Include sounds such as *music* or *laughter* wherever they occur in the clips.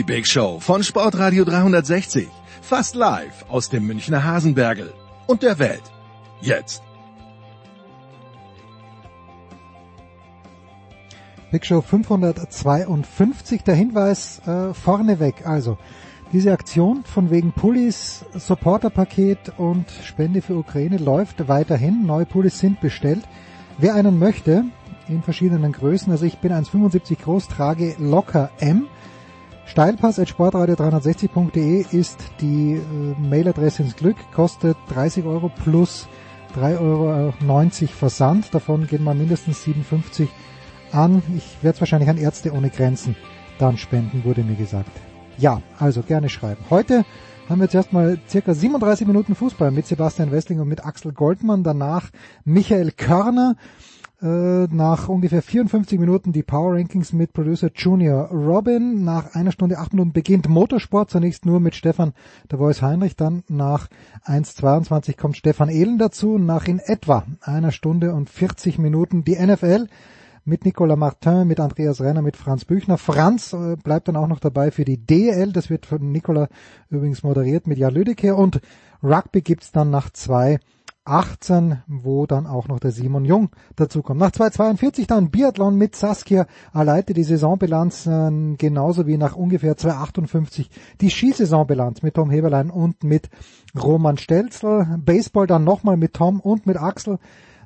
Die Big Show von Sportradio 360. Fast live aus dem Münchner Hasenbergel und der Welt. Jetzt. Big Show 552. Der Hinweis äh, vorneweg. Also, diese Aktion von wegen Pullis, Supporterpaket und Spende für Ukraine läuft weiterhin. Neue Pullis sind bestellt. Wer einen möchte, in verschiedenen Größen, also ich bin 1,75 groß, trage locker M. Steilpass at sportradio360.de ist die äh, Mailadresse ins Glück, kostet 30 Euro plus 3,90 Euro Versand. Davon gehen mal mindestens 57 an. Ich werde es wahrscheinlich an Ärzte ohne Grenzen dann spenden, wurde mir gesagt. Ja, also gerne schreiben. Heute haben wir jetzt erstmal circa 37 Minuten Fußball mit Sebastian Wessling und mit Axel Goldmann. Danach Michael Körner. Äh, nach ungefähr 54 Minuten die Power Rankings mit Producer Junior Robin. Nach einer Stunde, acht Minuten beginnt Motorsport. Zunächst nur mit Stefan der Voice Heinrich. Dann nach 1.22 kommt Stefan Ehlen dazu. Nach in etwa einer Stunde und 40 Minuten die NFL mit Nicolas Martin, mit Andreas Renner, mit Franz Büchner. Franz äh, bleibt dann auch noch dabei für die DL, das wird von Nicolas übrigens moderiert mit Jan Lüdecke und Rugby gibt's dann nach 2.18, wo dann auch noch der Simon Jung dazukommt. Nach 2.42 dann Biathlon mit Saskia Aleite, die Saisonbilanz äh, genauso wie nach ungefähr 2.58 die Skisaisonbilanz mit Tom Heberlein und mit Roman Stelzl. Baseball dann nochmal mit Tom und mit Axel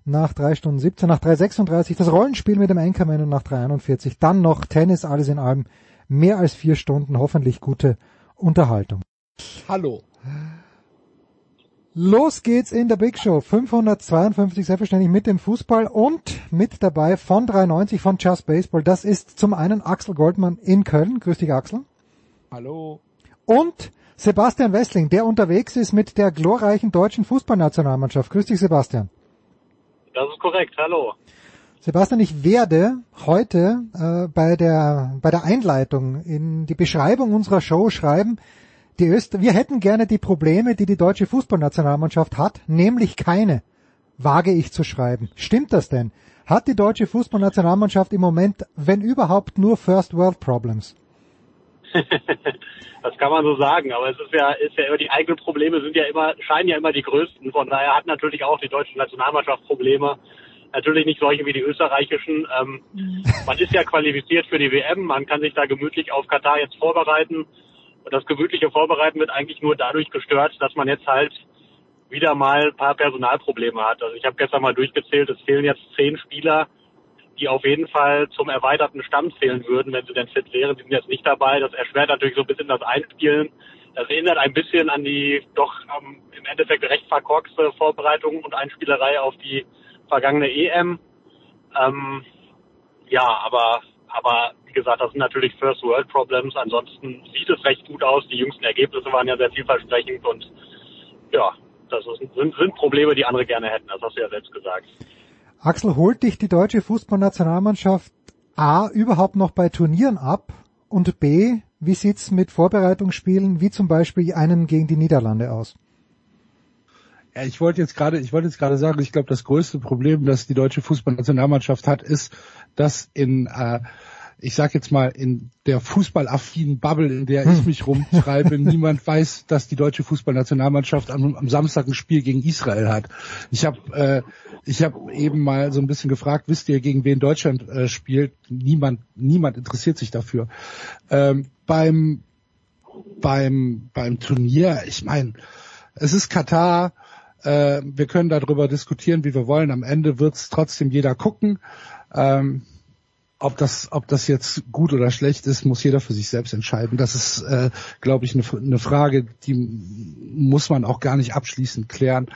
nach 3 Stunden 17, nach 3.36 das Rollenspiel mit dem Anchorman und nach 3.41 dann noch Tennis, alles in allem mehr als vier Stunden, hoffentlich gute Unterhaltung. Hallo. Los geht's in der Big Show 552, selbstverständlich mit dem Fußball und mit dabei von 390 von Just Baseball. Das ist zum einen Axel Goldmann in Köln. Grüß dich Axel. Hallo. Und Sebastian Wessling, der unterwegs ist mit der glorreichen deutschen Fußballnationalmannschaft. Grüß dich Sebastian. Das ist korrekt, hallo. Sebastian, ich werde heute äh, bei der bei der Einleitung in die Beschreibung unserer Show schreiben, die Öst wir hätten gerne die Probleme, die die deutsche Fußballnationalmannschaft hat, nämlich keine. Wage ich zu schreiben. Stimmt das denn? Hat die deutsche Fußballnationalmannschaft im Moment, wenn überhaupt, nur First World Problems? *laughs* das kann man so sagen, aber es ist ja, ist ja immer die eigenen Probleme sind ja immer, scheinen ja immer die größten. Von daher hat natürlich auch die deutsche Nationalmannschaft Probleme. Natürlich nicht solche wie die österreichischen. Ähm, man ist ja qualifiziert für die WM, man kann sich da gemütlich auf Katar jetzt vorbereiten. Und das gemütliche Vorbereiten wird eigentlich nur dadurch gestört, dass man jetzt halt wieder mal ein paar Personalprobleme hat. Also ich habe gestern mal durchgezählt, es fehlen jetzt zehn Spieler, die auf jeden Fall zum erweiterten Stamm zählen würden, wenn sie denn fit wären. Die sind jetzt nicht dabei. Das erschwert natürlich so ein bisschen das Einspielen. Das erinnert ein bisschen an die doch ähm, im Endeffekt recht verkorkste Vorbereitung und Einspielerei auf die vergangene EM. Ähm, ja, aber aber gesagt, das sind natürlich First World Problems. Ansonsten sieht es recht gut aus. Die jüngsten Ergebnisse waren ja sehr vielversprechend und ja, das ist, sind, sind Probleme, die andere gerne hätten. Das hast du ja selbst gesagt. Axel, holt dich die deutsche Fußballnationalmannschaft A überhaupt noch bei Turnieren ab und B, wie sieht's mit Vorbereitungsspielen wie zum Beispiel einem gegen die Niederlande aus? Ja, ich wollte jetzt gerade, ich wollte jetzt gerade sagen, ich glaube, das größte Problem, das die deutsche Fußballnationalmannschaft hat, ist, dass in, äh, ich sag jetzt mal, in der fußballaffinen Bubble, in der ich mich rumtreibe, *laughs* niemand weiß, dass die deutsche Fußballnationalmannschaft am, am Samstag ein Spiel gegen Israel hat. Ich habe äh, ich habe eben mal so ein bisschen gefragt, wisst ihr, gegen wen Deutschland äh, spielt? Niemand, niemand interessiert sich dafür. Ähm, beim beim beim Turnier, ich meine, es ist Katar, äh, wir können darüber diskutieren, wie wir wollen. Am Ende wird es trotzdem jeder gucken. Ähm, ob das, ob das jetzt gut oder schlecht ist, muss jeder für sich selbst entscheiden. Das ist, äh, glaube ich, eine, eine Frage, die muss man auch gar nicht abschließend klären.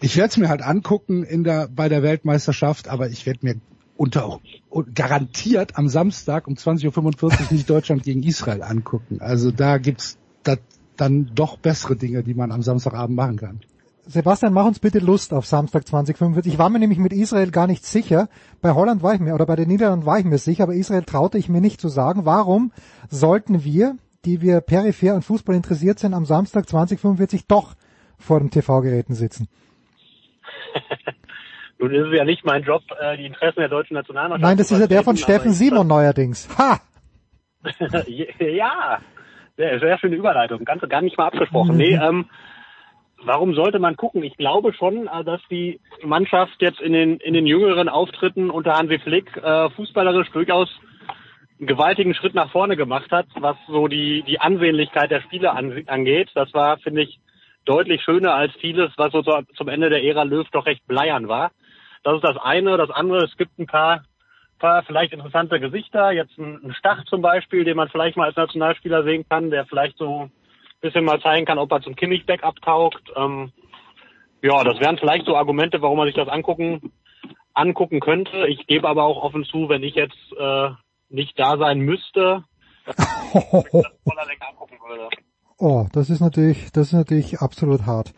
Ich werde es mir halt angucken in der, bei der Weltmeisterschaft, aber ich werde mir unter garantiert am Samstag um 20.45 Uhr *laughs* nicht Deutschland gegen Israel angucken. Also da gibt's da, dann doch bessere Dinge, die man am Samstagabend machen kann. Sebastian, mach uns bitte Lust auf Samstag 2045. Ich war mir nämlich mit Israel gar nicht sicher. Bei Holland war ich mir, oder bei den Niederlanden war ich mir sicher, aber Israel traute ich mir nicht zu sagen. Warum sollten wir, die wir peripher an Fußball interessiert sind, am Samstag 2045 doch vor den TV-Geräten sitzen? *laughs* Nun ist es ja nicht mein Job, äh, die Interessen der deutschen Nationalmannschaft Nein, das ist ja der von Steffen Simon neuerdings. Ha! *laughs* ja, sehr, sehr schöne Überleitung, ganz gar nicht mal abgesprochen. *laughs* Nee, ähm, warum sollte man gucken? Ich glaube schon, äh, dass die Mannschaft jetzt in den in den jüngeren Auftritten unter Hansi Flick äh, fußballerisch durchaus einen gewaltigen Schritt nach vorne gemacht hat, was so die die Ansehnlichkeit der Spiele an, angeht. Das war, finde ich, deutlich schöner als vieles, was so zu, zum Ende der Ära Löw doch recht bleiern war. Das ist das eine. Das andere, es gibt ein paar paar vielleicht interessante Gesichter. Jetzt ein, ein Stach zum Beispiel, den man vielleicht mal als Nationalspieler sehen kann, der vielleicht so bisschen mal zeigen kann, ob er zum Kimmich-Backup taugt. Ähm, ja, das wären vielleicht so Argumente, warum man sich das angucken angucken könnte. Ich gebe aber auch offen zu, wenn ich jetzt äh, nicht da sein müsste, *laughs* dass ich das voller Länge angucken würde. Oh, das ist natürlich, das ist natürlich absolut hart.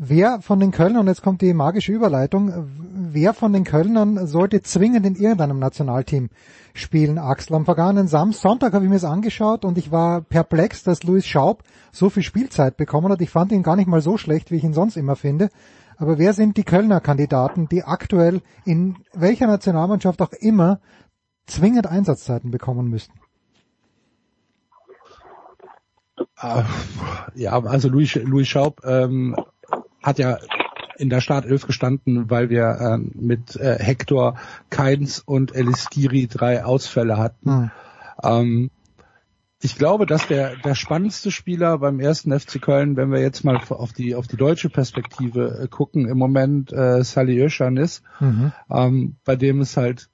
Wer von den Kölnern, und jetzt kommt die magische Überleitung, wer von den Kölnern sollte zwingend in irgendeinem Nationalteam spielen, Axel? Am vergangenen Sam Sonntag habe ich mir das angeschaut und ich war perplex, dass Luis Schaub so viel Spielzeit bekommen hat. Ich fand ihn gar nicht mal so schlecht, wie ich ihn sonst immer finde. Aber wer sind die Kölner Kandidaten, die aktuell in welcher Nationalmannschaft auch immer zwingend Einsatzzeiten bekommen müssten? Äh, Ja, also Louis, Louis Schaub ähm, hat ja in der Startelf gestanden, weil wir ähm, mit äh, Hector, Keins und Elistiri drei Ausfälle hatten. Hm. Ähm, ich glaube, dass der, der spannendste Spieler beim ersten FC Köln, wenn wir jetzt mal auf die, auf die deutsche Perspektive äh, gucken, im Moment äh, Salih Özcan ist, Mhm. ähm, bei dem es halt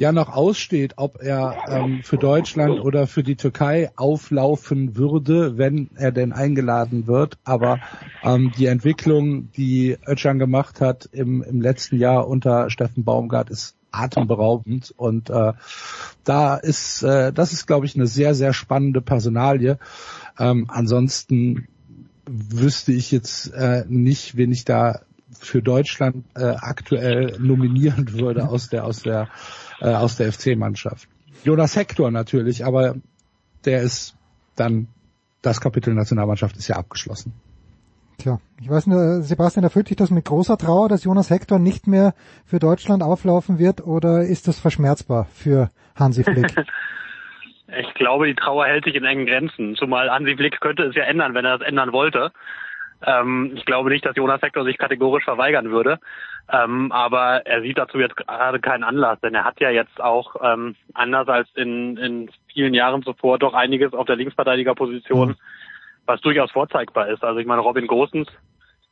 ja noch aussteht, ob er ähm, für Deutschland oder für die Türkei auflaufen würde, wenn er denn eingeladen wird. Aber ähm, die Entwicklung, die Özcan gemacht hat im, im letzten Jahr unter Steffen Baumgart, ist atemberaubend und äh, da ist äh, das ist glaube ich eine sehr sehr spannende Personalie. Ähm, ansonsten wüsste ich jetzt äh, nicht, wen ich da für Deutschland äh, aktuell nominieren würde aus der aus der äh, aus der FC-Mannschaft. Jonas Hector natürlich, aber der ist dann das Kapitel Nationalmannschaft ist ja abgeschlossen. Tja, ich weiß nicht, äh, Sebastian, erfüllt dich das mit großer Trauer, dass Jonas Hector nicht mehr für Deutschland auflaufen wird oder ist das verschmerzbar für Hansi Flick? *laughs* Ich glaube, die Trauer hält sich in engen Grenzen. Zumal Hansi Flick könnte es ja ändern, wenn er das ändern wollte. Ähm, ich glaube nicht, dass Jonas Hector sich kategorisch verweigern würde. Ähm, aber er sieht dazu jetzt gerade keinen Anlass, denn er hat ja jetzt auch ähm, anders als in, in vielen Jahren zuvor doch einiges auf der Linksverteidigerposition, was durchaus vorzeigbar ist. Also ich meine, Robin Gosens,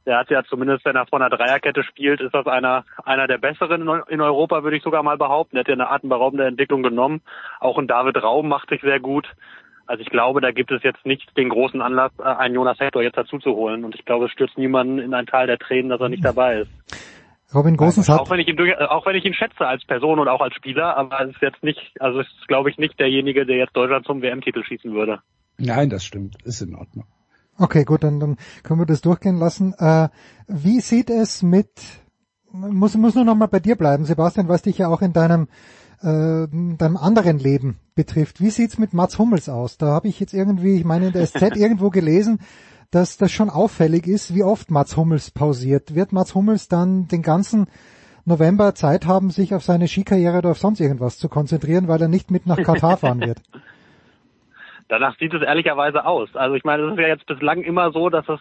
der hat ja zumindest, wenn er vor einer Dreierkette spielt, ist das einer, einer der besseren in Eu- in Europa, würde ich sogar mal behaupten. Der hat ja eine atemberaubende Entwicklung genommen. Auch ein David Raum macht sich sehr gut. Also ich glaube, da gibt es jetzt nicht den großen Anlass, äh, einen Jonas Hector jetzt dazu zu holen. Und ich glaube, es stürzt niemanden in ein Tal der Tränen, dass er nicht dabei ist. Robin Gosens hat, Auch wenn ich ihn, auch wenn ich ihn schätze als Person und auch als Spieler, aber es ist jetzt nicht, also es ist, glaube ich, nicht derjenige, der jetzt Deutschland zum WM-Titel schießen würde. Nein, das stimmt, ist in Ordnung. okay, gut, dann, dann können wir das durchgehen lassen. Äh, wie sieht es mit, muss, muss nur noch mal bei dir bleiben, Sebastian, was dich ja auch in deinem, äh, deinem anderen Leben betrifft. Wie sieht's mit Mats Hummels aus? Da habe ich jetzt irgendwie, ich meine in der SZ *laughs* irgendwo gelesen, dass das schon auffällig ist, wie oft Mats Hummels pausiert. Wird Mats Hummels dann den ganzen November Zeit haben, sich auf seine Skikarriere oder auf sonst irgendwas zu konzentrieren, weil er nicht mit nach Katar *laughs* fahren wird? Danach sieht es ehrlicherweise aus. Also ich meine, es ist ja jetzt bislang immer so, dass es,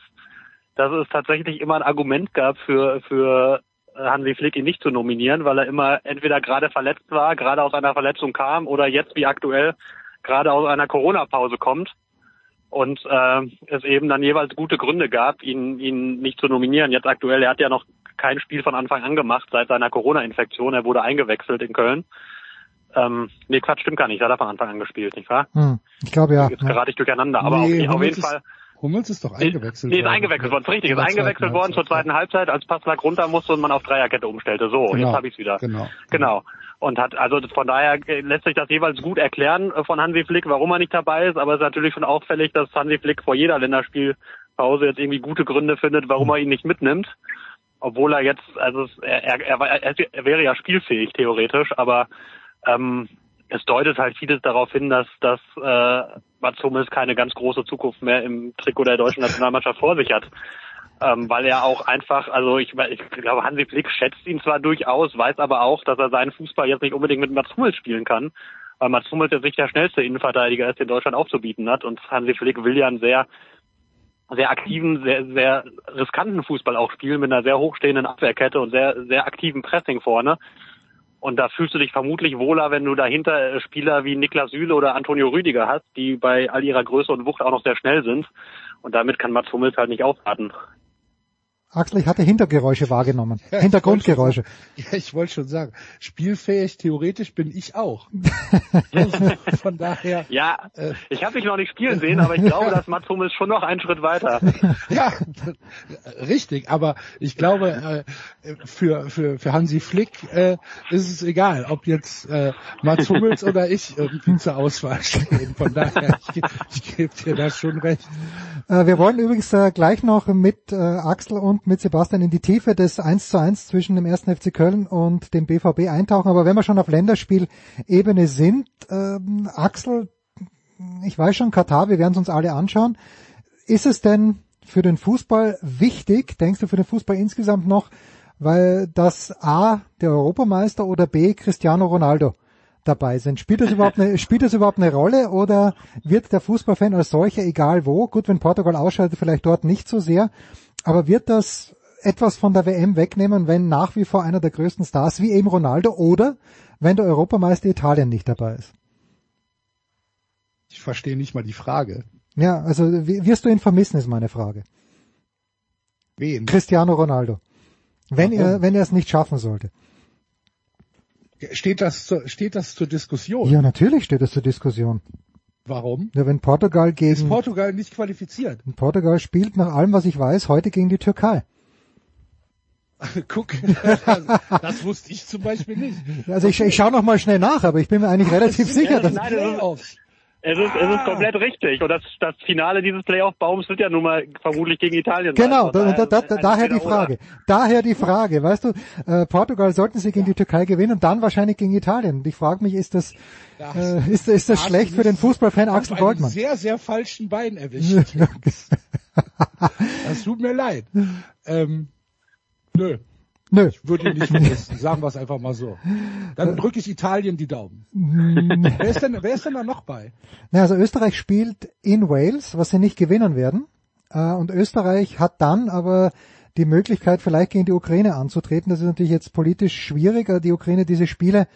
dass es tatsächlich immer ein Argument gab für, für äh, Hansi Flick, ihn nicht zu nominieren, weil er immer entweder gerade verletzt war, gerade aus einer Verletzung kam oder jetzt wie aktuell gerade aus einer Corona-Pause kommt und äh, es eben dann jeweils gute Gründe gab, ihn, ihn nicht zu nominieren. Jetzt aktuell, er hat ja noch kein Spiel von Anfang an gemacht seit seiner Corona-Infektion. Er wurde eingewechselt in Köln. Ähm, nee, Quatsch, stimmt gar nicht. Er hat von Anfang an gespielt, nicht wahr? Hm, ich glaube ja. Jetzt ja. gerate ich durcheinander. Aber Nee, auf, auf jeden ist- Fall. Hummels ist doch eingewechselt Nee, ist worden. eingewechselt worden, ist richtig. Ist eingewechselt worden zur zweiten Halbzeit, als Passlack runter musste und man auf Dreierkette umstellte. So, Genau, jetzt habe ich wieder. genau. Genau. Und hat, also von daher lässt sich das jeweils gut erklären äh, von Hansi Flick, warum er nicht dabei ist, aber es ist natürlich schon auffällig, dass Hansi Flick vor jeder Länderspielpause jetzt irgendwie gute Gründe findet, warum er ihn nicht mitnimmt. Obwohl er jetzt, also er, er, er, er wäre ja spielfähig theoretisch, aber ähm, es deutet halt vieles darauf hin, dass, dass äh, Mats Hummels keine ganz große Zukunft mehr im Trikot der deutschen Nationalmannschaft vor sich hat. Ähm, weil er auch einfach, also ich, ich glaube, Hansi Flick schätzt ihn zwar durchaus, weiß aber auch, dass er seinen Fußball jetzt nicht unbedingt mit Mats Hummels spielen kann, weil Mats Hummels jetzt nicht der schnellste Innenverteidiger ist, den Deutschland aufzubieten hat und Hansi Flick will ja einen sehr sehr aktiven, sehr, sehr riskanten Fußball auch spielen mit einer sehr hochstehenden Abwehrkette und sehr, sehr aktiven Pressing vorne. Und da fühlst du dich vermutlich wohler, wenn du dahinter äh, Spieler wie Niklas Süle oder Antonio Rüdiger hast, die bei all ihrer Größe und Wucht auch noch sehr schnell sind. Und damit kann Mats Hummels halt nicht aufwarten. Axel, ich hatte Hintergeräusche wahrgenommen. Ja, ich Hintergrundgeräusche. wollte schon Ja, ich wollte schon sagen, spielfähig theoretisch bin ich auch. *laughs* Also, Von daher, Ja, Äh. ich habe mich noch nicht spielen sehen, aber ich glaube, *laughs* dass Mats Hummels schon noch einen Schritt weiter. ja, richtig, aber ich glaube, äh, für, für, für Hansi Flick äh, ist es egal, ob jetzt äh, Mats Hummels oder ich irgendwie zur Auswahl stehen. Von daher, ich, ich gebe dir da schon recht. Äh, wir wollen übrigens äh, gleich noch mit äh, Axel und mit Sebastian in die Tiefe des 1 zu 1 zwischen dem 1. FC Köln und dem BVB eintauchen. Aber wenn wir schon auf Länderspielebene sind, ähm, Axel, ich weiß schon, Katar, wir werden es uns alle anschauen. Ist es denn für den Fußball wichtig, denkst du für den Fußball insgesamt noch, weil das A, der Europameister oder B, Cristiano Ronaldo dabei sind. Spielt das überhaupt eine, *laughs* spielt das überhaupt eine Rolle oder wird der Fußballfan als solcher, egal wo, gut, wenn Portugal ausschaltet, vielleicht dort nicht so sehr, aber wird das etwas von der WM wegnehmen, wenn nach wie vor einer der größten Stars wie eben Ronaldo oder wenn der Europameister Italien nicht dabei ist? Ich verstehe nicht mal die Frage. Ja, also wirst du ihn vermissen, ist meine Frage. Wen? Cristiano Ronaldo. Wenn Warum? er, wenn er es nicht schaffen sollte. Steht das, zur, steht das zur Diskussion? Ja, natürlich steht es zur Diskussion. Warum? Ja, wenn Portugal Ist gegen Portugal nicht qualifiziert? Portugal spielt, nach allem, was ich weiß, heute gegen die Türkei. *laughs* Guck, *laughs* das, wusste ich zum Beispiel nicht. Also ich, ich schaue noch mal schnell nach, aber ich bin mir eigentlich relativ sicher, dass, Nein, das ist-. Es ist, es ist komplett richtig. Und das, das Finale dieses Playoff-Baums wird ja nun mal vermutlich gegen Italien genau, sein. da, da, da, daher ein die. Frage. Daher die Frage, weißt du, äh, Portugal sollten sie gegen die Türkei gewinnen und dann wahrscheinlich gegen Italien. Und ich frage mich, ist das, äh, ist, ist das da schlecht für den Fußballfan Axel Goldmann? sehr, sehr falschen Bein erwischt. *laughs* Das tut mir leid. Ähm, nö, Nö. ich würde ihn nicht vermissen. Sagen wir es einfach mal so. Dann drücke ich Italien die Daumen. *laughs* Wer, ist denn, wer ist denn da noch bei? Na, also Österreich spielt in Wales, was sie nicht gewinnen werden. Äh, und Österreich hat dann aber die Möglichkeit, vielleicht gegen die Ukraine anzutreten. Das ist natürlich jetzt politisch schwierig. aber Die Ukraine, diese Spiele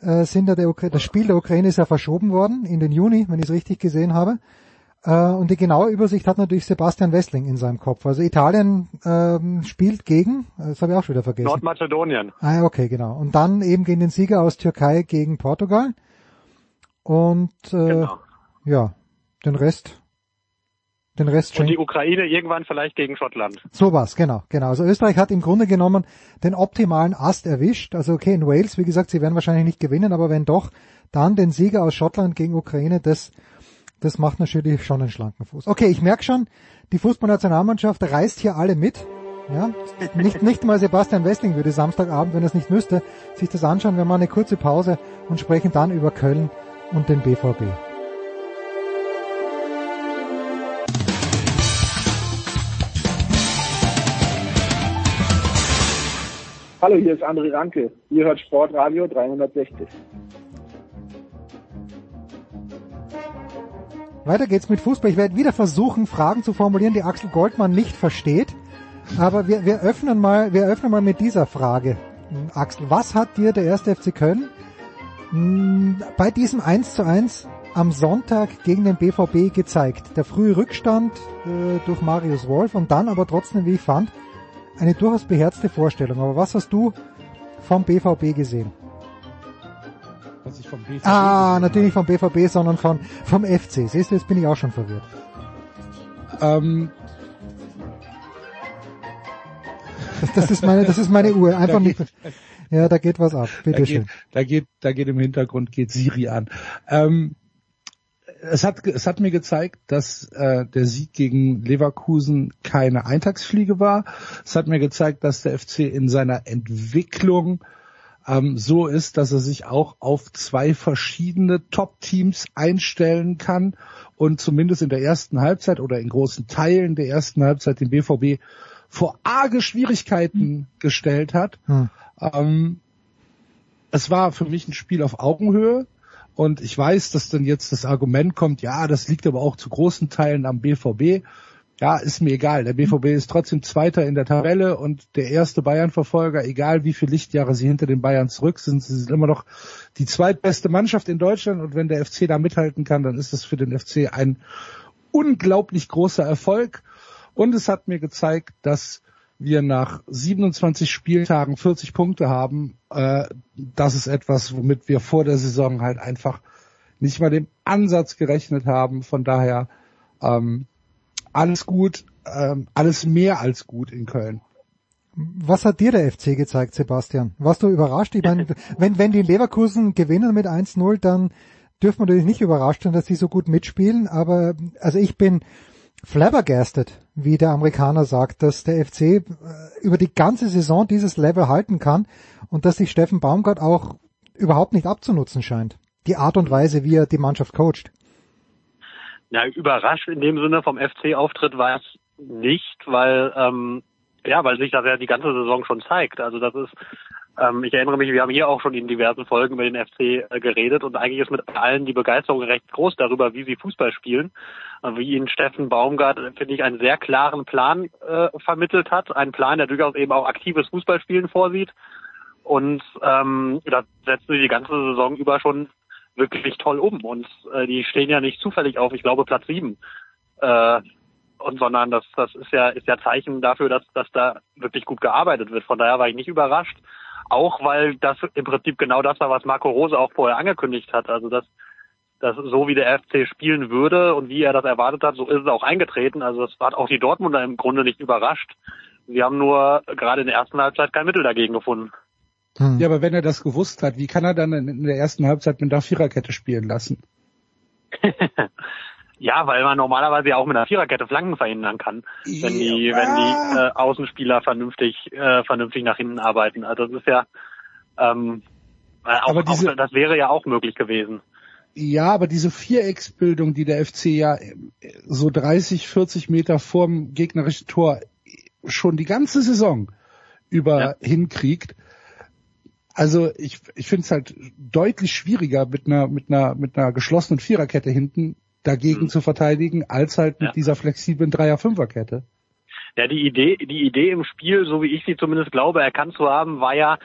äh, sind ja der Ukra das Spiel der Ukraine ist ja verschoben worden in den Juni, wenn ich es richtig gesehen habe. Äh, und die genaue Übersicht hat natürlich Sebastian Wessling in seinem Kopf. Also Italien ähm, spielt gegen, das habe ich auch schon wieder vergessen. Nordmazedonien. Ah, okay, genau. Und dann eben gegen den Sieger aus Türkei gegen Portugal. Und äh, Genau. ja, den Rest, den Rest Und die. Ukraine irgendwann vielleicht gegen Schottland. So was, genau, genau. Also Österreich hat im Grunde genommen den optimalen Ast erwischt. Also okay, in Wales, wie gesagt, sie werden wahrscheinlich nicht gewinnen, aber wenn doch, dann den Sieger aus Schottland gegen Ukraine, das, das macht natürlich schon einen schlanken Fuß. Okay, ich merke schon, die Fußballnationalmannschaft reißt hier alle mit. Ja, nicht, nicht mal Sebastian Wessling würde Samstagabend, wenn er es nicht müsste, sich das anschauen. Wir machen eine kurze Pause und sprechen dann über Köln und den BVB. Hallo, hier ist André Ranke. Ihr hört Sportradio 360. Weiter geht's mit Fußball. Ich werde wieder versuchen, Fragen zu formulieren, die Axel Goldmann nicht versteht. Aber wir, wir öffnen mal, wir öffnen mal mit dieser Frage. Axel, was hat dir der erste FC Köln hm, bei diesem 1 zu 1 am Sonntag gegen den BVB gezeigt? Der frühe Rückstand äh, durch Marius Wolf und dann aber trotzdem, wie ich fand, eine durchaus beherzte Vorstellung. Aber was hast du vom BVB gesehen? Was ich vom BVB Ah, natürlich nicht vom BVB, sondern von, vom FC. Siehst du, jetzt bin ich auch schon verwirrt. ähm, *laughs* Das, ist meine, das ist meine Uhr. Einfach nicht. Ja, da geht was ab. da Bitteschön. geht, da geht, da geht im Hintergrund geht Siri an. Ähm, es hat, es hat mir gezeigt, dass äh, der Sieg gegen Leverkusen keine Eintagsfliege war. Es hat mir gezeigt, dass der FC in seiner Entwicklung ähm, so ist, dass er sich auch auf zwei verschiedene Top-Teams einstellen kann und zumindest in der ersten Halbzeit oder in großen Teilen der ersten Halbzeit den BVB vor arge Schwierigkeiten gestellt hat. Hm. Ähm, es war für mich ein Spiel auf Augenhöhe und ich weiß, dass dann jetzt das Argument kommt, ja, das liegt aber auch zu großen Teilen am BVB. Ja, ist mir egal. Der BVB ist trotzdem Zweiter in der Tabelle und der erste Bayern-Verfolger, egal wie viele Lichtjahre sie hinter den Bayern zurück sind, sie sind immer noch die zweitbeste Mannschaft in Deutschland und wenn der FC da mithalten kann, dann ist das für den FC ein unglaublich großer Erfolg. Und es hat mir gezeigt, dass wir nach 27 Spieltagen 40 Punkte haben. Äh, das ist etwas, womit wir vor der Saison halt einfach nicht mal dem Ansatz gerechnet haben. Von daher ähm, alles gut, ähm, alles mehr als gut in Köln. Was hat dir der FC gezeigt, Sebastian? Warst du überrascht? Ich meine, *laughs* wenn, wenn die Leverkusen gewinnen mit 1-0, dann dürfen wir natürlich nicht überrascht sein, dass sie so gut mitspielen. Aber also ich bin flabbergasted, wie der Amerikaner sagt, dass der FC äh, über die ganze Saison dieses Level halten kann und dass sich Steffen Baumgart auch überhaupt nicht abzunutzen scheint. Die Art und Weise, wie er die Mannschaft coacht. Ja, überrascht in dem Sinne vom FC-Auftritt war es nicht, weil ähm, ja, weil sich das ja die ganze Saison schon zeigt. Also das ist, ähm, ich erinnere mich, wir haben hier auch schon in diversen Folgen über den FC äh, geredet und eigentlich ist mit allen die Begeisterung recht groß darüber, wie sie Fußball spielen. Äh, wie ihn Steffen Baumgart, äh, finde ich, einen sehr klaren Plan äh, vermittelt hat. Einen Plan, der durchaus eben auch aktives Fußballspielen vorsieht. Und ähm, das setzen sie die ganze Saison über schon wirklich toll um. Und äh, die stehen ja nicht zufällig auf, ich glaube, Platz sieben. Äh, und sondern das, das ist ja, ist ja Zeichen dafür, dass, dass da wirklich gut gearbeitet wird. Von daher war ich nicht überrascht. Auch weil das im Prinzip genau das war, was Marco Rose auch vorher angekündigt hat. Also dass, dass so wie der FC spielen würde und wie er das erwartet hat, so ist es auch eingetreten. Also das hat auch die Dortmunder im Grunde nicht überrascht. Sie haben nur gerade in der ersten Halbzeit kein Mittel dagegen gefunden. Hm. Ja, aber wenn er das gewusst hat, wie kann er dann in der ersten Halbzeit mit der Viererkette spielen lassen? *laughs* Ja, weil man normalerweise ja auch mit einer Viererkette Flanken verhindern kann, wenn die, Ja. wenn die äh, Außenspieler vernünftig, äh, vernünftig nach hinten arbeiten. Also das ist ja, ähm, äh, auch, Aber diese- auch, das wäre ja auch möglich gewesen. Ja, aber diese Vierecksbildung, die der FC ja äh, so 30, 40 Meter vorm gegnerischen Tor schon die ganze Saison über Ja. hinkriegt. Also ich, ich finde es halt deutlich schwieriger mit einer, mit einer, mit einer geschlossenen Viererkette hinten dagegen Mhm. zu verteidigen, als halt mit Ja. dieser flexiblen Dreier-Fünferkette. Ja, die Idee, die Idee im Spiel, so wie ich sie zumindest glaube, erkannt zu haben, war ja,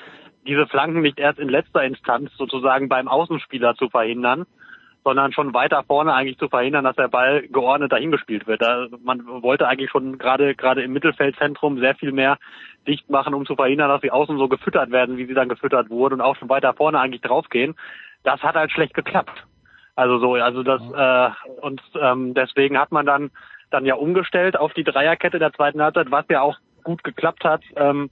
diese Flanken nicht erst in letzter Instanz sozusagen beim Außenspieler zu verhindern, sondern schon weiter vorne eigentlich zu verhindern, dass der Ball geordnet dahin gespielt wird. Da, man wollte eigentlich schon gerade gerade im Mittelfeldzentrum sehr viel mehr dicht machen, um zu verhindern, dass die Außen so gefüttert werden, wie sie dann gefüttert wurden und auch schon weiter vorne eigentlich draufgehen. Das hat halt schlecht geklappt. Also so, also das äh, und ähm, deswegen hat man dann dann ja umgestellt auf die Dreierkette der zweiten Halbzeit, was ja auch gut geklappt hat. Ähm,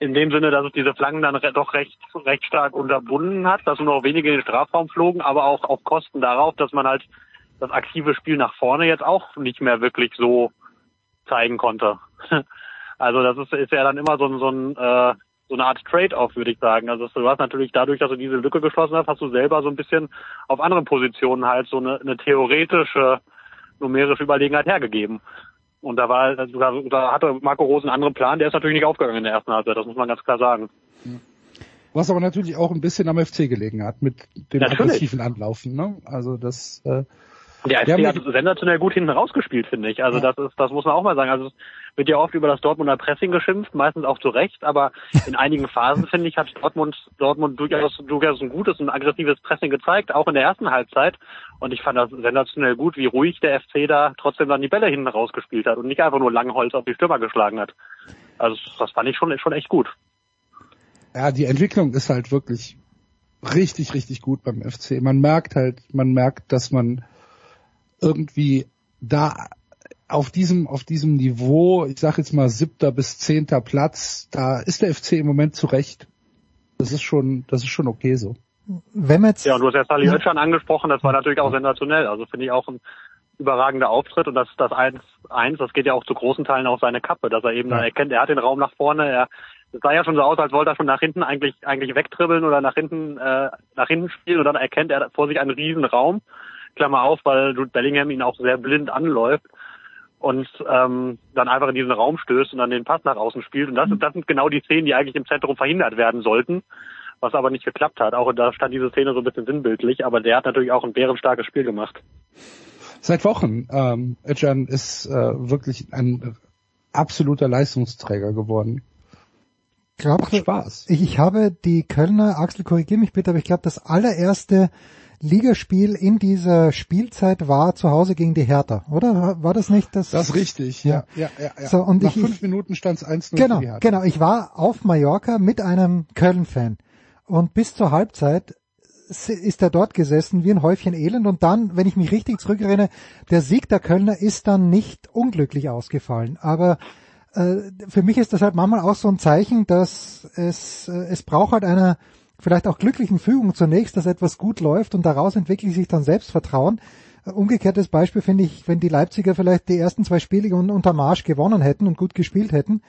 in dem Sinne, dass es diese Flanken dann doch recht, recht stark unterbunden hat, dass nur noch wenige in den Strafraum flogen, aber auch auf Kosten darauf, dass man halt das aktive Spiel nach vorne jetzt auch nicht mehr wirklich so zeigen konnte. *laughs* Also das ist, ist ja dann immer so, ein- so, ein, äh, so eine Art Trade-off, würde ich sagen. Also du hast natürlich dadurch, dass du diese Lücke geschlossen hast, hast du selber so ein bisschen auf anderen Positionen halt so eine, eine theoretische numerische Überlegenheit hergegeben. Und da war, da, da hatte Marco Rose einen anderen Plan, der ist natürlich nicht aufgegangen in der ersten Halbzeit, das muss man ganz klar sagen. Was aber natürlich auch ein bisschen am FC gelegen hat mit dem Natürlich. aggressiven Anlaufen. Ne? Also das äh, Der Ja, FC hat sensationell gut hinten rausgespielt, finde ich. Also das ist, das muss man auch mal sagen. Also es wird ja oft über das Dortmunder Pressing geschimpft, meistens auch zu Recht, aber in einigen Phasen, finde ich, hat Dortmund, Dortmund durchaus, durchaus ein gutes und aggressives Pressing gezeigt, auch in der ersten Halbzeit. Und ich fand das sensationell gut, wie ruhig der FC da trotzdem dann die Bälle hinten rausgespielt hat und nicht einfach nur Langholz auf die Stürmer geschlagen hat. Also das fand ich schon, schon echt gut. ja, die Entwicklung ist halt wirklich richtig, richtig gut beim FC. Man merkt halt, man merkt, dass man irgendwie da auf diesem, auf diesem Niveau, ich sag jetzt mal siebter bis zehnter Platz, da ist der FC im Moment zurecht. Das ist schon, das ist schon okay so. Wenn jetzt, Ja, und du hast ja Sally Oetschan angesprochen, das war natürlich auch sensationell. Also finde ich auch ein überragender Auftritt und das das 1-1, das geht ja auch zu großen Teilen auf seine Kappe, dass er eben dann erkennt, er hat den Raum nach vorne, er es sah ja schon so aus, als wollte er schon nach hinten eigentlich eigentlich wegdribbeln oder nach hinten äh, nach hinten spielen und dann erkennt er vor sich einen riesen Raum, Klammer auf, weil Jude Bellingham ihn auch sehr blind anläuft und ähm, dann einfach in diesen Raum stößt und dann den Pass nach außen spielt und das, das sind genau die Szenen, die eigentlich im Zentrum verhindert werden sollten was aber nicht geklappt hat. Auch da stand diese Szene so ein bisschen sinnbildlich, aber der hat natürlich auch ein bärenstarkes Spiel gemacht. Seit Wochen, ähm, Özcan ist äh, wirklich ein absoluter Leistungsträger geworden. du, Spaß. ich, ich habe die Kölner, Axel korrigier mich bitte, aber ich glaube, das allererste Ligaspiel in dieser Spielzeit war zu Hause gegen die Hertha, oder? War das nicht das? Das ist richtig, ja. ja, ja, ja. So, und Nach ich- fünf Minuten stand es 1-0 Genau, für die Hertha. genau. Ich war auf Mallorca mit einem Köln-Fan und bis zur Halbzeit ist er dort gesessen wie ein Häufchen Elend und dann, wenn ich mich richtig zurückerinnere, der Sieg der Kölner ist dann nicht unglücklich ausgefallen. Aber äh, für mich ist das halt manchmal auch so ein Zeichen, dass es, äh, es braucht halt einer vielleicht auch glücklichen Fügung zunächst, dass etwas gut läuft und daraus entwickelt sich dann Selbstvertrauen. Äh, Umgekehrtes Beispiel finde ich, wenn die Leipziger vielleicht die ersten zwei Spiele un- unter Marsch gewonnen hätten und gut gespielt hätten,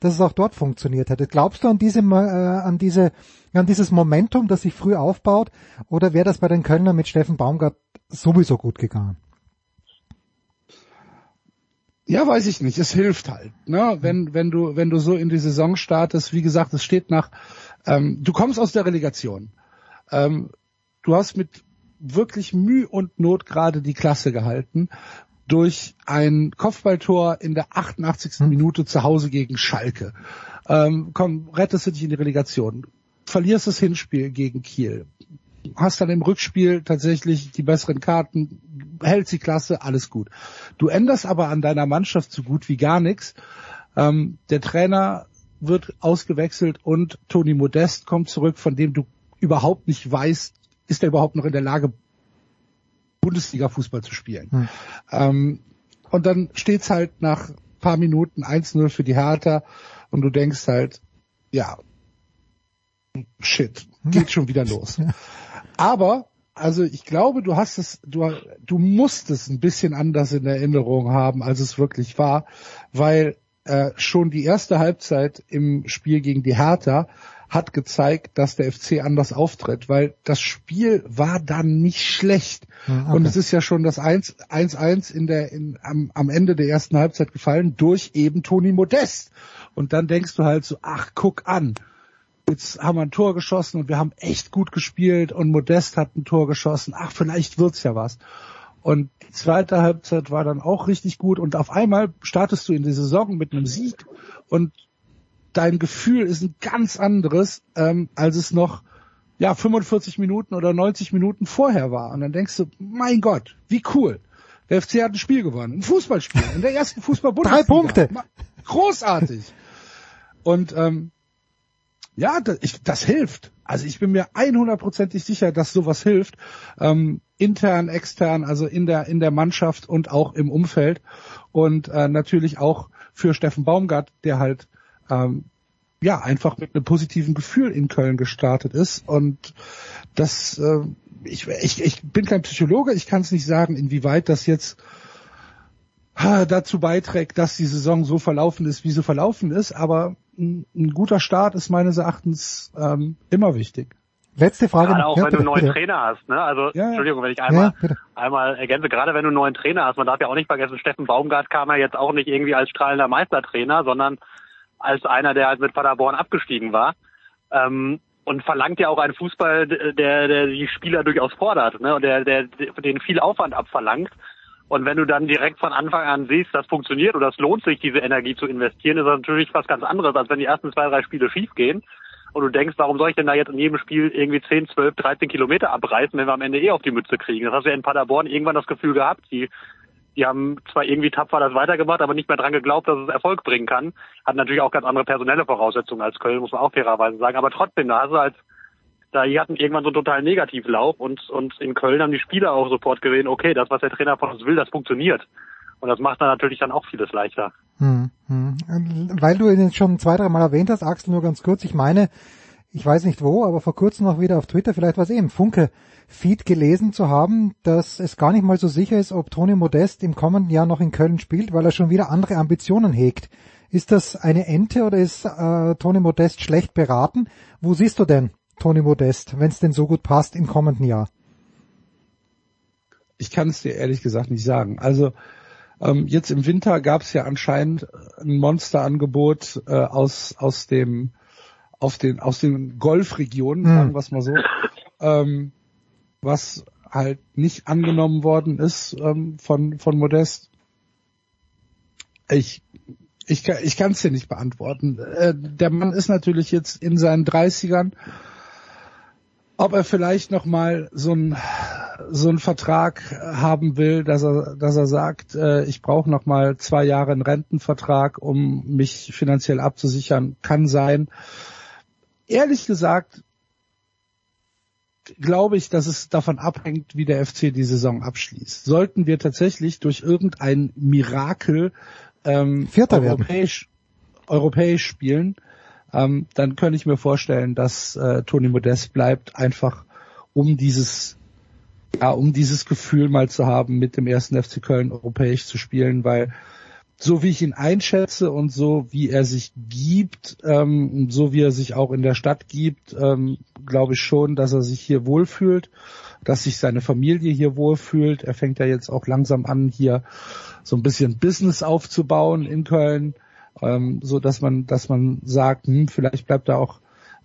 dass es auch dort funktioniert hätte. Glaubst du an diese, äh, an diese, an dieses Momentum, das sich früh aufbaut, oder wäre das bei den Kölner mit Steffen Baumgart sowieso gut gegangen? Ja, weiß ich nicht. Es hilft halt, ne? Wenn wenn du wenn du so in die Saison startest, wie gesagt, es steht nach. Ähm, du kommst aus der Relegation. Ähm, du hast mit wirklich Mühe und Not gerade die Klasse gehalten durch ein Kopfballtor in der 88. Minute zu Hause gegen Schalke. Ähm, komm, rettest du dich in die Relegation. Verlierst das Hinspiel gegen Kiel. Hast dann im Rückspiel tatsächlich die besseren Karten, hältst die Klasse, alles gut. Du änderst aber an deiner Mannschaft so gut wie gar nichts. Ähm, der Trainer wird ausgewechselt und Toni Modest kommt zurück, von dem du überhaupt nicht weißt, ist er überhaupt noch in der Lage, Bundesliga-Fußball zu spielen. Hm. Ähm, und dann steht's halt nach paar Minuten 1-0 für die Hertha und du denkst halt, ja, shit, geht schon wieder los. Aber, also ich glaube, du hast es, du, du musst es ein bisschen anders in Erinnerung haben, als es wirklich war, weil äh, schon die erste Halbzeit im Spiel gegen die Hertha hat gezeigt, dass der FC anders auftritt, weil das Spiel war dann nicht schlecht. Und okay. es ist ja schon das 1 1-1 in der, in, am, am Ende der ersten Halbzeit gefallen durch eben Toni Modest. Und dann denkst du halt so, ach, guck an. Jetzt haben wir ein Tor geschossen und wir haben echt gut gespielt und Modest hat ein Tor geschossen. Ach, vielleicht wird's ja was. Und die zweite Halbzeit war dann auch richtig gut und auf einmal startest du in die Saison mit einem Sieg und dein Gefühl ist ein ganz anderes, ähm, als es noch ja 45 Minuten oder 90 Minuten vorher war. Und dann denkst du, mein Gott, wie cool. Der FC hat ein Spiel gewonnen, ein Fußballspiel in der ersten Fußball-Bundesliga. Drei Punkte. Großartig. Und ähm, ja, das, ich, das hilft. Also ich bin mir 100%ig sicher, dass sowas hilft. Ähm, intern, extern, also in der in der Mannschaft und auch im Umfeld und äh, natürlich auch für Steffen Baumgart, der halt ähm, ja einfach mit einem positiven Gefühl in Köln gestartet ist und das äh, ich, ich, ich bin kein Psychologe, ich kann es nicht sagen, inwieweit das jetzt äh, dazu beiträgt, dass die Saison so verlaufen ist, wie sie verlaufen ist, aber ein, ein guter Start ist meines Erachtens ähm, immer wichtig. Letzte Frage. Gerade auch Ja, wenn du bitte, einen neuen bitte. Trainer hast, ne? Also Ja. Entschuldigung, wenn ich einmal Ja, einmal ergänze, gerade wenn du einen neuen Trainer hast, man darf ja auch nicht vergessen, Steffen Baumgart kam ja jetzt auch nicht irgendwie als strahlender Meistertrainer, sondern als einer, der halt mit Paderborn abgestiegen war. Ähm, und verlangt ja auch einen Fußball, der, der die Spieler durchaus fordert, ne? Und der, der, der den viel Aufwand abverlangt. Und wenn du dann direkt von Anfang an siehst, das funktioniert oder es lohnt sich, diese Energie zu investieren, ist das natürlich was ganz anderes, als wenn die ersten zwei, drei Spiele schief gehen und du denkst, warum soll ich denn da jetzt in jedem Spiel irgendwie 10, 12, 13 Kilometer abreißen, wenn wir am Ende eh auf die Mütze kriegen? Das hast du ja in Paderborn irgendwann das Gefühl gehabt. Die, die haben zwar irgendwie tapfer das weitergemacht, aber nicht mehr dran geglaubt, dass es Erfolg bringen kann. Hat natürlich auch ganz andere personelle Voraussetzungen als Köln, muss man auch fairerweise sagen. Aber trotzdem, da hast du halt da die hatten irgendwann so einen total Negativlauf und, und in Köln haben die Spieler auch sofort gesehen, okay, das, was der Trainer von uns will, das funktioniert. Und das macht dann natürlich dann auch vieles leichter. Hm, hm. Weil du ihn jetzt schon zwei, drei Mal erwähnt hast, Axel, nur ganz kurz. Ich meine, ich weiß nicht wo, aber vor kurzem noch wieder auf Twitter, vielleicht was eben, Funke Feed gelesen zu haben, dass es gar nicht mal so sicher ist, ob Toni Modest im kommenden Jahr noch in Köln spielt, weil er schon wieder andere Ambitionen hegt. Ist das eine Ente oder ist äh, Toni Modest schlecht beraten? Wo siehst du denn Toni Modest, wenn es denn so gut passt im kommenden Jahr? Ich kann es dir ehrlich gesagt nicht sagen. Also ähm, jetzt im Winter gab es ja anscheinend ein Monsterangebot äh, aus aus dem aus den aus den Golfregionen, Hm. sagen wir es mal so, ähm, was halt nicht angenommen worden ist ähm, von von Modest. Ich ich kann ich kann es dir nicht beantworten. Äh, der Mann ist natürlich jetzt in seinen 30ern. Ob er vielleicht noch mal so ein so einen Vertrag haben will, dass er, dass er sagt, äh, ich brauche noch mal zwei Jahre einen Rentenvertrag, um mich finanziell abzusichern, kann sein. Ehrlich gesagt glaube ich, dass es davon abhängt, wie der FC die Saison abschließt. Sollten wir tatsächlich durch irgendein Mirakel ähm, Vierter werden. europäisch, europäisch spielen, ähm, dann könnte ich mir vorstellen, dass äh, Toni Modest bleibt, einfach um dieses ja, um dieses Gefühl mal zu haben, mit dem ersten FC Köln europäisch zu spielen, weil so wie ich ihn einschätze und so wie er sich gibt, ähm, so wie er sich auch in der Stadt gibt, ähm, glaube ich schon, dass er sich hier wohlfühlt, dass sich seine Familie hier wohlfühlt. Er fängt ja jetzt auch langsam an, hier so ein bisschen Business aufzubauen in Köln, ähm, so dass man, dass man sagt, hm, vielleicht bleibt er auch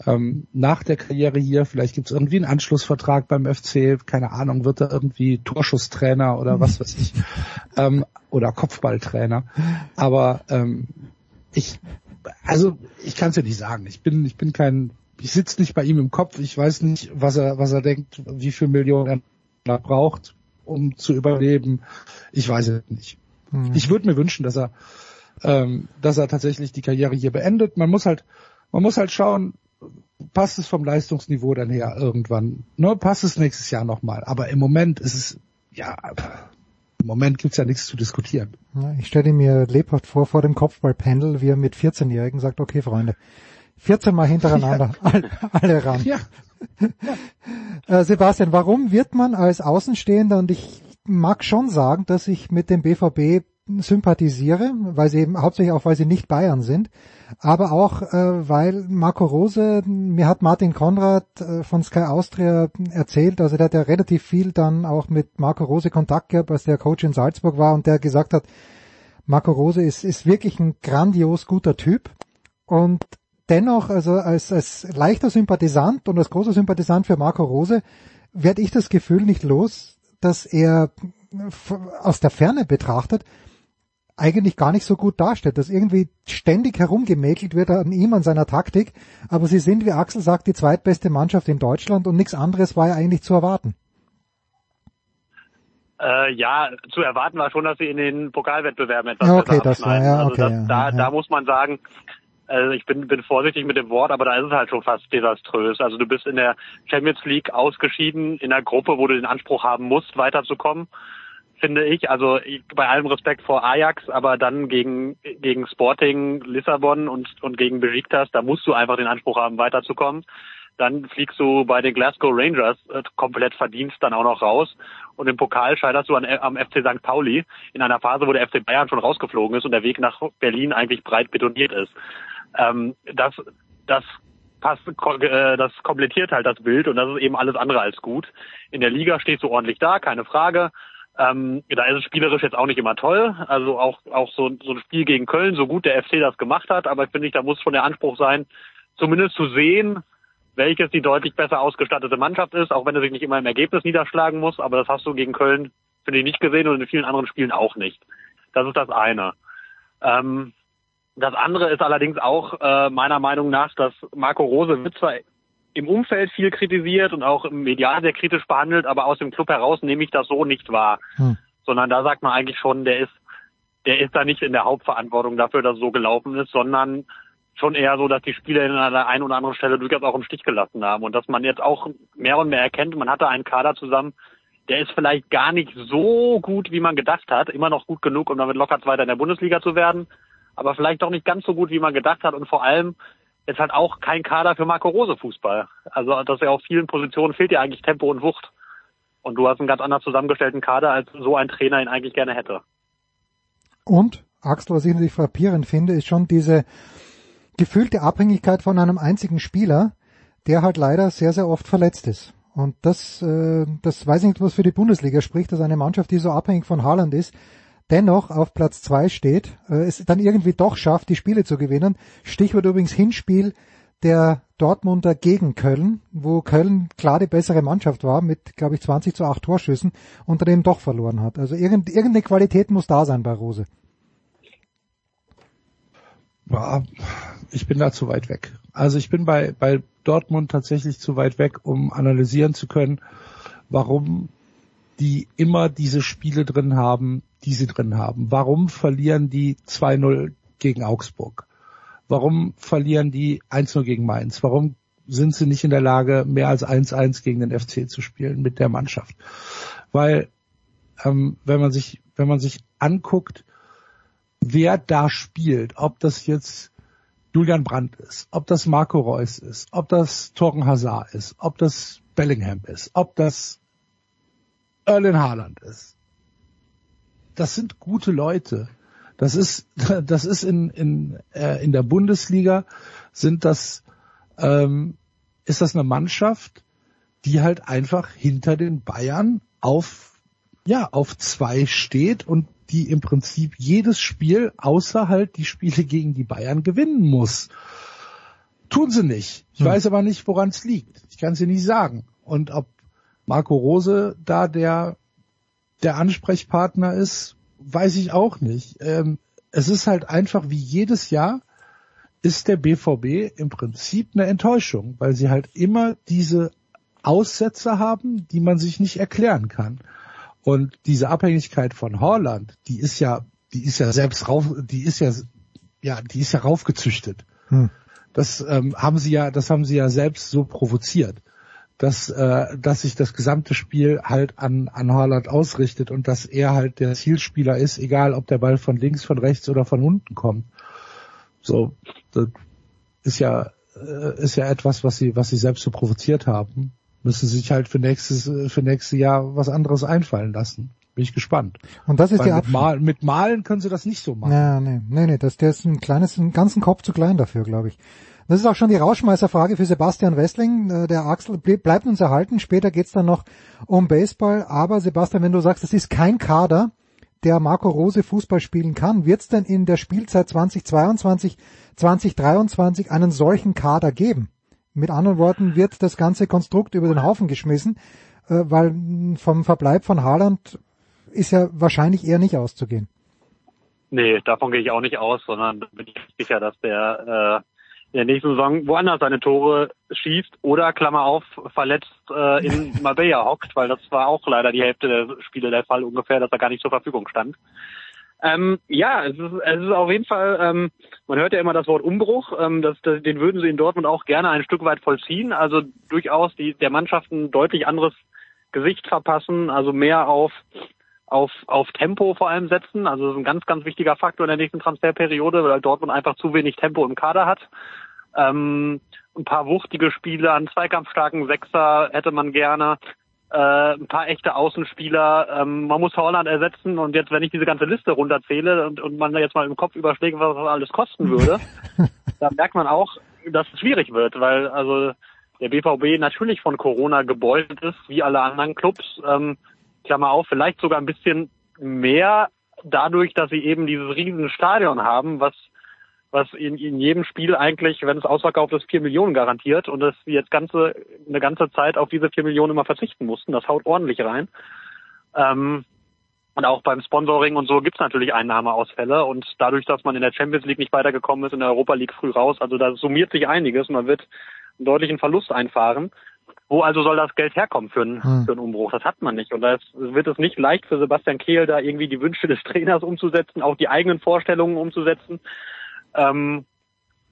ähm, nach der Karriere hier, vielleicht gibt es irgendwie einen Anschlussvertrag beim FC, keine Ahnung, wird er irgendwie Torschusstrainer oder was weiß ich, *laughs* ähm, oder Kopfballtrainer. Aber ähm, ich, also ich kann es ja nicht sagen. Ich bin, ich bin kein, ich sitze nicht bei ihm im Kopf. Ich weiß nicht, was er, was er denkt, wie viel Millionen er braucht, um zu überleben. Ich weiß es nicht. Ich würde mir wünschen, dass er, ähm, dass er tatsächlich die Karriere hier beendet. Man muss halt, man muss halt schauen, passt es vom Leistungsniveau dann her irgendwann, ne, passt es nächstes Jahr nochmal. Aber im Moment ist es, ja, im Moment gibt's ja nichts zu diskutieren. Ja, Ich stelle mir lebhaft vor, vor dem Kopfballpendel, wie er mit 14-Jährigen sagt, okay Freunde, 14 Mal hintereinander, *laughs* alle, alle ran. Ja, *laughs* Äh, Sebastian, warum wird man als Außenstehender, und ich mag schon sagen, dass ich mit dem BVB sympathisiere, weil sie eben hauptsächlich auch, weil sie nicht Bayern sind, aber auch, äh, weil Marco Rose, mir hat Martin Konrad äh, von Sky Austria erzählt, also der hat ja relativ viel dann auch mit Marco Rose Kontakt gehabt, als der Coach in Salzburg war und der gesagt hat, Marco Rose ist, ist wirklich ein grandios guter Typ. Und dennoch, also als, als leichter Sympathisant und als großer Sympathisant für Marco Rose, werde ich das Gefühl nicht los, dass er aus der Ferne betrachtet eigentlich gar nicht so gut dasteht, dass irgendwie ständig herumgemäkelt wird an ihm, an seiner Taktik, aber sie sind, wie Axel sagt, die zweitbeste Mannschaft in Deutschland und nichts anderes war ja eigentlich zu erwarten. Äh, ja, zu erwarten war schon, dass sie in den Pokalwettbewerben etwas Ja, okay, besser das war- ja, also okay, das, ja, da, ja. da muss man sagen, also ich bin, bin vorsichtig mit dem Wort, aber da ist es halt schon fast desaströs. Also du bist in der Champions League ausgeschieden, in einer Gruppe, wo du den Anspruch haben musst, weiterzukommen, finde ich. Also bei allem Respekt vor Ajax, aber dann gegen, gegen Sporting Lissabon und, und gegen Besiktas, da musst du einfach den Anspruch haben, weiterzukommen. Dann fliegst du bei den Glasgow Rangers äh, komplett verdient dann auch noch raus. Und im Pokal scheiterst du an, am FC St. Pauli in einer Phase, wo der FC Bayern schon rausgeflogen ist und der Weg nach Berlin eigentlich breit betoniert ist. Ähm, das, das passt, äh, das komplettiert halt das Bild und das ist eben alles andere als gut. In der Liga stehst du ordentlich da, keine Frage. Ähm, da ist es spielerisch jetzt auch nicht immer toll. Also auch, auch so, so ein Spiel gegen Köln, so gut der FC das gemacht hat, aber ich finde, da muss schon der Anspruch sein, zumindest zu sehen, welches die deutlich besser ausgestattete Mannschaft ist, auch wenn er sich nicht immer im Ergebnis niederschlagen muss, aber das hast du gegen Köln, finde ich, nicht gesehen und in vielen anderen Spielen auch nicht. Das ist das eine. Ähm, das andere ist allerdings auch äh, meiner Meinung nach, dass Marco Rose wird zwar im Umfeld viel kritisiert und auch im Medial sehr kritisch behandelt, aber aus dem Club heraus nehme ich das so nicht wahr. Hm. Sondern da sagt man eigentlich schon, der ist, der ist da nicht in der Hauptverantwortung dafür, dass es so gelaufen ist, sondern schon eher so, dass die Spieler ihn an der einen oder anderen Stelle durchaus auch im Stich gelassen haben und dass man jetzt auch mehr und mehr erkennt, man hatte einen Kader zusammen, der ist vielleicht gar nicht so gut, wie man gedacht hat, immer noch gut genug, um damit locker Zweiter in der Bundesliga zu werden, aber vielleicht doch nicht ganz so gut, wie man gedacht hat und vor allem jetzt halt auch kein Kader für Marco Rose Fußball. Also dass er auf vielen Positionen fehlt ja eigentlich Tempo und Wucht. Und du hast einen ganz anders zusammengestellten Kader, als so ein Trainer ihn eigentlich gerne hätte. Und, Axel, was ich natürlich frappierend finde, ist schon diese gefühlte Abhängigkeit von einem einzigen Spieler, der halt leider sehr, sehr oft verletzt ist. Und das, äh, das weiß ich nicht, was für die Bundesliga spricht, dass eine Mannschaft, die so abhängig von Haaland ist, dennoch auf Platz zwei steht, äh, es dann irgendwie doch schafft, die Spiele zu gewinnen. Stichwort übrigens Hinspiel der Dortmunder gegen Köln, wo Köln klar die bessere Mannschaft war, mit, glaube ich, 20 zu 8 Torschüssen und daneben doch verloren hat. Also irgend, irgendeine Qualität muss da sein bei Rose. Ja, ich bin da zu weit weg. Also ich bin bei, bei Dortmund tatsächlich zu weit weg, um analysieren zu können, warum die immer diese Spiele drin haben, die sie drin haben. Warum verlieren die 2-0 gegen Augsburg? Warum verlieren die 1-0 gegen Mainz? Warum sind sie nicht in der Lage, mehr als 1-1 gegen den FC zu spielen mit der Mannschaft? Weil, ähm, wenn man sich, wenn man sich anguckt, wer da spielt, ob das jetzt Julian Brandt ist, ob das Marco Reus ist, ob das Torgen Hazard ist, ob das Bellingham ist, ob das Erlen Haaland ist. Das sind gute Leute. Das ist, *laughs* das ist in, in, äh, in der Bundesliga sind das, ähm, ist das eine Mannschaft, die halt einfach hinter den Bayern auf, ja, auf zwei steht und die im Prinzip jedes Spiel, außer halt die Spiele gegen die Bayern, gewinnen muss. Tun sie nicht. Ich Hm. weiß aber nicht, woran es liegt. Ich kann es dir nicht sagen. Und ob Marco Rose da der, der Ansprechpartner ist, weiß ich auch nicht. Ähm, es ist halt einfach wie jedes Jahr ist der BVB im Prinzip eine Enttäuschung, weil sie halt immer diese Aussätze haben, die man sich nicht erklären kann. Und diese Abhängigkeit von Holland, die ist ja, die ist ja selbst rauf, die ist ja, ja, die ist ja raufgezüchtet. Hm. Das ähm, haben sie ja, das haben sie ja selbst so provoziert, dass, äh, dass sich das gesamte Spiel halt an an Haaland ausrichtet und dass er halt der Zielspieler ist, egal ob der Ball von links, von rechts oder von unten kommt. So, das ist ja äh, ist ja etwas, was sie was sie selbst so provoziert haben. Müssen sie sich halt für nächstes für nächstes Jahr was anderes einfallen lassen. Bin ich gespannt. Und das ist Weil die mit, Mal, mit Malen können sie das nicht so machen. Ja, nee, nee, nee, das, der ist ein kleines, einen ganzen Kopf zu klein dafür, glaube ich. Das ist auch schon die Rauschmeißerfrage für Sebastian Wessling. Äh, Der Axel ble- bleibt uns erhalten. Später geht's dann noch um Baseball. Aber Sebastian, wenn du sagst, es ist kein Kader, der Marco Rose Fußball spielen kann, wird's denn in der Spielzeit 2022, 2023 einen solchen Kader geben? Mit anderen Worten, wird das ganze Konstrukt über den Haufen geschmissen, äh, weil vom Verbleib von Haaland ist ja wahrscheinlich eher nicht auszugehen. Nee, davon gehe ich auch nicht aus, sondern bin ich sicher, dass der äh, in der nächsten Saison woanders seine Tore schießt oder, Klammer auf, verletzt äh, in *laughs* Marbella hockt, weil das war auch leider die Hälfte der Spiele der Fall ungefähr, dass er gar nicht zur Verfügung stand. Ähm, ja, es ist, es ist auf jeden Fall, ähm, man hört ja immer das Wort Umbruch, ähm, das, das, den würden sie in Dortmund auch gerne ein Stück weit vollziehen, also durchaus die, der Mannschaft ein deutlich anderes Gesicht verpassen, also mehr auf auf, auf Tempo vor allem setzen. Also das ist ein ganz, ganz wichtiger Faktor in der nächsten Transferperiode, weil Dortmund einfach zu wenig Tempo im Kader hat. Ähm, ein paar wuchtige Spieler, einen zweikampfstarken Sechser hätte man gerne. Äh, ein paar echte Außenspieler. Ähm, man muss Holland ersetzen und jetzt, wenn ich diese ganze Liste runterzähle und, und man da jetzt mal im Kopf überschlägt, was das alles kosten würde, *laughs* dann merkt man auch, dass es schwierig wird, weil also der BVB natürlich von Corona gebeutelt ist, wie alle anderen Clubs. Ähm, Klammer auf, vielleicht sogar ein bisschen mehr dadurch, dass sie eben dieses riesen Stadion haben, was was in, in jedem Spiel eigentlich, wenn es ausverkauft ist, vier Millionen garantiert und dass sie jetzt ganze eine ganze Zeit auf diese vier Millionen immer verzichten mussten. Das haut ordentlich rein. Ähm, und auch beim Sponsoring und so gibt's natürlich Einnahmeausfälle und dadurch, dass man in der Champions League nicht weitergekommen ist, in der Europa League früh raus, also da summiert sich einiges. Man wird einen deutlichen Verlust einfahren. Wo also soll das Geld herkommen für einen, Hm. für einen Umbruch? Das hat man nicht. Und da wird es nicht leicht für Sebastian Kehl, da irgendwie die Wünsche des *laughs* Trainers umzusetzen, auch die eigenen Vorstellungen umzusetzen. Ähm,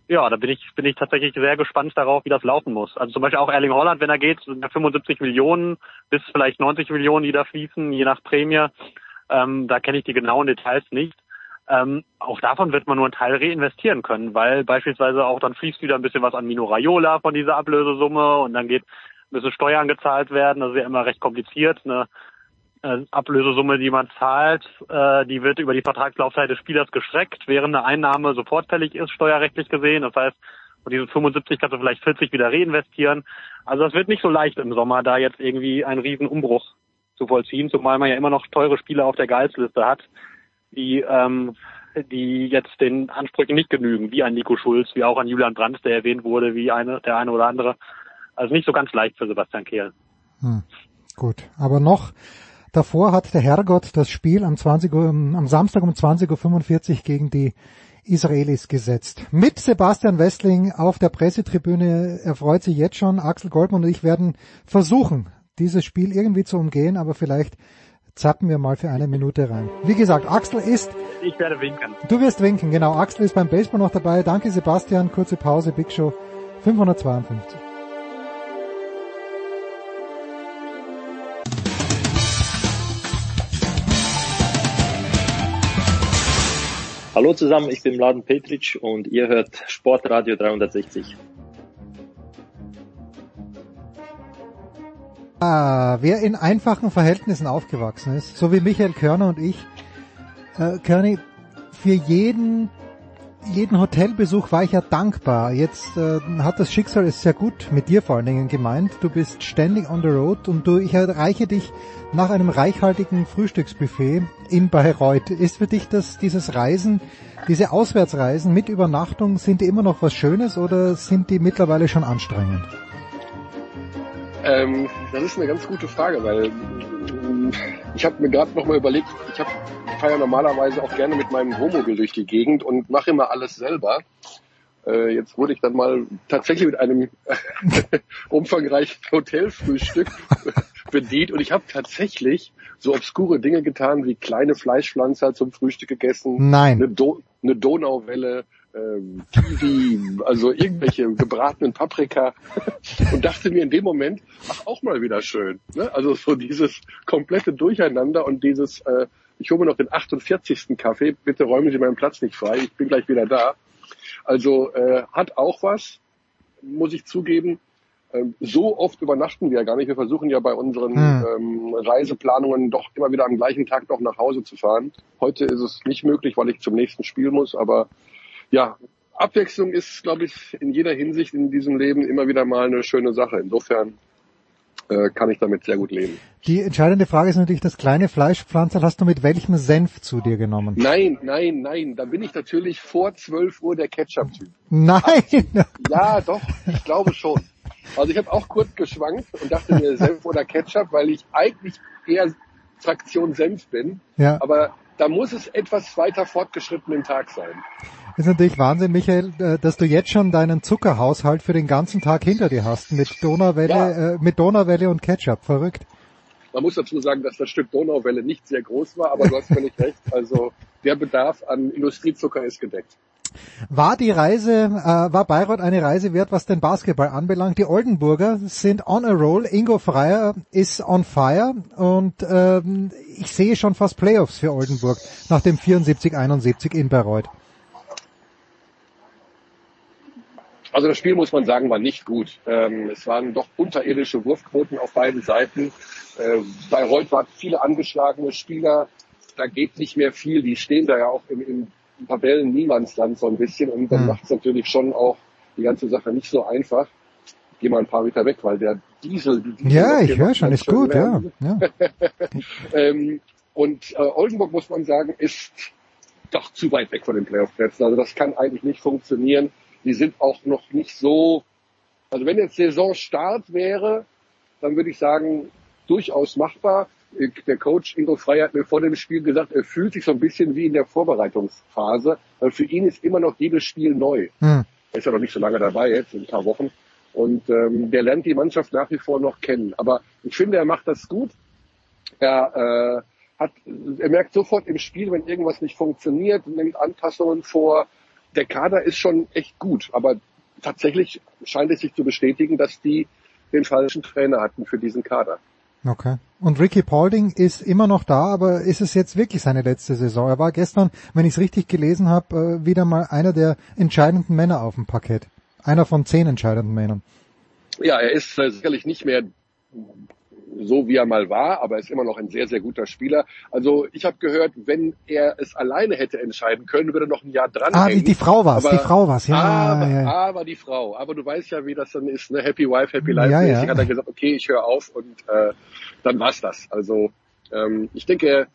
ja, da bin ich, bin ich tatsächlich sehr gespannt darauf, wie das laufen muss. Also zum Beispiel auch Erling Holland, wenn er geht, sind ja 75 Millionen bis vielleicht 90 Millionen, die da fließen, je nach Prämie. Ähm, da kenne ich die genauen Details nicht. Ähm, auch davon wird man nur einen Teil reinvestieren können, weil beispielsweise auch dann fließt wieder ein bisschen was an Mino Raiola von dieser Ablösesumme und dann geht müssen Steuern gezahlt werden. Das ist ja immer recht kompliziert. Eine äh, Ablösesumme, die man zahlt, äh, die wird über die Vertragslaufzeit des Spielers gestreckt, während eine Einnahme sofort fällig ist, steuerrechtlich gesehen. Das heißt, von diesen 75 kannst du vielleicht 40 wieder reinvestieren. Also das wird nicht so leicht im Sommer, da jetzt irgendwie einen riesen Umbruch zu vollziehen, zumal man ja immer noch teure Spieler auf der Gehaltsliste hat, die ähm, die jetzt den Ansprüchen nicht genügen, wie ein Nico Schulz, wie auch ein Julian Brandt, der erwähnt wurde, wie eine, der eine oder andere. Also nicht so ganz leicht für Sebastian Kehl. Hm, gut, aber noch davor hat der Herrgott das Spiel am, 20 Uhr, am Samstag um 20.45 Uhr gegen die Israelis gesetzt. Mit Sebastian Westling auf der Pressetribüne. Er freut sich jetzt schon. Axel Goldmann und ich werden versuchen, dieses Spiel irgendwie zu umgehen, aber vielleicht zappen wir mal für eine Minute rein. Wie gesagt, Axel ist, Ich werde winken. du wirst winken, genau. Axel ist beim Baseball noch dabei. Danke Sebastian, kurze Pause, Big Show 552. Hallo zusammen, ich bin Mladen Petric und ihr hört Sportradio 360. Ah, wer in einfachen Verhältnissen aufgewachsen ist, so wie Michael Körner und ich, äh, Körny, für jeden, jeden Hotelbesuch war ich ja dankbar. Jetzt äh, hat das Schicksal es sehr gut mit dir vor allen Dingen gemeint. Du bist ständig on the road und du, ich erreiche dich nach einem reichhaltigen Frühstücksbuffet in Bayreuth. Ist für dich das, dieses Reisen, diese Auswärtsreisen mit Übernachtung, sind die immer noch was Schönes oder sind die mittlerweile schon anstrengend? Ähm, das ist eine ganz gute Frage, weil ähm, ich habe mir gerade nochmal überlegt, ich, fahre ja normalerweise auch gerne mit meinem Wohnmobil durch die Gegend und mache immer alles selber. Äh, jetzt wurde ich dann mal tatsächlich mit einem *laughs* umfangreichen Hotelfrühstück *laughs* bedient und ich habe tatsächlich so obskure Dinge getan wie kleine Fleischpflanzer zum Frühstück gegessen, Nein. eine, Do eine Donauwelle, ähm, Kiwi, also irgendwelche gebratenen Paprika und dachte mir in dem Moment, ach auch mal wieder schön. Ne? Also so dieses komplette Durcheinander und dieses, äh, ich hole mir noch den 48. Kaffee, bitte räumen Sie meinen Platz nicht frei, ich bin gleich wieder da. Also äh, hat auch was, muss ich zugeben. Ähm, so oft übernachten wir ja gar nicht. Wir versuchen ja bei unseren Hm. ähm, Reiseplanungen doch immer wieder am gleichen Tag noch nach Hause zu fahren. Heute ist es nicht möglich, weil ich zum nächsten Spiel muss, aber ja, Abwechslung ist, glaube ich, in jeder Hinsicht in diesem Leben immer wieder mal eine schöne Sache. Insofern äh, kann ich damit sehr gut leben. Die entscheidende Frage ist natürlich, das kleine Fleischpflanzer hast du mit welchem Senf zu dir genommen? Nein, nein, nein, da bin ich natürlich vor 12 Uhr der Ketchup-Typ. Nein! *laughs* Ja, doch, ich glaube schon. Also ich habe auch kurz geschwankt und dachte mir Senf oder Ketchup, weil ich eigentlich eher Fraktion Senf bin. Ja. Aber da muss es etwas weiter fortgeschritten im Tag sein. ist natürlich Wahnsinn, Michael, äh, dass du jetzt schon deinen Zuckerhaushalt für den ganzen Tag hinter dir hast. Mit Donauwelle, Ja. äh, mit Donauwelle und Ketchup. Verrückt. Man muss dazu sagen, dass das Stück Donauwelle nicht sehr groß war, aber du hast völlig *laughs* recht. Also der Bedarf an Industriezucker ist gedeckt. War die Reise, äh, war Bayreuth eine Reise wert, was den Basketball anbelangt? Die Oldenburger sind on a roll. Ingo Freier ist on fire und ähm, ich sehe schon fast Playoffs für Oldenburg nach dem 74-71 in Bayreuth. Also das Spiel, muss man sagen, war nicht gut. Ähm, es waren doch unterirdische Wurfquoten auf beiden Seiten. Äh, Bayreuth waren viele angeschlagene Spieler. Da geht nicht mehr viel. Die stehen da ja auch im, im Tabellen-Niemandsland so ein bisschen. Und dann Mhm. macht es natürlich schon auch die ganze Sache nicht so einfach. Ich geh mal ein paar Meter weg, weil der Diesel... Die Diesel Ja, ich höre schon, ist gut, schön ja. Ja. *laughs* Ähm, und äh, Oldenburg, muss man sagen, ist doch zu weit weg von den Playoff-Plätzen. Also das kann eigentlich nicht funktionieren. Die sind auch noch nicht so... Also wenn jetzt Saisonstart wäre, dann würde ich sagen, durchaus machbar. Äh, Der Coach Ingo Frey hat mir vor dem Spiel gesagt, er fühlt sich so ein bisschen wie in der Vorbereitungsphase, weil für ihn ist immer noch jedes Spiel neu. Hm. Er ist ja noch nicht so lange dabei jetzt, in ein paar Wochen. Und ähm, der lernt die Mannschaft nach wie vor noch kennen. Aber ich finde, er macht das gut. Er, äh, hat, er merkt sofort im Spiel, wenn irgendwas nicht funktioniert, nimmt Anpassungen vor. Der Kader ist schon echt gut, aber tatsächlich scheint es sich zu bestätigen, dass die den falschen Trainer hatten für diesen Kader. Okay. Und Ricky Paulding ist immer noch da, aber ist es jetzt wirklich seine letzte Saison? Er war gestern, wenn ich es richtig gelesen habe, äh, wieder mal einer der entscheidenden Männer auf dem Parkett. Einer von zehn entscheidenden Männern. Ja, er ist äh, sicherlich nicht mehr so, wie er mal war, aber er ist immer noch ein sehr, sehr guter Spieler. Also ich habe gehört, wenn er es alleine hätte entscheiden können, würde er noch ein Jahr dran Ah, die, Frau war's, Aber- die Frau war's, ja, aber, ja, ja. aber die Frau. Aber du weißt ja, wie das dann ist, ne? Happy Wife, Happy Life. Ja, ja. Hat er gesagt, okay, ich höre auf und äh, dann war's das. Also ähm, ich denke,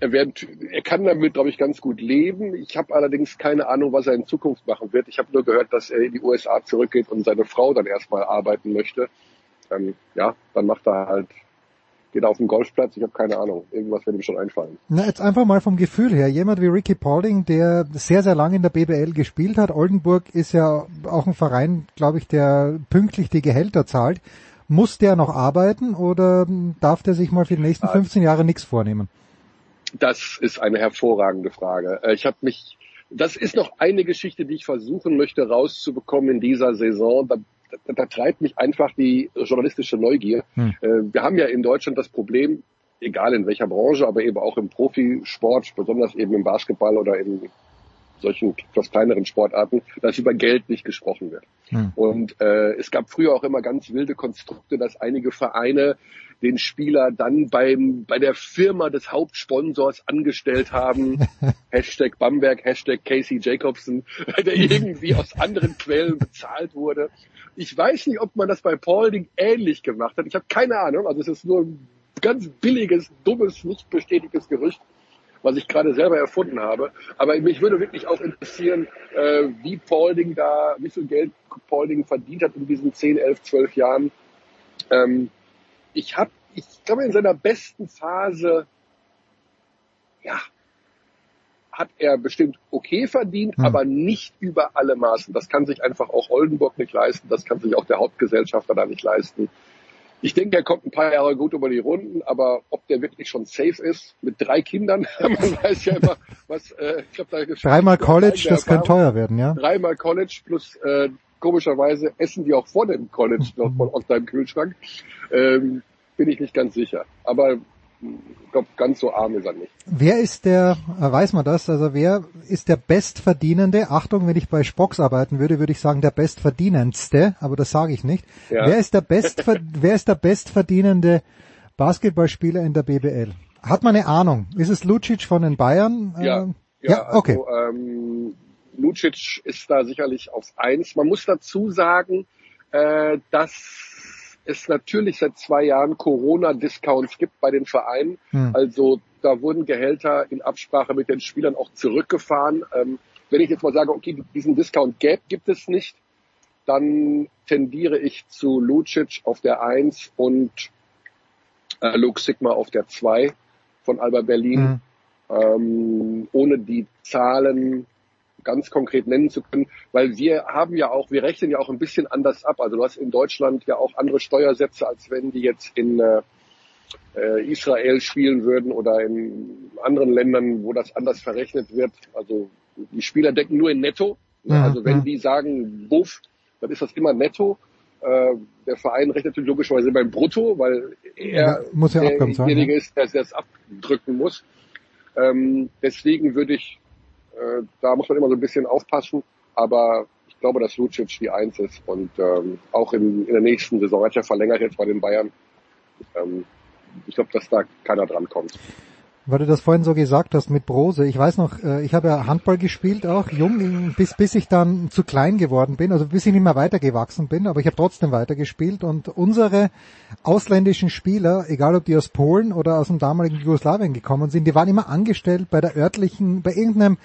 er, wird, er kann damit, glaube ich, ganz gut leben. Ich habe allerdings keine Ahnung, was er in Zukunft machen wird. Ich habe nur gehört, dass er in die USA zurückgeht und seine Frau dann erstmal arbeiten möchte. Ähm, ja, dann macht er halt, geht er auf den Golfplatz. Ich habe keine Ahnung. Irgendwas wird ihm schon einfallen. Na, jetzt einfach mal vom Gefühl her. Jemand wie Ricky Paulding, der sehr, sehr lange in der BBL gespielt hat. Oldenburg ist ja auch ein Verein, glaube ich, der pünktlich die Gehälter zahlt. Muss der noch arbeiten oder darf der sich mal für die nächsten 15 Jahre nichts vornehmen? Das ist eine hervorragende Frage. Äh, Ich habe mich, das ist noch eine Geschichte, die ich versuchen möchte rauszubekommen in dieser Saison. Da, da, treibt mich einfach die journalistische Neugier. Hm. Äh, Wir haben ja in Deutschland das Problem, egal in welcher Branche, aber eben auch im Profisport, besonders eben im Basketball oder in solchen etwas kleineren Sportarten, dass über Geld nicht gesprochen wird. Hm. Und äh, es gab früher auch immer ganz wilde Konstrukte, dass einige Vereine den Spieler dann beim bei der Firma des Hauptsponsors angestellt haben. *laughs* Hashtag Bamberg, Hashtag Casey Jacobson, der irgendwie aus anderen Quellen bezahlt wurde. Ich weiß nicht, ob man das bei Paulding ähnlich gemacht hat. Ich habe keine Ahnung. Also es ist nur ein ganz billiges, dummes, nicht bestätigtes Gerücht was ich gerade selber erfunden habe. Aber mich würde wirklich auch interessieren, äh, wie Paulding da, wie viel Geld Paulding verdient hat in diesen 10, 11, 12 Jahren. Ähm, ich habe, ich glaube, in seiner besten Phase, ja, hat er bestimmt okay verdient, Hm. aber nicht über alle Maßen. Das kann sich einfach auch Oldenburg nicht leisten, das kann sich auch der Hauptgesellschafter da nicht leisten. Ich denke, er kommt ein paar Jahre gut über die Runden, aber ob der wirklich schon safe ist mit drei Kindern, *laughs* man weiß ja immer, was äh, ich glaube, da Dreimal College, das Erfahrung. teuer werden, ja? Dreimal College plus äh, komischerweise essen die auch vor dem College noch *laughs* von aus deinem Kühlschrank. Ähm, bin ich nicht ganz sicher. Aber ich glaube, ganz so arm ist er nicht. Wer ist der, äh, weiß man das, also wer ist der Bestverdienende? Achtung, wenn ich bei Spocks arbeiten würde, würde ich sagen der Bestverdienendste, aber das sage ich nicht. Ja. Wer ist der Bestver *laughs* wer ist der bestverdienende Basketballspieler in der BBL? Hat man eine Ahnung? Ist es Lucic von den Bayern? Ja, Ähm, ja, ja, okay. Also, ähm, Lucic ist da sicherlich auf eins. Man muss dazu sagen, äh, dass es natürlich seit zwei Jahren Corona-Discounts gibt bei den Vereinen. Hm. Also da wurden Gehälter in Absprache mit den Spielern auch zurückgefahren. Ähm, wenn ich jetzt mal sage, okay, diesen Discount Gap gibt es nicht, dann tendiere ich zu Lucic auf der Eins und äh, Luke Sigma auf der Zwei von Alba Berlin Hm. ähm, ohne die Zahlen ganz konkret nennen zu können, weil wir haben ja auch, wir rechnen ja auch ein bisschen anders ab. Also du hast in Deutschland ja auch andere Steuersätze, als wenn die jetzt in äh, Israel spielen würden oder in anderen Ländern, wo das anders verrechnet wird. Also die Spieler decken nur in Netto. Ne? Mhm, Also wenn mhm. die sagen Buff, dann ist das immer Netto. Äh, der Verein rechnet logischerweise beim Brutto, weil er Ja, muss ja derjenige ja. ist, der das abdrücken muss. Ähm, deswegen würde ich, äh, da muss man immer so ein bisschen aufpassen, aber ich glaube, dass Lucic die Eins ist und ähm, auch in, in der nächsten Saison hat ja verlängert jetzt bei den Bayern. Ähm, ich glaube, dass da keiner dran kommt. Weil du das vorhin so gesagt hast mit Brose. Ich weiß noch, äh, ich habe ja Handball gespielt auch, jung, bis, bis ich dann zu klein geworden bin, also bis ich nicht mehr weitergewachsen bin, aber ich habe trotzdem weitergespielt und unsere ausländischen Spieler, egal ob die aus Polen oder aus dem damaligen Jugoslawien gekommen sind, die waren immer angestellt bei der örtlichen, bei irgendeinem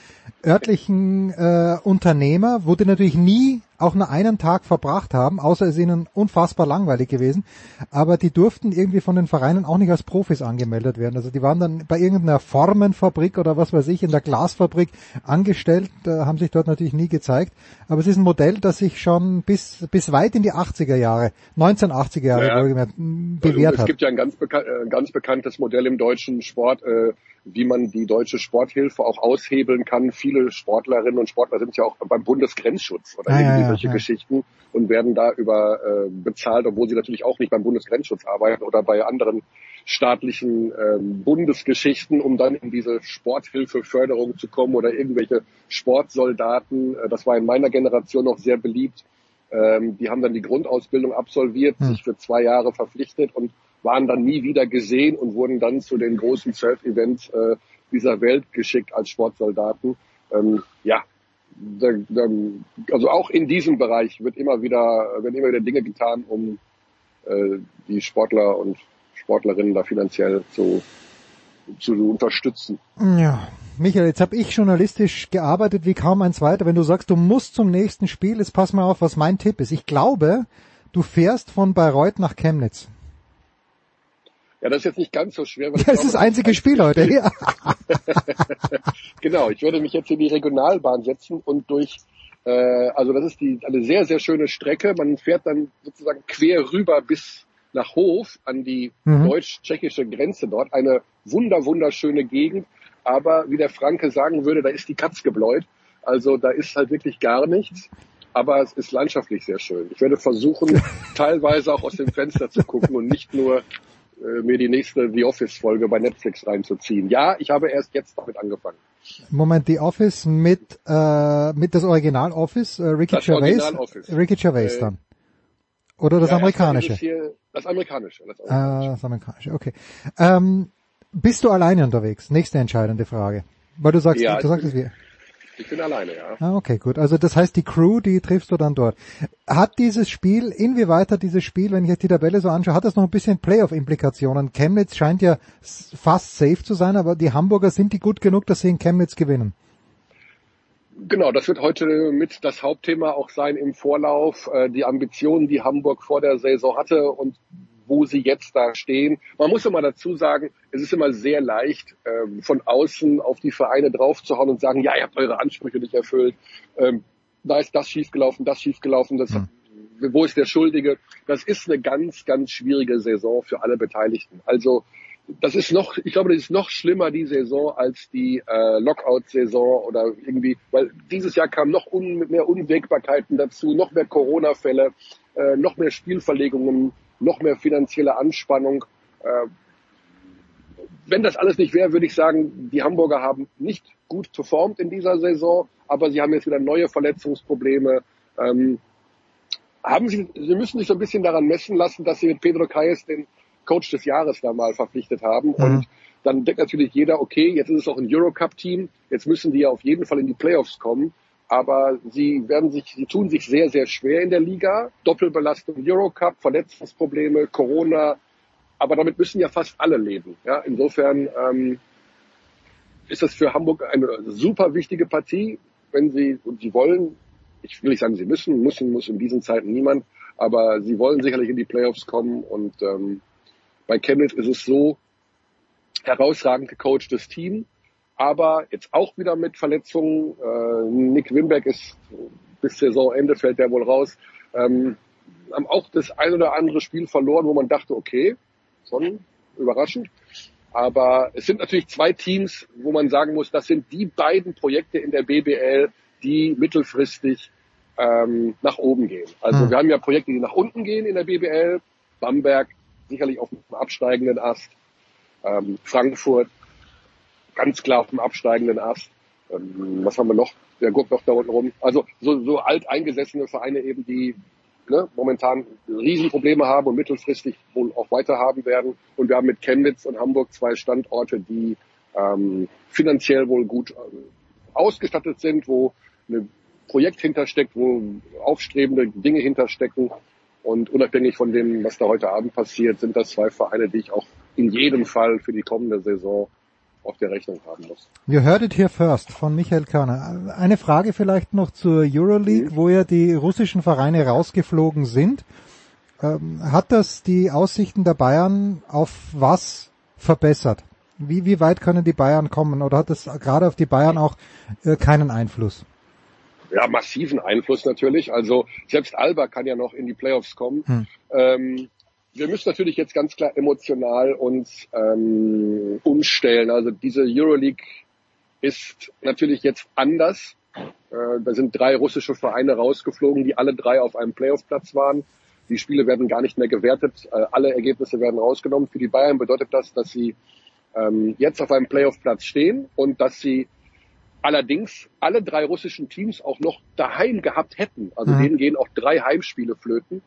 örtlichen äh, Unternehmer, wo die natürlich nie auch nur einen Tag verbracht haben, außer es ihnen unfassbar langweilig gewesen. Aber die durften irgendwie von den Vereinen auch nicht als Profis angemeldet werden. Also die waren dann bei irgendeiner Formenfabrik oder was weiß ich, in der Glasfabrik angestellt, äh, haben sich dort natürlich nie gezeigt. Aber es ist ein Modell, das sich schon bis, bis weit in die 80er Jahre, 1980er Jahre Naja. bewährt es hat. gibt ja ein ganz, bekan äh, ganz bekanntes Modell im deutschen Sport, äh, wie man die deutsche Sporthilfe auch aushebeln kann. Viele Sportlerinnen und Sportler sind ja auch beim Bundesgrenzschutz oder Ah, irgendwie ja, solche ja. Geschichten und werden da über äh, bezahlt, obwohl sie natürlich auch nicht beim Bundesgrenzschutz arbeiten oder bei anderen staatlichen ähm, Bundesgeschichten, um dann in diese Sporthilfeförderung zu kommen oder irgendwelche Sportsoldaten. Äh, das war in meiner Generation noch sehr beliebt. Ähm, die haben dann die Grundausbildung absolviert, Hm. sich für zwei Jahre verpflichtet und waren dann nie wieder gesehen und wurden dann zu den großen Surf-Events äh, dieser Welt geschickt als Sportsoldaten. Ähm, ja, da, da, also auch in diesem Bereich wird immer wieder, werden immer wieder Dinge getan, um äh, die Sportler und Sportlerinnen da finanziell zu, zu unterstützen. Ja, Michael, jetzt habe ich journalistisch gearbeitet wie kaum ein zweiter. Wenn du sagst, du musst zum nächsten Spiel, jetzt pass mal auf, was mein Tipp ist. Ich glaube, du fährst von Bayreuth nach Chemnitz. Ja, das ist jetzt nicht ganz so schwer. Das ist das einzige Spiel heute. Ja. *laughs* genau, ich werde mich jetzt in die Regionalbahn setzen und durch, äh, also das ist die, eine sehr, sehr schöne Strecke. Man fährt dann sozusagen quer rüber bis nach Hof an die Mhm. deutsch-tschechische Grenze dort. Eine wunder, wunderschöne Gegend. Aber wie der Franke sagen würde, da ist die Katz gebläut. Also da ist halt wirklich gar nichts. Aber es ist landschaftlich sehr schön. Ich werde versuchen, *laughs* teilweise auch aus dem Fenster zu gucken und nicht nur äh, mir die nächste The Office-Folge bei Netflix reinzuziehen. Ja, ich habe erst jetzt damit angefangen. Moment, die Office mit, äh, mit das Original Office, äh, Ricky Das Gervais. Original Office. Ricky Gervais Äh, dann. Oder das Ja, amerikanische. Hier, das amerikanische. Das Äh, das amerikanische, okay. Ähm, bist du alleine unterwegs? Nächste entscheidende Frage. Weil du sagst, Ja, du sagst es wir. Ich bin alleine, ja. Ah, okay, gut. Also das heißt, die Crew, die triffst du dann dort. Hat dieses Spiel, inwieweit hat dieses Spiel, wenn ich jetzt die Tabelle so anschaue, hat das noch ein bisschen Playoff-Implikationen? Chemnitz scheint ja fast safe zu sein, aber die Hamburger sind die gut genug, dass sie in Chemnitz gewinnen. Genau, das wird heute mit das Hauptthema auch sein im Vorlauf, äh, die Ambitionen, die Hamburg vor der Saison hatte und wo sie jetzt da stehen. Man muss immer dazu sagen, es ist immer sehr leicht, ähm, von außen auf die Vereine draufzuhauen und sagen, ja, ihr habt eure Ansprüche nicht erfüllt, ähm, da ist das schiefgelaufen, das schiefgelaufen, das, wo ist der Schuldige? Das ist eine ganz, ganz schwierige Saison für alle Beteiligten. Also das ist noch, ich glaube, das ist noch schlimmer die Saison als die äh, Lockout-Saison oder irgendwie, weil dieses Jahr kamen noch un, mehr Unwägbarkeiten dazu, noch mehr Corona-Fälle, äh, noch mehr Spielverlegungen, noch mehr finanzielle Anspannung. Äh, wenn das alles nicht wäre, würde ich sagen, die Hamburger haben nicht gut performt in dieser Saison, aber sie haben jetzt wieder neue Verletzungsprobleme. Ähm, haben sie, sie müssen sich so ein bisschen daran messen lassen, dass sie mit Pedro Calles den Coach des Jahres da mal verpflichtet haben. Und dann denkt natürlich jeder, okay, jetzt ist es auch ein Eurocup-Team, jetzt müssen die ja auf jeden Fall in die Playoffs kommen. Aber sie werden sich, sie tun sich sehr, sehr schwer in der Liga. Doppelbelastung Eurocup, Verletzungsprobleme, Corona. Aber damit müssen ja fast alle leben. Ja, insofern ähm, ist das für Hamburg eine super wichtige Partie, wenn sie, und sie wollen, ich will nicht sagen, sie müssen, müssen muss in diesen Zeiten niemand, aber sie wollen sicherlich in die Playoffs kommen und ähm, bei Chemnitz ist es so, herausragend gecoachtes Team, aber jetzt auch wieder mit Verletzungen. Äh, Nick Wimberg ist bis Saisonende fällt der wohl raus. Ähm, haben auch das ein oder andere Spiel verloren, wo man dachte, okay, schon überraschend. Aber es sind natürlich zwei Teams, wo man sagen muss, das sind die beiden Projekte in der BBL, die mittelfristig ähm, nach oben gehen. Also Hm. wir haben ja Projekte, die nach unten gehen in der BBL. Bamberg sicherlich auf dem absteigenden Ast. Ähm, Frankfurt ganz klar auf dem absteigenden Ast. Ähm, was haben wir noch? Der guckt noch da unten rum. Also so, so alteingesessene Vereine eben, die ne, momentan Riesenprobleme haben und mittelfristig wohl auch weiter haben werden. Und wir haben mit Chemnitz und Hamburg zwei Standorte, die ähm, finanziell wohl gut äh, ausgestattet sind, wo ein Projekt hintersteckt, wo aufstrebende Dinge hinterstecken. Und unabhängig von dem, was da heute Abend passiert, sind das zwei Vereine, die ich auch in jedem Fall für die kommende Saison auf der Rechnung haben muss. You heard it here first von Michael Körner. Eine Frage vielleicht noch zur Euroleague, wo ja die russischen Vereine rausgeflogen sind. Ähm, hat das die Aussichten der Bayern auf was verbessert? Wie, wie weit können die Bayern kommen? Oder hat das gerade auf die Bayern auch äh, keinen Einfluss? Ja, massiven Einfluss natürlich. Also selbst Alba kann ja noch in die Playoffs kommen. Hm. Ähm, wir müssen natürlich jetzt ganz klar emotional uns ähm, umstellen. Also diese Euroleague ist natürlich jetzt anders. Äh, da sind drei russische Vereine rausgeflogen, die alle drei auf einem Playoff-Platz waren. Die Spiele werden gar nicht mehr gewertet. Äh, alle Ergebnisse werden rausgenommen. Für die Bayern bedeutet das, dass sie ähm, jetzt auf einem Playoff-Platz stehen und dass sie allerdings alle drei russischen Teams auch noch daheim gehabt hätten. Also Mhm. denen gehen auch drei Heimspiele flöten.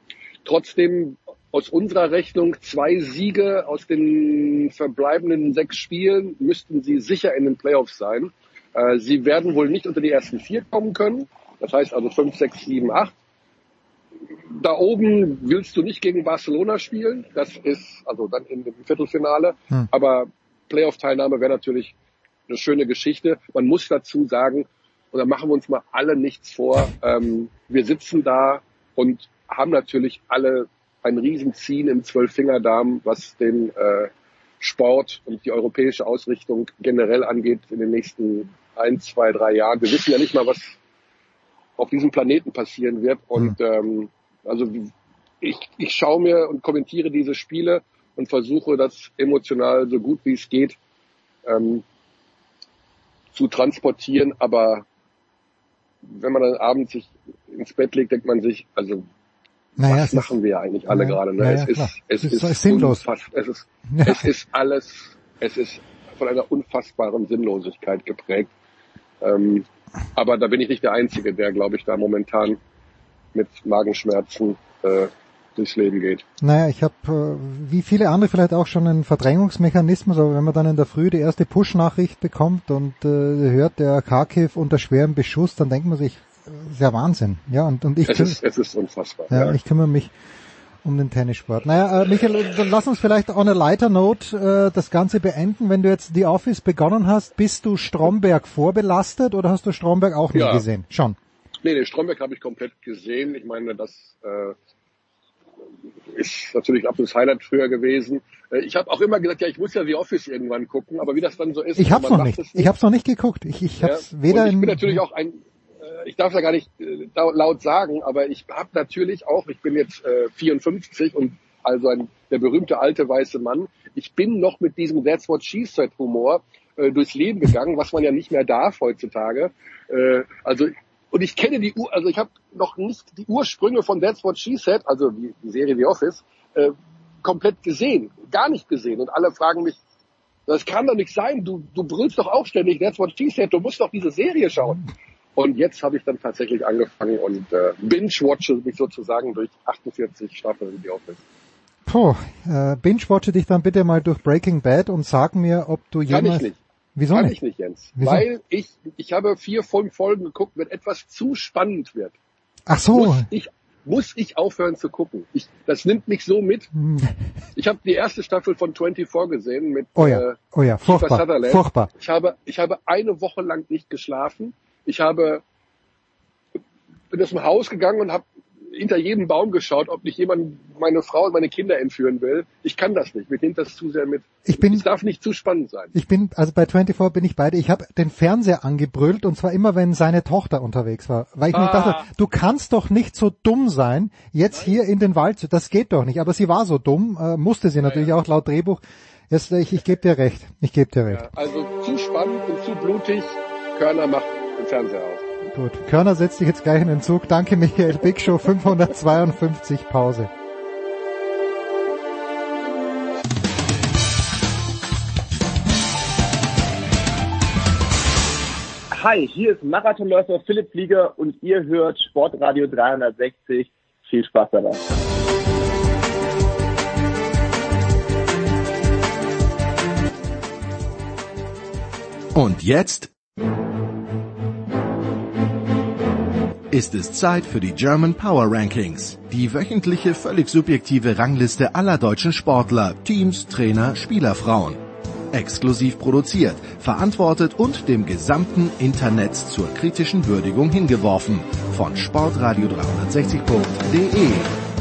Trotzdem aus unserer Rechnung zwei Siege aus den verbleibenden sechs Spielen müssten sie sicher in den Playoffs sein. Äh, sie werden wohl nicht unter die ersten vier kommen können. Das heißt also fünf, sechs, sieben, acht. Da oben willst du nicht gegen Barcelona spielen. Das ist also dann in dem Viertelfinale. Hm. Aber Playoff-Teilnahme wäre natürlich eine schöne Geschichte. Man muss dazu sagen, und da machen wir uns mal alle nichts vor, ähm, wir sitzen da und haben natürlich alle ein Riesenziehen im Zwölffingerdarm, was den äh, Sport und die europäische Ausrichtung generell angeht in den nächsten ein, zwei, drei Jahren. Wir wissen ja nicht mal, was auf diesem Planeten passieren wird. Und ähm, also ich, ich schaue mir und kommentiere diese Spiele und versuche das emotional so gut wie es geht ähm, zu transportieren. Aber wenn man dann abends sich ins Bett legt, denkt man sich, also Naja, was es ist- machen wir eigentlich alle Ja, gerade? Ne? ja, es, ist, es, Es ist, ist sinnlos. Es ist, *laughs* Ja. es ist alles, es ist von einer unfassbaren Sinnlosigkeit geprägt. Ähm, aber da bin ich nicht der Einzige, der, glaube ich, da momentan mit Magenschmerzen äh, durchs Leben geht. Naja, ich habe, äh, wie viele andere vielleicht auch schon einen Verdrängungsmechanismus, aber wenn man dann in der Früh die erste Push-Nachricht bekommt und äh, hört, der Kharkiv unter schwerem Beschuss, dann denkt man sich, ist ja Wahnsinn. Ja, und, und ich, Es ist, es ist unfassbar. ja, ja. ich kümmere mich um den Tennissport. Naja, äh, Michael, dann lass uns vielleicht on a lighter note äh, das Ganze beenden. Wenn du jetzt The Office begonnen hast, bist du Stromberg vorbelastet oder hast du Stromberg auch nie Ja. gesehen? Schon. Nee, den Stromberg habe ich komplett gesehen. Ich meine, das äh, ist natürlich ein absolutes Highlight früher gewesen. Äh, ich habe auch immer gesagt, ja, ich muss ja The Office irgendwann gucken, aber wie das dann so ist, Ich hab's noch nicht. es Ich hab's noch nicht geguckt. Ich, ich Ja, hab's weder und ich in bin natürlich auch ein, ich darf ja gar nicht äh, lau- laut sagen, aber ich habe natürlich auch, ich bin jetzt äh, 54 und also ein, der berühmte alte weiße Mann, ich bin noch mit diesem That's What She Said Humor äh, durchs Leben gegangen, was man ja nicht mehr darf heutzutage. Äh, also und ich kenne die, Ur also ich habe noch nicht die Ursprünge von That's What She Said, also die, die Serie The Office, äh, komplett gesehen, gar nicht gesehen. Und alle fragen mich, das kann doch nicht sein. Du, du brüllst doch auch ständig, that's what she said. Du musst doch diese Serie schauen. Und jetzt habe ich dann tatsächlich angefangen und äh, binge-watche mich sozusagen durch 48 Staffeln The Office. Puh, äh, binge-watche dich dann bitte mal durch Breaking Bad und sag mir, ob du Kann jemals... ich nicht. Wieso Kann nicht? ich nicht, Jens. Wieso? Weil ich, ich habe vier, fünf Folgen geguckt, wenn etwas zu spannend wird, Ach so. muss ich muss ich aufhören zu gucken. Ich, das nimmt mich so mit. Hm. Ich habe die erste Staffel von 24 gesehen mit Oh ja, äh, oh ja, furchtbar, Sutherland. furchtbar. Ich habe, ich habe eine Woche lang nicht geschlafen. Ich habe bin aus dem Haus gegangen und habe hinter jedem Baum geschaut, ob nicht jemand meine Frau und meine Kinder entführen will. Ich kann das nicht. Mir nimmt das zu sehr mit. Ich bin- es darf nicht zu spannend sein. Ich bin, also bei 24 bin ich beide. Ich habe den Fernseher angebrüllt und zwar immer, wenn seine Tochter unterwegs war. Weil ich mir Ah. dachte, du kannst doch nicht so dumm sein, jetzt hier in den Wald zu, das geht doch nicht. Aber sie war so dumm, äh, musste sie natürlich auch laut Drehbuch. Jetzt, ich, ich gebe dir recht. Ich gebe dir recht. Ja, also zu spannend und zu blutig. Körner macht Fernseher aus. Gut. Körner setzt dich jetzt gleich in den Zug. Danke, Michael. Big Show 552 Pause. Hi, hier ist Marathonläufer Philipp Flieger und ihr hört Sportradio 360. Viel Spaß dabei. Und jetzt ist es Zeit für die German Power Rankings, die wöchentliche völlig subjektive Rangliste aller deutschen Sportler, Teams, Trainer, Spielerfrauen. Exklusiv produziert, verantwortet und dem gesamten Internet zur kritischen Würdigung hingeworfen von sportradio360.de.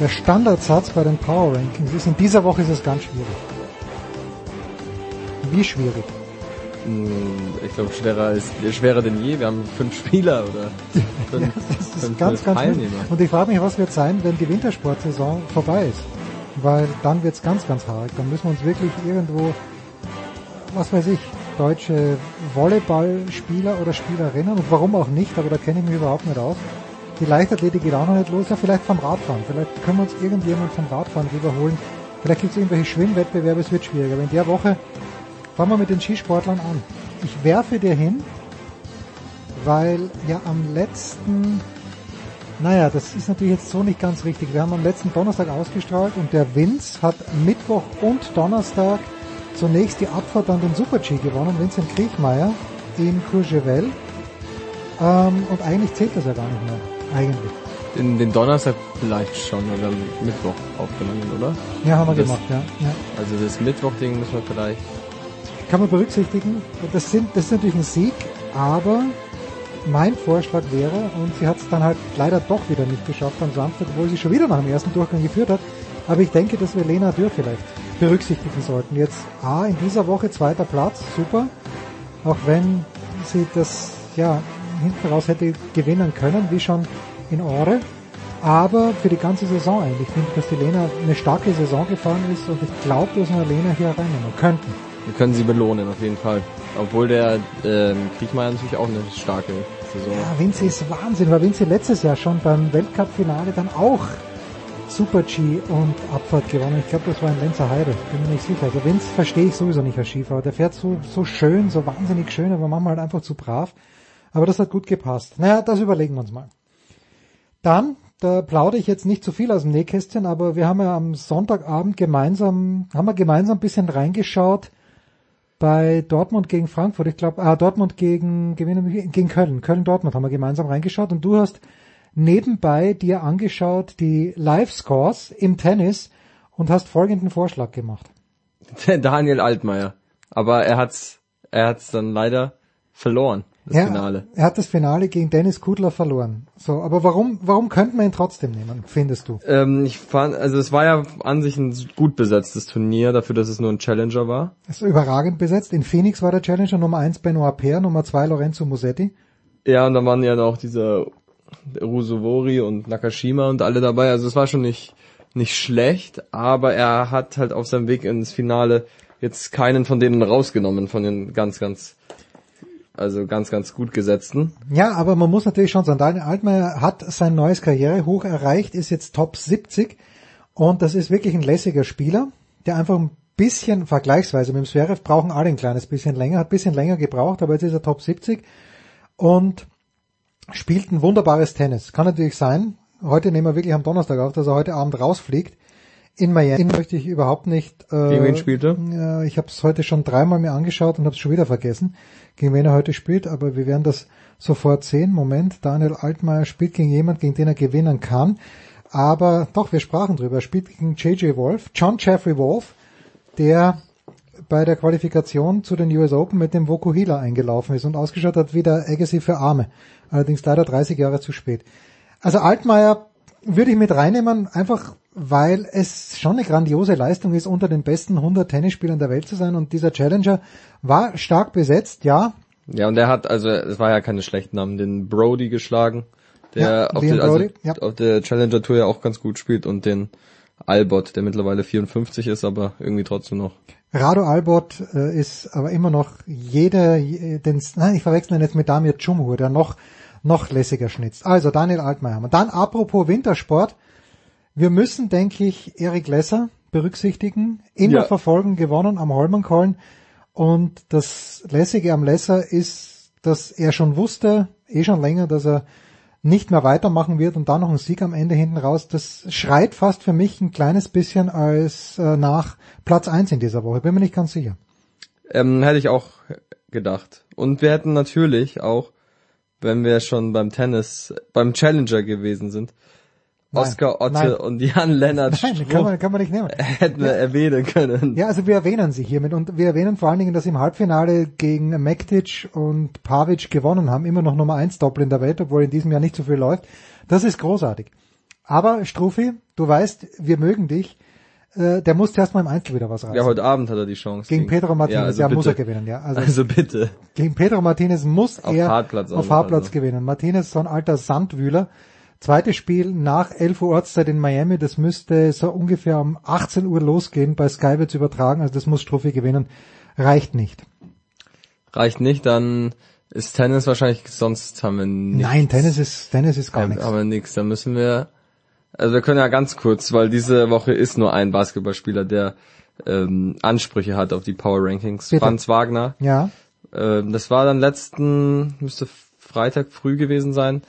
Der Standardsatz bei den Power Rankings ist, in dieser Woche ist es ganz schwierig. Wie schwierig? Hm, Ich glaube, schwerer ist schwerer denn je. Wir haben fünf Spieler oder *laughs* fünf, Das ist fünf ganz, ganz schwierig. Teilnehmer. Und ich frage mich, was wird sein, wenn die Wintersportsaison vorbei ist. Weil dann wird's ganz, ganz haarig. Dann müssen wir uns wirklich irgendwo, was weiß ich, deutsche Volleyballspieler oder Spielerinnen und warum auch nicht, aber da kenne ich mich überhaupt nicht aus. Die Leichtathletik geht auch noch nicht los, ja vielleicht vom Radfahren. Vielleicht können wir uns irgendjemand vom Radfahren rüberholen. Vielleicht gibt es irgendwelche Schwimmwettbewerbe, es wird schwierig. Aber in der Woche fangen wir mit den Skisportlern an. Ich werfe dir hin, weil ja am letzten, naja, das ist natürlich jetzt so nicht ganz richtig. Wir haben am letzten Donnerstag ausgestrahlt und der Vince hat Mittwoch und Donnerstag zunächst die Abfahrt an den Super-G gewonnen, Vincent Kriechmeier in Courchevel. Ähm, und eigentlich zählt das ja gar nicht mehr. Eigentlich. Den, den Donnerstag vielleicht schon oder Mittwoch aufgenommen, oder? Ja, haben wir das, gemacht, ja. ja. Also das Mittwoch-Ding müssen wir vielleicht. Kann man berücksichtigen. Das, sind, das ist natürlich ein Sieg, aber mein Vorschlag wäre, und sie hat es dann halt leider doch wieder nicht geschafft am Samstag, obwohl sie schon wieder nach dem ersten Durchgang geführt hat. Aber ich denke, dass wir Lena Dürr vielleicht berücksichtigen sollten. Jetzt A, in dieser Woche zweiter Platz, super. Auch wenn sie das, ja, hinten raus hätte gewinnen können, wie schon in Ore. Aber für die ganze Saison eigentlich finde ich, dass die Lena eine starke Saison gefahren ist und ich glaube, dass wir Lena hier reinnehmen könnten. Wir können sie belohnen, auf jeden Fall. Obwohl der ähm, Kriegmeier natürlich auch eine starke Saison Ja, Vinci ist Wahnsinn, weil Vinci letztes Jahr schon beim Weltcup-Finale dann auch Super-G und Abfahrt gewonnen. Ich glaube, das war in Lenzer Heide, bin mir nicht sicher. Also Vince verstehe ich sowieso nicht als Skifahrer. Der fährt so, so schön, so wahnsinnig schön, aber manchmal halt einfach zu brav. Aber das hat gut gepasst. Naja, das überlegen wir uns mal. Dann, da plaudere ich jetzt nicht zu viel aus dem Nähkästchen, aber wir haben ja am Sonntagabend gemeinsam, haben wir gemeinsam ein bisschen reingeschaut bei Dortmund gegen Frankfurt. Ich glaube, ah, Dortmund gegen, gegen Köln. Köln-Dortmund haben wir gemeinsam reingeschaut und du hast nebenbei dir angeschaut die Live-Scores im Tennis und hast folgenden Vorschlag gemacht. *laughs* Daniel Altmaier. Aber er hat's, er hat's dann leider verloren, das er, Finale. Er hat das Finale gegen Dennis Kudler verloren. So, aber warum, warum könnte man ihn trotzdem nehmen, findest du? Ähm, ich fand, also es war ja an sich ein gut besetztes Turnier, dafür, dass es nur ein Challenger war. Ist überragend besetzt. In Phoenix war der Challenger Nummer 1 Benoit Paire, Nummer 2 Lorenzo Musetti. Ja, und da waren ja noch diese Rusovori und Nakashima und alle dabei. Also es war schon nicht, nicht schlecht, aber er hat halt auf seinem Weg ins Finale jetzt keinen von denen rausgenommen, von den ganz, ganz, also ganz, ganz gut gesetzten. Ja, aber man muss natürlich schon sagen, Daniel Altmaier hat sein neues Karrierehoch erreicht, ist jetzt Top 70 und das ist wirklich ein lässiger Spieler, der einfach ein bisschen vergleichsweise mit dem Zverev brauchen alle ein kleines bisschen länger, hat ein bisschen länger gebraucht, aber jetzt ist er Top 70 und spielt ein wunderbares Tennis. Kann natürlich sein, heute nehmen wir wirklich am Donnerstag auf, dass er heute Abend rausfliegt. In Miami möchte ich überhaupt nicht. Äh, Gegen wen spielt er? Ja, ich habe es heute schon dreimal mir angeschaut und habe es schon wieder vergessen, gegen wen er heute spielt, aber wir werden das sofort sehen. Moment, Daniel Altmaier spielt gegen jemand, gegen den er gewinnen kann. Aber doch, wir sprachen drüber. Er spielt gegen JJ Wolf, John Jeffrey Wolf, der bei der Qualifikation zu den US Open mit dem Vokuhila eingelaufen ist und ausgeschaut hat wie der Agassi für Arme. Allerdings leider 30 Jahre zu spät. Also Altmaier würde ich mit reinnehmen, einfach weil es schon eine grandiose Leistung ist, unter den besten 100 Tennisspielern der Welt zu sein und dieser Challenger war stark besetzt, ja. Ja, und er hat, also es war ja keine schlechten Namen, den Brody geschlagen, der Ja, auf, der, also, Brody, ja. auf der Challenger Tour ja auch ganz gut spielt und den Albot, der mittlerweile 54 ist, aber irgendwie trotzdem noch. Rado Albot äh, ist aber immer noch jeder, je- den, nein, ich verwechsel ihn jetzt mit Damir Cumhur, der noch, noch lässiger schnitzt. Also Daniel Altmaier wir. Dann apropos Wintersport. Wir müssen, denke ich, Erik Lesser berücksichtigen. Immer Ja. verfolgen, gewonnen am Holmenkollen. Und das Lässige am Lesser ist dass er schon wusste, eh schon länger, dass er nicht mehr weitermachen wird und dann noch ein Sieg am Ende hinten raus, das schreit fast für mich ein kleines bisschen als äh, nach Platz eins in dieser Woche. Bin mir nicht ganz sicher. Ähm, hätte ich auch gedacht. Und wir hätten natürlich auch, wenn wir schon beim Tennis, beim Challenger gewesen sind, Nein, Oskar Otte nein. und Jan Lennart *laughs* Nein, kann man, kann man nicht nehmen. *laughs* hätten wir erwähnen können. Ja, also wir erwähnen sie hiermit und wir erwähnen vor allen Dingen, dass sie im Halbfinale gegen Mektic und Pavic gewonnen haben, immer noch Nummer eins Doppel in der Welt, obwohl in diesem Jahr nicht so viel läuft. Das ist großartig. Aber Strufi, du weißt, wir mögen dich. Äh, der muss erst mal im Einzel wieder was reißen. Ja, heute Abend hat er die Chance. Gegen Pedro Martinez, ja, also muss er gewinnen, ja. Also, Also bitte. gegen Pedro Martinez muss Auf er Hartplatz auf Hartplatz also. gewinnen. Martinez, so ein alter Sandwühler. Zweites Spiel nach 11 Uhr Ortszeit in Miami. Das müsste so ungefähr um 18 Uhr losgehen. Bei Sky wird's übertragen. Also das muss Struffi gewinnen. Reicht nicht. Reicht nicht, dann ist Tennis wahrscheinlich, sonst haben wir nichts. Nein, Tennis ist, Tennis ist gar nichts. haben wir nichts. Da müssen wir, also wir können ja ganz kurz, weil diese Woche ist nur ein Basketballspieler, der ähm, Ansprüche hat auf die Power Rankings. Bitte. Franz Wagner. Ja, Ähm, das war dann letzten, müsste Freitag früh gewesen sein.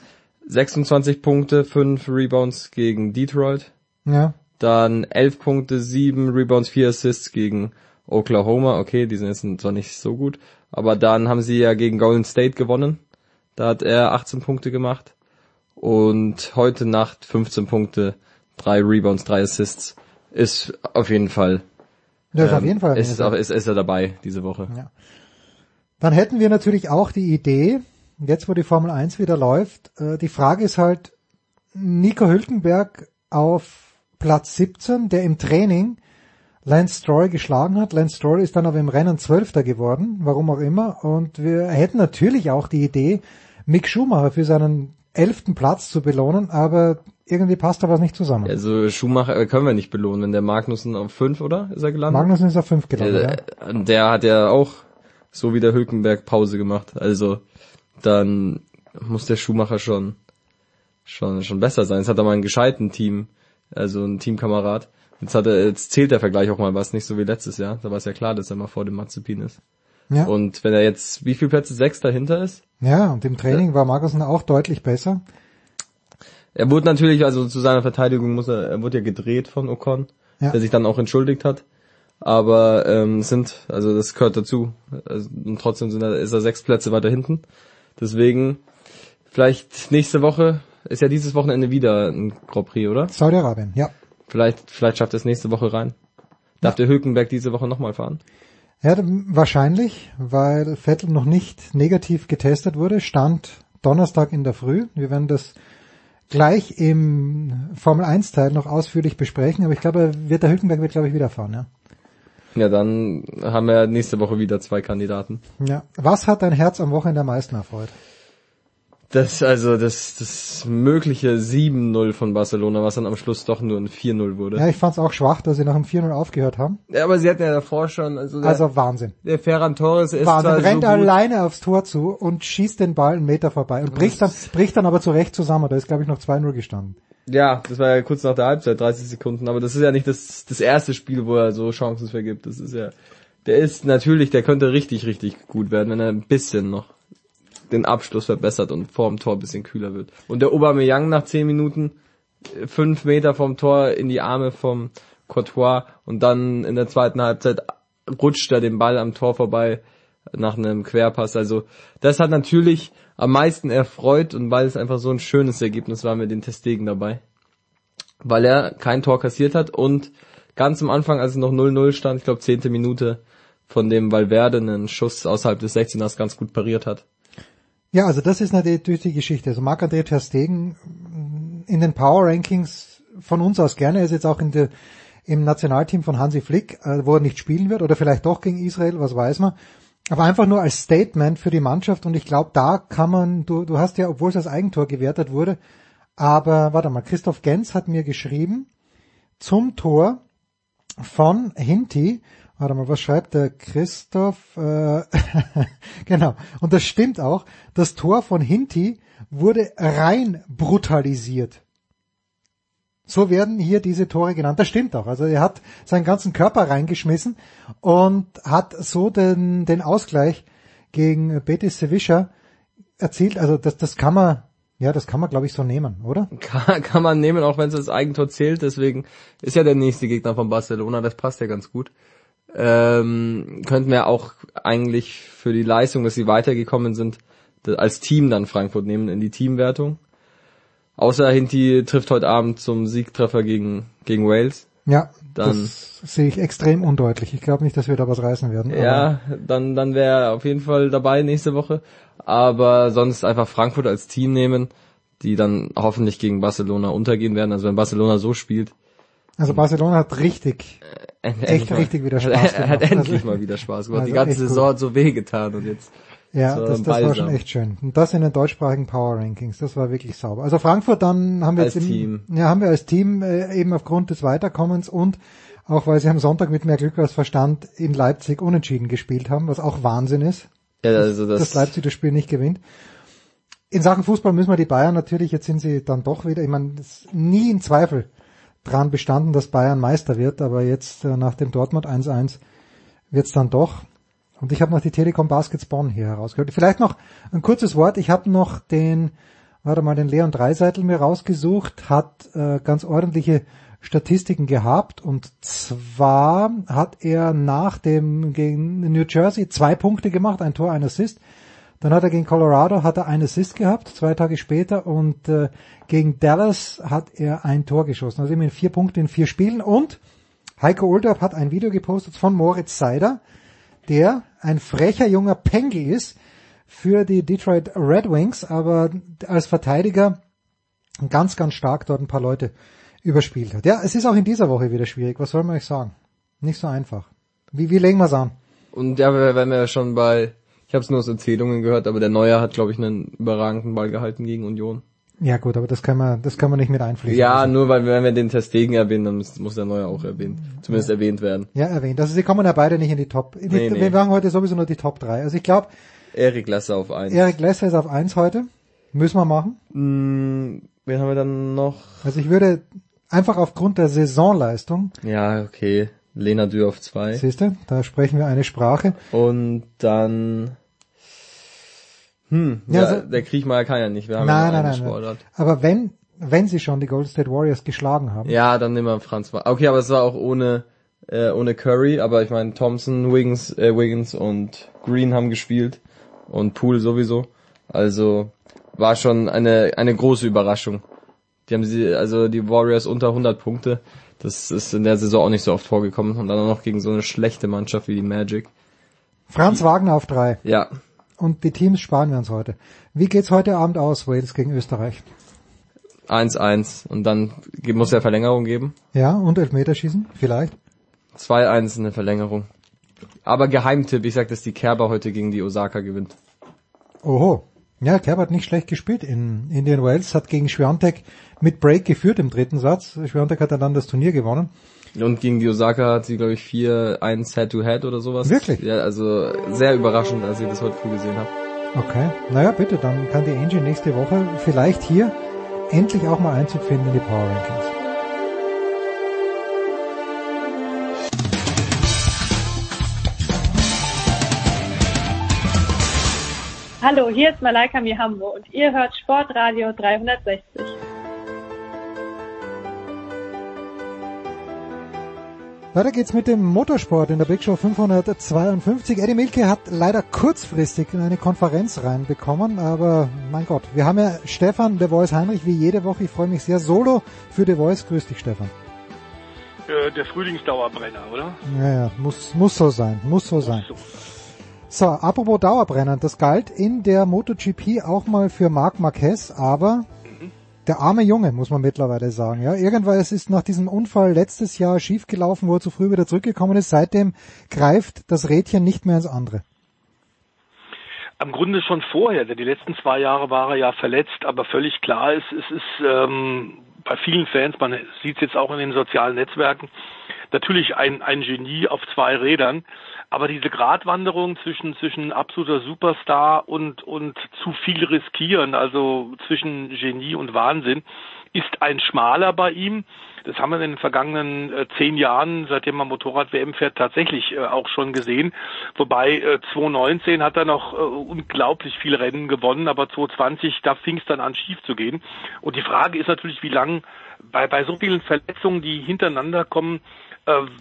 26 Punkte, 5 Rebounds gegen Detroit. ja. Dann 11 Punkte, 7 Rebounds, 4 Assists gegen Oklahoma. Okay, die sind jetzt zwar nicht so gut, aber dann haben sie ja gegen Golden State gewonnen. Da hat er 18 Punkte gemacht. Und heute Nacht 15 Punkte, 3 Rebounds, 3 Assists. Ist auf jeden Fall. Das ist auf ähm, jeden Fall. Ist, es auch- ist, ist er dabei diese Woche. Ja. Dann hätten wir natürlich auch die Idee, jetzt wo die Formel 1 wieder läuft, äh, die Frage ist halt, Nico Hülkenberg auf Platz 17, der im Training Lance Stroll geschlagen hat. Lance Stroll ist dann aber im Rennen Zwölfter geworden, warum auch immer. Und wir hätten natürlich auch die Idee, Mick Schumacher für seinen elften Platz zu belohnen, aber irgendwie passt da was nicht zusammen. Also Schumacher äh, können wir nicht belohnen, wenn der Magnussen auf 5, oder? Ist er gelandet? Magnussen ist auf fünf gelandet, ja. Der, der hat ja auch so wie der Hülkenberg Pause gemacht. Also dann muss der Schumacher schon schon schon besser sein. Jetzt hat er mal einen gescheiten Team, also ein Teamkamerad. Jetzt hat er jetzt zählt der Vergleich auch mal was, nicht so wie letztes Jahr. Da war es ja klar, dass er mal vor dem Mazepin ist. Ja. Und wenn er jetzt wie viel Plätze sechs dahinter ist, Ja, und im Training war Magnussen auch deutlich besser. er wurde natürlich also zu seiner Verteidigung muss er er wurde ja gedreht von Ocon, Ja. der sich dann auch entschuldigt hat. Aber ähm, sind, also das gehört dazu. Also, und trotzdem sind er, ist er sechs Plätze weiter hinten. Deswegen, vielleicht nächste Woche, ist ja dieses Wochenende wieder ein Grand Prix, oder? Saudi-Arabien, ja. Vielleicht, vielleicht schafft er es nächste Woche rein. Darf der Hülkenberg diese Woche nochmal fahren? Ja, wahrscheinlich, weil Vettel noch nicht negativ getestet wurde, stand Donnerstag in der Früh. Wir werden das gleich im Formel 1 Teil noch ausführlich besprechen, aber ich glaube, wird der Hülkenberg wird glaube ich wieder fahren, ja. Ja, dann haben wir nächste Woche wieder zwei Kandidaten. Ja. Was hat dein Herz am Wochenende am meisten erfreut? Das, also, das, das mögliche 7-0 von Barcelona, was dann am Schluss doch nur ein 4-0 wurde. Ja, ich fand es auch schwach, dass sie nach dem 4-0 aufgehört haben. Ja, aber sie hatten ja davor schon, also, der, Also Wahnsinn. der Ferran Torres ist Wahnsinn, zwar rennt so alleine aufs Tor zu und schießt den Ball einen Meter vorbei und bricht dann, bricht dann aber zurecht zusammen. Da ist, glaube ich, noch 2-0 gestanden. Ja, das war ja kurz nach der Halbzeit, 30 Sekunden, aber das ist ja nicht das, das erste Spiel, wo er so Chancen vergibt. Das ist ja, der ist natürlich, der könnte richtig, richtig gut werden, wenn er ein bisschen noch den Abschluss verbessert und vorm Tor bisschen kühler wird. Und der Aubameyang nach 10 Minuten, äh, fünf Meter vom Tor in die Arme vom Courtois und dann in der zweiten Halbzeit rutscht er den Ball am Tor vorbei nach einem Querpass. Also das hat natürlich am meisten erfreut und weil es einfach so ein schönes Ergebnis war mit den Testegen dabei. Weil er kein Tor kassiert hat und ganz am Anfang, als es noch 0-0 stand, ich glaube zehnte Minute, von dem Valverde einen Schuss außerhalb des 16ers ganz gut pariert hat. Ja, also das ist natürlich die Geschichte. Also Marc-André Ter Stegen in den Power Rankings von uns aus gerne. Er ist jetzt auch in der, im Nationalteam von Hansi Flick, äh, wo er nicht spielen wird oder vielleicht doch gegen Israel, was weiß man. Aber einfach nur als Statement für die Mannschaft und ich glaube, da kann man, du, du hast ja, obwohl es als Eigentor gewertet wurde, aber warte mal, Christoph Gens hat mir geschrieben zum Tor von Hinti, Warte mal, was schreibt der Christoph? Äh, *laughs* genau. Und das stimmt auch. Das Tor von Hinti wurde rein brutalisiert. So werden hier diese Tore genannt. Das stimmt auch. Also er hat seinen ganzen Körper reingeschmissen und hat so den, den Ausgleich gegen Betis Sevilla erzielt, also das, das kann man, ja, das kann man glaube ich so nehmen, oder? *laughs* Kann, kann man nehmen, auch wenn es das Eigentor zählt. Deswegen ist ja der nächste Gegner von Barcelona. Das passt ja ganz gut. Ähm, könnten wir auch eigentlich für die Leistung, dass sie weitergekommen sind, als Team dann Frankfurt nehmen in die Teamwertung. Außer Hinti trifft heute Abend zum Siegtreffer gegen, gegen Wales. Ja, Dann- das sehe ich extrem undeutlich. Ich glaube nicht, dass wir da was reißen werden. Ja, dann, dann wäre er auf jeden Fall dabei nächste Woche. Aber sonst einfach Frankfurt als Team nehmen, die dann hoffentlich gegen Barcelona untergehen werden. Also wenn Barcelona so spielt, Also Barcelona hat richtig, End- echt mal- richtig wieder Spaß Er hat gemacht. endlich Also- mal wieder Spaß gemacht. die also ganze echt gut. Saison hat so wehgetan und jetzt. Ja, so das, das war schon echt schön. Und das in den deutschsprachigen Power Rankings, das war wirklich sauber. Also Frankfurt dann haben wir Als jetzt im, Team. ja, haben wir als Team äh, eben aufgrund des Weiterkommens und auch weil sie am Sonntag mit mehr Glück als Verstand in Leipzig unentschieden gespielt haben, was auch Wahnsinn ist, Ja, also das, dass Leipzig das Spiel nicht gewinnt. In Sachen Fußball müssen wir die Bayern natürlich, jetzt sind sie dann doch wieder, ich meine, nie in Zweifel dran bestanden, dass Bayern Meister wird, aber jetzt äh, nach dem Dortmund 1-1 wird's dann doch. Und ich habe noch die Telekom Baskets Bonn hier herausgehört. Vielleicht noch ein kurzes Wort. Ich habe noch den, warte mal, den Leon Dreiseitel mir rausgesucht, hat äh, ganz ordentliche Statistiken gehabt und zwar hat er nach dem gegen New Jersey zwei Punkte gemacht, ein Tor, ein Assist. Dann hat er gegen Colorado hat er ein Assist gehabt, zwei Tage später und äh, gegen Dallas hat er ein Tor geschossen. Also immerhin vier Punkte in vier Spielen und Heiko Oldorf hat ein Video gepostet von Moritz Seider, der ein frecher junger Pengel ist für die Detroit Red Wings, aber als Verteidiger ganz, ganz stark dort ein paar Leute überspielt hat. Ja, es ist auch in dieser Woche wieder schwierig. Was soll man euch sagen? Nicht so einfach. Wie, wie legen wir es an? und ja, wenn wir schon bei, ich habe es nur aus Erzählungen gehört, aber der Neuer hat, glaube ich, einen überragenden Ball gehalten gegen Union. Ja gut, aber das kann man, das kann man nicht mit einfließen. Ja, lassen. nur weil wenn wir den Testegen erwähnen, dann muss, muss der Neuer auch erwähnt, zumindest erwähnt werden. Ja, erwähnt. Also sie kommen ja beide nicht in die Top. In die, Nee, nee. Wir machen heute sowieso nur die Top 3. Also ich glaube, Erik Lesser auf eins. Erik Lesser ist auf 1 heute. Müssen wir machen. Mm, wen haben wir dann noch? Also ich würde einfach aufgrund der Saisonleistung, Ja, okay. Lena Dürr auf zwei. siehst du, da sprechen wir eine Sprache. Und dann, hm, Ja, also- der Kriechmeier kann ja nicht, wir haben Nein, ja nein, nein. Aber wenn, wenn sie schon die Golden State Warriors geschlagen haben, Ja, dann nehmen wir Franz. Wa- Okay, aber es war auch ohne, äh, ohne Curry, aber ich meine, Thompson, Wiggins, äh, Wiggins und Green haben gespielt und Poole sowieso. Also, war schon eine, eine große Überraschung. Die haben sie, also die Warriors unter 100 Punkte. Das ist in der Saison auch nicht so oft vorgekommen. Und dann auch noch gegen so eine schlechte Mannschaft wie die Magic. Franz Wagner auf 3. Ja, Und die Teams sparen wir uns heute. Wie geht's heute Abend aus, Wales gegen Österreich? 1-1. Und dann muss er Verlängerung geben. Ja, und Elfmeterschießen? Vielleicht? 2-1 in der Verlängerung. Aber Geheimtipp, ich sag, dass die Kerber heute gegen die Osaka gewinnt. Oho. Ja, Kerb hat nicht schlecht gespielt in Indian Wales, hat gegen Schwiontek mit Break geführt im dritten Satz. Schwiontek hat dann das Turnier gewonnen. Und gegen die Osaka hat sie, glaube ich, 4-1 Head-to-Head oder sowas. Wirklich? Ja, also sehr überraschend, als ich das heute früh gesehen habe. Okay. Naja, bitte, dann kann die Angie nächste Woche vielleicht hier endlich auch mal Einzug finden in die Power Rankings. Hallo, hier ist Malaika Mihambo und ihr hört Sportradio 360. Weiter geht's mit dem Motorsport in der Big Show 552. Eddie Milke hat leider kurzfristig in eine Konferenz reinbekommen, aber mein Gott, wir haben ja Stefan The Voice Heinrich wie jede Woche. Ich freue mich sehr solo für The Voice. Grüß dich, Stefan. Äh, der Frühlingsdauerbrenner, oder? Ja, ja, muss, muss so sein, muss so sein. So, apropos Dauerbrenner, das galt in der MotoGP auch mal für Marc Marquez, aber der arme Junge, muss man mittlerweile sagen. Ja, irgendwann es ist nach diesem Unfall letztes Jahr schiefgelaufen, wo er zu früh wieder zurückgekommen ist. Seitdem greift das Rädchen nicht mehr ins andere. Am Grunde schon vorher, denn die letzten zwei Jahre war er ja verletzt, aber völlig klar ist, es ist ähm, bei vielen Fans, man sieht es jetzt auch in den sozialen Netzwerken, natürlich ein, ein Genie auf zwei Rädern. Aber diese Gratwanderung zwischen, zwischen absoluter Superstar und, und zu viel riskieren, also zwischen Genie und Wahnsinn, ist ein schmaler bei ihm. Das haben wir in den vergangenen äh, zehn Jahren, seitdem er Motorrad-WM fährt, tatsächlich äh, auch schon gesehen. Wobei äh, 2019 hat er noch äh, unglaublich viele Rennen gewonnen, aber 2020, da fing es dann an schief zu gehen. Und die Frage ist natürlich, wie lang bei, bei so vielen Verletzungen, die hintereinander kommen,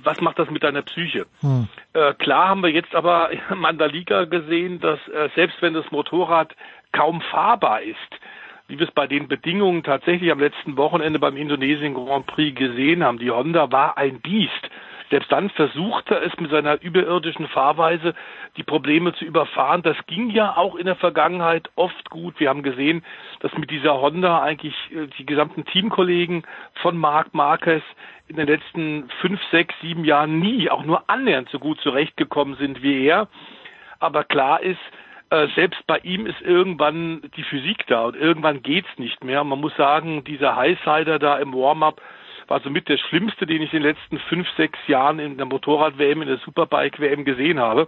was macht das mit deiner Psyche? Hm. Äh, klar haben wir jetzt aber in *laughs* Mandalika gesehen, dass äh, selbst wenn das Motorrad kaum fahrbar ist, wie wir es bei den Bedingungen tatsächlich am letzten Wochenende beim Indonesien Grand Prix gesehen haben, die Honda war ein Biest. Selbst dann versuchte es mit seiner überirdischen Fahrweise die Probleme zu überfahren. Das ging ja auch in der Vergangenheit oft gut. Wir haben gesehen, dass mit dieser Honda eigentlich äh, die gesamten Teamkollegen von Marc Marquez in den letzten fünf, sechs, sieben Jahren nie auch nur annähernd so gut zurechtgekommen sind wie er. Aber klar ist, äh, selbst bei ihm ist irgendwann die Physik da und irgendwann geht's nicht mehr. Man muss sagen, dieser Highsider da im Warm-up war somit der schlimmste, den ich in den letzten fünf, sechs Jahren in der Motorrad-WM, in der Superbike-WM gesehen habe.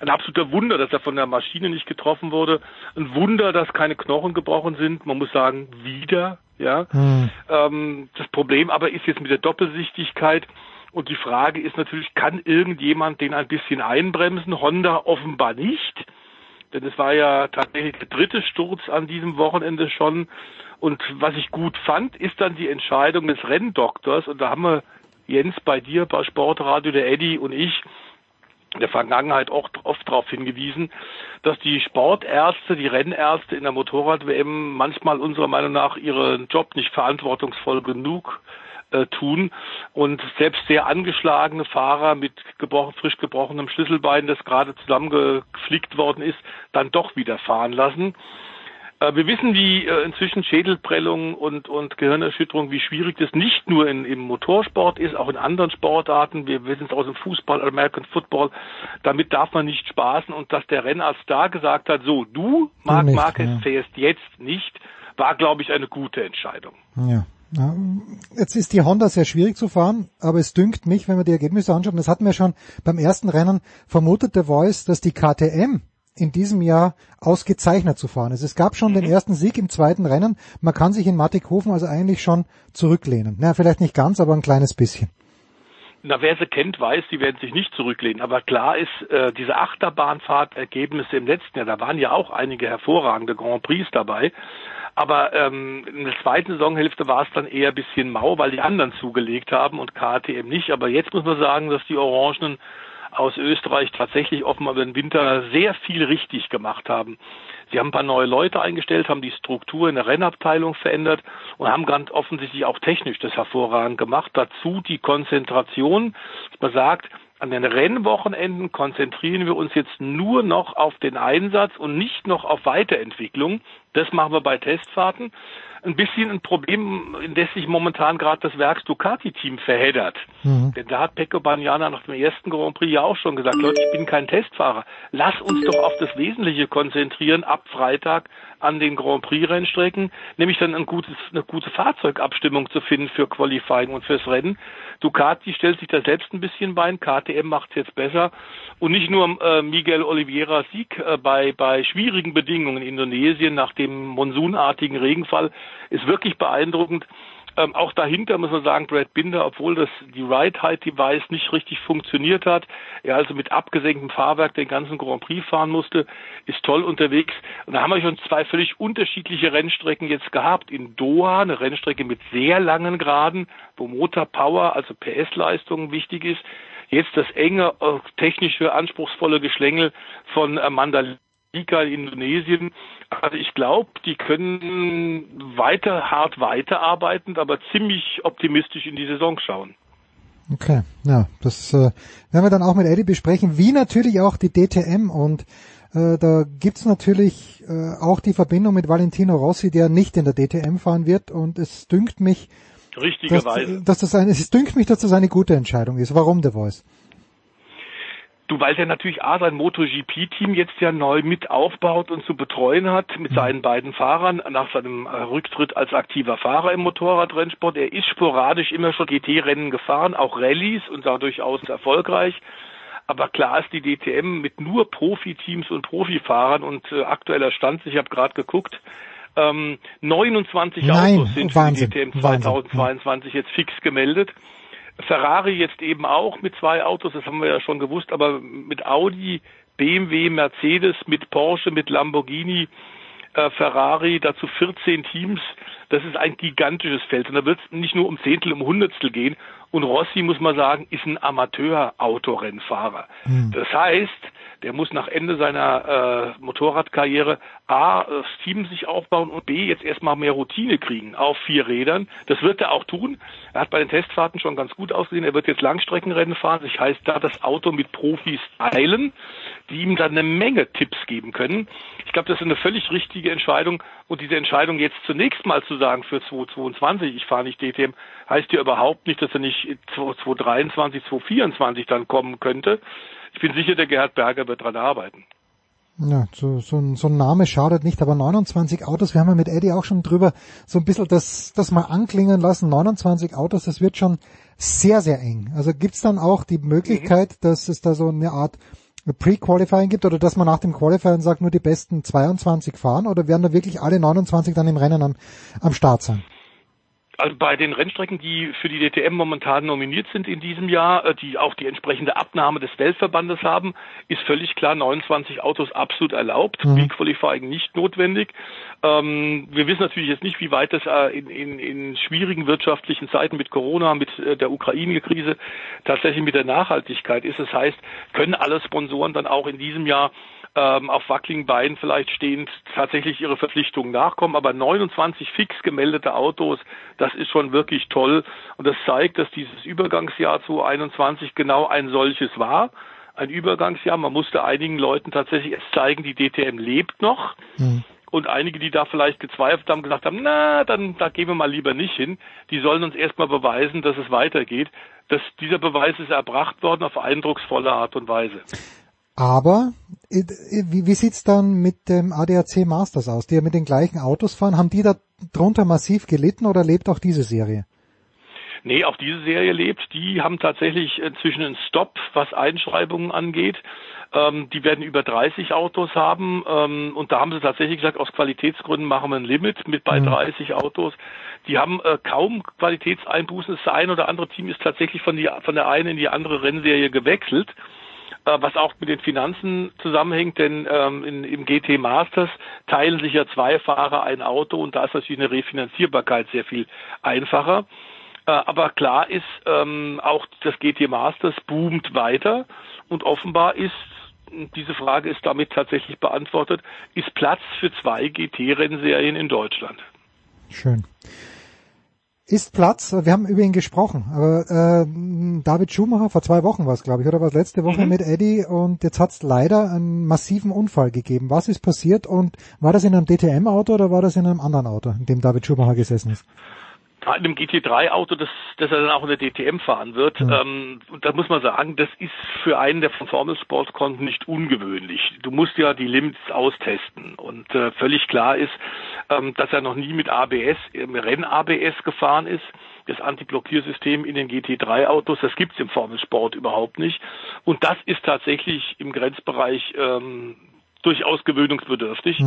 Ein absoluter Wunder, dass er von der Maschine nicht getroffen wurde. Ein Wunder, dass keine Knochen gebrochen sind. Man muss sagen, wieder, ja. Hm. Ähm, das Problem aber ist jetzt mit der Doppelsichtigkeit. Und die Frage ist natürlich, kann irgendjemand den ein bisschen einbremsen? Honda offenbar nicht. Denn es war ja tatsächlich der dritte Sturz an diesem Wochenende schon. Und was ich gut fand, ist dann die Entscheidung des Renndoktors. Und da haben wir Jens bei dir, bei Sportradio, der Eddie und ich in der Vergangenheit auch oft darauf hingewiesen, dass die Sportärzte, die Rennärzte in der Motorrad-WM manchmal unserer Meinung nach ihren Job nicht verantwortungsvoll genug äh, tun und selbst sehr angeschlagene Fahrer mit gebrochen, frisch gebrochenem Schlüsselbein, das gerade zusammengeflickt worden ist, dann doch wieder fahren lassen. Äh, Wir wissen, wie äh, inzwischen Schädelprellung und, und Gehirnerschütterung, wie schwierig das nicht nur in, im Motorsport ist, auch in anderen Sportarten. Wir wissen es aus dem Fußball, American Football. Damit darf man nicht spaßen. Und dass der Rennarzt da gesagt hat, so, du, Marc Marquez, ja. fährst jetzt nicht, war, glaube ich, eine gute Entscheidung. Ja. Jetzt ist die Honda sehr schwierig zu fahren, aber es dünkt mich, wenn man die Ergebnisse anschaut, und das hatten wir schon beim ersten Rennen, vermutet der Voice, dass die KTM in diesem Jahr ausgezeichnet zu fahren ist. Es gab schon den ersten Sieg im zweiten Rennen. Man kann sich in Mattighofen also eigentlich schon zurücklehnen. Na, vielleicht nicht ganz, aber ein kleines bisschen. Na, wer sie kennt, weiß, die werden sich nicht zurücklehnen. Aber klar ist, äh, diese Achterbahnfahrtergebnisse im letzten Jahr, da waren ja auch einige hervorragende Grand Prix dabei. Aber ähm, in der zweiten Saisonhälfte war es dann eher ein bisschen mau, weil die anderen zugelegt haben und KTM nicht. Aber jetzt muss man sagen, dass die Orangenen aus Österreich tatsächlich offenbar über den Winter sehr viel richtig gemacht haben. Sie haben ein paar neue Leute eingestellt, haben die Struktur in der Rennabteilung verändert und haben ganz offensichtlich auch technisch das hervorragend gemacht. Dazu die Konzentration, man sagt, an den Rennwochenenden konzentrieren wir uns jetzt nur noch auf den Einsatz und nicht noch auf Weiterentwicklung. Das machen wir bei Testfahrten. Ein bisschen ein Problem, in das sich momentan gerade das Werks Ducati-Team verheddert. Mhm. Denn da hat Pecco Bagnaia nach dem ersten Grand Prix ja auch schon gesagt, Leute, ich bin kein Testfahrer. Lass uns doch auf das Wesentliche konzentrieren ab Freitag an den Grand Prix-Rennstrecken, nämlich dann ein gutes, eine gute Fahrzeugabstimmung zu finden für Qualifying und fürs Rennen. Ducati stellt sich da selbst ein bisschen bein, KTM macht es jetzt besser. Und nicht nur äh, Miguel Oliveira Sieg äh, bei, bei schwierigen Bedingungen in Indonesien nach dem monsunartigen Regenfall ist wirklich beeindruckend. Ähm, auch dahinter muss man sagen, Brad Binder, obwohl das die Ride Height Device nicht richtig funktioniert hat, er also mit abgesenktem Fahrwerk den ganzen Grand Prix fahren musste, ist toll unterwegs. Und da haben wir schon zwei völlig unterschiedliche Rennstrecken jetzt gehabt. In Doha eine Rennstrecke mit sehr langen Graden, wo Motor Power, also PS-Leistung wichtig ist. Jetzt das enge, äh, technische, anspruchsvolle Geschlängel von äh, In Indonesien. Also ich glaube, die können weiter hart weiterarbeiten, aber ziemlich optimistisch in die Saison schauen. Okay, ja, das äh, werden wir dann auch mit Eddie besprechen, wie natürlich auch die DTM und äh, da gibt's natürlich äh, auch die Verbindung mit Valentino Rossi, der nicht in der DTM fahren wird und es dünkt mich, dass, Richtigerweise. dass das eine, es dünkt mich, dass das eine gute Entscheidung ist. Warum der Voice? Du, weil der natürlich A, sein MotoGP-Team jetzt ja neu mit aufbaut und zu betreuen hat mit seinen beiden Fahrern nach seinem äh, Rücktritt als aktiver Fahrer im Motorradrennsport. Er ist sporadisch immer schon GT-Rennen gefahren, auch Rallyes und da durchaus erfolgreich. Aber klar ist die DTM mit nur Profiteams und Profifahrern und äh, aktueller Stand, ich habe gerade geguckt, ähm, 29 Nein, Autos sind Wahnsinn, für die DTM Wahnsinn. 2022 jetzt fix gemeldet. Ferrari jetzt eben auch mit zwei Autos, das haben wir ja schon gewusst, aber mit Audi, BMW, Mercedes, mit Porsche, mit Lamborghini, äh, Ferrari, dazu 14 Teams. Das ist ein gigantisches Feld. Und da wird es nicht nur um Zehntel, um Hundertstel gehen. Und Rossi, muss man sagen, ist ein Amateur-Autorennfahrer. Das heißt, der muss nach Ende seiner äh, Motorradkarriere A, das Team sich aufbauen und B, jetzt erstmal mehr Routine kriegen auf vier Rädern. Das wird er auch tun. Er hat bei den Testfahrten schon ganz gut ausgesehen. Er wird jetzt Langstreckenrennen fahren. Das heißt, da das Auto mit Profis teilen, die ihm dann eine Menge Tipps geben können. Ich glaube, das ist eine völlig richtige Entscheidung. Und diese Entscheidung jetzt zunächst mal zu sagen für 2022, ich fahre nicht DTM, heißt ja überhaupt nicht, dass er nicht 2023, 2024 dann kommen könnte. Ich bin sicher, der Gerhard Berger wird dran arbeiten. Ja, so, so, ein, so ein Name schadet nicht, aber 29 Autos, wir haben ja mit Eddie auch schon drüber so ein bisschen das, das mal anklingen lassen. 29 Autos, das wird schon sehr, sehr eng. Also gibt's dann auch die Möglichkeit, dass es da so eine Art Pre-Qualifying gibt oder dass man nach dem Qualifying sagt, nur die besten 22 fahren oder werden da wirklich alle 29 dann im Rennen am, am Start sein? Also bei den Rennstrecken, die für die DTM momentan nominiert sind in diesem Jahr, äh, die auch die entsprechende Abnahme des Weltverbandes haben, ist völlig klar 29 Autos absolut erlaubt, Mhm. Pre-Qualifying nicht notwendig. Ähm, wir wissen natürlich jetzt nicht, wie weit das äh, in, in, in schwierigen wirtschaftlichen Zeiten mit Corona, mit äh, der Ukraine-Krise tatsächlich mit der Nachhaltigkeit ist. Das heißt, können alle Sponsoren dann auch in diesem Jahr ähm, auf wackeligen Beinen vielleicht stehend tatsächlich ihre Verpflichtungen nachkommen. Aber 29 fix gemeldete Autos, das ist schon wirklich toll. Und das zeigt, dass dieses Übergangsjahr 2021 genau ein solches war. Ein Übergangsjahr. Man musste einigen Leuten tatsächlich erst zeigen, die DTM lebt noch. Und einige, die da vielleicht gezweifelt haben, gesagt haben, na, dann da gehen wir mal lieber nicht hin. Die sollen uns erstmal beweisen, dass es weitergeht. Das, dieser Beweis ist erbracht worden auf eindrucksvolle Art und Weise. Aber äh, wie, wie sieht's dann mit dem ADAC Masters aus, die ja mit den gleichen Autos fahren? Haben die da drunter massiv gelitten oder lebt auch diese Serie? Nee, auch diese Serie lebt. Die haben tatsächlich inzwischen einen Stop, was Einschreibungen angeht. Ähm, die werden über 30 Autos haben. Ähm, und da haben sie tatsächlich gesagt, aus Qualitätsgründen machen wir ein Limit mit bei 30 Autos. Die haben äh, kaum Qualitätseinbußen. Das eine oder andere Team ist tatsächlich von, die, von der einen in die andere Rennserie gewechselt äh, was auch mit den Finanzen zusammenhängt, denn ähm, in, im GT Masters teilen sich ja zwei Fahrer ein Auto und da ist natürlich eine Refinanzierbarkeit sehr viel einfacher. Äh, aber klar ist, ähm, auch das GT Masters boomt weiter und offenbar ist diese Frage ist damit tatsächlich beantwortet, ist Platz für zwei GT-Rennserien in Deutschland. Schön. Ist Platz, wir haben über ihn gesprochen, aber äh, David Schumacher, vor zwei Wochen war es, glaube ich, oder war es letzte Woche Mhm. mit Eddie und jetzt hat es leider einen massiven Unfall gegeben. Was ist passiert und war das in einem DTM-Auto oder war das in einem anderen Auto, in dem David Schumacher gesessen ist? In einem GT3-Auto, das, das er dann auch in der DTM fahren wird. Ähm, und da muss man sagen, das ist für einen, der von Formel Sport kommt, nicht ungewöhnlich. Du musst ja die Limits austesten. Und äh, völlig klar ist, ähm, dass er noch nie mit ABS, Renn-ABS gefahren ist. Das Anti-Blockiersystem in den GT3-Autos, das gibt's im Formelsport überhaupt nicht. Und das ist tatsächlich im Grenzbereich ähm, durchaus gewöhnungsbedürftig.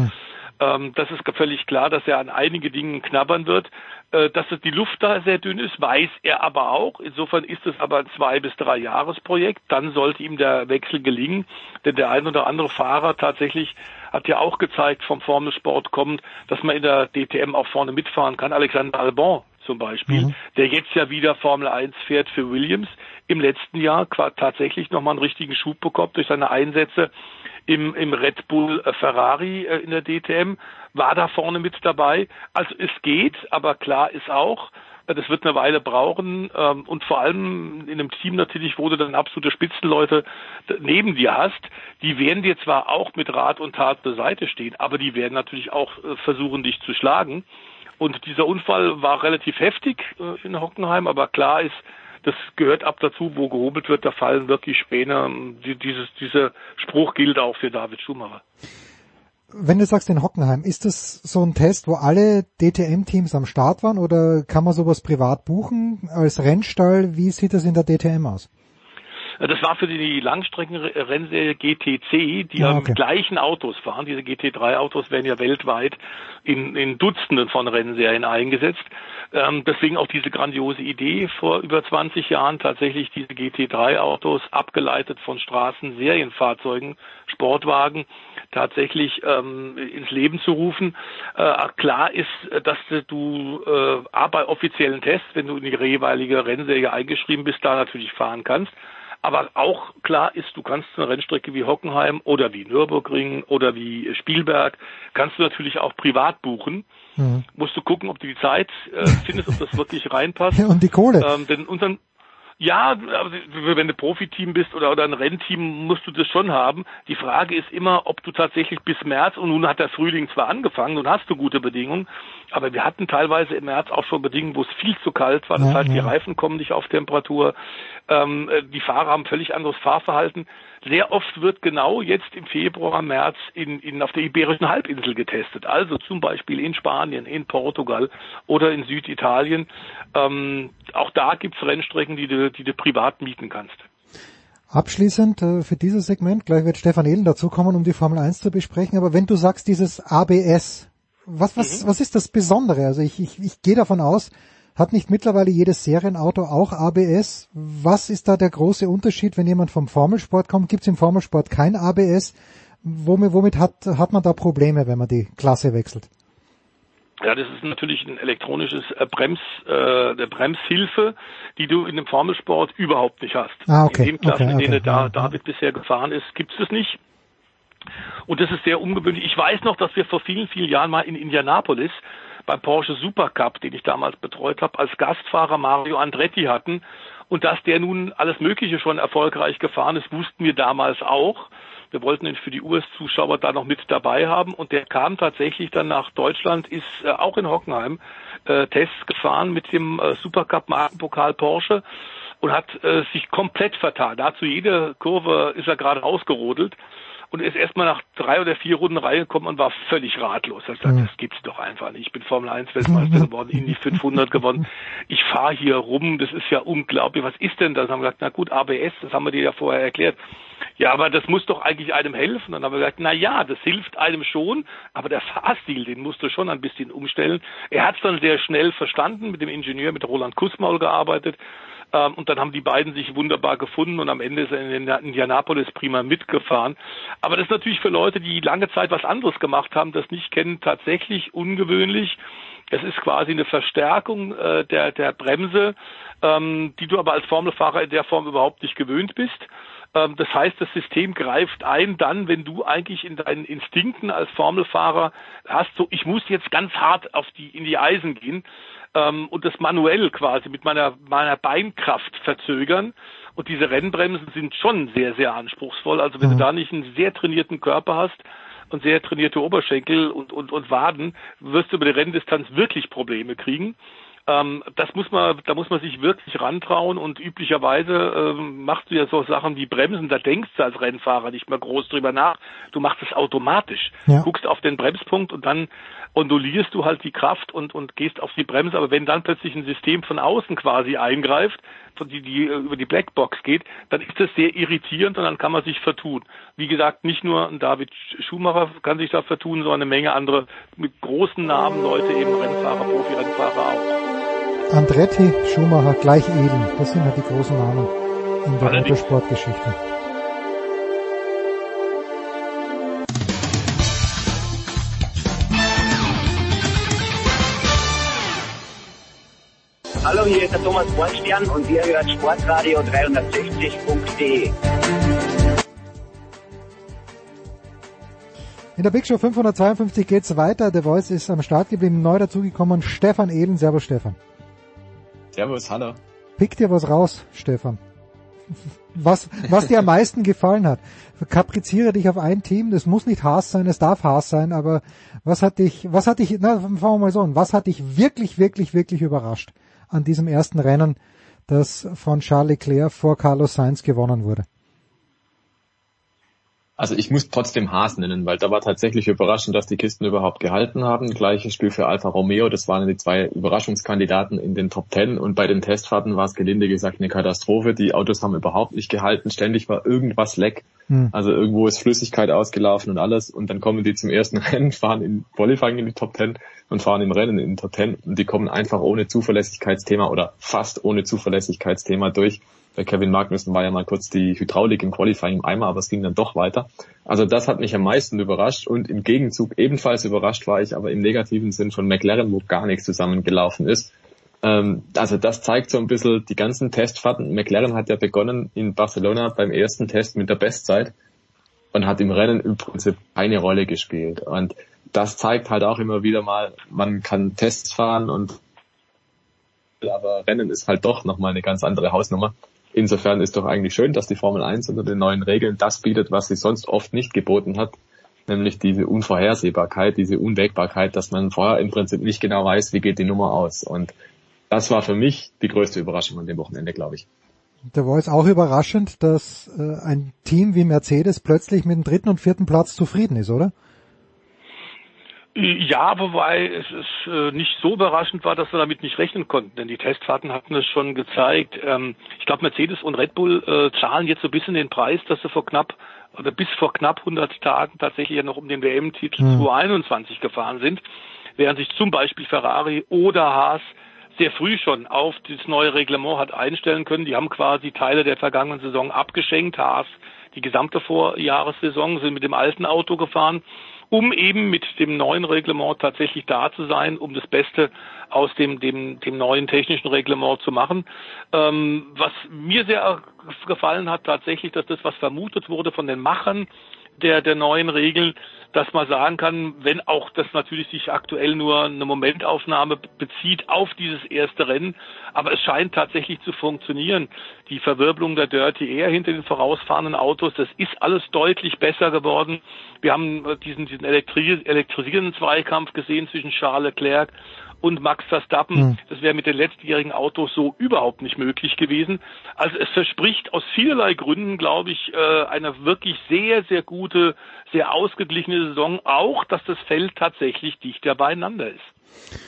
Ähm, das ist völlig klar, dass er an einige Dingen knabbern wird. Äh, dass es die Luft da sehr dünn ist, weiß er aber auch. Insofern ist es aber ein zwei bis drei Jahresprojekt. Dann sollte ihm der Wechsel gelingen, denn der ein oder andere Fahrer tatsächlich hat ja auch gezeigt, vom Formelsport kommend, dass man in der DTM auch vorne mitfahren kann. Alexander Albon zum Beispiel, der jetzt ja wieder Formel 1 fährt für Williams, im letzten Jahr tatsächlich nochmal einen richtigen Schub bekommt durch seine Einsätze im, im Red Bull äh, Ferrari äh, in der DTM, war da vorne mit dabei. Also es geht, aber klar ist auch, äh, das wird eine Weile brauchen ähm, und vor allem in einem Team natürlich, wo du dann absolute Spitzenleute neben dir hast, die werden dir zwar auch mit Rat und Tat zur Seite stehen, aber die werden natürlich auch äh, versuchen, dich zu schlagen. Und dieser Unfall war relativ heftig in Hockenheim, aber klar ist, das gehört ab dazu, wo gehobelt wird, da fallen wirklich Späne. Die, dieses, dieser Spruch gilt auch für David Schumacher. Wenn du sagst in Hockenheim, ist das so ein Test, wo alle DTM-Teams am Start waren oder kann man sowas privat buchen als Rennstall? Wie sieht das in der DTM aus? Das war für die Langstreckenrennserie GTC, die Ah, ja okay. mit gleichen Autos fahren. Diese GT3-Autos werden ja weltweit in, in Dutzenden von Rennserien eingesetzt. Ähm, deswegen auch diese grandiose Idee vor über 20 Jahren tatsächlich diese GT3-Autos abgeleitet von Straßen, Serienfahrzeugen, Sportwagen tatsächlich ähm, ins Leben zu rufen. Äh, klar ist, dass du äh, A, bei offiziellen Tests, wenn du in die jeweilige Rennserie eingeschrieben bist, da natürlich fahren kannst. Aber auch klar ist, du kannst eine Rennstrecke wie Hockenheim oder wie Nürburgring oder wie Spielberg, kannst du natürlich auch privat buchen. Mhm. Musst du gucken, ob du die Zeit äh, findest, ob das wirklich reinpasst. *laughs* Und die Kohle. Ähm, denn unseren ja, aber wenn du Profiteam bist oder, oder ein Rennteam, musst du das schon haben. Die Frage ist immer, ob du tatsächlich bis März, und nun hat der Frühling zwar angefangen, nun hast du gute Bedingungen, aber wir hatten teilweise im März auch schon Bedingungen, wo es viel zu kalt war. Das Ja, heißt, die ja. Reifen kommen nicht auf Temperatur. Ähm, äh, die Fahrer haben völlig anderes Fahrverhalten. Sehr oft wird genau jetzt im Februar, März in, in, auf der Iberischen Halbinsel getestet. Also zum Beispiel in Spanien, in Portugal oder in Süditalien. Ähm, auch da gibt's Rennstrecken, die du, die du privat mieten kannst. Abschließend äh, für dieses Segment, gleich wird Stefan Ehlen dazukommen, um die Formel 1 zu besprechen, aber wenn du sagst dieses ABS, was, was, was ist das Besondere? Also ich, ich, ich gehe davon aus, hat nicht mittlerweile jedes Serienauto auch ABS? Was ist da der große Unterschied, wenn jemand vom Formelsport kommt? Gibt es im Formelsport kein ABS? Womit, womit hat, hat man da Probleme, wenn man die Klasse wechselt? Ja, das ist natürlich ein elektronisches äh, Brems, äh, eine Bremshilfe, die du in dem Formelsport überhaupt nicht hast. Ah, okay, In den Klassen, okay, in denen okay. da David bisher gefahren ist, gibt es das nicht. Und das ist sehr ungewöhnlich. Ich weiß noch, dass wir vor vielen, vielen Jahren mal in Indianapolis beim Porsche Supercup, den ich damals betreut habe, als Gastfahrer Mario Andretti hatten. Und dass der nun alles Mögliche schon erfolgreich gefahren ist, wussten wir damals auch. Wir wollten ihn für die US-Zuschauer da noch mit dabei haben und der kam tatsächlich dann nach Deutschland, ist äh, auch in Hockenheim äh, Tests gefahren mit dem äh, Supercup Markenpokal Porsche und hat äh, sich komplett vertan. Dazu jede Kurve ist er gerade ausgerodelt und ist erstmal nach drei oder vier Runden reingekommen und war völlig ratlos. Er hat gesagt, das gibt's doch einfach nicht. Ich bin Formel 1 Weltmeister *laughs* geworden, Indy 500 gewonnen. Ich fahre hier rum, das ist ja unglaublich. Was ist denn das? Dann haben wir gesagt, na gut, ABS, das haben wir dir ja vorher erklärt. Ja, aber das muss doch eigentlich einem helfen. Dann haben wir gesagt, na ja, das hilft einem schon, aber der Fahrstil, den musst du schon ein bisschen umstellen. Er hat es dann sehr schnell verstanden, mit dem Ingenieur, mit Roland Kussmaul gearbeitet. Ähm, und dann haben die beiden sich wunderbar gefunden und am Ende ist er in Indianapolis prima mitgefahren. Aber das ist natürlich für Leute, die lange Zeit was anderes gemacht haben, das nicht kennen, tatsächlich ungewöhnlich. Es ist quasi eine Verstärkung äh, der, der Bremse, ähm, die du aber als Formelfahrer in der Form überhaupt nicht gewöhnt bist. Ähm, das heißt, das System greift ein dann, wenn du eigentlich in deinen Instinkten als Formelfahrer hast, so ich muss jetzt ganz hart auf die in die Eisen gehen ähm, und das manuell quasi mit meiner meiner Beinkraft verzögern. Und diese Rennbremsen sind schon sehr sehr anspruchsvoll. Also wenn du da nicht einen sehr trainierten Körper hast und sehr trainierte Oberschenkel und und und Waden, wirst du über die Renndistanz wirklich Probleme kriegen. Ähm, das muss man, da muss man sich wirklich rantrauen und üblicherweise ähm, machst du ja so Sachen wie Bremsen, da denkst du als Rennfahrer nicht mehr groß drüber nach. Du machst es automatisch. Ja. Guckst auf den Bremspunkt und dann ondulierst du halt die Kraft und, und gehst auf die Bremse. Aber wenn dann plötzlich ein System von außen quasi eingreift, die, die äh, über die Blackbox geht, dann ist das sehr irritierend und dann kann man sich vertun. Wie gesagt, nicht nur ein David Schumacher kann sich da vertun, sondern eine Menge andere mit großen Namen, Leute eben Rennfahrer, Profi-Rennfahrer auch. Andretti, Schumacher, gleich Eden. Das sind halt die großen Namen in der Allerdings. Motorsportgeschichte. Hallo, hier ist der Thomas Bornstern und ihr hört Sportradio 360.de. In der Big Show 552 geht's weiter. Der Voice ist am Start geblieben. Neu dazugekommen Stefan Ehlen. Servus Stefan. Servus, hallo. Pick dir was raus, Stefan. *laughs* Was, was dir am meisten gefallen hat. Kapriziere dich auf ein Team. Das muss nicht Haas sein, es darf Haas sein, aber was hat dich, was hat dich, na, fangen wir mal so an. Was hat dich wirklich, wirklich, wirklich überrascht an diesem ersten Rennen das von Charles Leclerc vor Carlos Sainz gewonnen wurde. Also ich muss trotzdem Haas nennen, weil da war tatsächlich überraschend, dass die Kisten überhaupt gehalten haben. Gleiches Spiel für Alfa Romeo, das waren die zwei Überraschungskandidaten in den Top Ten und bei den Testfahrten war es gelinde gesagt eine Katastrophe. Die Autos haben überhaupt nicht gehalten, ständig war irgendwas leck. Hm. Also irgendwo ist Flüssigkeit ausgelaufen und alles und dann kommen die zum ersten *laughs* Rennen, fahren in Qualifying in die Top Ten und fahren im Rennen in die Top Ten und die kommen einfach ohne Zuverlässigkeitsthema oder fast ohne Zuverlässigkeitsthema durch. Bei Kevin Magnussen war ja mal kurz die Hydraulik im Qualifying im Eimer, aber es ging dann doch weiter. Also das hat mich am meisten überrascht und im Gegenzug ebenfalls überrascht war ich aber im negativen Sinn von McLaren, wo gar nichts zusammengelaufen ist. Ähm, also das zeigt so ein bisschen die ganzen Testfahrten. McLaren hat ja begonnen in Barcelona beim ersten Test mit der Bestzeit und hat im Rennen im Prinzip keine Rolle gespielt. Und das zeigt halt auch immer wieder mal, man kann Tests fahren und aber Rennen ist halt doch nochmal eine ganz andere Hausnummer. Insofern ist doch eigentlich schön, dass die Formel 1 unter den neuen Regeln das bietet, was sie sonst oft nicht geboten hat, nämlich diese Unvorhersehbarkeit, diese Unwägbarkeit, dass man vorher im Prinzip nicht genau weiß, wie geht die Nummer aus. Und das war für mich die größte Überraschung an dem Wochenende, glaube ich. Da war es auch überraschend, dass äh, ein Team wie Mercedes plötzlich mit dem dritten und vierten Platz zufrieden ist, oder? Ja, wobei es ist, äh, nicht so überraschend war, dass wir damit nicht rechnen konnten, denn die Testfahrten hatten es schon gezeigt. Ähm, ich glaube, Mercedes und Red Bull äh, zahlen jetzt so ein bisschen den Preis, dass sie vor knapp oder bis vor knapp 100 Tagen tatsächlich ja noch um den WM-Titel Hm. 2021 gefahren sind, während sich zum Beispiel Ferrari oder Haas sehr früh schon auf dieses neue Reglement hat einstellen können. Die haben quasi Teile der vergangenen Saison abgeschenkt. Haas die gesamte Vorjahressaison sind mit dem alten Auto gefahren, um eben mit dem neuen Reglement tatsächlich da zu sein, um das Beste aus dem, dem, dem neuen technischen Reglement zu machen. Ähm, was mir sehr gefallen hat, tatsächlich, dass das, was vermutet wurde von den Machern der, der neuen Regeln, dass man sagen kann, wenn auch das natürlich sich aktuell nur eine Momentaufnahme bezieht auf dieses erste Rennen, aber es scheint tatsächlich zu funktionieren. Die Verwirbelung der Dirty Air hinter den vorausfahrenden Autos, das ist alles deutlich besser geworden. Wir haben diesen, diesen elektri elektrisierenden Zweikampf gesehen zwischen Charles Leclerc und Max Verstappen. Hm. Das wäre mit den letztjährigen Autos so überhaupt nicht möglich gewesen. Also es verspricht aus vielerlei Gründen, glaube ich, äh, eine wirklich sehr, sehr gute, sehr ausgeglichene Saison. Auch, dass das Feld tatsächlich dichter beieinander ist.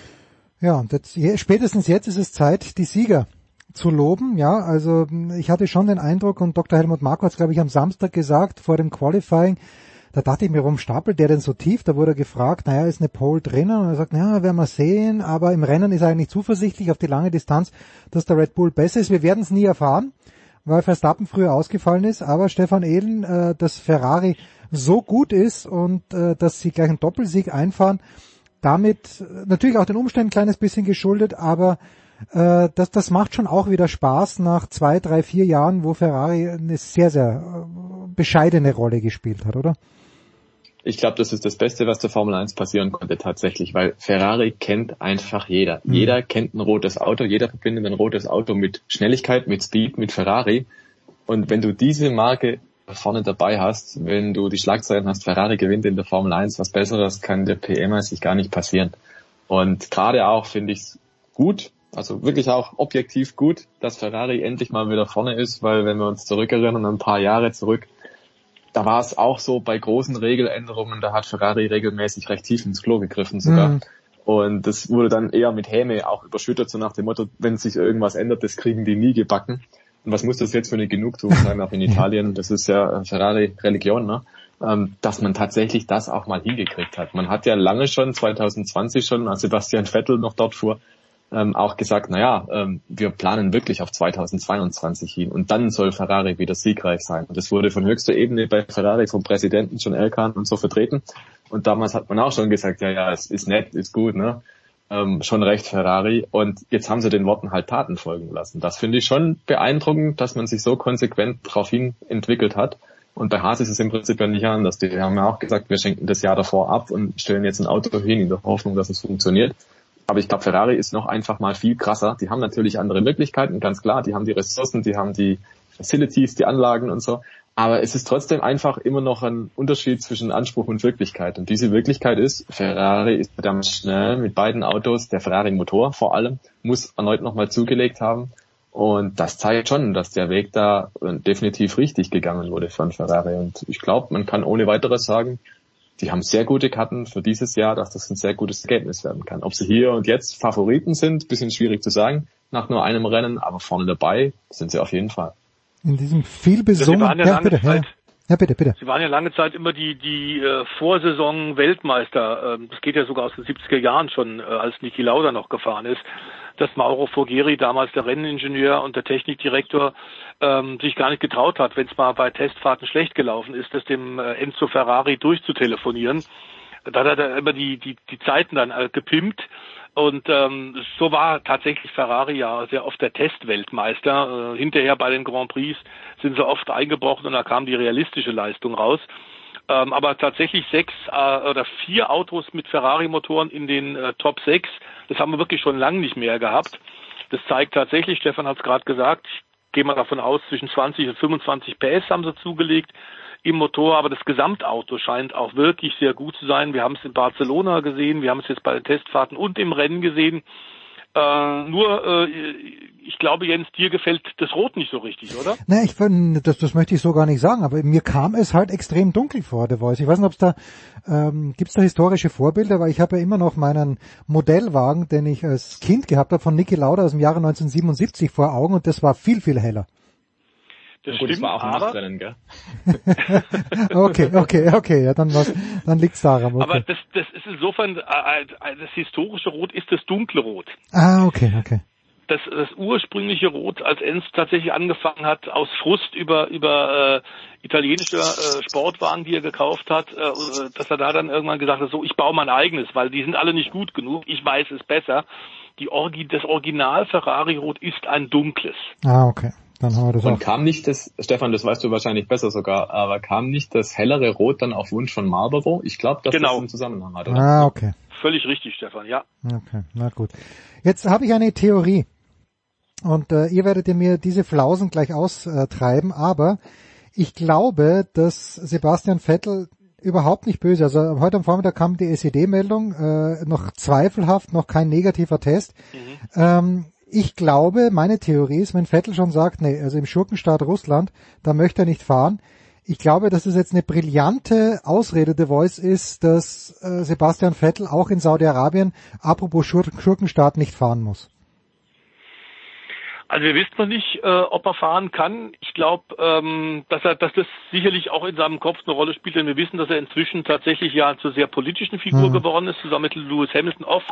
Ja, je- spätestens jetzt ist es Zeit, die Sieger zu loben. Ja, also ich hatte schon den Eindruck, und Dr. Helmut Marko hat es, glaube ich, am Samstag gesagt, vor dem Qualifying, da dachte ich mir, warum stapelt der denn so tief? Da wurde gefragt, naja, ist eine Pole drinnen? Und er sagt, naja, werden wir sehen, aber im Rennen ist er eigentlich zuversichtlich auf die lange Distanz, dass der Red Bull besser ist. Wir werden es nie erfahren, weil Verstappen früher ausgefallen ist, aber Stefan Ehlen, äh, dass Ferrari so gut ist und äh, dass sie gleich einen Doppelsieg einfahren, damit äh, natürlich auch den Umständen ein kleines bisschen geschuldet, aber äh, das, das macht schon auch wieder Spaß nach zwei, drei, vier Jahren, wo Ferrari eine sehr, sehr äh, bescheidene Rolle gespielt hat, oder? Ich glaube, das ist das Beste, was der Formel 1 passieren konnte tatsächlich, weil Ferrari kennt einfach jeder. Mhm. Jeder kennt ein rotes Auto, jeder verbindet ein rotes Auto mit Schnelligkeit, mit Speed, mit Ferrari. Und wenn du diese Marke vorne dabei hast, wenn du die Schlagzeilen hast, Ferrari gewinnt in der Formel 1, was Besseres kann der PM sich gar nicht passieren. Und gerade auch finde ich es gut, also wirklich auch objektiv gut, dass Ferrari endlich mal wieder vorne ist, weil wenn wir uns zurückerinnern, ein paar Jahre zurück, da war es auch so bei großen Regeländerungen, da hat Ferrari regelmäßig recht tief ins Klo gegriffen sogar. Mhm. Und das wurde dann eher mit Häme auch überschüttet, so nach dem Motto, wenn sich irgendwas ändert, das kriegen die nie gebacken. Und was muss das jetzt für eine Genugtuung sein, auch in *laughs* Italien, das ist ja Ferrari-Religion, ne? ähm, dass man tatsächlich das auch mal hingekriegt hat. Man hat ja lange schon, 2020 schon, als Sebastian Vettel noch dort fuhr, ähm, auch gesagt, naja, ähm, wir planen wirklich auf 2022 hin und dann soll Ferrari wieder siegreich sein. Und das wurde von höchster Ebene bei Ferrari vom Präsidenten John Elkann und so vertreten. Und damals hat man auch schon gesagt, ja, ja, es ist nett, ist gut, ne? Ähm, schon recht Ferrari. Und jetzt haben sie den Worten halt Taten folgen lassen. Das finde ich schon beeindruckend, dass man sich so konsequent darauf hin entwickelt hat. Und bei Haas ist es im Prinzip ja nicht anders. Die haben ja auch gesagt, wir schenken das Jahr davor ab und stellen jetzt ein Auto hin in der Hoffnung, dass es funktioniert. Aber ich glaube, Ferrari ist noch einfach mal viel krasser. Die haben natürlich andere Möglichkeiten, ganz klar. Die haben die Ressourcen, die haben die Facilities, die Anlagen und so. Aber es ist trotzdem einfach immer noch ein Unterschied zwischen Anspruch und Wirklichkeit. Und diese Wirklichkeit ist, Ferrari ist verdammt schnell mit beiden Autos. Der Ferrari-Motor vor allem muss erneut nochmal zugelegt haben. Und das zeigt schon, dass der Weg da äh, definitiv richtig gegangen wurde von Ferrari. Und ich glaube, man kann ohne weiteres sagen, die haben sehr gute Karten für dieses Jahr, dass das ein sehr gutes Ergebnis werden kann. Ob sie hier und jetzt Favoriten sind, bisschen schwierig zu sagen, nach nur einem Rennen, aber vorne dabei sind sie auf jeden Fall. In diesem viel besungenen... ja bitte, ja, bitte, bitte. Sie waren ja lange Zeit immer die, die äh, Vorsaison-Weltmeister. Ähm, das geht ja sogar aus den 70er Jahren schon, äh, als Niki Lauda noch gefahren ist, dass Mauro Fogeri, damals der Renningenieur und der Technikdirektor, ähm, sich gar nicht getraut hat, wenn es mal bei Testfahrten schlecht gelaufen ist, das dem äh, Enzo Ferrari durchzutelefonieren. Da hat er immer die, die, die Zeiten dann äh, gepimpt. Und ähm, so war tatsächlich Ferrari ja sehr oft der Testweltmeister. Äh, hinterher bei den Grand Prix sind sie oft eingebrochen und da kam die realistische Leistung raus. Ähm, aber tatsächlich sechs äh, oder vier Autos mit Ferrari-Motoren in den äh, Top 6, das haben wir wirklich schon lange nicht mehr gehabt. Das zeigt tatsächlich, Stefan hat es gerade gesagt, ich gehe mal davon aus, zwischen 20 und 25 PS haben sie zugelegt im Motor, aber das Gesamtauto scheint auch wirklich sehr gut zu sein. Wir haben es in Barcelona gesehen, wir haben es jetzt bei den Testfahrten und im Rennen gesehen. Äh, nur, äh, ich glaube, Jens, dir gefällt das Rot nicht so richtig, oder? Ne, ich find, das, das möchte ich so gar nicht sagen, aber mir kam es halt extrem dunkel vor, der Voice. Ich weiß nicht, ob es da, ähm, gibt es da historische Vorbilder, weil ich habe ja immer noch meinen Modellwagen, den ich als Kind gehabt habe, von Niki Lauda aus dem Jahre 1977 vor Augen und das war viel, viel heller. Das Gut, stimmt, war auch aber, Nachtrennen, gell? *laughs* *laughs* okay, okay, okay, ja, dann was, dann liegt's daran. Okay. aber das, das ist insofern, äh, äh, das historische Rot ist das dunkle Rot. ah, okay, okay. das, das ursprüngliche Rot, als Enz tatsächlich angefangen hat, aus Frust über, über äh, italienische äh, Sportwagen, die er gekauft hat, äh, dass er da dann irgendwann gesagt hat, so, ich baue mein eigenes, weil die sind alle nicht gut genug, ich weiß es besser. Die Orgi, das Original Ferrari Rot ist ein dunkles. Ah, okay. Dann haben wir das Und auch. kam nicht das, Stefan, das weißt du wahrscheinlich besser sogar, aber kam nicht das hellere Rot dann auf Wunsch von Marlboro? Ich glaube, dass Genau. das einen Zusammenhang hat, oder? Ah, okay. Völlig richtig, Stefan, ja. Okay, na gut. Jetzt habe ich eine Theorie. Und äh, ihr werdet ihr mir diese Flausen gleich austreiben, aber ich glaube, dass Sebastian Vettel überhaupt nicht böse. Also heute am Vormittag kam die SED-Meldung, äh, noch zweifelhaft, noch kein negativer Test. Ähm, ich glaube, meine Theorie ist, wenn Vettel schon sagt, nee, also im Schurkenstaat Russland, da möchte er nicht fahren. Ich glaube, dass es jetzt eine brillante Ausrede der Voice ist, dass äh, Sebastian Vettel auch in Saudi-Arabien, apropos Schur Schurkenstaat, nicht fahren muss. Also wir wissen noch nicht, äh, ob er fahren kann. Ich glaube, ähm, dass er, dass das sicherlich auch in seinem Kopf eine Rolle spielt, denn wir wissen, dass er inzwischen tatsächlich ja zur sehr politischen Figur Mhm. geworden ist, zusammen mit Lewis Hamilton oft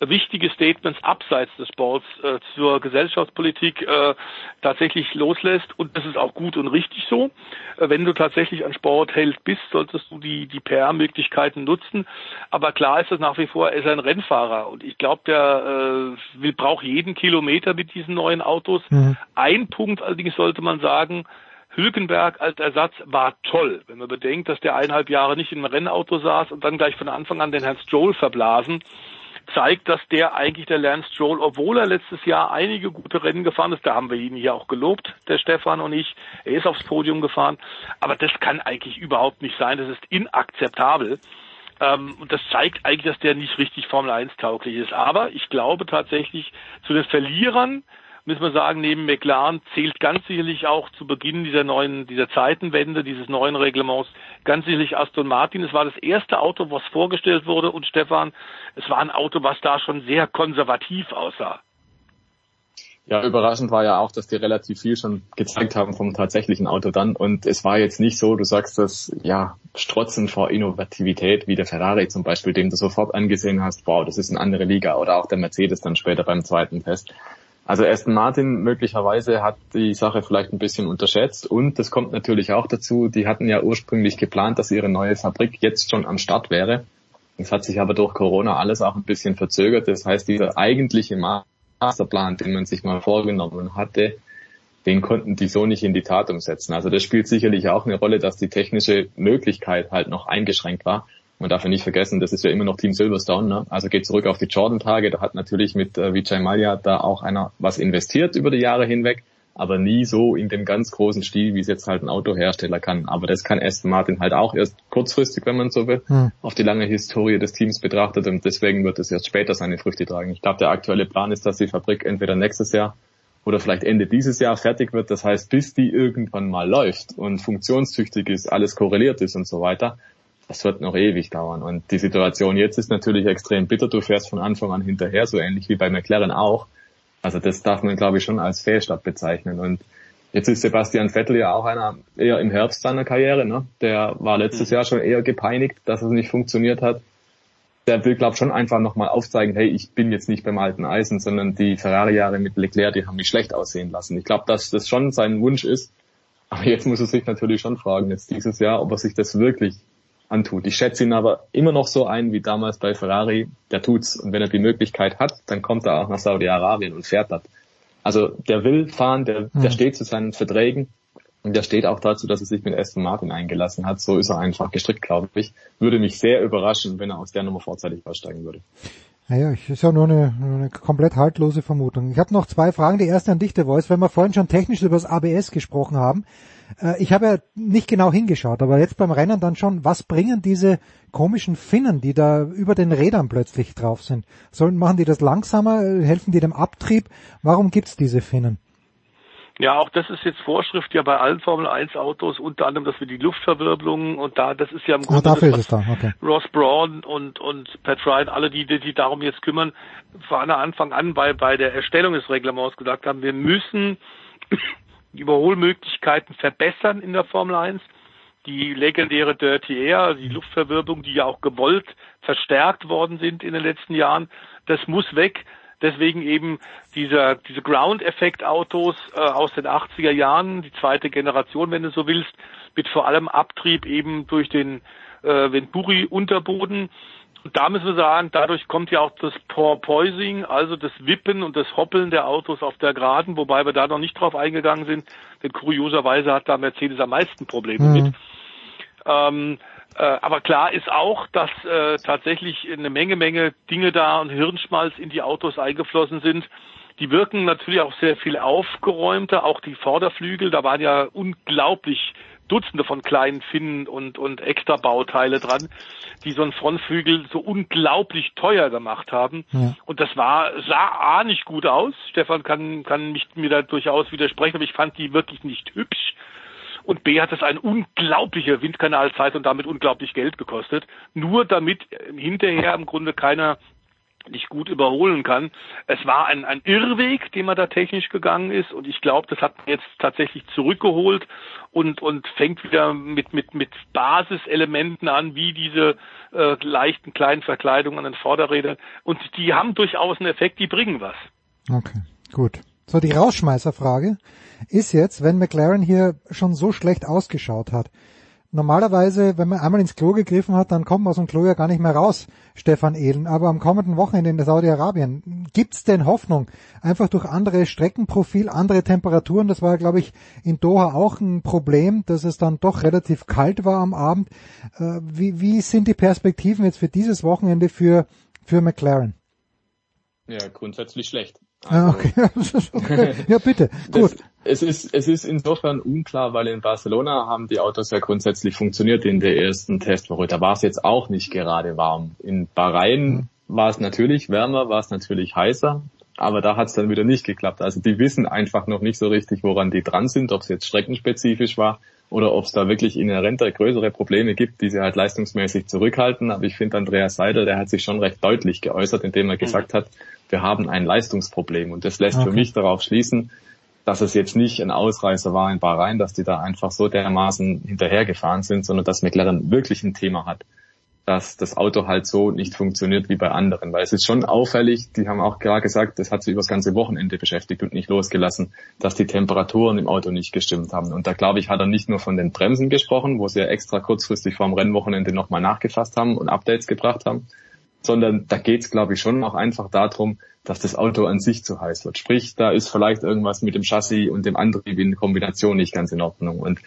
wichtige Statements abseits des Sports äh, zur Gesellschaftspolitik äh, tatsächlich loslässt und das ist auch gut und richtig so. Äh, wenn du tatsächlich an Sport hält bist, solltest du die die PR-Möglichkeiten nutzen. Aber klar ist es nach wie vor, er ist ein Rennfahrer und ich glaube, der äh, will braucht jeden Kilometer mit diesen neuen Autos. Ein Punkt allerdings sollte man sagen, Hülkenberg als Ersatz war toll, wenn man bedenkt, dass der eineinhalb Jahre nicht in einem Rennauto saß und dann gleich von Anfang an den Herrn Stroll verblasen, zeigt, dass der eigentlich der Lance Stroll, obwohl er letztes Jahr einige gute Rennen gefahren ist, da haben wir ihn hier auch gelobt, der Stefan und ich, er ist aufs Podium gefahren, aber das kann eigentlich überhaupt nicht sein, das ist inakzeptabel. Ähm, und das zeigt eigentlich, dass der nicht richtig Formel 1 tauglich ist. Aber ich glaube tatsächlich, zu den Verlierern müssen wir sagen, neben McLaren zählt ganz sicherlich auch zu Beginn dieser neuen, dieser Zeitenwende, dieses neuen Reglements, ganz sicherlich Aston Martin. Es war das erste Auto, was vorgestellt wurde und Stefan, es war ein Auto, was da schon sehr konservativ aussah. Ja, überraschend war ja auch, dass die relativ viel schon gezeigt haben vom tatsächlichen Auto dann. Und es war jetzt nicht so, du sagst das, ja, strotzen vor Innovativität, wie der Ferrari zum Beispiel, dem du sofort angesehen hast, wow, das ist eine andere Liga. Oder auch der Mercedes dann später beim zweiten Test. Also Aston Martin möglicherweise hat die Sache vielleicht ein bisschen unterschätzt und das kommt natürlich auch dazu, die hatten ja ursprünglich geplant, dass ihre neue Fabrik jetzt schon am Start wäre. Es hat sich aber durch Corona alles auch ein bisschen verzögert. Das heißt, dieser eigentliche Masterplan, den man sich mal vorgenommen hatte, den konnten die so nicht in die Tat umsetzen. Also das spielt sicherlich auch eine Rolle, dass die technische Möglichkeit halt noch eingeschränkt war. Man darf ja nicht vergessen, das ist ja immer noch Team Silverstone. Ne? Also geht zurück auf die Jordan-Tage. Da hat natürlich mit äh, Vijay Mallya da auch einer was investiert über die Jahre hinweg, aber nie so in dem ganz großen Stil, wie es jetzt halt ein Autohersteller kann. Aber das kann Aston Martin halt auch erst kurzfristig, wenn man so will, Hm. auf die lange Historie des Teams betrachtet und deswegen wird es erst später seine Früchte tragen. Ich glaube, der aktuelle Plan ist, dass die Fabrik entweder nächstes Jahr oder vielleicht Ende dieses Jahr fertig wird. Das heißt, bis die irgendwann mal läuft und funktionstüchtig ist, alles korreliert ist und so weiter, das wird noch ewig dauern. Und die Situation jetzt ist natürlich extrem bitter. Du fährst von Anfang an hinterher, so ähnlich wie bei McLaren auch. Also das darf man, glaube ich, schon als Fehlstart bezeichnen. Und jetzt ist Sebastian Vettel ja auch einer eher im Herbst seiner Karriere. Ne? Der war letztes Jahr schon eher gepeinigt, dass es nicht funktioniert hat. Der will, glaube ich, schon einfach nochmal aufzeigen, hey, ich bin jetzt nicht beim alten Eisen, sondern die Ferrari-Jahre mit Leclerc, die haben mich schlecht aussehen lassen. Ich glaube, dass das schon sein Wunsch ist. Aber jetzt muss er sich natürlich schon fragen, jetzt dieses Jahr, ob er sich das wirklich antut. Ich schätze ihn aber immer noch so ein wie damals bei Ferrari. Der tut's. Und wenn er die Möglichkeit hat, dann kommt er auch nach Saudi-Arabien und fährt das. Also der will fahren, der, der Mhm. steht zu seinen Verträgen und der steht auch dazu, dass er sich mit Aston Martin eingelassen hat. So ist er einfach gestrickt, glaube ich. Würde mich sehr überraschen, wenn er aus der Nummer vorzeitig aussteigen würde. Naja, ich- ist ja nur eine, eine komplett haltlose Vermutung. Ich habe noch zwei Fragen. Die erste an dich, der Voice, wenn wir vorhin schon technisch über das ABS gesprochen haben. Äh, ich habe ja nicht genau hingeschaut, aber jetzt beim Rennen dann schon, was bringen diese komischen Finnen, die da über den Rädern plötzlich drauf sind? Sollen, machen die das langsamer? Helfen die dem Abtrieb? Warum gibt's diese Finnen? Ja, auch das ist jetzt Vorschrift ja bei allen Formel 1 Autos, unter anderem, dass wir die Luftverwirbelung und da, das ist ja im Ah, Grunde dafür ist das, es da, okay. Ross Braun und, und Pat Ryan, alle die, die, die darum jetzt kümmern, von Anfang an bei, bei der Erstellung des Reglements gesagt haben, wir müssen die Überholmöglichkeiten verbessern in der Formel 1. Die legendäre Dirty Air, also die Luftverwirbelung, die ja auch gewollt verstärkt worden sind in den letzten Jahren, das muss weg. Deswegen eben dieser, diese Ground-Effekt-Autos äh, aus den 80er Jahren, die zweite Generation, wenn du so willst, mit vor allem Abtrieb eben durch den äh, Venturi-Unterboden. Und da müssen wir sagen, dadurch kommt ja auch das Porpoising, also das Wippen und das Hoppeln der Autos auf der Geraden, wobei wir da noch nicht drauf eingegangen sind, denn kurioserweise hat da Mercedes am meisten Probleme Mhm. mit. Ähm, äh, aber klar ist auch, dass äh, tatsächlich eine Menge, Menge Dinge da und Hirnschmalz in die Autos eingeflossen sind. Die wirken natürlich auch sehr viel aufgeräumter, auch die Vorderflügel, da waren ja unglaublich Dutzende von kleinen Finnen und, und extra Bauteile dran, die so einen Frontflügel so unglaublich teuer gemacht haben. Ja. Und das war, sah A nicht gut aus. Stefan kann, kann mich, mir da durchaus widersprechen, aber ich fand die wirklich nicht hübsch. Und B hat es eine unglaubliche Windkanalzeit und damit unglaublich Geld gekostet. Nur damit äh, hinterher im Grunde keiner nicht gut überholen kann. Es war ein, ein Irrweg, den man da technisch gegangen ist und ich glaube, das hat man jetzt tatsächlich zurückgeholt und, und fängt wieder mit, mit, mit Basiselementen an, wie diese äh, leichten kleinen Verkleidungen an den Vorderrädern und die haben durchaus einen Effekt, die bringen was. Okay, gut. So, die Rausschmeißerfrage ist jetzt, wenn McLaren hier schon so schlecht ausgeschaut hat. Normalerweise, wenn man einmal ins Klo gegriffen hat, dann kommt man aus dem Klo ja gar nicht mehr raus, Stefan Ehlen. Aber am kommenden Wochenende in Saudi-Arabien, gibt's denn Hoffnung? Einfach durch andere Streckenprofil, andere Temperaturen, das war, glaube ich, in Doha auch ein Problem, dass es dann doch relativ kalt war am Abend. Äh, Wie, wie sind die Perspektiven jetzt für dieses Wochenende für, für McLaren? Ja, grundsätzlich schlecht. Ah, okay. *laughs* Ja, bitte. Gut. Es ist, es ist insofern unklar, weil in Barcelona haben die Autos ja grundsätzlich funktioniert in der ersten Testwoche. Da war es jetzt auch nicht gerade warm. In Bahrain war es natürlich wärmer, war es natürlich heißer, aber da hat es dann wieder nicht geklappt. Also die wissen einfach noch nicht so richtig, woran die dran sind, ob es jetzt streckenspezifisch war oder ob es da wirklich inhärenter größere Probleme gibt, die sie halt leistungsmäßig zurückhalten. Aber ich finde, Andreas Seidel, der hat sich schon recht deutlich geäußert, indem er gesagt hat, wir haben ein Leistungsproblem. Und das lässt für Okay. mich darauf schließen, dass es jetzt nicht ein Ausreißer war in Bahrain, dass die da einfach so dermaßen hinterhergefahren sind, sondern dass McLaren wirklich ein Thema hat, dass das Auto halt so nicht funktioniert wie bei anderen. Weil es ist schon auffällig, die haben auch klar gesagt, das hat sie über das ganze Wochenende beschäftigt und nicht losgelassen, dass die Temperaturen im Auto nicht gestimmt haben. Und da glaube ich, hat er nicht nur von den Bremsen gesprochen, wo sie ja extra kurzfristig vorm Rennwochenende nochmal nachgefasst haben und Updates gebracht haben, sondern da geht es, glaube ich, schon auch einfach darum, dass das Auto an sich zu heiß wird. Sprich, da ist vielleicht irgendwas mit dem Chassis und dem Antrieb in Kombination nicht ganz in Ordnung. Und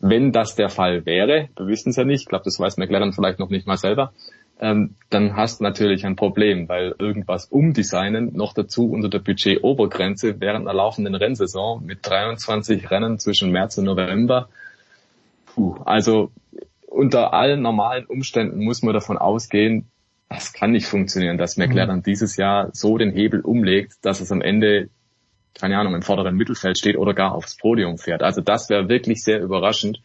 wenn das der Fall wäre, wir wissen es ja nicht, ich glaube, das weiß McLaren vielleicht noch nicht mal selber, ähm, dann hast du natürlich ein Problem, weil irgendwas umdesignen, noch dazu unter der Budget-Obergrenze während einer laufenden Rennsaison mit 23 Rennen zwischen März und November, puh, also unter allen normalen Umständen muss man davon ausgehen, das kann nicht funktionieren, dass McLaren dieses Jahr so den Hebel umlegt, dass es am Ende keine Ahnung, im vorderen Mittelfeld steht oder gar aufs Podium fährt. Also das wäre wirklich sehr überraschend,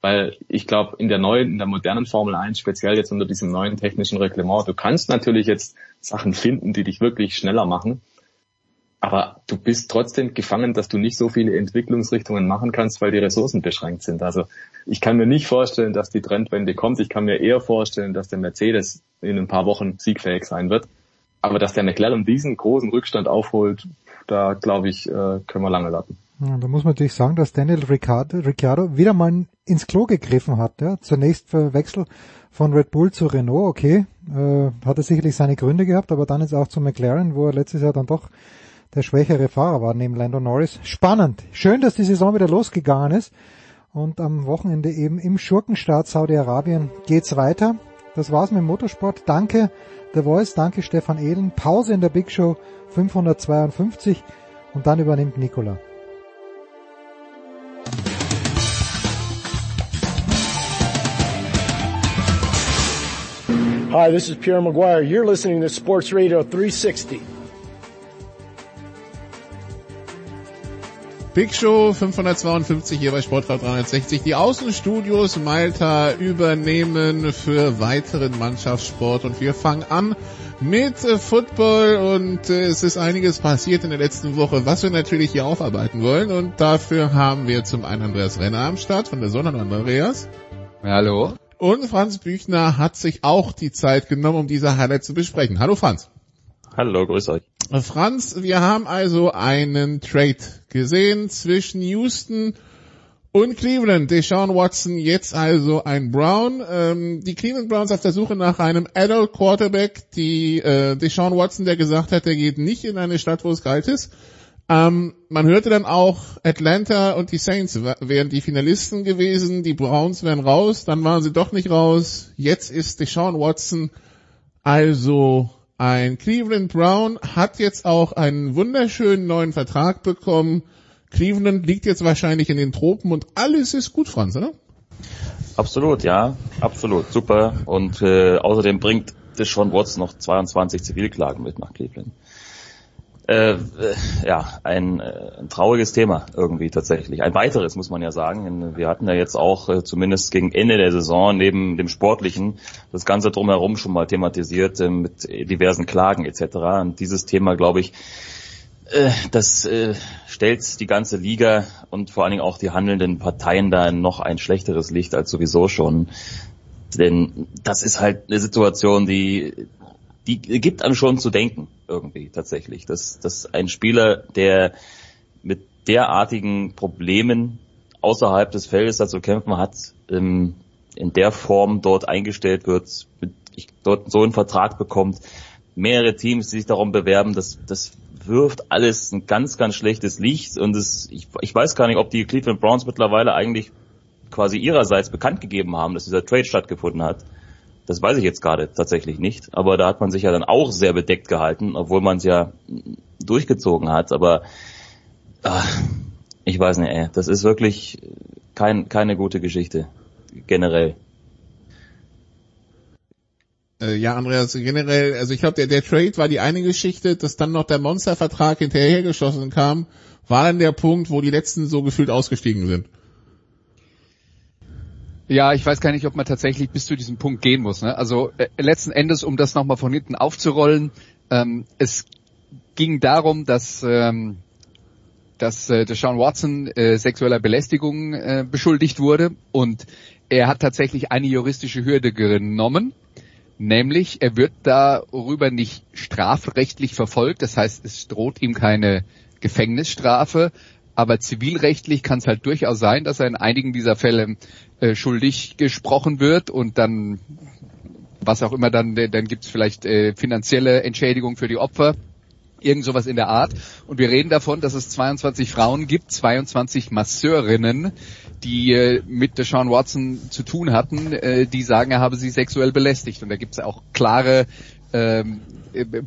weil ich glaube, in der neuen, in der modernen Formel 1, speziell jetzt unter diesem neuen technischen Reglement, du kannst natürlich jetzt Sachen finden, die dich wirklich schneller machen, aber du bist trotzdem gefangen, dass du nicht so viele Entwicklungsrichtungen machen kannst, weil die Ressourcen beschränkt sind. Also ich kann mir nicht vorstellen, dass die Trendwende kommt. Ich kann mir eher vorstellen, dass der Mercedes in ein paar Wochen siegfähig sein wird. Aber dass der McLaren diesen großen Rückstand aufholt, da glaube ich, äh, können wir lange warten. Ja, da muss man natürlich sagen, dass Daniel Ricciardo, Ricciardo wieder mal ins Klo gegriffen hat. Ja. Zunächst für Wechsel von Red Bull zu Renault, okay, äh, hat er sicherlich seine Gründe gehabt, aber dann jetzt auch zu McLaren, wo er letztes Jahr dann doch der schwächere Fahrer war neben Lando Norris. Spannend. Schön, dass die Saison wieder losgegangen ist. Und am Wochenende eben im Schurkenstaat Saudi-Arabien geht's weiter. Das war's mit Motorsport. Danke The Voice, danke Stefan Ehlen. Pause in der Big Show 552 und dann übernimmt Nicola. Hi, this is Pierre Maguire. You're listening to Sports Radio 360. Big Show 552 hier bei Sportradio 360. Die Außenstudios Malta übernehmen für weiteren Mannschaftssport und wir fangen an mit äh, Football und äh, es ist einiges passiert in der letzten Woche, was wir natürlich hier aufarbeiten wollen und dafür haben wir zum einen Andreas Renner am Start von der Sonne Andreas. Hallo. Und Franz Büchner hat sich auch die Zeit genommen, um diese Highlights zu besprechen. Hallo Franz. Hallo, grüß euch. Franz, wir haben also einen Trade gesehen zwischen Houston und Cleveland. Deshaun Watson, jetzt also ein Brown. Ähm, die Cleveland Browns auf der Suche nach einem Adult Quarterback. Die äh, Deshaun Watson, der gesagt hat, er geht nicht in eine Stadt, wo es kalt ist. Ähm, man hörte dann auch, Atlanta und die Saints wären die Finalisten gewesen, die Browns wären raus, dann waren sie doch nicht raus. Jetzt ist Deshaun Watson also ein Cleveland Brown, hat jetzt auch einen wunderschönen neuen Vertrag bekommen. Cleveland liegt jetzt wahrscheinlich in den Tropen und alles ist gut, Franz, oder? Absolut, ja, absolut, super. Und äh, außerdem bringt Deshaun Watson noch 22 Zivilklagen mit nach Cleveland. Äh, äh, ja, ein, äh, ein trauriges Thema irgendwie tatsächlich. Ein weiteres muss man ja sagen. Wir hatten ja jetzt auch äh, zumindest gegen Ende der Saison neben dem Sportlichen das Ganze drumherum schon mal thematisiert mit diversen Klagen etc. Und dieses Thema, glaube ich, das äh, stellt die ganze Liga und vor allen Dingen auch die handelnden Parteien da in noch ein schlechteres Licht als sowieso schon. Denn das ist halt eine Situation, die die gibt einem schon zu denken irgendwie tatsächlich, dass, dass ein Spieler, der mit derartigen Problemen außerhalb des Feldes da zu kämpfen hat, ähm, in der Form dort eingestellt wird, mit, ich, dort so einen Vertrag bekommt, mehrere Teams, die sich darum bewerben, das, das wirft alles ein ganz, ganz schlechtes Licht und es, ich, ich weiß gar nicht, ob die Cleveland Browns mittlerweile eigentlich quasi ihrerseits bekannt gegeben haben, dass dieser Trade stattgefunden hat. Das weiß ich jetzt gerade tatsächlich nicht, aber da hat man sich ja dann auch sehr bedeckt gehalten, obwohl man es ja durchgezogen hat. Aber ach, ich weiß nicht, ey, das ist wirklich kein, keine gute Geschichte generell. Äh, ja, Andreas, generell, also ich glaube, der, der Trade war die eine Geschichte, dass dann noch der Monstervertrag hinterhergeschossen kam, war dann der Punkt, wo die letzten so gefühlt ausgestiegen sind. Ja, ich weiß gar nicht, ob man tatsächlich bis zu diesem Punkt gehen muss. Ne? Also äh, letzten Endes, um das nochmal von hinten aufzurollen, ähm, es ging darum, dass, ähm, dass äh, Deshaun Watson äh, sexueller Belästigung äh, beschuldigt wurde und er hat tatsächlich eine juristische Hürde genommen, nämlich er wird darüber nicht strafrechtlich verfolgt, das heißt es droht ihm keine Gefängnisstrafe, aber zivilrechtlich kann es halt durchaus sein, dass er in einigen dieser Fälle äh, schuldig gesprochen wird und dann was auch immer dann, dann gibt es vielleicht äh, finanzielle Entschädigung für die Opfer, irgend sowas in der Art. Und wir reden davon, dass es 22 Frauen gibt, 22 Masseurinnen, die äh, mit Deshaun Watson zu tun hatten, äh, die sagen, er habe sie sexuell belästigt. Und da gibt es auch klare ähm,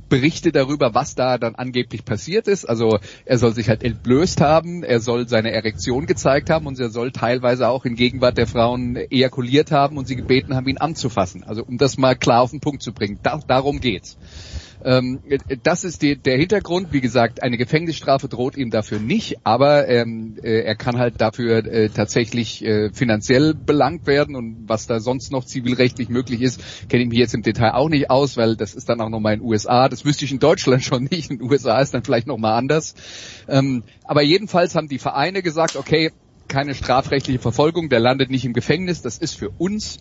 Berichte darüber, was da dann angeblich passiert ist. Also er soll sich halt entblößt haben, er soll seine Erektion gezeigt haben und er soll teilweise auch in Gegenwart der Frauen ejakuliert haben und sie gebeten haben, ihn anzufassen. Also um das mal klar auf den Punkt zu bringen. Da, darum geht's. Ähm, das ist die, der Hintergrund. Wie gesagt, eine Gefängnisstrafe droht ihm dafür nicht, aber ähm, äh, er kann halt dafür äh, tatsächlich äh, finanziell belangt werden und was da sonst noch zivilrechtlich möglich ist, kenne ich mich jetzt im Detail auch nicht aus, weil das ist dann auch nochmal in den USA. Das wüsste ich in Deutschland *laughs* schon nicht. In den USA ist dann vielleicht nochmal anders. Ähm, aber jedenfalls haben die Vereine gesagt, okay, keine strafrechtliche Verfolgung, der landet nicht im Gefängnis. Das ist für uns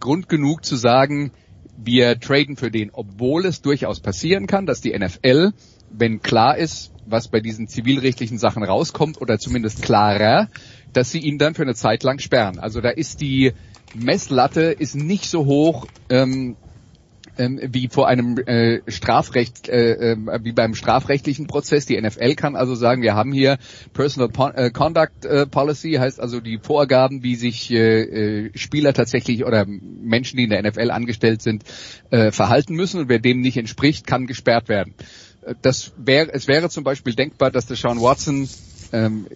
Grund genug zu sagen, wir traden für den, obwohl es durchaus passieren kann, dass die NFL, wenn klar ist, was bei diesen zivilrechtlichen Sachen rauskommt oder zumindest klarer, dass sie ihn dann für eine Zeit lang sperren. Also da ist die Messlatte ist nicht so hoch ähm, ähm, wie vor einem äh, Strafrecht, äh, äh, wie beim strafrechtlichen Prozess. Die NFL kann also sagen, wir haben hier Personal Pon äh, Conduct äh, Policy, heißt also die Vorgaben, wie sich äh, äh, Spieler tatsächlich oder Menschen, die in der NFL angestellt sind, äh, verhalten müssen. Und wer dem nicht entspricht, kann gesperrt werden. Äh, Das wäre, es wäre zum Beispiel denkbar, dass der Sean Watson ähm,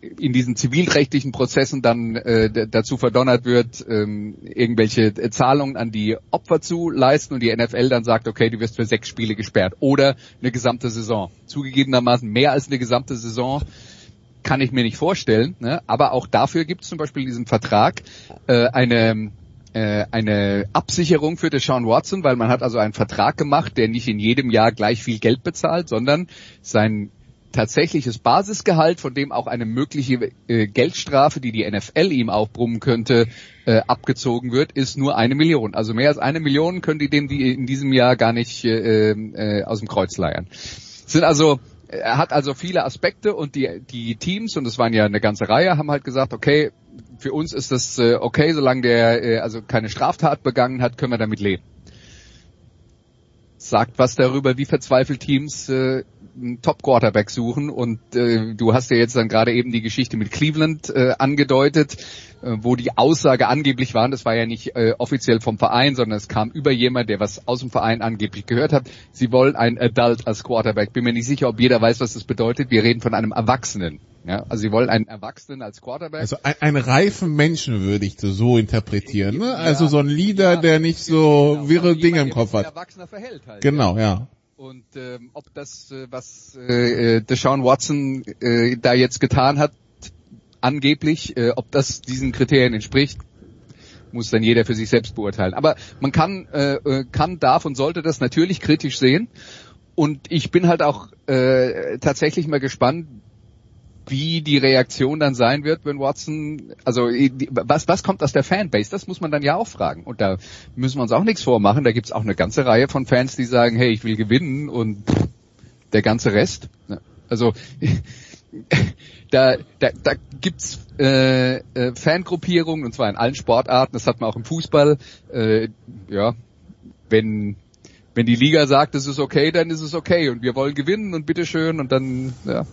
in diesen zivilrechtlichen Prozessen dann äh, dazu verdonnert wird, ähm, irgendwelche äh, Zahlungen an die Opfer zu leisten und die NFL dann sagt, okay, du wirst für sechs Spiele gesperrt oder eine gesamte Saison. Zugegebenermaßen mehr als eine gesamte Saison kann ich mir nicht vorstellen, ne? aber auch dafür gibt es zum Beispiel in diesem Vertrag äh, eine äh, eine Absicherung für Deshaun Watson, weil man hat also einen Vertrag gemacht, der nicht in jedem Jahr gleich viel Geld bezahlt, sondern sein tatsächliches Basisgehalt, von dem auch eine mögliche äh, Geldstrafe, die die NFL ihm aufbrummen könnte, äh, abgezogen wird, ist nur eine Million. Also mehr als eine Million können die dem die in diesem Jahr gar nicht äh, äh, aus dem Kreuz leiern. Sind also er hat also viele Aspekte und die die Teams und es waren ja eine ganze Reihe haben halt gesagt, okay, für uns ist das äh, okay, solange der äh, also keine Straftat begangen hat, können wir damit leben sagt was darüber, wie verzweifelt Teams äh, einen Top-Quarterback suchen. Und äh, du hast ja jetzt dann gerade eben die Geschichte mit Cleveland äh, angedeutet, äh, wo die Aussage angeblich war, das war ja nicht äh, offiziell vom Verein, sondern es kam über jemand, der was aus dem Verein angeblich gehört hat. Sie wollen einen Adult als Quarterback. Bin mir nicht sicher, ob jeder weiß, was das bedeutet. Wir reden von einem Erwachsenen. Ja, also sie wollen einen Erwachsenen als Quarterback. Also ein, einen reifen Menschen würde ich so interpretieren. Ne? Also so ein Leader, der nicht so wirre Dinge im Kopf hat. Erwachsener verhält halt. Genau, ja. Und ähm, ob das, äh, was äh, äh, Deshaun Watson äh, da jetzt getan hat, angeblich, äh, ob das diesen Kriterien entspricht, muss dann jeder für sich selbst beurteilen. Aber man kann, äh, äh, kann, darf und sollte das natürlich kritisch sehen. Und ich bin halt auch äh, tatsächlich mal gespannt, wie die Reaktion dann sein wird, wenn Watson, also die- was, was kommt aus der Fanbase? Das muss man dann ja auch fragen. Und da müssen wir uns auch nichts vormachen. Da gibt's auch eine ganze Reihe von Fans, die sagen, hey, ich will gewinnen und der ganze Rest. Also *laughs* da, da, da gibt's äh, äh, Fangruppierungen und zwar in allen Sportarten. Das hat man auch im Fußball. Äh, ja, wenn wenn die Liga sagt, es ist okay, dann ist es okay und wir wollen gewinnen und bitteschön und dann ja,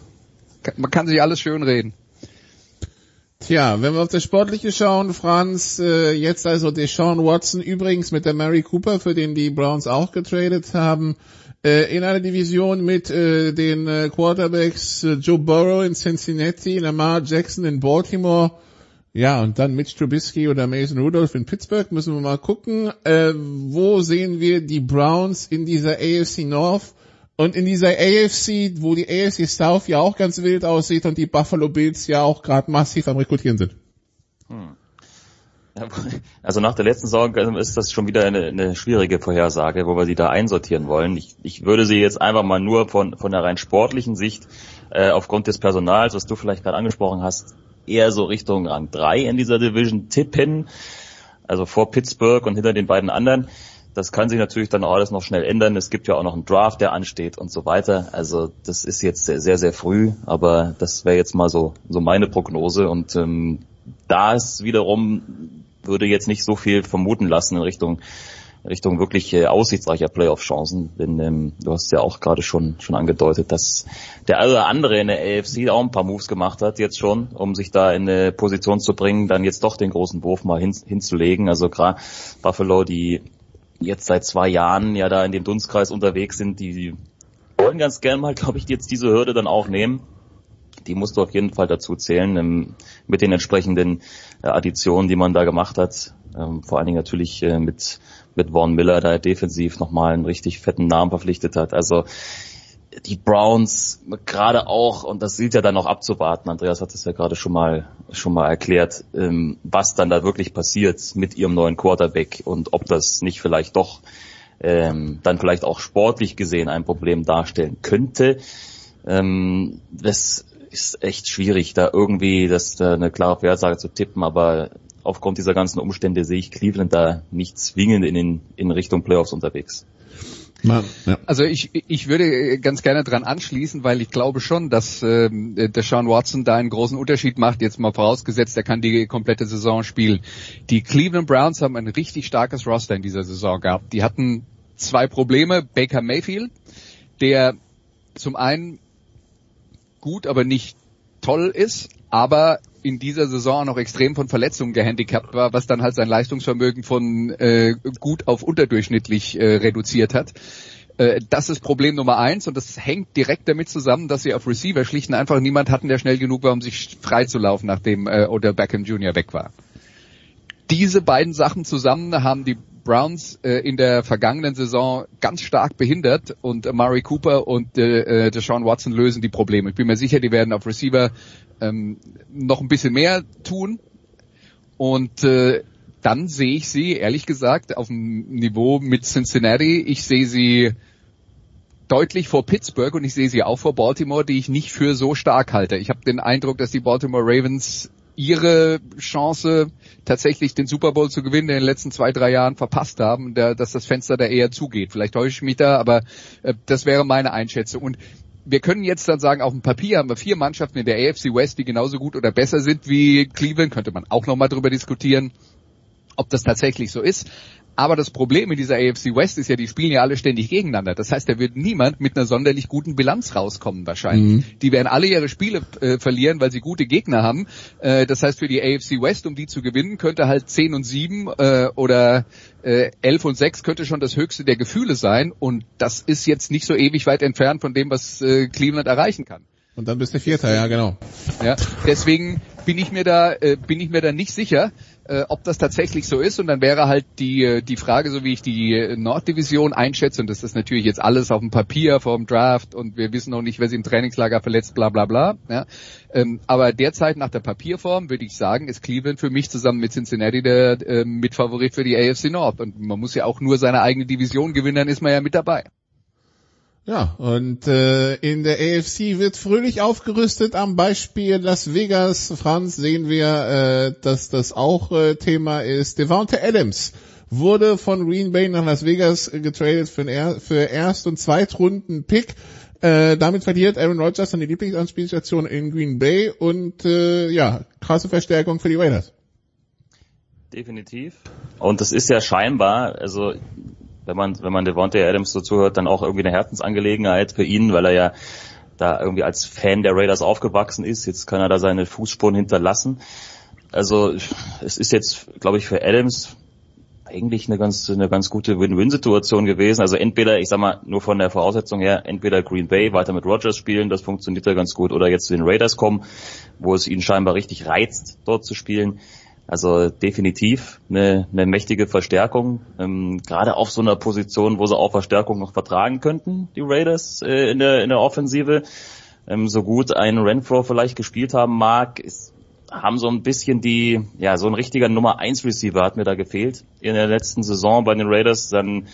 man kann sich alles schön reden. Tja, wenn wir auf das Sportliche schauen, Franz, äh, jetzt also Deshaun Watson, übrigens mit der Mary Cooper, für den die Browns auch getradet haben, äh, in einer Division mit äh, den äh, Quarterbacks äh, Joe Burrow in Cincinnati, Lamar Jackson in Baltimore, ja, und dann Mitch Trubisky oder Mason Rudolph in Pittsburgh, müssen wir mal gucken, äh, wo sehen wir die Browns in dieser AFC North und in dieser AFC, wo die AFC South ja auch ganz wild aussieht und die Buffalo Bills ja auch gerade massiv am Rekrutieren sind. Also nach der letzten Saison ist das schon wieder eine, eine schwierige Vorhersage, wo wir sie da einsortieren wollen. Ich, ich würde sie jetzt einfach mal nur von, von der rein sportlichen Sicht äh, aufgrund des Personals, was du vielleicht gerade angesprochen hast, eher so Richtung Rang 3 in dieser Division tippen. Also vor Pittsburgh und hinter den beiden anderen. Das kann sich natürlich dann alles noch schnell ändern. Es gibt ja auch noch einen Draft, der ansteht und so weiter. Also das ist jetzt sehr, sehr, sehr früh, aber das wäre jetzt mal so, so meine Prognose. Und ähm, da ist wiederum, würde jetzt nicht so viel vermuten lassen in Richtung Richtung wirklich äh, aussichtsreicher Playoff-Chancen, denn ähm, du hast ja auch gerade schon schon angedeutet, dass der oder andere in der AFC auch ein paar Moves gemacht hat jetzt schon, um sich da in eine Position zu bringen, dann jetzt doch den großen Wurf mal hin, hinzulegen. Also gerade Buffalo, die jetzt seit zwei Jahren ja da in dem Dunstkreis unterwegs sind, die, wollen ganz gern mal, glaube ich, jetzt diese Hürde dann auch nehmen. Die musst du auf jeden Fall dazu zählen, ähm, mit den entsprechenden äh, Additionen, die man da gemacht hat. Ähm, vor allen Dingen natürlich äh, mit, mit Vaughn Miller, da er defensiv nochmal einen richtig fetten Namen verpflichtet hat. Also die Browns gerade auch, und das gilt ja dann noch abzuwarten, Andreas hat es ja gerade schon mal schon mal erklärt, ähm, was dann da wirklich passiert mit ihrem neuen Quarterback und ob das nicht vielleicht doch ähm, dann vielleicht auch sportlich gesehen ein Problem darstellen könnte. Ähm, das ist echt schwierig, da irgendwie das da eine klare Vorhersage zu tippen, aber aufgrund dieser ganzen Umstände sehe ich Cleveland da nicht zwingend in, den, in Richtung Playoffs unterwegs. Ja. Also ich, ich würde ganz gerne dran anschließen, weil ich glaube schon, dass ähm, der Sean Watson da einen großen Unterschied macht. Jetzt mal vorausgesetzt, er kann die komplette Saison spielen. Die Cleveland Browns haben ein richtig starkes Roster in dieser Saison gehabt. Die hatten zwei Probleme. Baker Mayfield, der zum einen gut, aber nicht toll ist, aber in dieser Saison noch extrem von Verletzungen gehandicapt war, was dann halt sein Leistungsvermögen von äh, gut auf unterdurchschnittlich äh, reduziert hat. Äh, das ist Problem Nummer eins und das hängt direkt damit zusammen, dass sie auf Receiver schlicht und einfach niemand hatten, der schnell genug war, um sich frei zu laufen, nachdem äh, oder Beckham Jr. weg war. Diese beiden Sachen zusammen haben die Browns äh, in der vergangenen Saison ganz stark behindert und Murray Cooper und äh, äh, Deshaun Watson lösen die Probleme. Ich bin mir sicher, die werden auf Receiver ähm, noch ein bisschen mehr tun und äh, dann sehe ich sie, ehrlich gesagt, auf dem Niveau mit Cincinnati. Ich sehe sie deutlich vor Pittsburgh und ich sehe sie auch vor Baltimore, die ich nicht für so stark halte. Ich habe den Eindruck, dass die Baltimore Ravens ihre Chance, tatsächlich den Super Bowl zu gewinnen, in den letzten zwei, drei Jahren verpasst haben, da, dass das Fenster da eher zugeht. Vielleicht täusche ich mich da, aber äh, das wäre meine Einschätzung. Und wir können jetzt dann sagen, auf dem Papier haben wir vier Mannschaften in der AFC West, die genauso gut oder besser sind wie Cleveland. Könnte man auch nochmal drüber diskutieren, ob das tatsächlich so ist. Aber das Problem in dieser AFC West ist ja, die spielen ja alle ständig gegeneinander. Das heißt, da wird niemand mit einer sonderlich guten Bilanz rauskommen wahrscheinlich. Mhm. Die werden alle ihre Spiele äh, verlieren, weil sie gute Gegner haben. Äh, das heißt, für die AFC West, um die zu gewinnen, könnte halt 10 und 7 äh, oder äh, 11 und 6 könnte schon das höchste der Gefühle sein. Und das ist jetzt nicht so ewig weit entfernt von dem, was äh, Cleveland erreichen kann. Und dann bist du Vierter, ja genau. Ja, deswegen bin ich mir da äh, bin ich mir da nicht sicher, äh, ob das tatsächlich so ist. Und dann wäre halt die äh, die Frage, so wie ich die äh, Norddivision einschätze, und das ist natürlich jetzt alles auf dem Papier vor dem Draft und wir wissen noch nicht, wer sich im Trainingslager verletzt, bla bla bla. Ja. Ähm, aber derzeit nach der Papierform würde ich sagen, ist Cleveland für mich zusammen mit Cincinnati der äh, Mitfavorit für die AFC Nord. Und man muss ja auch nur seine eigene Division gewinnen, dann ist man ja mit dabei. Ja, und äh, in der AFC wird fröhlich aufgerüstet. Am Beispiel Las Vegas, Franz, sehen wir, äh, dass das auch äh, Thema ist. Devonta Adams wurde von Green Bay nach Las Vegas äh, getradet für, er für Erst- und Zweitrunden-Pick. Äh, damit verliert Aaron Rodgers seine Lieblingsanspielstation in Green Bay und äh, ja, krasse Verstärkung für die Raiders. Definitiv. Und das ist ja scheinbar, also wenn man, wenn man Devontae Adams so zuhört, dann auch irgendwie eine Herzensangelegenheit für ihn, weil er ja da irgendwie als Fan der Raiders aufgewachsen ist. Jetzt kann er da seine Fußspuren hinterlassen. Also es ist jetzt, glaube ich, für Adams eigentlich eine ganz, eine ganz gute Win-Win-Situation gewesen. Also entweder, ich sag mal, nur von der Voraussetzung her, entweder Green Bay weiter mit Rogers spielen, das funktioniert ja ganz gut, oder jetzt zu den Raiders kommen, wo es ihnen scheinbar richtig reizt, dort zu spielen. Also definitiv eine, eine mächtige Verstärkung, ähm, gerade auf so einer Position, wo sie auch Verstärkung noch vertragen könnten, die Raiders äh, in der in der Offensive. Ähm, so gut ein Renfro vielleicht gespielt haben mag, ist, haben so ein bisschen die, ja, so ein richtiger Nummer 1 Receiver hat mir da gefehlt in der letzten Saison bei den Raiders. Dann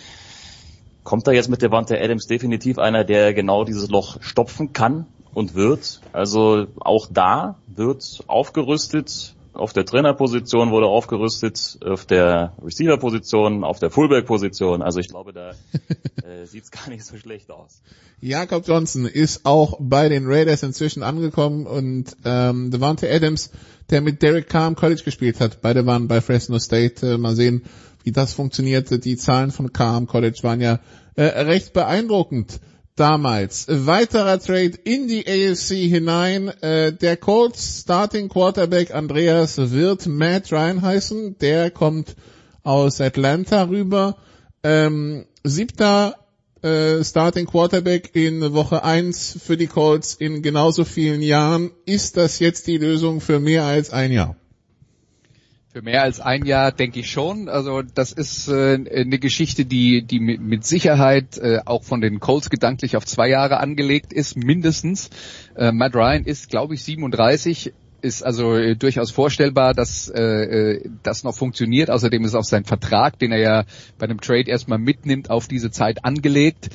kommt da jetzt mit Devante Adams definitiv einer, der genau dieses Loch stopfen kann und wird. Also auch da wird aufgerüstet, auf der Trainerposition wurde aufgerüstet, auf der Receiver-Position, auf der Fullback-Position. Also ich glaube, da *laughs* äh, sieht es gar nicht so schlecht aus. Jakob Johnson ist auch bei den Raiders inzwischen angekommen und ähm, Devante Adams, der mit Derek Carr im College gespielt hat, beide waren bei Fresno State. Äh, mal sehen, wie das funktionierte. Die Zahlen von Carr im College waren ja äh, recht beeindruckend damals. Weiterer Trade in die AFC hinein. Äh, der Colts Starting Quarterback Andreas wird Matt Ryan heißen. Der kommt aus Atlanta rüber. Ähm, siebter äh, Starting Quarterback in Woche 1 für die Colts in genauso vielen Jahren. Ist das jetzt die Lösung für mehr als ein Jahr? Für mehr als ein Jahr denke ich schon. Also das ist äh, eine Geschichte, die, die mit, Sicherheit äh, auch von den Colts gedanklich auf zwei Jahre angelegt ist, mindestens. Äh, Matt Ryan ist, glaube ich, 37 ist also äh, durchaus vorstellbar, dass äh, äh, das noch funktioniert. Außerdem ist auch sein Vertrag, den er ja bei einem Trade erstmal mitnimmt, auf diese Zeit angelegt.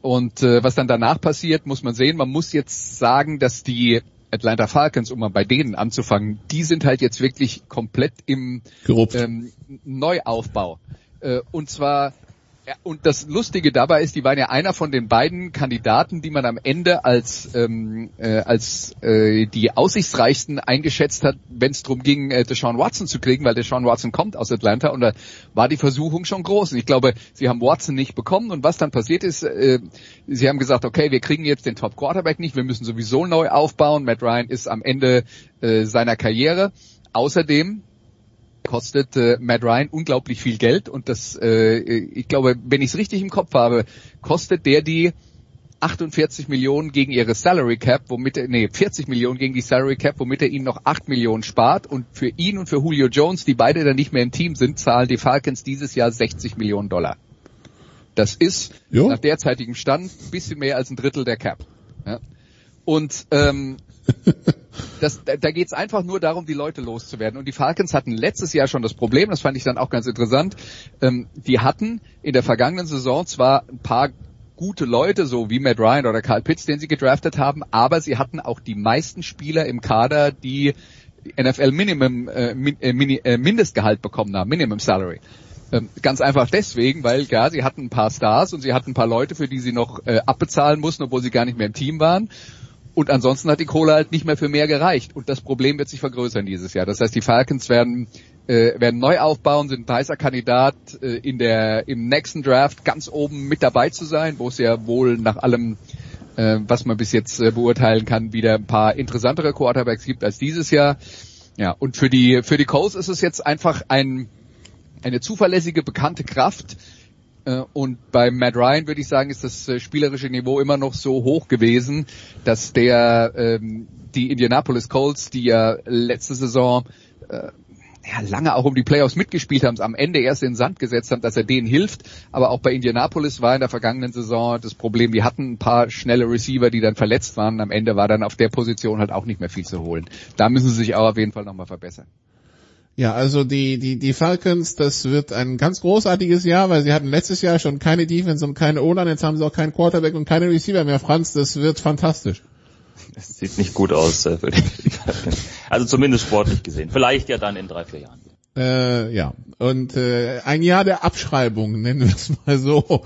Und äh, was dann danach passiert, muss man sehen. Man muss jetzt sagen, dass die Atlanta Falcons, um mal bei denen anzufangen, die sind halt jetzt wirklich komplett im ähm, Neuaufbau. Äh, und zwar ja, und das Lustige dabei ist, die waren ja einer von den beiden Kandidaten, die man am Ende als ähm, äh, als äh, die aussichtsreichsten eingeschätzt hat, wenn es darum ging, äh, Deshaun Watson zu kriegen, weil Deshaun Watson kommt aus Atlanta und da war die Versuchung schon groß. Und ich glaube, sie haben Watson nicht bekommen und was dann passiert ist, äh, sie haben gesagt, okay, wir kriegen jetzt den Top Quarterback nicht, wir müssen sowieso neu aufbauen. Matt Ryan ist am Ende äh, seiner Karriere. Außerdem kostet äh, Matt Ryan unglaublich viel Geld und das, äh, ich glaube, wenn ich es richtig im Kopf habe, kostet der die 48 Millionen gegen ihre Salary Cap, womit er, nee, 40 Millionen gegen die Salary Cap, womit er ihnen noch 8 Millionen spart und für ihn und für Julio Jones, die beide dann nicht mehr im Team sind, zahlen die Falcons dieses Jahr 60 Millionen Dollar. Das ist Jo. nach derzeitigem Stand ein bisschen mehr als ein Drittel der Cap. Ja. Und ähm, das, da, da geht es einfach nur darum, die Leute loszuwerden. Und die Falcons hatten letztes Jahr schon das Problem, das fand ich dann auch ganz interessant, ähm, die hatten in der vergangenen Saison zwar ein paar gute Leute, so wie Matt Ryan oder Carl Pitts, den sie gedraftet haben, aber sie hatten auch die meisten Spieler im Kader, die NFL Minimum äh, min, äh, äh, Mindestgehalt bekommen haben, Minimum Salary. Ähm, ganz einfach deswegen, weil ja, sie hatten ein paar Stars und sie hatten ein paar Leute, für die sie noch äh, abbezahlen mussten, obwohl sie gar nicht mehr im Team waren. Und ansonsten hat die Kohle halt nicht mehr für mehr gereicht. Und das Problem wird sich vergrößern dieses Jahr. Das heißt, die Falcons werden äh, werden neu aufbauen, sind ein heißer Kandidat äh, in der im nächsten Draft ganz oben mit dabei zu sein, wo es ja wohl nach allem äh, was man bis jetzt äh, beurteilen kann, wieder ein paar interessantere Quarterbacks gibt als dieses Jahr. Ja, und für die für die Colts ist es jetzt einfach ein eine zuverlässige, bekannte Kraft. Äh, Und bei Matt Ryan würde ich sagen, ist das äh, spielerische Niveau immer noch so hoch gewesen, dass der ähm, die Indianapolis Colts, die ja letzte Saison äh, ja, lange auch um die Playoffs mitgespielt haben, am Ende erst in den Sand gesetzt haben, dass er denen hilft. Aber auch bei Indianapolis war in der vergangenen Saison das Problem, die hatten ein paar schnelle Receiver, die dann verletzt waren. Am Ende war dann auf der Position halt auch nicht mehr viel zu holen. Da müssen sie sich auch auf jeden Fall nochmal verbessern. Ja, also die, die, die Falcons, das wird ein ganz großartiges Jahr, weil sie hatten letztes Jahr schon keine Defense und keine O-Line, jetzt haben sie auch keinen Quarterback und keine Receiver mehr. Franz, das wird fantastisch. Es sieht nicht gut aus äh, für die Falcons. Also zumindest sportlich gesehen. Vielleicht ja dann in drei, vier Jahren. Äh, ja, und äh, ein Jahr der Abschreibung, nennen wir es mal so.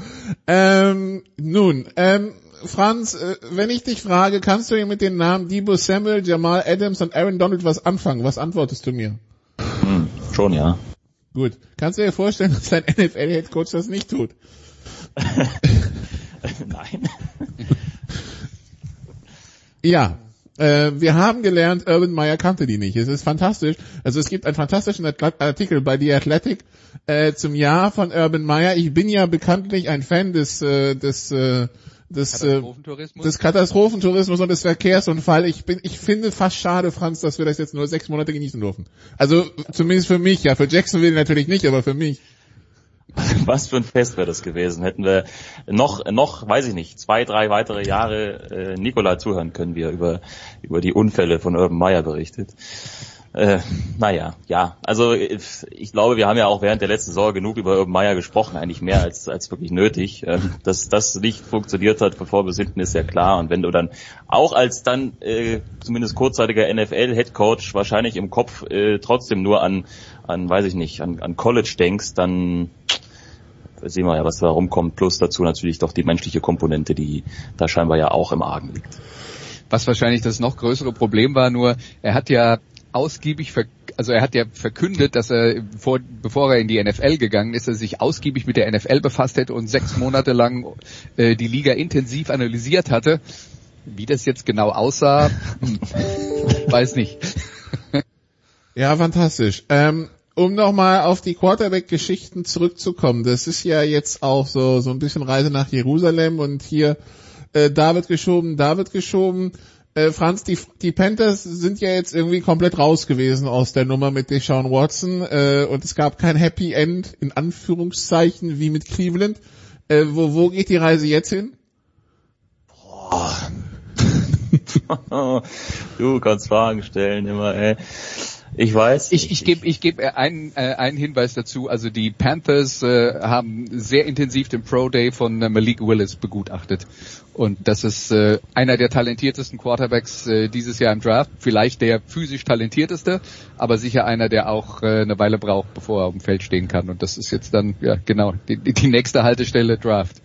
Ähm, nun, ähm, Franz, äh, wenn ich dich frage, kannst du dir mit den Namen Debo Samuel, Jamal Adams und Aaron Donald was anfangen? Was antwortest du mir? Hm, schon, ja. Gut. Kannst du dir vorstellen, dass dein NFL-Headcoach das nicht tut? *laughs* Nein. Ja, äh, wir haben gelernt, Urban Meyer kannte die nicht. Es ist fantastisch. Also es gibt einen fantastischen Artikel bei The Athletic äh, zum Jahr von Urban Meyer. Ich bin ja bekanntlich ein Fan des äh, des äh, des, äh, Katastrophentourismus? des Katastrophentourismus und des Verkehrsunfall. Ich bin, ich finde fast schade, Franz, dass wir das jetzt nur sechs Monate genießen dürfen. Also zumindest für mich, ja, für Jacksonville natürlich nicht, aber für mich. *laughs* Was für ein Fest wäre das gewesen. Hätten wir noch, noch, weiß ich nicht, zwei, drei weitere Jahre äh, Nikola zuhören können, wie er über, über die Unfälle von Urban Meyer berichtet. Äh, naja, ja, also ich glaube, wir haben ja auch während der letzten Saison genug über Urban Meyer gesprochen, eigentlich mehr als, als wirklich nötig. Ähm, dass das nicht funktioniert hat, bevor wir sind, ist ja klar. Und wenn du dann auch als dann äh, zumindest kurzzeitiger NFL-Headcoach wahrscheinlich im Kopf äh, trotzdem nur an, an, weiß ich nicht, an, an College denkst, dann sehen wir ja, was da rumkommt. Plus dazu natürlich doch die menschliche Komponente, die da scheinbar ja auch im Argen liegt. Was wahrscheinlich das noch größere Problem war, nur er hat ja ausgiebig, also er hat ja verkündet, dass er, vor, bevor er in die NFL gegangen ist, er sich ausgiebig mit der NFL befasst hätte und sechs Monate lang äh, die Liga intensiv analysiert hatte. Wie das jetzt genau aussah, hm, *laughs* weiß nicht. *laughs* Ja, fantastisch. Ähm, um nochmal auf die Quarterback-Geschichten zurückzukommen, das ist ja jetzt auch so, so ein bisschen Reise nach Jerusalem und hier äh, da wird geschoben, da wird geschoben. Äh, Franz, die, die Panthers sind ja jetzt irgendwie komplett raus gewesen aus der Nummer mit Deshaun Watson äh, und es gab kein Happy End in Anführungszeichen wie mit Cleveland. Äh, wo, wo geht die Reise jetzt hin? *laughs* du kannst Fragen stellen immer, ey. Ich weiß. Ich, ich gebe ich geb einen, äh, einen Hinweis dazu. Also die Panthers äh, haben sehr intensiv den Pro Day von äh, Malik Willis begutachtet. Und das ist äh, einer der talentiertesten Quarterbacks äh, dieses Jahr im Draft. Vielleicht der physisch talentierteste, aber sicher einer, der auch äh, eine Weile braucht, bevor er auf dem Feld stehen kann. Und das ist jetzt dann, ja genau, die, die nächste Haltestelle Draft.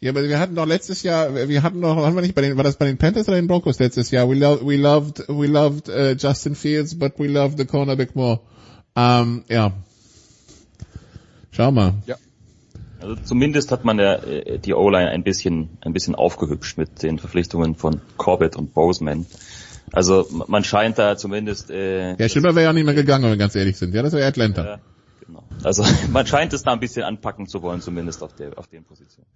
Ja, aber wir hatten doch letztes Jahr, wir hatten doch, waren wir nicht bei den, war das bei den Panthers oder den Broncos letztes Jahr? We loved, we loved, we loved uh, Justin Fields, but we loved the cornerback more. Ähm, ja. Schau mal. Ja. Also zumindest hat man der, äh, die O-Line ein bisschen, ein bisschen aufgehübscht mit den Verpflichtungen von Corbett und Boseman. Also man scheint da zumindest. Äh, Ja, Schimmer wäre ja nicht mehr gegangen, wenn wir ganz ehrlich sind. Ja, das wäre Atlanta. Ja, genau. Also *laughs* man scheint es da ein bisschen anpacken zu wollen, zumindest auf der, auf den Positionen.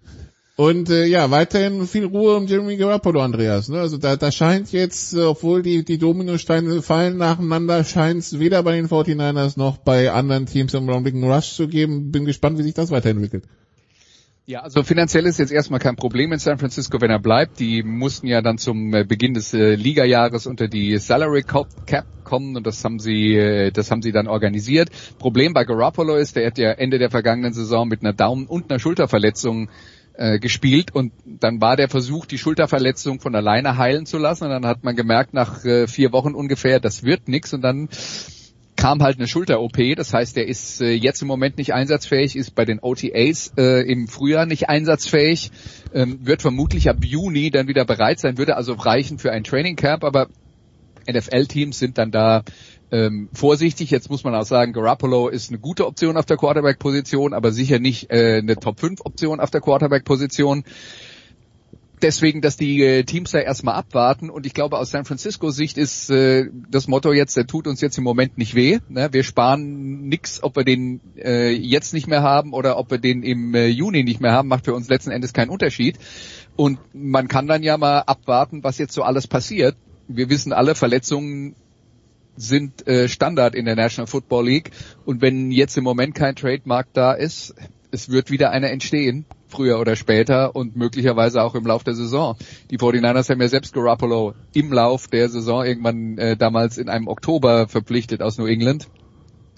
Und äh, ja, weiterhin viel Ruhe um Jeremy Garoppolo, Andreas. Ne? Also da, da scheint jetzt, äh, obwohl die, die Dominosteine fallen nacheinander, scheint es weder bei den 49ers noch bei anderen Teams im Augenblick Rush zu geben. Bin gespannt, wie sich das weiterentwickelt. Ja, also finanziell ist jetzt erstmal kein Problem in San Francisco, wenn er bleibt. Die mussten ja dann zum äh, Beginn des äh, Ligajahres unter die Salary Cap kommen und das haben sie, äh, das haben sie dann organisiert. Problem bei Garoppolo ist, der hat ja Ende der vergangenen Saison mit einer Daumen- und einer Schulterverletzung äh, gespielt und dann war der Versuch, die Schulterverletzung von alleine heilen zu lassen und dann hat man gemerkt nach äh, vier Wochen ungefähr, das wird nix und dann kam halt eine Schulter-OP, das heißt, er ist äh, jetzt im Moment nicht einsatzfähig, ist bei den OTAs äh, im Frühjahr nicht einsatzfähig, ähm, wird vermutlich ab Juni dann wieder bereit sein, würde also reichen für ein Training Camp, aber NFL-Teams sind dann da ähm, vorsichtig. Jetzt muss man auch sagen, Garoppolo ist eine gute Option auf der Quarterback-Position, aber sicher nicht äh, eine Top-5-Option auf der Quarterback-Position. Deswegen, dass die äh, Teams da erstmal abwarten und ich glaube aus San Francisco Sicht ist äh, das Motto jetzt, der tut uns jetzt im Moment nicht weh. Ne? Wir sparen nix, ob wir den äh, jetzt nicht mehr haben oder ob wir den im äh, Juni nicht mehr haben, macht für uns letzten Endes keinen Unterschied. Und man kann dann ja mal abwarten, was jetzt so alles passiert. Wir wissen alle, Verletzungen sind äh, Standard in der National Football League. Und wenn jetzt im Moment kein Trademark da ist, es wird wieder einer entstehen, früher oder später und möglicherweise auch im Lauf der Saison. Die 49ers haben ja selbst Garoppolo im Lauf der Saison irgendwann äh, damals in einem Oktober verpflichtet aus New England.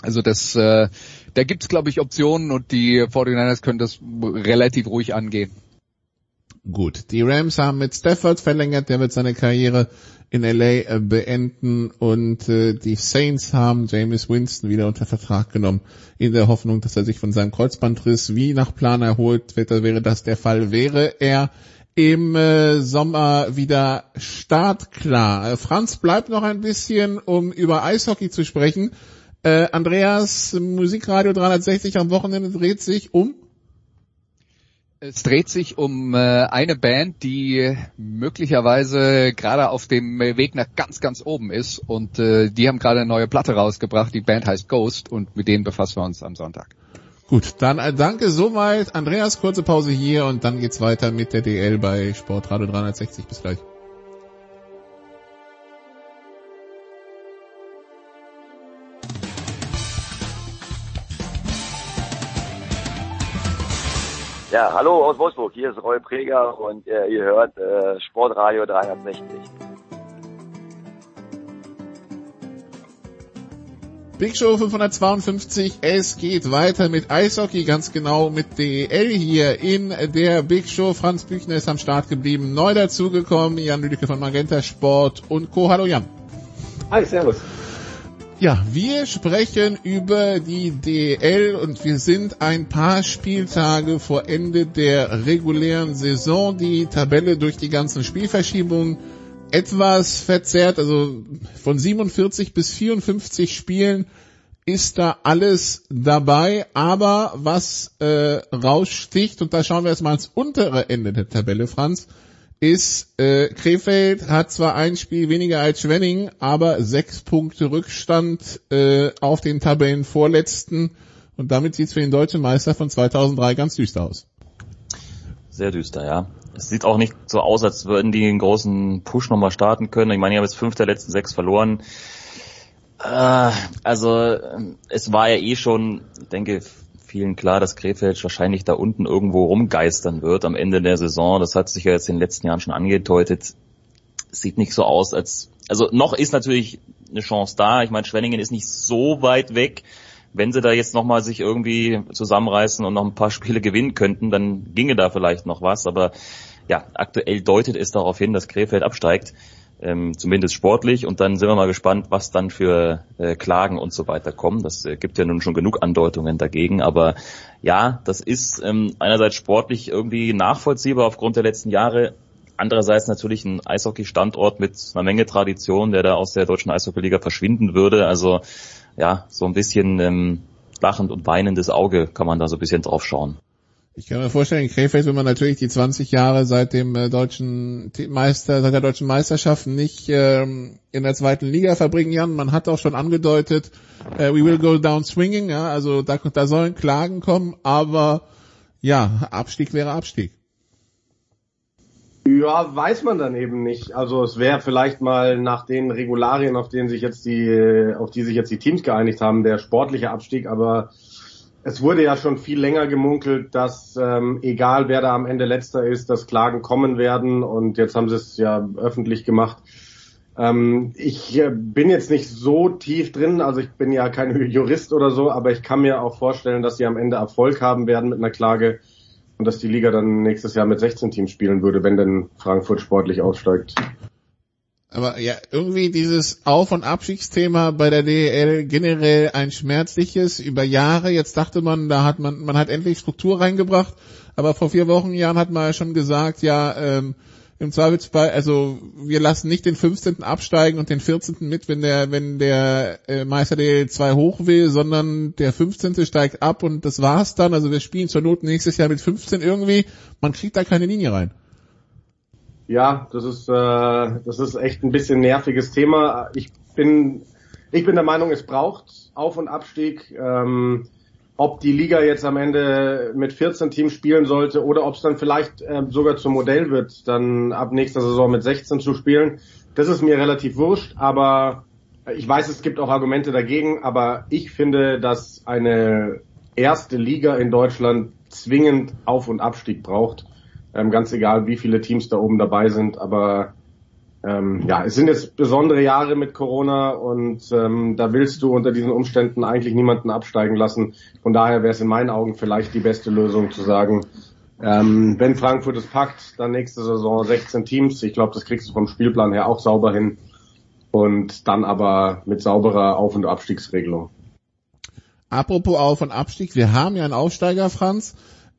Also das, äh, da gibt's glaube ich Optionen und die 49ers können das relativ ruhig angehen. Gut, die Rams haben mit Stafford verlängert, der wird seine Karriere in LA äh, beenden und äh, die Saints haben James Winston wieder unter Vertrag genommen, in der Hoffnung, dass er sich von seinem Kreuzbandriss wie nach Plan erholt. Wäre das der Fall, wäre er im äh, Sommer wieder startklar. Äh, Franz bleibt noch ein bisschen, um über Eishockey zu sprechen. Äh, Andreas, Musikradio 360 am Wochenende dreht sich um Es dreht sich um äh, eine Band, die möglicherweise gerade auf dem Weg nach ganz, ganz oben ist und äh, die haben gerade eine neue Platte rausgebracht. Die Band heißt Ghost und mit denen befassen wir uns am Sonntag. Gut, dann äh, danke soweit. Andreas, kurze Pause hier und dann geht's weiter mit der DL bei Sportradio 360. Bis gleich. Ja, hallo aus Wolfsburg. Hier ist Roy Preger und äh, ihr hört äh, Sportradio 360. Big Show 552, es geht weiter mit Eishockey, ganz genau mit DEL hier in der Big Show. Franz Büchner ist am Start geblieben, neu dazugekommen, Jan Lüdecke von Magenta Sport und Co. Hallo Jan. Hi, servus. Ja, wir sprechen über die DEL und wir sind ein paar Spieltage vor Ende der regulären Saison. Die Tabelle durch die ganzen Spielverschiebungen etwas verzerrt, also von 47 bis 54 Spielen ist da alles dabei, aber was äh, raussticht, und da schauen wir erstmal ans untere Ende der Tabelle, Franz, ist, äh, Krefeld hat zwar ein Spiel weniger als Schwenning, aber sechs Punkte Rückstand äh, auf den Tabellenvorletzten und damit sieht es für den deutschen Meister von 2003 ganz düster aus. sehr düster, ja. Es sieht auch nicht so aus, als würden die einen großen Push nochmal starten können. Ich meine, die haben jetzt fünf der letzten sechs verloren. Äh, also ähm, es war ja eh schon, ich denke, vielen klar, dass Krefeld wahrscheinlich da unten irgendwo rumgeistern wird am Ende der Saison. Das hat sich ja jetzt in den letzten Jahren schon angedeutet. Sieht nicht so aus, als also noch ist natürlich eine Chance da. Ich meine, Schwenningen ist nicht so weit weg. Wenn sie da jetzt nochmal sich irgendwie zusammenreißen und noch ein paar Spiele gewinnen könnten, dann ginge da vielleicht noch was. Aber ja, aktuell deutet es darauf hin, dass Krefeld absteigt ähm, zumindest sportlich. Und dann sind wir mal gespannt, was dann für äh, Klagen und so weiter kommen. Das äh, gibt ja nun schon genug Andeutungen dagegen. Aber ja, das ist ähm, einerseits sportlich irgendwie nachvollziehbar aufgrund der letzten Jahre. Andererseits natürlich ein Eishockey-Standort mit einer Menge Tradition, der da aus der deutschen Eishockey-Liga verschwinden würde. Also ja, so ein bisschen ähm, lachend und weinendes Auge kann man da so ein bisschen drauf schauen. Ich kann mir vorstellen, in Krefeld will man natürlich die 20 Jahre seit dem äh, deutschen Meister, seit der deutschen Meisterschaft nicht ähm, in der zweiten Liga verbringen, Jan. Man hat auch schon angedeutet, äh, we will go down swinging, ja, also da, da sollen Klagen kommen, aber ja, Abstieg wäre Abstieg. Ja, weiß man dann eben nicht. Also es wäre vielleicht mal nach den Regularien, auf denen sich jetzt die, auf die sich jetzt die Teams geeinigt haben, der sportliche Abstieg, aber es wurde ja schon viel länger gemunkelt, dass ähm, egal wer da am Ende letzter ist, dass Klagen kommen werden und jetzt haben sie es ja öffentlich gemacht. Ähm, ich äh, bin jetzt nicht so tief drin, also ich bin ja kein *laughs* Jurist oder so, aber ich kann mir auch vorstellen, dass sie am Ende Erfolg haben werden mit einer Klage und dass die Liga dann nächstes Jahr mit 16 Teams spielen würde, wenn denn Frankfurt sportlich aussteigt. Aber ja, irgendwie dieses Auf- und Abstiegsthema bei der DEL generell ein schmerzliches über Jahre. Jetzt dachte man, da hat man, man hat endlich Struktur reingebracht. Aber vor vier Wochen, Jahren hat man ja schon gesagt, ja, ähm, im Zweifelsfall, also wir lassen nicht den 15. absteigen und den 14. mit, wenn der, wenn der äh, Meister DL 2 hoch will, sondern der 15. steigt ab und das war's dann. Also wir spielen zur Not nächstes Jahr mit 15 irgendwie. Man kriegt da keine Linie rein. Ja, das ist, äh, das ist echt ein bisschen nerviges Thema. Ich bin, ich bin der Meinung, es braucht Auf- und Abstieg. Ähm, ob die Liga jetzt am Ende mit 14 Teams spielen sollte oder ob es dann vielleicht äh, sogar zum Modell wird, dann ab nächster Saison mit 16 zu spielen, das ist mir relativ wurscht, aber ich weiß, es gibt auch Argumente dagegen, aber ich finde, dass eine erste Liga in Deutschland zwingend Auf- und Abstieg braucht. Ähm, ganz egal, wie viele Teams da oben dabei sind, aber ähm, ja, es sind jetzt besondere Jahre mit Corona und ähm, da willst du unter diesen Umständen eigentlich niemanden absteigen lassen. Von daher wäre es in meinen Augen vielleicht die beste Lösung zu sagen, ähm, wenn Frankfurt es packt, dann nächste Saison 16 Teams. Ich glaube, das kriegst du vom Spielplan her auch sauber hin. Und dann aber mit sauberer Auf- und Abstiegsregelung. Apropos Auf- und Abstieg, wir haben ja einen Aufsteiger, Franz.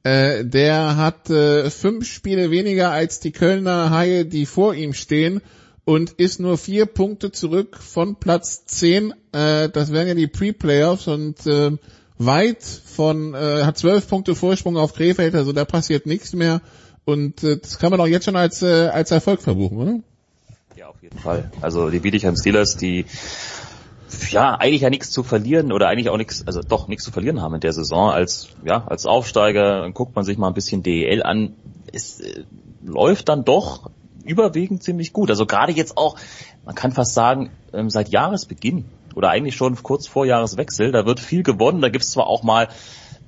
Äh, der hat äh, fünf Spiele weniger als die Kölner Haie, die vor ihm stehen und ist nur vier Punkte zurück von Platz zehn. Äh, das wären ja die Pre-Playoffs und äh, weit von, äh, hat zwölf Punkte Vorsprung auf Krefeld, also da passiert nichts mehr. Und äh, das kann man auch jetzt schon als, äh, als Erfolg verbuchen, oder? Ja, auf jeden Fall. Also die Bietigheim Steelers, die ja eigentlich ja nichts zu verlieren oder eigentlich auch nichts, also doch nichts zu verlieren haben in der Saison als ja als Aufsteiger. Dann guckt man sich mal ein bisschen DEL an. Es äh, läuft dann doch überwiegend ziemlich gut. Also gerade jetzt auch, man kann fast sagen, ähm, seit Jahresbeginn oder eigentlich schon kurz vor Jahreswechsel, da wird viel gewonnen. Da gibt's zwar auch mal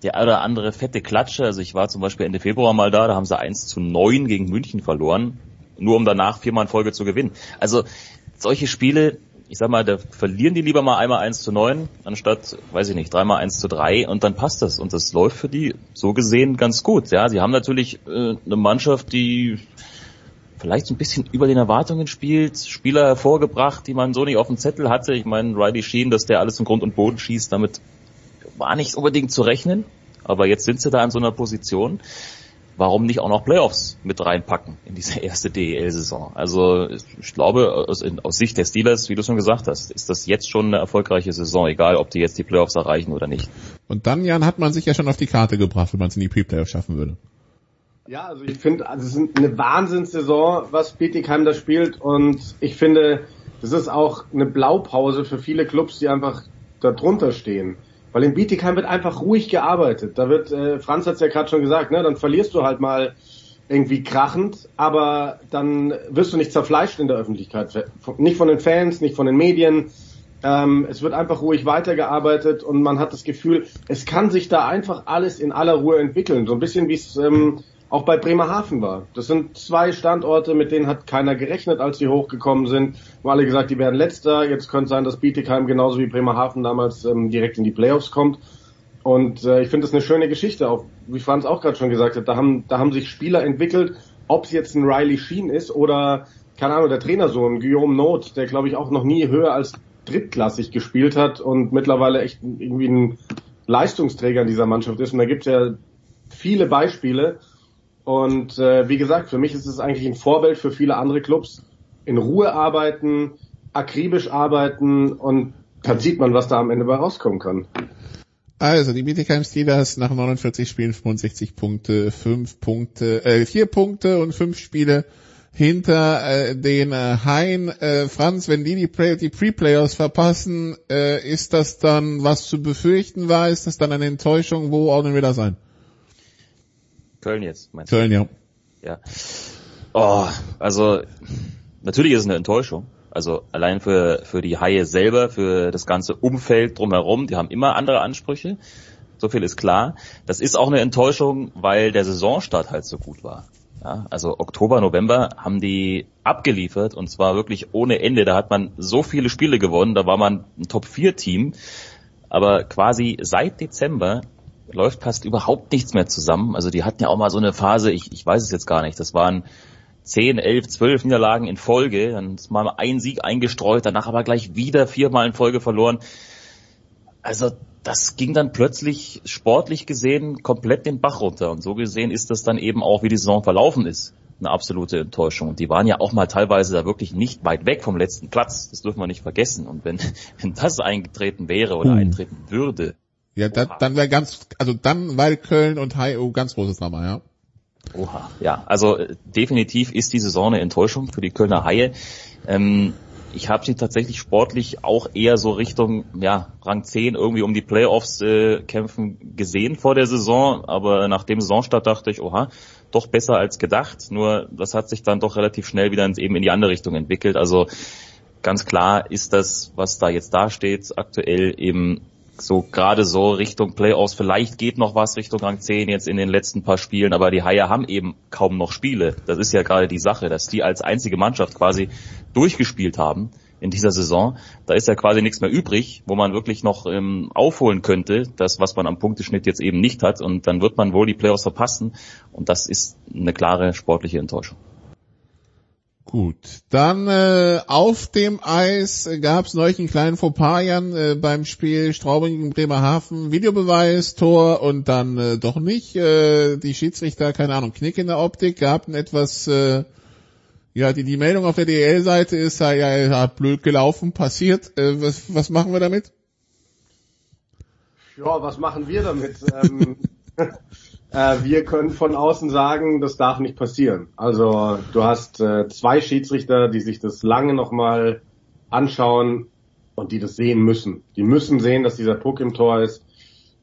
der oder andere fette Klatsche. Also ich war zum Beispiel Ende Februar mal da, da haben sie 1 zu 9 gegen München verloren, nur um danach viermal in Folge zu gewinnen. Also solche Spiele, ich sag mal, da verlieren die lieber mal einmal 1 zu 9, anstatt, weiß ich nicht, dreimal 1 zu 3 und dann passt das. Und das läuft für die so gesehen ganz gut. Ja, sie haben natürlich äh, eine Mannschaft, die vielleicht so ein bisschen über den Erwartungen spielt, Spieler hervorgebracht, die man so nicht auf dem Zettel hatte. Ich meine, Riley Sheen, dass der alles im Grund und Boden schießt, damit war nicht unbedingt zu rechnen. Aber jetzt sind sie da in so einer Position. Warum nicht auch noch Playoffs mit reinpacken in diese *laughs* erste DEL-Saison? Also ich glaube, aus, aus Sicht der Steelers, wie du schon gesagt hast, ist das jetzt schon eine erfolgreiche Saison, egal ob die jetzt die Playoffs erreichen oder nicht. Und dann, Jan, hat man sich ja schon auf die Karte gebracht, wenn man es in die Pre-Playoffs schaffen würde. Ja, also ich finde, also es ist eine Wahnsinnssaison, was Bietigheim da spielt und ich finde, das ist auch eine Blaupause für viele Clubs, die einfach da drunter stehen. Weil in Bietigheim wird einfach ruhig gearbeitet. Da wird, äh, Franz hat es ja gerade schon gesagt, ne, dann verlierst du halt mal irgendwie krachend, aber dann wirst du nicht zerfleischt in der Öffentlichkeit. Nicht von den Fans, nicht von den Medien. Ähm, es wird einfach ruhig weitergearbeitet und man hat das Gefühl, es kann sich da einfach alles in aller Ruhe entwickeln. So ein bisschen wie es ähm, auch bei Bremerhaven war. Das sind zwei Standorte, mit denen hat keiner gerechnet, als sie hochgekommen sind. Haben alle gesagt, die werden letzter. Jetzt könnte sein, dass Bietigheim genauso wie Bremerhaven damals ähm, direkt in die Playoffs kommt. Und äh, ich finde das eine schöne Geschichte, auch wie Franz auch gerade schon gesagt hat. Da haben, da haben sich Spieler entwickelt, ob es jetzt ein Riley Sheen ist oder, keine Ahnung, der Trainersohn, Guillaume Not, der glaube ich auch noch nie höher als drittklassig gespielt hat und mittlerweile echt irgendwie ein Leistungsträger in dieser Mannschaft ist. Und da gibt es ja viele Beispiele. Und äh, wie gesagt, für mich ist es eigentlich ein Vorbild für viele andere Clubs. In Ruhe arbeiten, akribisch arbeiten und dann sieht man, was da am Ende bei rauskommen kann. Also, die Bietigheim Steelers nach 49 Spielen 65 Punkte, 5 Punkte, äh, 4 Punkte und 5 Spiele hinter äh, den äh, Hain. Äh, Franz, wenn die die, die Pre-Playoffs verpassen, äh, ist das dann was zu befürchten war? Ist das dann eine Enttäuschung? Wo ordnen wir das ein? Köln jetzt, meinst Köln, ja. Ja. Oh, also natürlich ist es eine Enttäuschung. Also allein für, für die Haie selber, für das ganze Umfeld drumherum, die haben immer andere Ansprüche. So viel ist klar. Das ist auch eine Enttäuschung, weil der Saisonstart halt so gut war. Ja, also Oktober, November haben die abgeliefert und zwar wirklich ohne Ende. Da hat man so viele Spiele gewonnen, da war man ein Top-4-Team. Aber quasi seit Dezember läuft fast überhaupt nichts mehr zusammen. Also die hatten ja auch mal so eine Phase, ich, ich weiß es jetzt gar nicht, das waren 10, 11, 12 Niederlagen in Folge, dann ist mal ein Sieg eingestreut, danach aber gleich wieder viermal in Folge verloren. Also das ging dann plötzlich sportlich gesehen komplett den Bach runter und so gesehen ist das dann eben auch, wie die Saison verlaufen ist, eine absolute Enttäuschung. Und die waren ja auch mal teilweise da wirklich nicht weit weg vom letzten Platz, das dürfen wir nicht vergessen. Und wenn, *laughs* wenn das eingetreten wäre oder Hm. eintreten würde, Ja, da, dann wäre ganz, also dann, weil Köln und HIO ganz großes Drama, ja. Oha, ja, also äh, definitiv ist die Saison eine Enttäuschung für die Kölner Haie. Ähm, ich habe sie tatsächlich sportlich auch eher so Richtung ja, Rang 10 irgendwie um die Playoffs äh, kämpfen gesehen vor der Saison, aber nach dem Saisonstart dachte ich, oha, doch besser als gedacht. Nur das hat sich dann doch relativ schnell wieder ins, eben in die andere Richtung entwickelt. Also ganz klar ist das, was da jetzt dasteht, aktuell eben so gerade so Richtung Playoffs. Vielleicht geht noch was Richtung Rang 10 jetzt in den letzten paar Spielen, aber die Haie haben eben kaum noch Spiele. Das ist ja gerade die Sache, dass die als einzige Mannschaft quasi durchgespielt haben in dieser Saison. Da ist ja quasi nichts mehr übrig, wo man wirklich noch ähm, aufholen könnte, das, was man am Punkteschnitt jetzt eben nicht hat. Und dann wird man wohl die Playoffs verpassen. Und das ist eine klare sportliche Enttäuschung. Gut, dann äh, auf dem Eis gab es neulich einen kleinen Fauxpas Jan, äh, beim Spiel Straubing gegen Bremerhaven, Videobeweis, Tor und dann äh, doch nicht. Äh, die Schiedsrichter, keine Ahnung, Knick in der Optik, gab ein etwas, äh, ja, die, die Meldung auf der DL-Seite ist, ja, ja, ja, blöd gelaufen, passiert. Äh, was, was machen wir damit? Ja, was machen wir damit? ähm, *laughs* äh, wir können von außen sagen, das darf nicht passieren. Also du hast äh, zwei Schiedsrichter, die sich das lange nochmal anschauen und die das sehen müssen. Die müssen sehen, dass dieser Puck im Tor ist.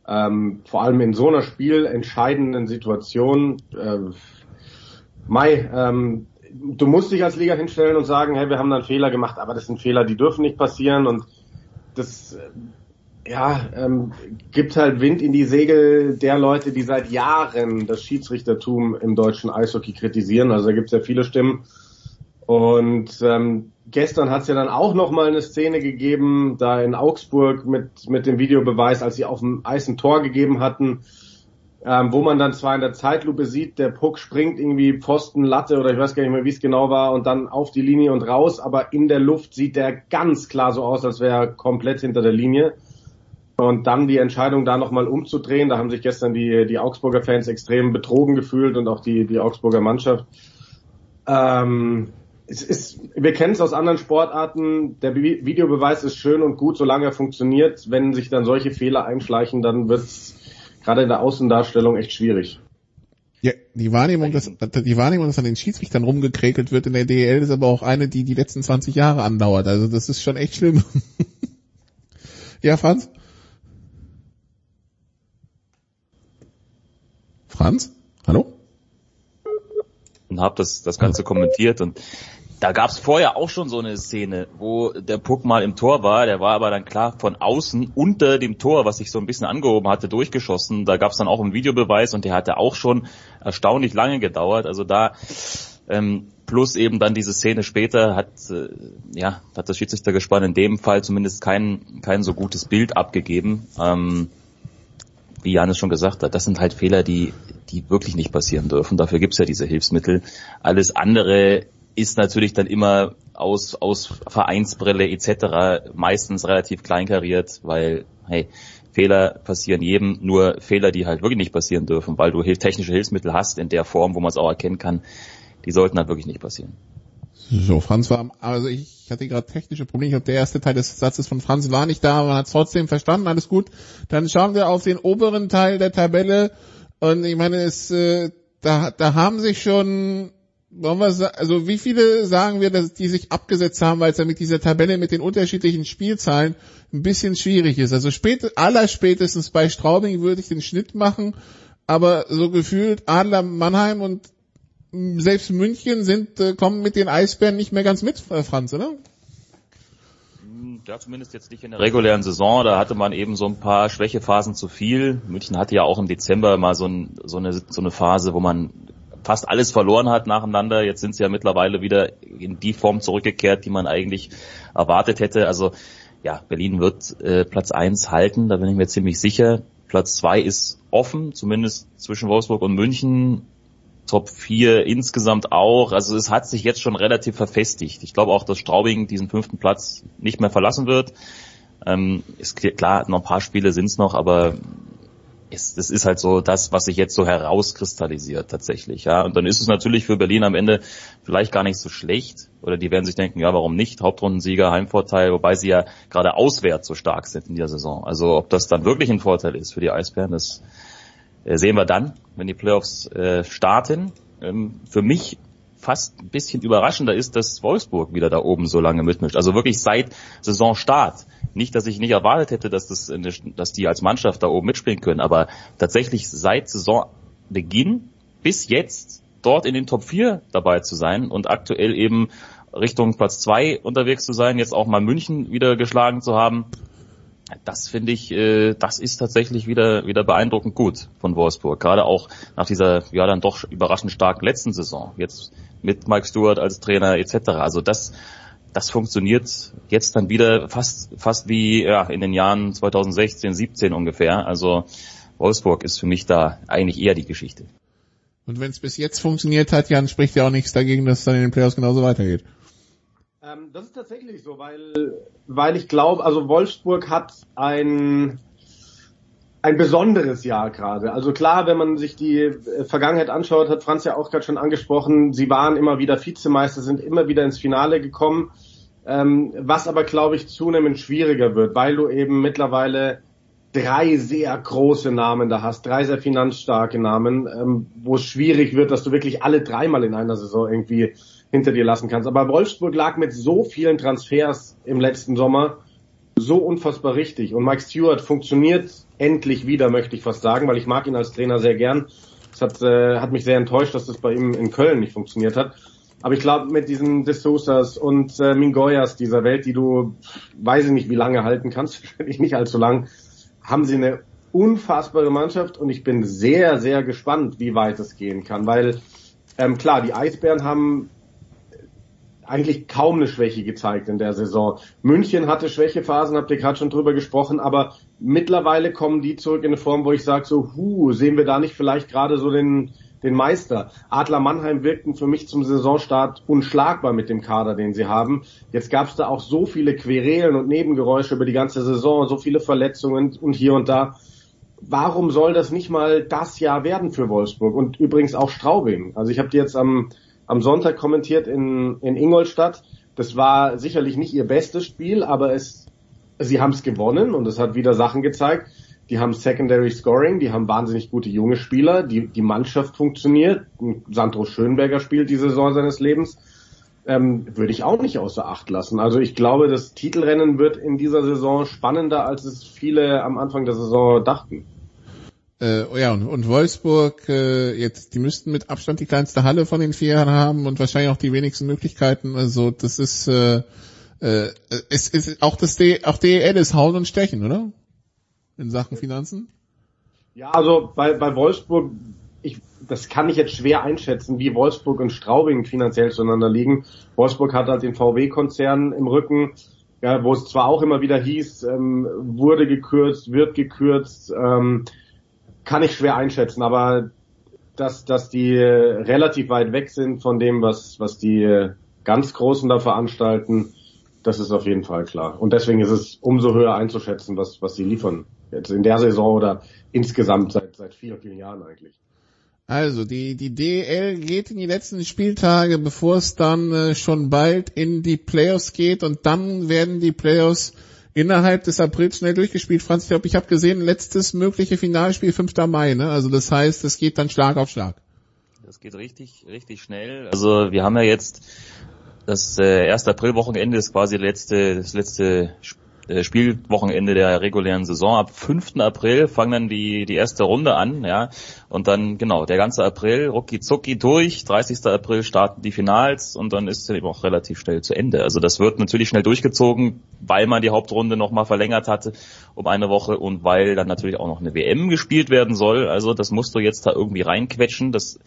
Ähm, vor allem in so einer spielentscheidenden Situation. Äh, Mai, ähm, du musst dich als Liga hinstellen und sagen, hey, wir haben da einen Fehler gemacht, aber das sind Fehler, die dürfen nicht passieren und das äh, ja, ähm, gibt halt Wind in die Segel der Leute, die seit Jahren das Schiedsrichtertum im deutschen Eishockey kritisieren. Also da gibt es ja viele Stimmen. Und ähm, gestern hat es ja dann auch noch mal eine Szene gegeben, da in Augsburg mit mit dem Videobeweis, als sie auf dem Eis ein Tor gegeben hatten, ähm, wo man dann zwar in der Zeitlupe sieht, der Puck springt irgendwie Pfosten, Latte oder ich weiß gar nicht mehr, wie es genau war, und dann auf die Linie und raus, aber in der Luft sieht der ganz klar so aus, als wäre er komplett hinter der Linie. Und dann die Entscheidung, da nochmal umzudrehen, da haben sich gestern die, die Augsburger Fans extrem betrogen gefühlt und auch die, die Augsburger Mannschaft. Ähm, es ist, wir kennen es aus anderen Sportarten, der Be Videobeweis ist schön und gut, solange er funktioniert. Wenn sich dann solche Fehler einschleichen, dann wird es gerade in der Außendarstellung echt schwierig. Ja, die Wahrnehmung, dass, die Wahrnehmung, dass an den Schiedsrichtern rumgekrekelt wird in der DL, ist aber auch eine, die die letzten 20 Jahre andauert. Also das ist schon echt schlimm. *laughs* ja, Franz? Franz? Hallo? und habe das, das Ganze kommentiert und da gab es vorher auch schon so eine Szene, wo der Puck mal im Tor war, der war aber dann klar von außen unter dem Tor, was sich so ein bisschen angehoben hatte, durchgeschossen. Da gab es dann auch einen Videobeweis und der hatte auch schon erstaunlich lange gedauert. Also da ähm, plus eben dann diese Szene später hat äh, ja hat das Schiedsrichtergespann in dem Fall zumindest kein kein so gutes Bild abgegeben. Ähm, wie Janis schon gesagt hat, das sind halt Fehler, die die wirklich nicht passieren dürfen. Dafür gibt's ja diese Hilfsmittel. Alles andere ist natürlich dann immer aus, aus Vereinsbrille etc. meistens relativ kleinkariert, weil, hey, Fehler passieren jedem, nur Fehler, die halt wirklich nicht passieren dürfen, weil du technische Hilfsmittel hast in der Form, wo man es auch erkennen kann, die sollten halt wirklich nicht passieren. So, Franz war, also ich hatte gerade technische Probleme. Ich glaube, der erste Teil des Satzes von Franz war nicht da, aber man hat es trotzdem verstanden. Alles gut. Dann schauen wir auf den oberen Teil der Tabelle. Und ich meine, es, äh, da, da haben sich schon, wollen wir also wie viele sagen wir, dass die sich abgesetzt haben, weil es ja mit dieser Tabelle mit den unterschiedlichen Spielzahlen ein bisschen schwierig ist. Also spät, allerspätestens bei Straubing würde ich den Schnitt machen, aber so gefühlt Adler Mannheim und selbst München sind, äh, kommen mit den Eisbären nicht mehr ganz mit, äh, Franz, oder? Ja, zumindest jetzt nicht in der regulären Saison. Da hatte man eben so ein paar Schwächephasen zu viel. München hatte ja auch im Dezember mal so, ein, so, eine, so eine Phase, wo man fast alles verloren hat nacheinander. Jetzt sind sie ja mittlerweile wieder in die Form zurückgekehrt, die man eigentlich erwartet hätte. Also ja, Berlin wird äh, Platz eins halten, da bin ich mir ziemlich sicher. Platz zwei ist offen, zumindest zwischen Wolfsburg und München. Top 4 insgesamt auch. Also es hat sich jetzt schon relativ verfestigt. Ich glaube auch, dass Straubing diesen fünften Platz nicht mehr verlassen wird. Ähm, ist klar, noch ein paar Spiele sind's noch, aber es, es ist halt so das, was sich jetzt so herauskristallisiert tatsächlich. Ja, und dann ist es natürlich für Berlin am Ende vielleicht gar nicht so schlecht. Oder die werden sich denken, ja, warum nicht? Hauptrundensieger, Heimvorteil, wobei sie ja gerade auswärts so stark sind in der Saison. Also ob das dann wirklich ein Vorteil ist für die Eisbären, das sehen wir dann, wenn die Playoffs äh, starten. Ähm, für mich fast ein bisschen überraschender ist, dass Wolfsburg wieder da oben so lange mitmischt. Also wirklich seit Saisonstart. Nicht, dass ich nicht erwartet hätte, dass, das, eine- dass die als Mannschaft da oben mitspielen können, aber tatsächlich seit Saisonbeginn bis jetzt dort in den Top 4 dabei zu sein und aktuell eben Richtung Platz 2 unterwegs zu sein, jetzt auch mal München wieder geschlagen zu haben, das finde ich, äh, das ist tatsächlich wieder wieder beeindruckend gut von Wolfsburg. Gerade auch nach dieser ja dann doch überraschend starken letzten Saison. Jetzt mit Mike Stewart als Trainer etc. Also das das funktioniert jetzt dann wieder fast fast wie ja in den Jahren 2016, 17 ungefähr. Also Wolfsburg ist für mich da eigentlich eher die Geschichte. Und wenn es bis jetzt funktioniert hat, Jan, spricht ja auch nichts dagegen, dass es dann in den Playoffs genauso weitergeht. Ähm, das ist tatsächlich so, weil, weil ich glaube, also Wolfsburg hat ein, ein besonderes Jahr gerade. Also klar, wenn man sich die äh, Vergangenheit anschaut, hat Franz ja auch gerade schon angesprochen, sie waren immer wieder Vizemeister, sind immer wieder ins Finale gekommen, ähm, was aber, glaube ich, zunehmend schwieriger wird, weil du eben mittlerweile drei sehr große Namen da hast, drei sehr finanzstarke Namen, ähm, wo es schwierig wird, dass du wirklich alle dreimal in einer Saison irgendwie hinter dir lassen kannst. Aber Wolfsburg lag mit so vielen Transfers im letzten Sommer so unfassbar richtig. Und Mike Stewart funktioniert endlich wieder, möchte ich fast sagen, weil ich mag ihn als Trainer sehr gern. Es hat, äh, hat mich sehr enttäuscht, dass das bei ihm in Köln nicht funktioniert hat. Aber ich glaube, mit diesen D'Souza's und äh, Mingoyas dieser Welt, die du, weiß ich nicht, wie lange halten kannst, *laughs* wahrscheinlich nicht allzu lang, haben sie eine unfassbare Mannschaft und ich bin sehr, sehr gespannt, wie weit es gehen kann, weil ähm, klar, die Eisbären haben eigentlich kaum eine Schwäche gezeigt in der Saison. München hatte Schwächephasen, habt ihr gerade schon drüber gesprochen, aber mittlerweile kommen die zurück in eine Form, wo ich sage so, hu, sehen wir da nicht vielleicht gerade so den, den Meister. Adler Mannheim wirkten für mich zum Saisonstart unschlagbar mit dem Kader, den sie haben. Jetzt gab es da auch so viele Querelen und Nebengeräusche über die ganze Saison, so viele Verletzungen und hier und da. Warum soll das nicht mal das Jahr werden für Wolfsburg und übrigens auch Straubing? Also ich habe die jetzt am am Sonntag kommentiert in, in Ingolstadt. Das war sicherlich nicht ihr bestes Spiel, aber es, sie haben es gewonnen und es hat wieder Sachen gezeigt. Die haben Secondary Scoring, die haben wahnsinnig gute junge Spieler, die, die Mannschaft funktioniert. Sandro Schönberger spielt die Saison seines Lebens. Ähm, würde ich auch nicht außer Acht lassen. Also ich glaube, das Titelrennen wird in dieser Saison spannender, als es viele am Anfang der Saison dachten. Äh, ja, und, und Wolfsburg, äh, jetzt, die müssten mit Abstand die kleinste Halle von den vier haben und wahrscheinlich auch die wenigsten Möglichkeiten. Also das ist äh, äh, es ist auch das D, auch DEL ist Hauen und Stechen, oder? In Sachen Finanzen? Ja, also bei, bei Wolfsburg, ich, das kann ich jetzt schwer einschätzen, wie Wolfsburg und Straubing finanziell zueinander liegen. Wolfsburg hat halt den VW-Konzern im Rücken, ja, wo es zwar auch immer wieder hieß, ähm, wurde gekürzt, wird gekürzt, ähm, kann ich schwer einschätzen, aber dass, dass die äh, relativ weit weg sind von dem, was, was die äh, ganz Großen da veranstalten, das ist auf jeden Fall klar. Und deswegen ist es umso höher einzuschätzen, was, was sie liefern. Jetzt in der Saison oder insgesamt seit, seit vielen, vielen Jahren eigentlich. Also die die DL geht in die letzten Spieltage, bevor es dann äh, schon bald in die Playoffs geht und dann werden die Playoffs innerhalb des Aprils schnell durchgespielt. Franz, ich glaube, ich habe gesehen, letztes mögliche Finalspiel 5. Mai, ne? Also das heißt, es geht dann Schlag auf Schlag. Das geht richtig, richtig schnell. Also wir haben ja jetzt das äh, 1. Aprilwochenende ist quasi letzte, das letzte äh, Spielwochenende der regulären Saison. Ab 5. April fangen dann die, die erste Runde an, ja. Und dann, genau, der ganze April, rucki zucki durch. 30. April starten die Finals und dann ist es eben auch relativ schnell zu Ende. Also das wird natürlich schnell durchgezogen, weil man die Hauptrunde nochmal verlängert hatte um eine Woche und weil dann natürlich auch noch eine WM gespielt werden soll. Also das musst du jetzt da irgendwie reinquetschen. Das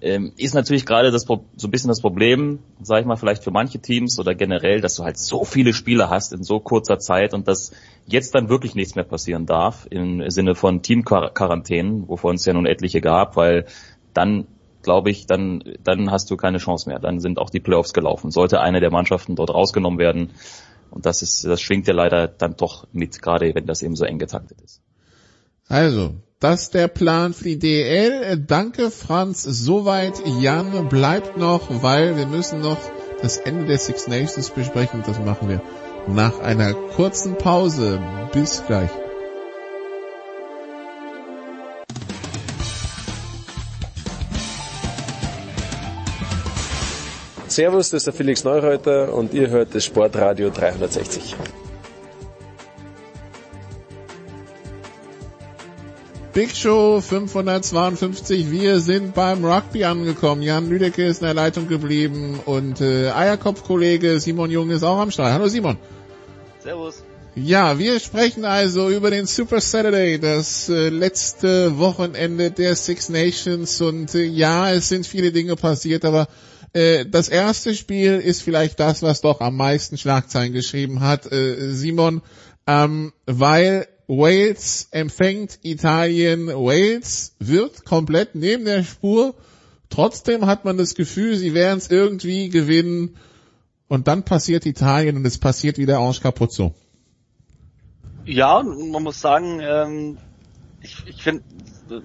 ähm, ist natürlich gerade das so ein bisschen das Problem, sag ich mal, vielleicht für manche Teams oder generell, dass du halt so viele Spiele hast in so kurzer Zeit und dass jetzt dann wirklich nichts mehr passieren darf im Sinne von Teamquarantänen, wovon es ja nun etliche gab, weil dann glaube ich, dann, dann hast du keine Chance mehr. Dann sind auch die Playoffs gelaufen. Sollte eine der Mannschaften dort rausgenommen werden, und das ist, das schwingt ja leider dann doch mit, gerade wenn das eben so eng getaktet ist. Also, das der Plan für die DL. Danke, Franz. Soweit. Jan bleibt noch, weil wir müssen noch das Ende der Six Nations besprechen. Das machen wir nach einer kurzen Pause. Bis gleich. Servus, das ist der Felix Neureuter und ihr hört das Sportradio 360. Big Show 552. Wir sind beim Rugby angekommen. Jan Lüdecke ist in der Leitung geblieben und äh, Eierkopf-Kollege Simon Jung ist auch am Start. Hallo Simon. Servus. Ja, wir sprechen also über den Super Saturday, das äh, letzte Wochenende der Six Nations und äh, ja, es sind viele Dinge passiert, aber äh, das erste Spiel ist vielleicht das, was doch am meisten Schlagzeilen geschrieben hat, äh, Simon, ähm, weil Wales empfängt Italien, Wales wird komplett neben der Spur, trotzdem hat man das Gefühl, sie werden es irgendwie gewinnen. Und dann passiert Italien und es passiert wieder Ange Capuzzo. Ja, man muss sagen, ähm, ich, ich finde,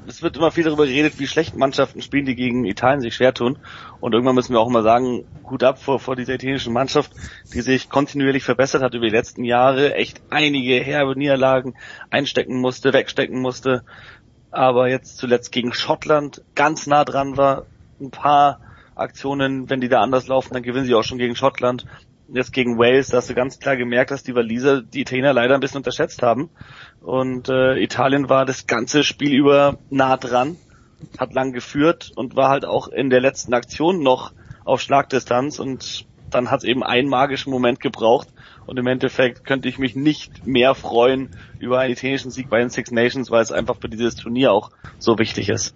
es wird immer viel darüber geredet, wie schlecht Mannschaften spielen, die gegen Italien sich schwer tun. Und irgendwann müssen wir auch mal sagen, Hut ab vor, vor dieser italienischen Mannschaft, die sich kontinuierlich verbessert hat über die letzten Jahre, echt einige herbe Niederlagen einstecken musste, wegstecken musste. Aber jetzt zuletzt gegen Schottland ganz nah dran war. Ein paar Aktionen, wenn die da anders laufen, dann gewinnen sie auch schon gegen Schottland. Jetzt gegen Wales, da hast du ganz klar gemerkt, dass die Waliser die Italiener leider ein bisschen unterschätzt haben. Und äh, Italien war das ganze Spiel über nah dran, hat lang geführt und war halt auch in der letzten Aktion noch auf Schlagdistanz und dann hat es eben einen magischen Moment gebraucht und im Endeffekt könnte ich mich nicht mehr freuen über einen italienischen Sieg bei den Six Nations, weil es einfach für dieses Turnier auch so wichtig ist.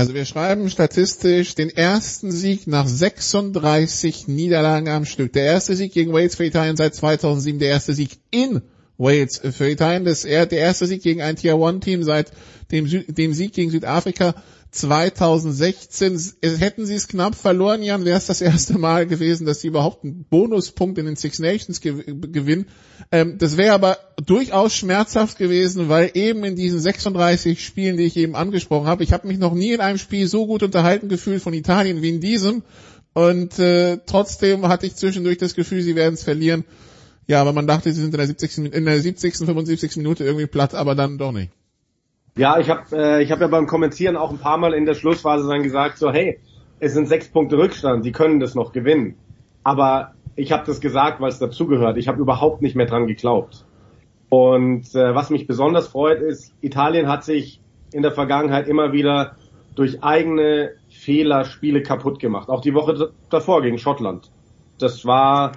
Also wir schreiben statistisch den ersten Sieg nach 36 Niederlagen am Stück. Der erste Sieg gegen Wales für Italien seit 2007, der erste Sieg in Wales für Italien, das, der erste Sieg gegen ein Tier-One-Team seit dem, dem Sieg gegen Südafrika 2016. Es- Hätten sie es knapp verloren, Jan, wäre es das erste Mal gewesen, dass sie überhaupt einen Bonuspunkt in den Six Nations gew gewinnen. Ähm, das wäre aber durchaus schmerzhaft gewesen, weil eben in diesen 36 Spielen, die ich eben angesprochen habe, ich habe mich noch nie in einem Spiel so gut unterhalten gefühlt von Italien wie in diesem. Und äh, trotzdem hatte ich zwischendurch das Gefühl, sie werden es verlieren. Ja, aber man dachte, sie sind in der 70. in der 70. 75. Minute irgendwie platt, aber dann doch nicht. Ja, ich habe äh, ich hab ja beim Kommentieren auch ein paar Mal in der Schlussphase dann gesagt, so hey, es sind sechs Punkte Rückstand, die können das noch gewinnen. Aber ich habe das gesagt, weil es dazugehört. Ich habe überhaupt nicht mehr dran geglaubt. Und äh, was mich besonders freut, ist, Italien hat sich in der Vergangenheit immer wieder durch eigene Fehler Spiele kaputt gemacht. Auch die Woche davor gegen Schottland. Das war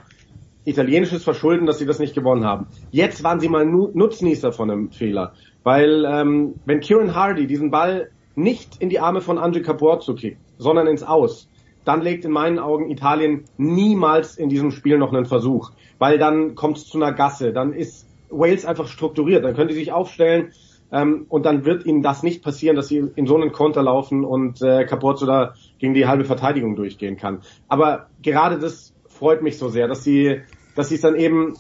italienisches Verschulden, dass sie das nicht gewonnen haben. Jetzt waren sie mal Nutznießer von einem Fehler. Weil ähm, wenn Kieran Hardy diesen Ball nicht in die Arme von Andre Capozzo kickt, sondern ins Aus, dann legt in meinen Augen Italien niemals in diesem Spiel noch einen Versuch. Weil dann kommt es zu einer Gasse, dann ist Wales einfach strukturiert, dann können die sich aufstellen ähm, und dann wird ihnen das nicht passieren, dass sie in so einen Konter laufen und äh, Capozzo da gegen die halbe Verteidigung durchgehen kann. Aber gerade das freut mich so sehr, dass sie, dass sie es dann eben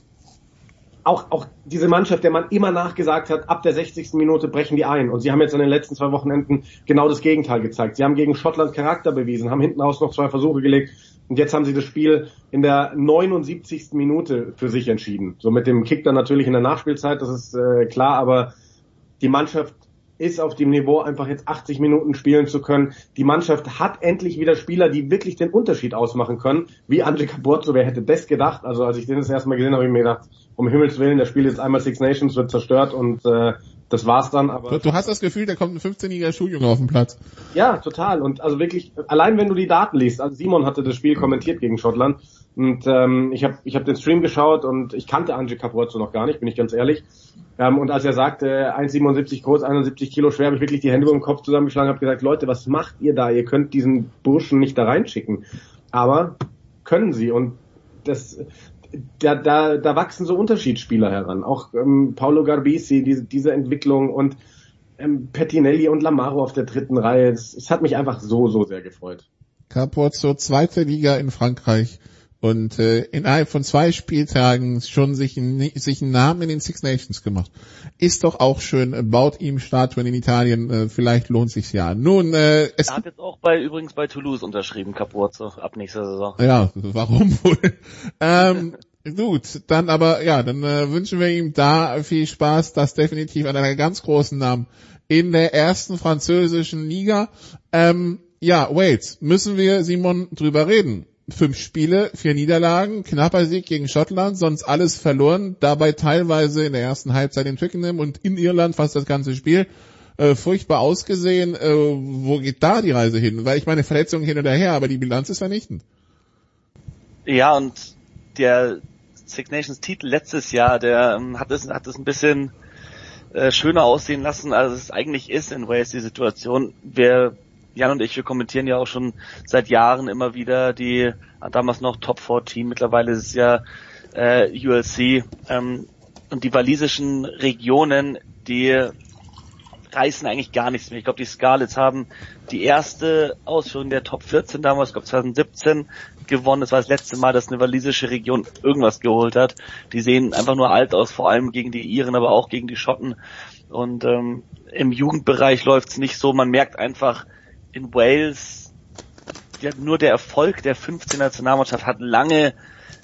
auch, auch diese Mannschaft, der man immer nachgesagt hat, ab der 60. Minute brechen die ein. Und sie haben jetzt in den letzten zwei Wochenenden genau das Gegenteil gezeigt. Sie haben gegen Schottland Charakter bewiesen, haben hinten raus noch zwei Versuche gelegt. Und jetzt haben sie das Spiel in der 79. Minute für sich entschieden. So mit dem Kick dann natürlich in der Nachspielzeit, das ist äh, klar, aber die Mannschaft ist auf dem Niveau, einfach jetzt 80 Minuten spielen zu können. Die Mannschaft hat endlich wieder Spieler, die wirklich den Unterschied ausmachen können. Wie André Caborzo, wer hätte das gedacht? Also als ich den das erste Mal gesehen habe, habe ich mir gedacht, um Himmels Willen, der Spiel jetzt einmal Six Nations, wird zerstört und äh, das war's dann. Aber du hast das Gefühl, da kommt ein 15-jähriger Schuljunge auf den Platz. Ja, total. Und also wirklich, allein wenn du die Daten liest, also Simon hatte das Spiel kommentiert gegen Schottland und ähm, ich habe ich hab den Stream geschaut und ich kannte Angie Caporzo noch gar nicht, bin ich ganz ehrlich. Ähm, und als er sagte, 1,77 groß, 71 Kilo schwer, habe ich wirklich die Hände über den Kopf zusammengeschlagen und habe gesagt, Leute, was macht ihr da? Ihr könnt diesen Burschen nicht da reinschicken. Aber können sie. Und das, da, da, da wachsen so Unterschiedsspieler heran. Auch ähm, Paolo Garbisi, diese, diese Entwicklung und ähm, Pettinelli und Lamaro auf der dritten Reihe. Es hat mich einfach so, so sehr gefreut. Capozzo, zweite Liga in Frankreich und äh, innerhalb von zwei Spieltagen schon sich, sich einen Namen in den Six Nations gemacht. Ist doch auch schön, baut ihm Statuen in Italien, äh, vielleicht lohnt sich's ja. Nun, äh, es er hat jetzt auch bei übrigens bei Toulouse unterschrieben, Capozzo, ab nächster Saison. Ja, warum *laughs* wohl? ähm, Gut, dann aber, ja, dann äh, wünschen wir ihm da viel Spaß, das definitiv an einer ganz großen Namen in der ersten französischen Liga. Ähm, ja, Wales, müssen wir, Simon, drüber reden. Fünf Spiele, vier Niederlagen, knapper Sieg gegen Schottland, sonst alles verloren, dabei teilweise in der ersten Halbzeit in Twickenham und in Irland fast das ganze Spiel. Äh, furchtbar ausgesehen. Äh, wo geht da die Reise hin? Weil ich meine Verletzungen hin und her, aber die Bilanz ist vernichtend. Ja, und der Six Nations Titel letztes Jahr, der ähm, hat es hat ein bisschen äh, schöner aussehen lassen, als es eigentlich ist in Wales die Situation. Wir Jan und ich, wir kommentieren ja auch schon seit Jahren immer wieder die damals noch Top 4 Team, mittlerweile ist es ja äh, ULC ähm, und die walisischen Regionen, die reißen eigentlich gar nichts mehr. Ich glaube, die Scarlets haben die erste Ausführung der Top 14 damals, ich glaube 2017, gewonnen. Das war das letzte Mal, dass eine walisische Region irgendwas geholt hat. Die sehen einfach nur alt aus, vor allem gegen die Iren, aber auch gegen die Schotten. Und ähm, im Jugendbereich läuft's nicht so. Man merkt einfach in Wales, ja, nur der Erfolg der 15 Nationalmannschaft hat lange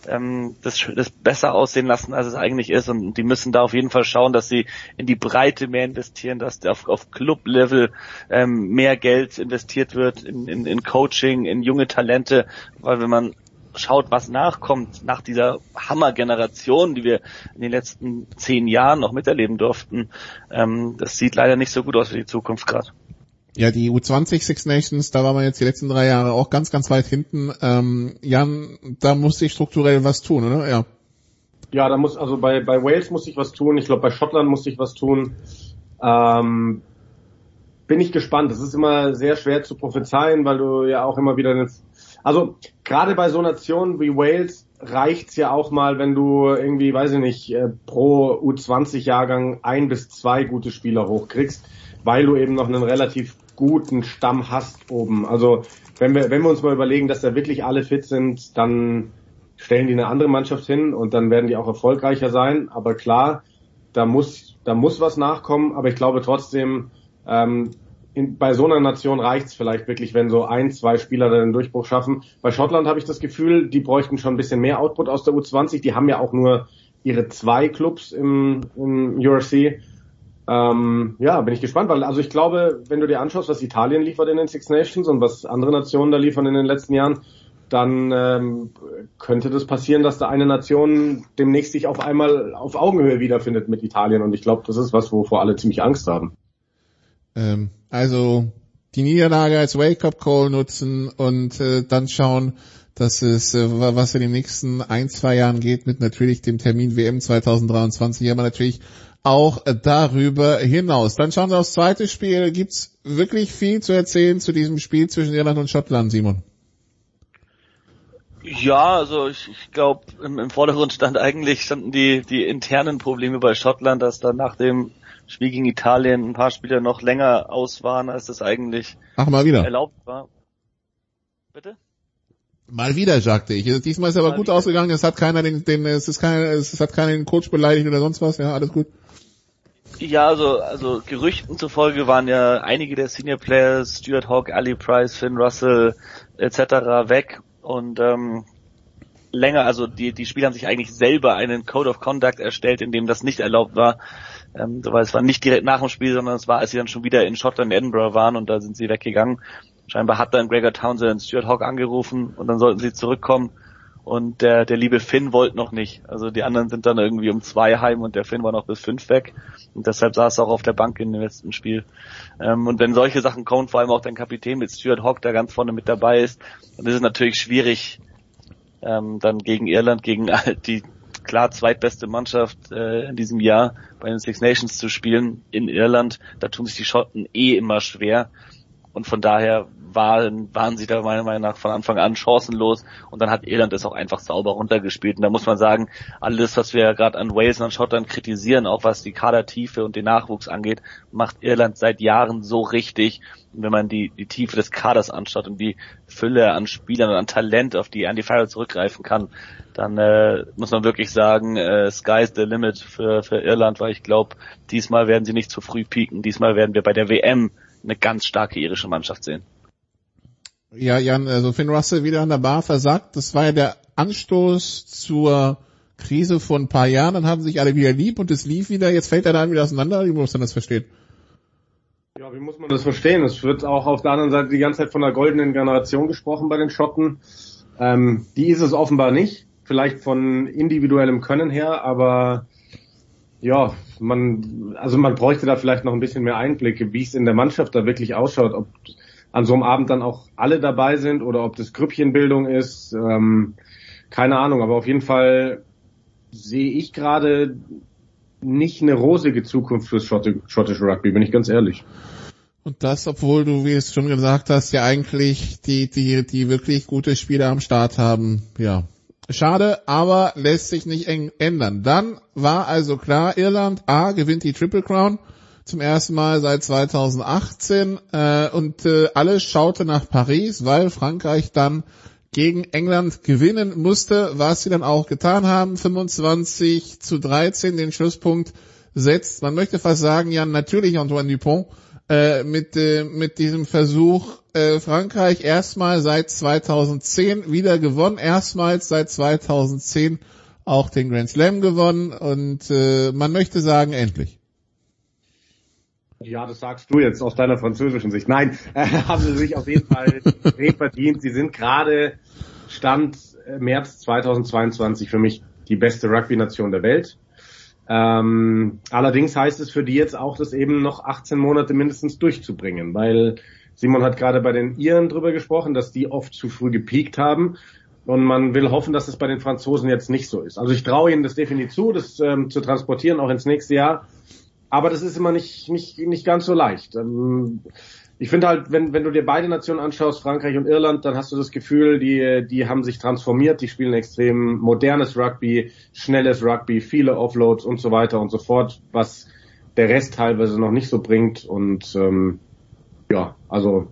ähm, das, das besser aussehen lassen, als es eigentlich ist. Und die müssen da auf jeden Fall schauen, dass sie in die Breite mehr investieren, dass auf, auf Club-Level ähm, mehr Geld investiert wird in, in, in Coaching, in junge Talente, weil wenn man schaut, was nachkommt nach dieser Hammer-Generation, die wir in den letzten zehn Jahren noch miterleben durften, ähm, das sieht leider nicht so gut aus für die Zukunft gerade. Ja, die U20 Six Nations, da war man jetzt die letzten drei Jahre auch ganz, ganz weit hinten. Ähm, Jan, da muss sich strukturell was tun, oder? Ja. Ja, da muss, also bei, bei Wales muss ich was tun. Ich glaube, bei Schottland muss ich was tun. Ähm, bin ich gespannt. Es ist immer sehr schwer zu prophezeien, weil du ja auch immer wieder, also gerade bei so Nationen wie Wales reicht's ja auch mal, wenn du irgendwie, weiß ich nicht, äh, pro U20-Jahrgang ein bis zwei gute Spieler hochkriegst weil du eben noch einen relativ guten Stamm hast oben. Also wenn wir, wenn wir uns mal überlegen, dass da wirklich alle fit sind, dann stellen die eine andere Mannschaft hin und dann werden die auch erfolgreicher sein. Aber klar, da muss, da muss was nachkommen. Aber ich glaube trotzdem, ähm, in, bei so einer Nation reicht's vielleicht wirklich, wenn so ein, zwei Spieler dann den Durchbruch schaffen. Bei Schottland habe ich das Gefühl, die bräuchten schon ein bisschen mehr Output aus der U20. Die haben ja auch nur ihre zwei Clubs im, im URC. Ähm, ja, bin ich gespannt, weil also ich glaube, wenn du dir anschaust, was Italien liefert in den Six Nations und was andere Nationen da liefern in den letzten Jahren, dann ähm, könnte das passieren, dass da eine Nation demnächst sich auf einmal auf Augenhöhe wiederfindet mit Italien und ich glaube, das ist was, wovor alle ziemlich Angst haben. Ähm, also die Niederlage als Wake-up-Call nutzen und äh, dann schauen, dass es, äh, was in den nächsten ein, zwei Jahren geht, mit natürlich dem Termin WM 2023, aber natürlich auch darüber hinaus. Dann schauen wir aufs zweite Spiel. Gibt's wirklich viel zu erzählen zu diesem Spiel zwischen Irland und Schottland, Simon? Ja, also ich, ich glaube, im, im Vordergrund stand eigentlich standen die, die internen Probleme bei Schottland, dass dann nach dem Spiel gegen Italien ein paar Spieler noch länger aus waren, als das eigentlich Ach, mal wieder. erlaubt war. Bitte? Mal wieder, sagte ich. Diesmal ist aber Mal gut wieder. ausgegangen. Es hat keiner den, den es ist keiner, es hat keiner den Coach beleidigt oder sonst was. Ja, alles gut. Ja, also, also Gerüchten zufolge waren ja einige der Senior Players, Stuart Hawk, Ali Price, Finn Russell etc. weg und ähm, länger, also die, die Spieler haben sich eigentlich selber einen Code of Conduct erstellt, in dem das nicht erlaubt war. Ähm, weil es war nicht direkt nach dem Spiel, sondern es war, als sie dann schon wieder in Schottland, Edinburgh waren und da sind sie weggegangen. Scheinbar hat dann Gregor Townsend Stuart Hawk angerufen und dann sollten sie zurückkommen und der, der liebe Finn wollte noch nicht. Also die anderen sind dann irgendwie um zwei heim und der Finn war noch bis fünf weg und deshalb saß er auch auf der Bank in dem letzten Spiel. Ähm, und wenn solche Sachen kommen, vor allem auch dein Kapitän mit Stuart Hawk, der ganz vorne mit dabei ist, dann ist es natürlich schwierig, ähm, dann gegen Irland, gegen *laughs* die klar zweitbeste Mannschaft äh, in diesem Jahr bei den Six Nations zu spielen in Irland. Da tun sich die Schotten eh immer schwer. Und von daher waren, waren sie da meiner Meinung nach von Anfang an chancenlos und dann hat Irland es auch einfach sauber runtergespielt. Und da muss man sagen, alles, was wir gerade an Wales und an Schottland kritisieren, auch was die Kadertiefe und den Nachwuchs angeht, macht Irland seit Jahren so richtig. Und wenn man die, die Tiefe des Kaders anschaut und die Fülle an Spielern und an Talent, auf die Andy Farrell zurückgreifen kann, dann äh, muss man wirklich sagen, äh, sky's the limit für, für Irland, weil ich glaube, diesmal werden sie nicht zu früh pieken. Diesmal werden wir bei der WM eine ganz starke irische Mannschaft sehen. Ja, Jan, also Finn Russell wieder an der Bar versagt. Das war ja der Anstoß zur Krise vor ein paar Jahren. Dann haben sich alle wieder lieb und es lief wieder. Jetzt fällt er dann wieder auseinander. Wie muss man das verstehen? Ja, wie muss man das verstehen? Es wird auch auf der anderen Seite die ganze Zeit von der goldenen Generation gesprochen bei den Schotten. Ähm, die ist es offenbar nicht. Vielleicht von individuellem Können her, aber ja, man, also man bräuchte da vielleicht noch ein bisschen mehr Einblicke, wie es in der Mannschaft da wirklich ausschaut, ob an so einem Abend dann auch alle dabei sind oder ob das Grüppchenbildung ist. Ähm, keine Ahnung, aber auf jeden Fall sehe ich gerade nicht eine rosige Zukunft fürs Schotti- schottische Rugby, bin ich ganz ehrlich. Und das, obwohl du, wie es schon gesagt hast, ja eigentlich die, die, die wirklich gute Spieler am Start haben. Ja. Schade, aber lässt sich nicht ändern. Dann war also klar, Irland A gewinnt die Triple Crown zum ersten Mal seit 2018 äh, und äh, alles schaute nach Paris, weil Frankreich dann gegen England gewinnen musste, was sie dann auch getan haben. 25 zu 13 den Schlusspunkt setzt. Man möchte fast sagen, ja, natürlich Antoine Dupont äh, mit, äh, mit diesem Versuch äh, Frankreich erstmal seit 2010 wieder gewonnen, erstmals seit 2010 auch den Grand Slam gewonnen und äh, man möchte sagen, endlich. Ja, das sagst du jetzt aus deiner französischen Sicht. Nein, *laughs* äh, haben sie sich auf jeden Fall *laughs* verdient. Sie sind gerade Stand äh, März 2022 für mich die beste Rugby-Nation der Welt. Ähm, allerdings heißt es für die jetzt auch, das eben noch 18 Monate mindestens durchzubringen, weil Simon hat gerade bei den Iren drüber gesprochen, dass die oft zu früh gepiekt haben. Und man will hoffen, dass es bei den Franzosen jetzt nicht so ist. Also ich traue ihnen das definitiv zu, das ähm, zu transportieren, auch ins nächste Jahr. Aber das ist immer nicht, nicht, nicht ganz so leicht. Ähm, ich finde halt, wenn, wenn du dir beide Nationen anschaust, Frankreich und Irland, dann hast du das Gefühl, die, die haben sich transformiert, die spielen extrem modernes Rugby, schnelles Rugby, viele Offloads und so weiter und so fort, was der Rest teilweise noch nicht so bringt. Und ähm, ja, also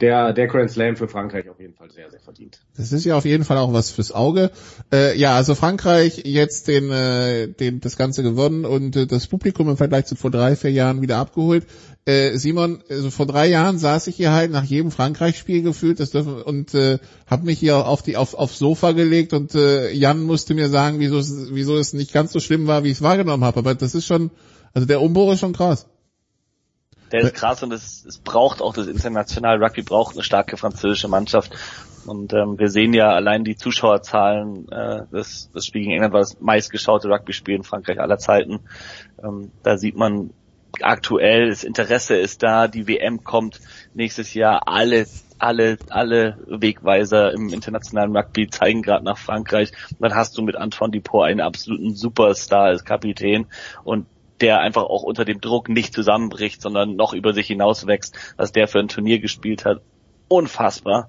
der, der Grand Slam für Frankreich auf jeden Fall sehr, sehr verdient. Das ist ja auf jeden Fall auch was fürs Auge. Äh, ja, also Frankreich jetzt den, äh, den das Ganze gewonnen und äh, das Publikum im Vergleich zu vor drei, vier Jahren wieder abgeholt. Äh, Simon, also vor drei Jahren saß ich hier halt nach jedem Frankreich-Spiel gefühlt das dürfen, und äh, habe mich hier auf die auf, aufs Sofa gelegt und äh, Jan musste mir sagen, wieso es, wieso es nicht ganz so schlimm war, wie ich es wahrgenommen habe. Aber das ist schon, also der Umbruch ist schon krass. Der ist krass und es, es braucht auch das internationale Rugby braucht eine starke französische Mannschaft. Und ähm, wir sehen ja allein die Zuschauerzahlen, äh, das, das Spiel gegen England war das meistgeschaute Rugby-Spiel in Frankreich aller Zeiten. Ähm, da sieht man, aktuell, das Interesse ist da, die WM kommt nächstes Jahr, alle alle, alle Wegweiser im internationalen Rugby zeigen gerade nach Frankreich. Und dann hast du mit Antoine Dupont einen absoluten Superstar als Kapitän und der einfach auch unter dem Druck nicht zusammenbricht, sondern noch über sich hinaus wächst, was der für ein Turnier gespielt hat. Unfassbar.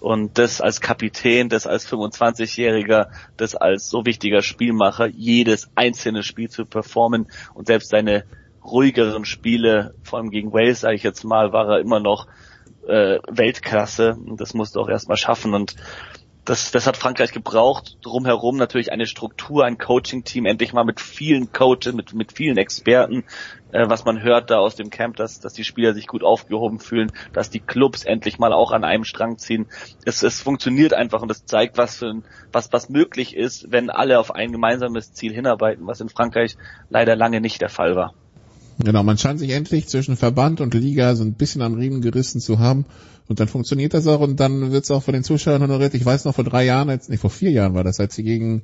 Und das als Kapitän, das als 25-Jähriger, das als so wichtiger Spielmacher, jedes einzelne Spiel zu performen und selbst seine ruhigeren Spiele, vor allem gegen Wales, sage ich jetzt mal, war er immer noch äh, Weltklasse. Das musste auch erstmal schaffen. Und das, das hat Frankreich gebraucht. Drumherum natürlich eine Struktur, ein Coaching-Team, endlich mal mit vielen Coaches, mit, mit vielen Experten, äh, was man hört da aus dem Camp, dass, dass die Spieler sich gut aufgehoben fühlen, dass die Clubs endlich mal auch an einem Strang ziehen. Es, es funktioniert einfach und es zeigt, was, für ein, was, was möglich ist, wenn alle auf ein gemeinsames Ziel hinarbeiten, was in Frankreich leider lange nicht der Fall war. Genau, man scheint sich endlich zwischen Verband und Liga so ein bisschen am Riemen gerissen zu haben. Und dann funktioniert das auch und dann wird es auch von den Zuschauern honoriert. Ich weiß noch vor drei Jahren, jetzt, nee, vor vier Jahren war das, als sie gegen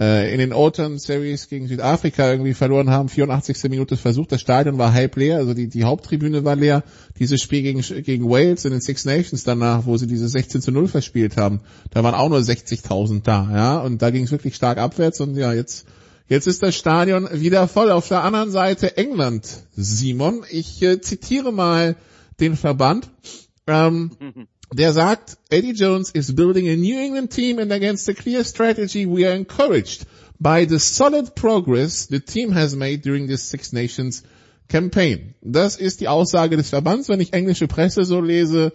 äh, in den Autumn Series gegen Südafrika irgendwie verloren haben, 84. Minute versucht, das Stadion war halb leer, also die, die Haupttribüne war leer. Dieses Spiel gegen, gegen Wales in den Six Nations danach, wo sie diese 16 zu 0 verspielt haben, da waren auch nur 60.000 da, ja, und da ging es wirklich stark abwärts und ja, jetzt Jetzt ist das Stadion wieder voll. Auf der anderen Seite England, Simon. Ich äh, zitiere mal den Verband. Ähm, *laughs* der sagt, Eddie Jones is building a New England team and against a clear strategy we are encouraged by the solid progress the team has made during this Six Nations campaign. Das ist die Aussage des Verbands. Wenn ich englische Presse so lese,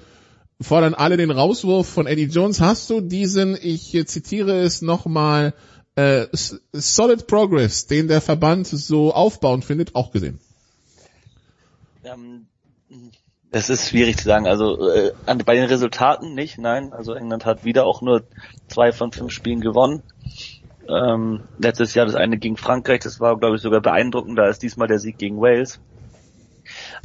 fordern alle den Rauswurf von Eddie Jones. Hast du diesen, ich zitiere es nochmal, äh, Solid Progress, den der Verband so aufbauend findet, auch gesehen? Ähm, es ist schwierig zu sagen. Also äh, bei den Resultaten nicht, nein. Also England hat wieder auch nur zwei von fünf Spielen gewonnen. Ähm, letztes Jahr das eine gegen Frankreich, das war glaube ich sogar beeindruckender als diesmal der Sieg gegen Wales.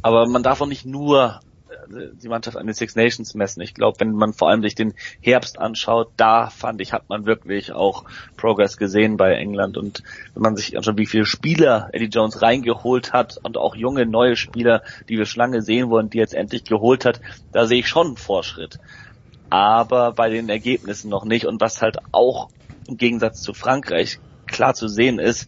Aber man darf auch nicht nur die Mannschaft an den Six Nations messen. Ich glaube, wenn man vor allem sich den Herbst anschaut, da fand ich, hat man wirklich auch Progress gesehen bei England. Und wenn man sich anschaut, wie viele Spieler Eddie Jones reingeholt hat und auch junge, neue Spieler, die wir schon lange sehen wollen, die jetzt endlich geholt hat, da sehe ich schon einen Fortschritt. Aber bei den Ergebnissen noch nicht. Und was halt auch im Gegensatz zu Frankreich klar zu sehen ist,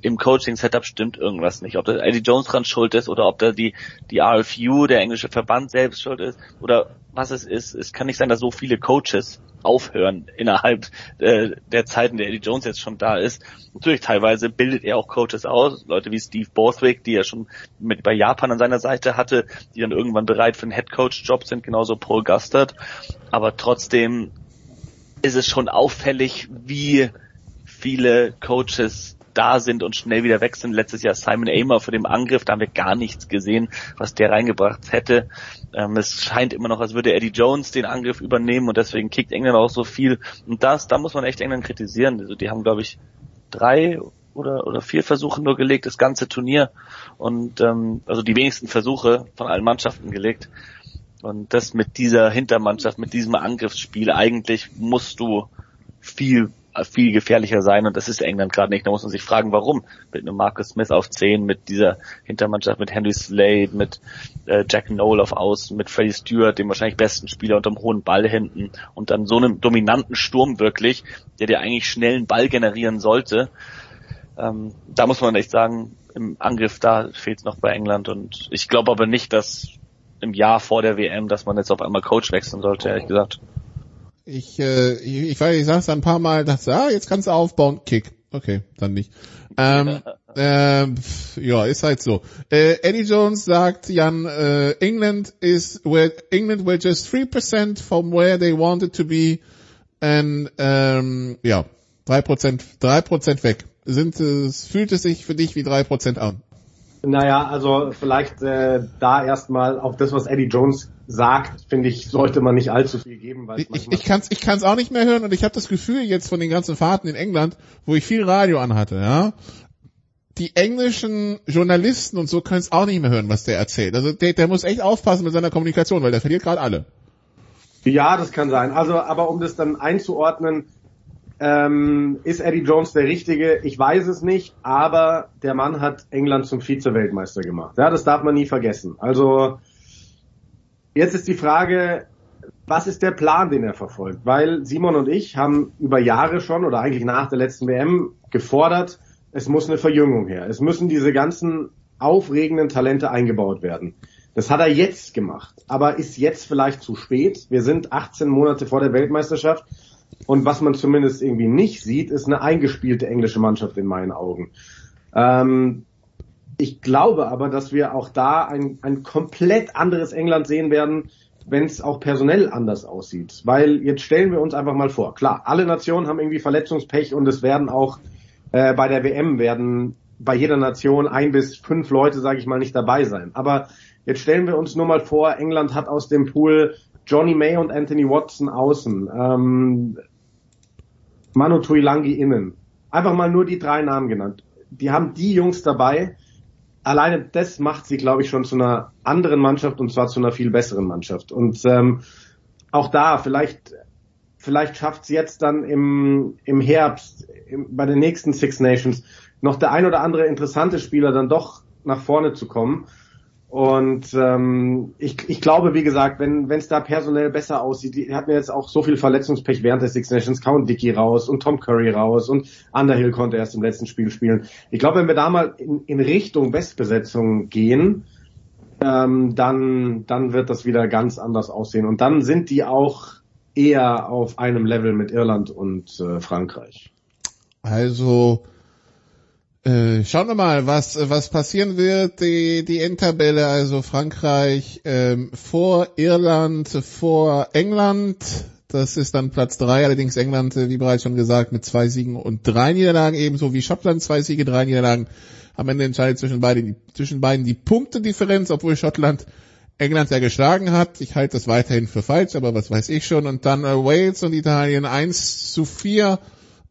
im Coaching-Setup stimmt irgendwas nicht. Ob da Eddie Jones dran schuld ist oder ob da die, die RFU, der englische Verband selbst schuld ist oder was es ist. Es kann nicht sein, dass so viele Coaches aufhören innerhalb äh, der Zeiten, der Eddie Jones jetzt schon da ist. Natürlich teilweise bildet er auch Coaches aus, Leute wie Steve Borthwick, die er schon mit bei Japan an seiner Seite hatte, die dann irgendwann bereit für einen Headcoach-Job sind, genauso Paul Gustard. Aber trotzdem ist es schon auffällig, wie viele Coaches da sind und schnell wieder weg sind. Letztes Jahr Simon Amer für den Angriff, da haben wir gar nichts gesehen, was der reingebracht hätte. Ähm, es scheint immer noch, als würde Eddie Jones den Angriff übernehmen und deswegen kickt England auch so viel. Und das, da muss man echt England kritisieren. Also die haben, glaube ich, drei oder, oder vier Versuche nur gelegt, das ganze Turnier. Und ähm, also die wenigsten Versuche von allen Mannschaften gelegt. Und das mit dieser Hintermannschaft, mit diesem Angriffsspiel, eigentlich musst du viel viel gefährlicher sein und das ist England gerade nicht. Da muss man sich fragen, warum. Mit einem Marcus Smith auf 10, mit dieser Hintermannschaft, mit Henry Slade, mit äh, Jack Noel auf Außen, mit Freddie Stewart, dem wahrscheinlich besten Spieler unterm hohen Ball hinten und dann so einem dominanten Sturm wirklich, der dir eigentlich schnell Ball generieren sollte. Ähm, da muss man echt sagen, im Angriff da fehlt es noch bei England und ich glaube aber nicht, dass im Jahr vor der WM, dass man jetzt auf einmal Coach wechseln sollte, ehrlich gesagt. Ich, äh, ich, ich weiß, ich sag's ein paar Mal, dachte, ah, jetzt kannst du aufbauen, Kick. Okay, dann nicht. Ähm, *laughs* äh, ja, ist halt so. Äh, Eddie Jones sagt, Jan, äh, England is where England were just 3% from where they wanted to be and ähm, ja, 3%, 3% weg. Sind es, fühlt es sich für dich wie 3% an? Naja, also vielleicht äh, da erstmal auf das, was Eddie Jones sagt, finde ich, sollte man nicht allzu viel geben. Weil ich ich kann es ich kann's auch nicht mehr hören und ich habe das Gefühl jetzt von den ganzen Fahrten in England, wo ich viel Radio anhatte, ja, die englischen Journalisten und so können es auch nicht mehr hören, was der erzählt. Also der, der muss echt aufpassen mit seiner Kommunikation, weil der verliert gerade alle. Ja, das kann sein. Also, aber um das dann einzuordnen, Ähm, ist Eddie Jones der Richtige? Ich weiß es nicht, aber der Mann hat England zum Vize-Weltmeister gemacht. Ja, das darf man nie vergessen. Also jetzt ist die Frage, was ist der Plan, den er verfolgt? Weil Simon und ich haben über Jahre schon oder eigentlich nach der letzten WM gefordert, es muss eine Verjüngung her. Es müssen diese ganzen aufregenden Talente eingebaut werden. Das hat er jetzt gemacht, aber ist jetzt vielleicht zu spät. Wir sind 18 Monate vor der Weltmeisterschaft und was man zumindest irgendwie nicht sieht, ist eine eingespielte englische Mannschaft in meinen Augen. Ähm, ich glaube aber, dass wir auch da ein, ein komplett anderes England sehen werden, wenn es auch personell anders aussieht. Weil jetzt stellen wir uns einfach mal vor, klar, alle Nationen haben irgendwie Verletzungspech und es werden auch äh, bei der WM werden bei jeder Nation ein bis fünf Leute, sage ich mal, nicht dabei sein. Aber jetzt stellen wir uns nur mal vor, England hat aus dem Pool Johnny May und Anthony Watson außen, ähm, Manu Tuilangi innen. Einfach mal nur die drei Namen genannt. Die haben die Jungs dabei. Alleine das macht sie, glaube ich, schon zu einer anderen Mannschaft und zwar zu einer viel besseren Mannschaft. Und ähm, auch da, vielleicht, vielleicht schafft es jetzt dann im, im Herbst, im, bei den nächsten Six Nations, noch der ein oder andere interessante Spieler dann doch nach vorne zu kommen. Und ähm, ich, ich glaube, wie gesagt, wenn es da personell besser aussieht, die hatten jetzt auch so viel Verletzungspech während der Six Nations, Count Dickey raus und Tom Curry raus und Underhill konnte erst im letzten Spiel spielen. Ich glaube, wenn wir da mal in, in Richtung Bestbesetzung gehen, ähm, dann, dann wird das wieder ganz anders aussehen. Und dann sind die auch eher auf einem Level mit Irland und äh, Frankreich. Also äh, schauen wir mal, was was passieren wird. Die die Endtabelle, also Frankreich ähm, vor Irland, vor England. Das ist dann Platz drei. Allerdings England, äh, wie bereits schon gesagt, mit zwei Siegen und drei Niederlagen, ebenso wie Schottland zwei Siege, drei Niederlagen. Am Ende entscheidet zwischen beiden zwischen beiden die Punktedifferenz, obwohl Schottland England ja geschlagen hat. Ich halte das weiterhin für falsch, aber was weiß ich schon. Und dann äh, Wales und Italien eins zu vier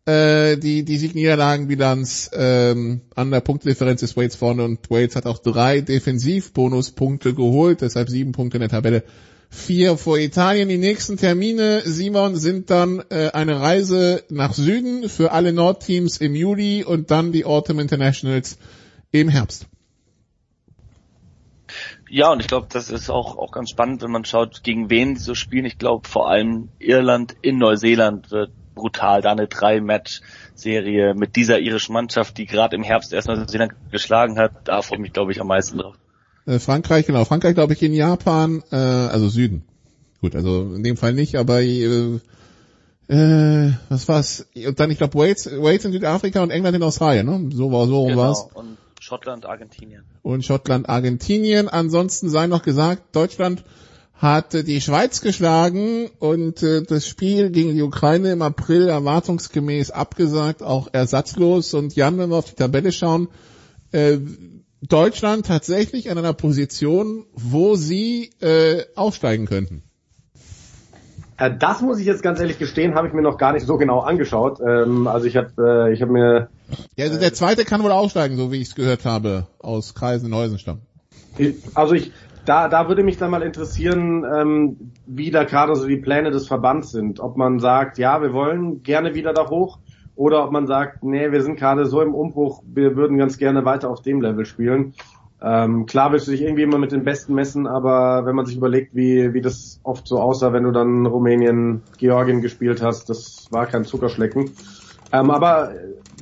äh, die, die Sieg-Niederlagen-Bilanz ähm, an der Punktdifferenz ist Wales vorne und Wales hat auch drei Defensivbonuspunkte geholt, deshalb sieben Punkte in der Tabelle. Vier vor Italien. Die nächsten Termine, Simon, sind dann äh, eine Reise nach Süden für alle Nordteams im Juli und dann die Autumn Internationals im Herbst. Ja, und ich glaube, das ist auch, auch ganz spannend, wenn man schaut, gegen wen sie so spielen. Ich glaube, vor allem Irland in Neuseeland wird brutal, da eine Drei-Match-Serie mit dieser irischen Mannschaft, die gerade im Herbst erst Neuseeland geschlagen hat, da freue ich mich, glaube ich, am meisten drauf. Äh, Frankreich, genau. Frankreich, glaube ich, in Japan, äh, also Süden. Gut, also in dem Fall nicht, aber äh, äh, was war's? Und dann, ich glaube, Wales, Wales in Südafrika und England in Australien, ne? So war so genau. war's. Und Schottland, Argentinien. Und Schottland, Argentinien. Ansonsten sei noch gesagt, Deutschland hat die Schweiz geschlagen und äh, das Spiel gegen die Ukraine im April erwartungsgemäß abgesagt, auch ersatzlos. Und Jan, wenn wir auf die Tabelle schauen, äh, Deutschland tatsächlich an einer Position, wo sie äh, aufsteigen könnten. Äh, das muss ich jetzt ganz ehrlich gestehen, habe ich mir noch gar nicht so genau angeschaut. Ähm, also ich habe äh, ich habe mir ja, also der zweite kann wohl aufsteigen, so wie ich es gehört habe aus Kreisen Neusenstamm. Also ich da, da würde mich dann mal interessieren, ähm, wie da gerade so die Pläne des Verbands sind. Ob man sagt, ja, wir wollen gerne wieder da hoch, oder ob man sagt, nee, wir sind gerade so im Umbruch, wir würden ganz gerne weiter auf dem Level spielen. Ähm, klar willst du dich irgendwie immer mit den Besten messen, aber wenn man sich überlegt, wie, wie das oft so aussah, wenn du dann Rumänien, Georgien gespielt hast, das war kein Zuckerschlecken. Ähm, aber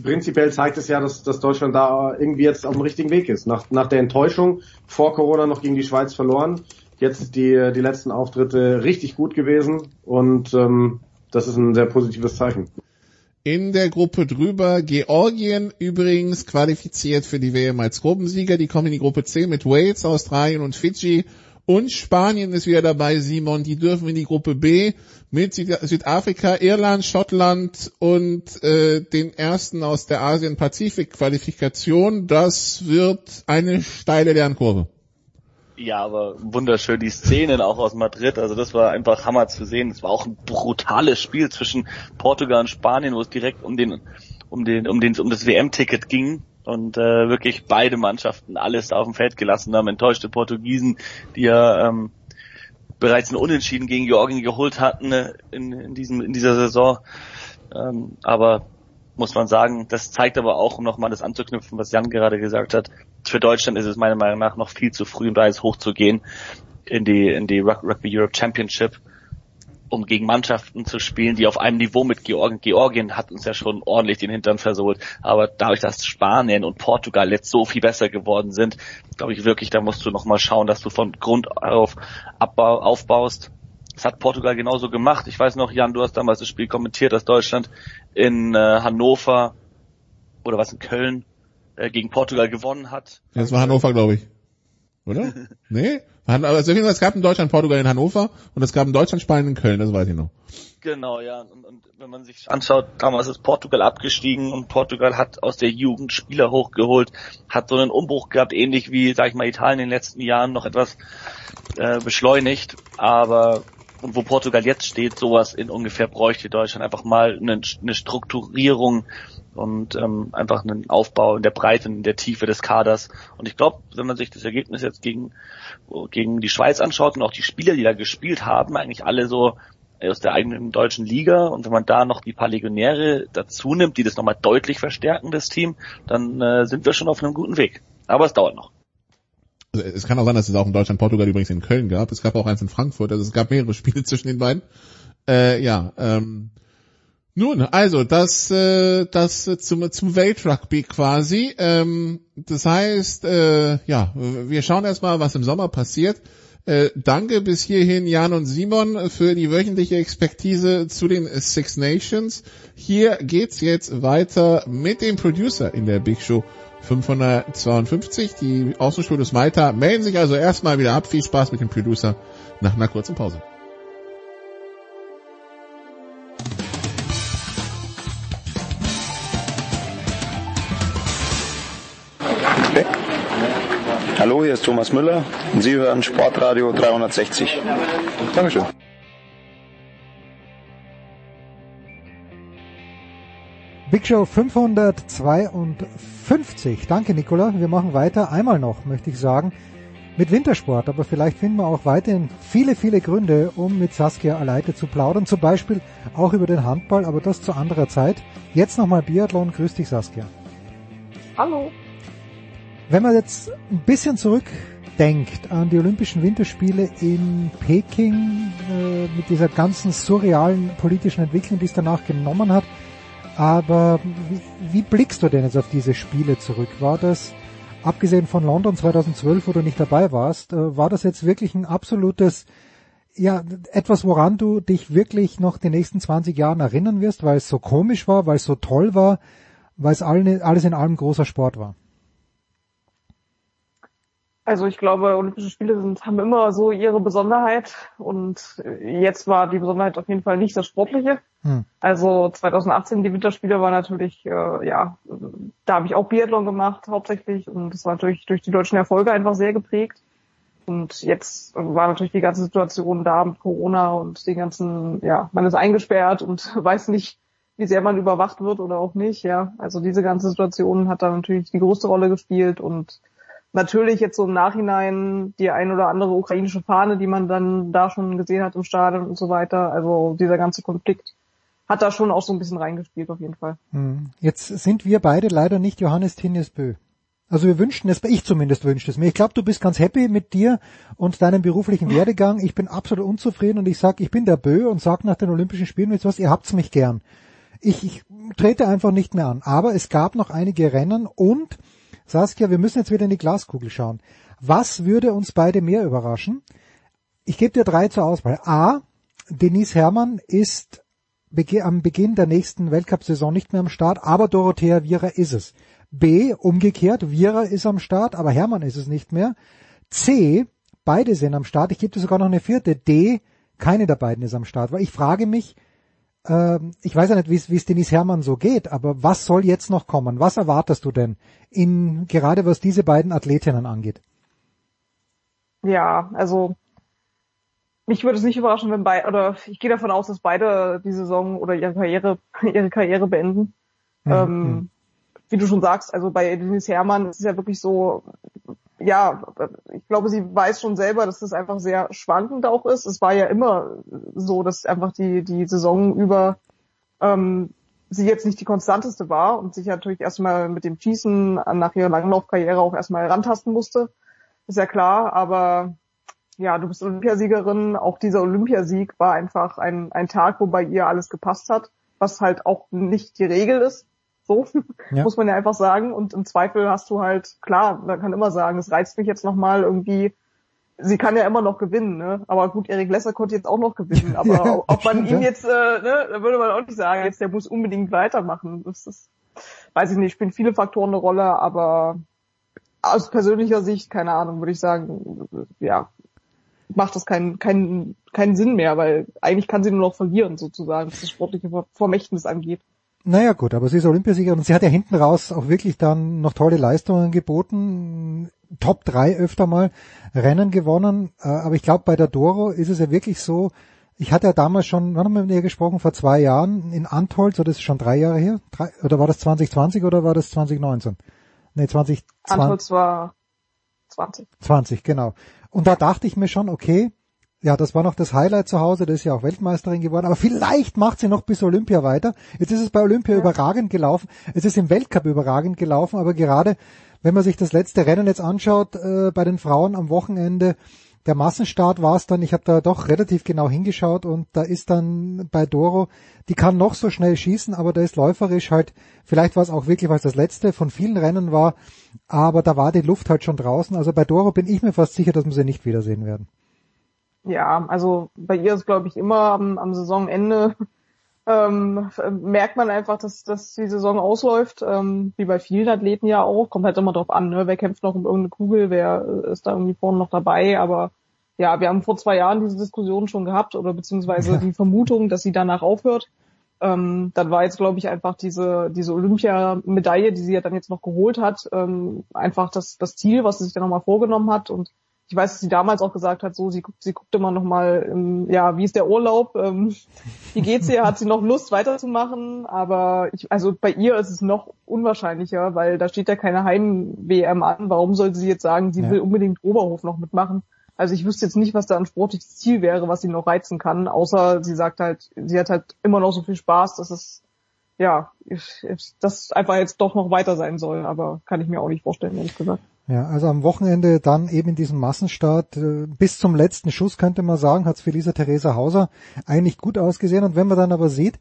prinzipiell zeigt es ja, dass, dass Deutschland da irgendwie jetzt auf dem richtigen Weg ist. Nach, nach der Enttäuschung vor Corona noch gegen die Schweiz verloren, jetzt die, die letzten Auftritte richtig gut gewesen und ähm, das ist ein sehr positives Zeichen. In der Gruppe drüber Georgien übrigens qualifiziert für die WM als Gruppensieger. Die kommen in die Gruppe C mit Wales, Australien und Fidschi. Und Spanien ist wieder dabei, Simon. Die dürfen in die Gruppe B mit Südafrika, Irland, Schottland und äh, den ersten aus der Asien-Pazifik-Qualifikation. Das wird eine steile Lernkurve. Ja, aber wunderschön die Szenen auch aus Madrid. Also das war einfach Hammer zu sehen. Es war auch ein brutales Spiel zwischen Portugal und Spanien, wo es direkt um den um den um den um das WM-Ticket ging und äh, wirklich beide Mannschaften alles auf dem Feld gelassen haben. Enttäuschte Portugiesen, die ja ähm, bereits ein Unentschieden gegen Georgien geholt hatten äh, in, in diesem in dieser Saison Ähm, aber muss man sagen, das zeigt aber auch, um nochmal das anzuknüpfen, was Jan gerade gesagt hat, für Deutschland ist es meiner Meinung nach noch viel zu früh, um da jetzt hochzugehen in die, in die Rugby Europe Championship, um gegen Mannschaften zu spielen, die auf einem Niveau mit Georgien, Georgien hat uns ja schon ordentlich den Hintern versohlt, aber dadurch, dass Spanien und Portugal jetzt so viel besser geworden sind, glaube ich wirklich, da musst du nochmal schauen, dass du von Grund auf Abbau, aufbaust. Das hat Portugal genauso gemacht. Ich weiß noch, Jan, du hast damals das Spiel kommentiert, dass Deutschland in äh, Hannover oder was in Köln äh, gegen Portugal gewonnen hat. Ja, das war Hannover, glaube ich. Oder? *laughs* nee? Also es gab in Deutschland Portugal in Hannover und es gab in Deutschland Spanien in Köln, das weiß ich noch. Genau, ja. Und, und wenn man sich anschaut, damals ist Portugal abgestiegen und Portugal hat aus der Jugend Spieler hochgeholt, hat so einen Umbruch gehabt, ähnlich wie, sag ich mal, Italien in den letzten Jahren noch etwas äh, beschleunigt. Aber und wo Portugal jetzt steht, sowas in ungefähr bräuchte Deutschland einfach mal eine, eine Strukturierung und ähm, einfach einen Aufbau in der Breite, in der Tiefe des Kaders. Und ich glaube, wenn man sich das Ergebnis jetzt gegen, gegen die Schweiz anschaut und auch die Spieler, die da gespielt haben, eigentlich alle so aus der eigenen deutschen Liga und wenn man da noch die paar Legionäre dazu nimmt, die das nochmal deutlich verstärken, das Team, dann äh, sind wir schon auf einem guten Weg. Aber es dauert noch. Also es kann auch sein, dass es auch in Deutschland, Portugal übrigens in Köln gab. Es gab auch eins in Frankfurt. Also es gab mehrere Spiele *laughs* zwischen den beiden. Äh, ja, ähm, nun, also das, äh, das zum, zum Weltrugby quasi. Ähm, das heißt, äh, ja, wir schauen erstmal, was im Sommer passiert. Äh, danke bis hierhin Jan und Simon für die wöchentliche Expertise zu den Six Nations. Hier geht's jetzt weiter mit dem Producer in der Big Show 552. Die Außenstudios Malta melden sich also erstmal wieder ab. Viel Spaß mit dem Producer nach einer kurzen Pause. Hallo, hier ist Thomas Müller und Sie hören Sportradio 360. Dankeschön. Big Show 552. Danke, Nicola. Wir machen weiter. Einmal noch, möchte ich sagen, mit Wintersport. Aber vielleicht finden wir auch weiterhin viele, viele Gründe, um mit Saskia Aleite zu plaudern. Zum Beispiel auch über den Handball, aber das zu anderer Zeit. Jetzt nochmal Biathlon. Grüß dich, Saskia. Hallo. Wenn man jetzt ein bisschen zurückdenkt an die Olympischen Winterspiele in Peking, äh, mit dieser ganzen surrealen politischen Entwicklung, die es danach genommen hat, aber wie, wie blickst du denn jetzt auf diese Spiele zurück? War das, abgesehen von London 2012, wo du nicht dabei warst, äh, war das jetzt wirklich ein absolutes, ja, etwas, woran du dich wirklich noch die nächsten 20 Jahren erinnern wirst, weil es so komisch war, weil es so toll war, weil es alles in allem großer Sport war? Also ich glaube, Olympische Spiele sind, haben immer so ihre Besonderheit und jetzt war die Besonderheit auf jeden Fall nicht das Sportliche. Hm. Also 2018 die Winterspiele war natürlich, äh, ja, da habe ich auch Biathlon gemacht hauptsächlich und das war natürlich durch die deutschen Erfolge einfach sehr geprägt. Und jetzt war natürlich die ganze Situation da mit Corona und den ganzen, ja, man ist eingesperrt und *laughs* weiß nicht, wie sehr man überwacht wird oder auch nicht, ja. Also diese ganze Situation hat da natürlich die größte Rolle gespielt und natürlich jetzt so im Nachhinein die ein oder andere ukrainische Fahne, die man dann da schon gesehen hat im Stadion und so weiter. Also dieser ganze Konflikt hat da schon auch so ein bisschen reingespielt auf jeden Fall. Hm. Jetzt sind wir beide leider nicht Johannes Tinius Bö. Also wir wünschten es, ich zumindest wünschte es mir. Ich glaube, du bist ganz happy mit dir und deinem beruflichen Werdegang. Ich bin absolut unzufrieden und ich sag, ich bin der Bö und sag nach den Olympischen Spielen jetzt was, ihr habt's mich gern. Ich, ich trete einfach nicht mehr an. Aber es gab noch einige Rennen und Saskia, wir müssen jetzt wieder in die Glaskugel schauen. Was würde uns beide mehr überraschen? Ich gebe dir drei zur Auswahl. A. Denise Herrmann ist am Beginn der nächsten Weltcup-Saison nicht mehr am Start, aber Dorothea Viera ist es. B. Umgekehrt, Viera ist am Start, aber Herrmann ist es nicht mehr. C. Beide sind am Start. Ich gebe dir sogar noch eine vierte. D. Keine der beiden ist am Start, weil ich frage mich, ich weiß ja nicht, wie es Denise Herrmann so geht, aber was soll jetzt noch kommen? Was erwartest du denn in gerade was diese beiden Athletinnen angeht? Ja, also mich würde es nicht überraschen, wenn beide oder ich gehe davon aus, dass beide die Saison oder ihre Karriere *laughs* ihre Karriere beenden. Mhm. Ähm, wie du schon sagst, also bei Denise Herrmann ist es ja wirklich so, ja, ich glaube, sie weiß schon selber, dass das einfach sehr schwankend auch ist. Es war ja immer so, dass einfach die, die Saison über ähm, sie jetzt nicht die konstanteste war und sich natürlich erstmal mit dem Schießen nach ihrer Langlaufkarriere auch erstmal rantasten musste. Ist ja klar, aber ja, du bist Olympiasiegerin. Auch dieser Olympiasieg war einfach ein, ein Tag, wo bei ihr alles gepasst hat, was halt auch nicht die Regel ist. So, *laughs* ja. muss man ja einfach sagen. Und im Zweifel hast du halt, klar, man kann immer sagen, es reizt mich jetzt nochmal irgendwie sie kann ja immer noch gewinnen, ne? Aber gut, Erik Lesser konnte jetzt auch noch gewinnen. *laughs* Aber ja, ob man stimmt, ihm jetzt, äh, ne, da würde man auch nicht sagen, jetzt der muss unbedingt weitermachen. Das ist, weiß ich nicht, spielen viele Faktoren eine Rolle, aber aus persönlicher Sicht, keine Ahnung, würde ich sagen, ja, macht das keinen keinen keinen Sinn mehr, weil eigentlich kann sie nur noch verlieren, sozusagen, was das sportliche Vermächtnis angeht. Naja gut, aber sie ist Olympiasiegerin und sie hat ja hinten raus auch wirklich dann noch tolle Leistungen geboten. Top 3 öfter mal Rennen gewonnen. Äh, aber ich glaube, bei der Doro ist es ja wirklich so, ich hatte ja damals schon, wann haben wir mit ihr gesprochen? Vor zwei Jahren in Antholz, oder das ist schon drei Jahre her? Drei, oder war das 2020 oder war das 2019? Nee, 2020. Antholz war 20. 20, genau. Und da dachte ich mir schon, okay, ja, das war noch das Highlight zu Hause, das ist ja auch Weltmeisterin geworden, aber vielleicht macht sie noch bis Olympia weiter. Jetzt ist es bei Olympia ja. überragend gelaufen, es ist im Weltcup überragend gelaufen, aber gerade wenn man sich das letzte Rennen jetzt anschaut, äh, bei den Frauen am Wochenende, der Massenstart war es dann, ich habe da doch relativ genau hingeschaut und da ist dann bei Doro, die kann noch so schnell schießen, aber da ist läuferisch halt, vielleicht war es auch wirklich, weil es das letzte von vielen Rennen war, aber da war die Luft halt schon draußen. Also bei Doro bin ich mir fast sicher, dass wir sie nicht wiedersehen werden. Ja, also bei ihr ist, glaube ich, immer am, am Saisonende *laughs* ähm, merkt man einfach, dass, dass die Saison ausläuft, ähm, wie bei vielen Athleten ja auch. Kommt halt immer drauf an, ne? wer kämpft noch um irgendeine Kugel, wer ist da irgendwie vorne noch dabei. Aber ja, wir haben vor zwei Jahren diese Diskussion schon gehabt oder beziehungsweise ja. die Vermutung, dass sie danach aufhört. Ähm, dann war jetzt, glaube ich, einfach diese, diese Olympiamedaille, die sie ja dann jetzt noch geholt hat, ähm, einfach das, das Ziel, was sie sich dann nochmal vorgenommen hat. Und ich weiß, dass sie damals auch gesagt hat, so sie guckt, sie guckt immer noch mal, ähm, ja, wie ist der Urlaub, ähm, wie geht's ihr, hat sie noch Lust weiterzumachen, aber ich, also bei ihr ist es noch unwahrscheinlicher, weil da steht ja keine Heim-WM an. Warum sollte sie jetzt sagen, sie ja. will unbedingt Oberhof noch mitmachen? Also ich wüsste jetzt nicht, was da ein sportliches Ziel wäre, was sie noch reizen kann, außer sie sagt halt, sie hat halt immer noch so viel Spaß, dass es ja, ich, das einfach jetzt doch noch weiter sein soll, aber kann ich mir auch nicht vorstellen, ehrlich gesagt. Ja, also am Wochenende dann eben in diesem Massenstart äh, bis zum letzten Schuss könnte man sagen, hat es für Lisa Theresa Hauser eigentlich gut ausgesehen. Und wenn man dann aber sieht,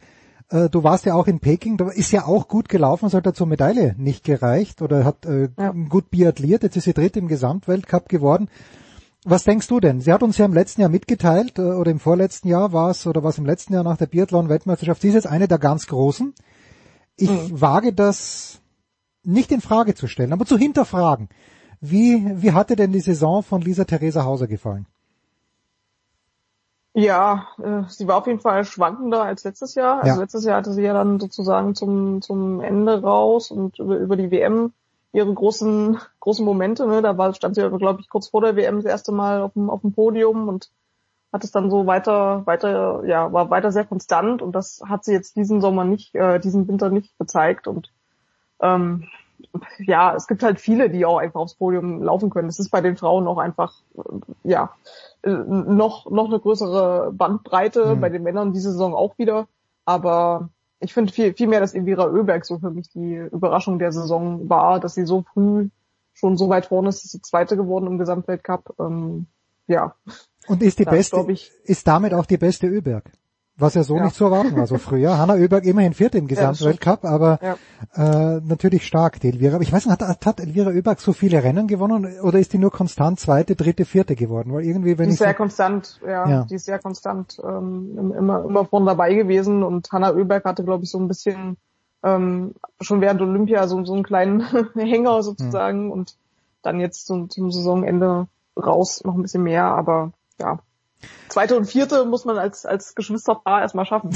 äh, du warst ja auch in Peking, da ist ja auch gut gelaufen, es hat ja zur Medaille nicht gereicht oder hat äh, ja. gut biathliert, jetzt ist sie dritte im Gesamtweltcup geworden. Was denkst du denn? Sie hat uns ja im letzten Jahr mitgeteilt, oder im vorletzten Jahr war es, oder was im letzten Jahr nach der Biathlon-Weltmeisterschaft, sie ist jetzt eine der ganz Großen. Ich mhm. wage das nicht in Frage zu stellen, aber zu hinterfragen. Wie, wie hatte denn die Saison von Lisa Theresa Hauser gefallen? Ja, äh, sie war auf jeden Fall schwankender als letztes Jahr. Also ja. letztes Jahr hatte sie ja dann sozusagen zum, zum Ende raus und über, über die WM ihre großen, großen Momente. Ne? Da war, stand sie, glaube ich, kurz vor der WM das erste Mal auf dem, auf dem Podium und hat es dann so weiter, weiter, ja, war weiter sehr konstant und das hat sie jetzt diesen Sommer nicht, äh, diesen Winter nicht gezeigt und ähm, ja, es gibt halt viele, die auch einfach aufs Podium laufen können. Es ist bei den Frauen auch einfach, äh, ja, äh, noch, noch eine größere Bandbreite, mhm. bei den Männern diese Saison auch wieder. Aber ich finde viel, viel mehr, dass Elvira Oeberg so für mich die Überraschung der Saison war, dass sie so früh schon so weit vorne ist, ist sie Zweite geworden im Gesamtweltcup. Ähm, ja. Und ist die beste, ich, ist damit auch die beste Öberg? Was ja so ja. nicht zu erwarten war so früher. *laughs* Hanna Oeberg immerhin vierte im Gesamtweltcup, aber ja. äh, natürlich stark, die Elvira. Aber ich weiß nicht, hat, hat Elvira Oeberg so viele Rennen gewonnen oder ist die nur konstant zweite, dritte, vierte geworden? Weil irgendwie, wenn die ist sehr so, konstant, ja, ja, die ist sehr konstant ähm, immer, immer vorne dabei gewesen und Hanna Oeberg hatte, glaube ich, so ein bisschen ähm, schon während Olympia so, so einen kleinen *laughs* Hänger sozusagen mhm. und dann jetzt zum, zum Saisonende raus noch ein bisschen mehr, aber ja, Zweite und vierte muss man als, als Geschwisterpaar erstmal schaffen.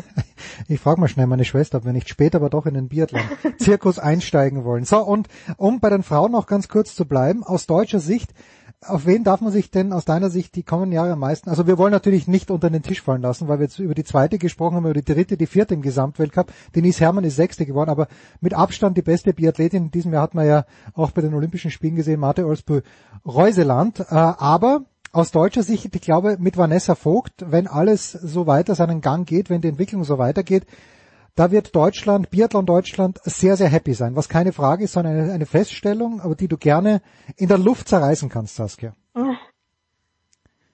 *laughs* ich frage mal schnell meine Schwester, ob wir nicht später aber doch in den Biathlon-Zirkus *laughs* einsteigen wollen. So, und um bei den Frauen noch ganz kurz zu bleiben, aus deutscher Sicht, auf wen darf man sich denn aus deiner Sicht die kommenden Jahre am meisten, also wir wollen natürlich nicht unter den Tisch fallen lassen, weil wir jetzt über die zweite gesprochen haben, über die dritte, die vierte im Gesamtweltcup. Denise Herrmann ist sechste geworden, aber mit Abstand die beste Biathletin in diesem Jahr hat man ja auch bei den Olympischen Spielen gesehen, Marte Olsbö Reuseland. Äh, aber aus deutscher Sicht, ich glaube, mit Vanessa Vogt, wenn alles so weiter seinen Gang geht, wenn die Entwicklung so weitergeht, da wird Deutschland, Biathlon Deutschland sehr, sehr happy sein. Was keine Frage ist, sondern eine, Feststellung, aber die du gerne in der Luft zerreißen kannst, Saskia.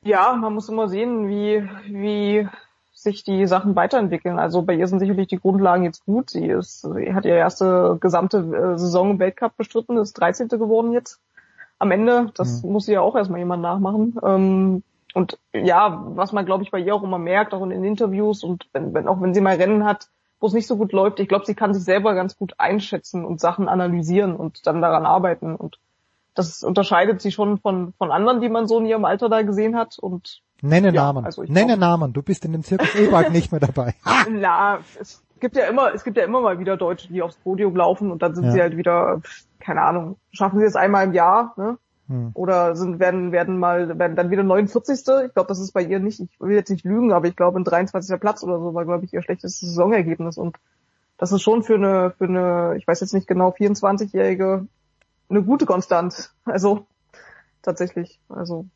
Ja, man muss immer sehen, wie, wie sich die Sachen weiterentwickeln. Also bei ihr sind sicherlich die Grundlagen jetzt gut. Sie ist, sie hat ihre erste gesamte äh, Saison im Weltcup bestritten, ist 13. geworden jetzt am Ende. Das mhm. muss sie ja auch erstmal jemand nachmachen. Ähm, und ja, was man glaube ich bei ihr auch immer merkt, auch in den Interviews und wenn, wenn auch wenn sie mal Rennen hat, wo es nicht so gut läuft, ich glaube, sie kann sich selber ganz gut einschätzen und Sachen analysieren und dann daran arbeiten. Und das unterscheidet sie schon von, von anderen, die man so in ihrem Alter da gesehen hat. Und Nenne ja, Namen. Also Nenne glaub, Namen. Du bist in dem Zirkus bald *laughs* nicht mehr dabei. Na, es gibt ja immer, es gibt ja immer mal wieder Deutsche, die aufs Podium laufen und dann sind Ja. sie halt wieder, keine Ahnung, schaffen sie es einmal im Jahr, ne? Hm. Oder sind, werden, werden mal, werden dann wieder 49. Ich glaube, das ist bei ihr nicht, ich will jetzt nicht lügen, aber ich glaube, ein 23. Platz oder so war, glaube ich, ihr schlechtestes Saisonergebnis. Und das ist schon für eine, für eine, ich weiß jetzt nicht genau, 24-Jährige eine gute Konstanz. Also, tatsächlich. Also,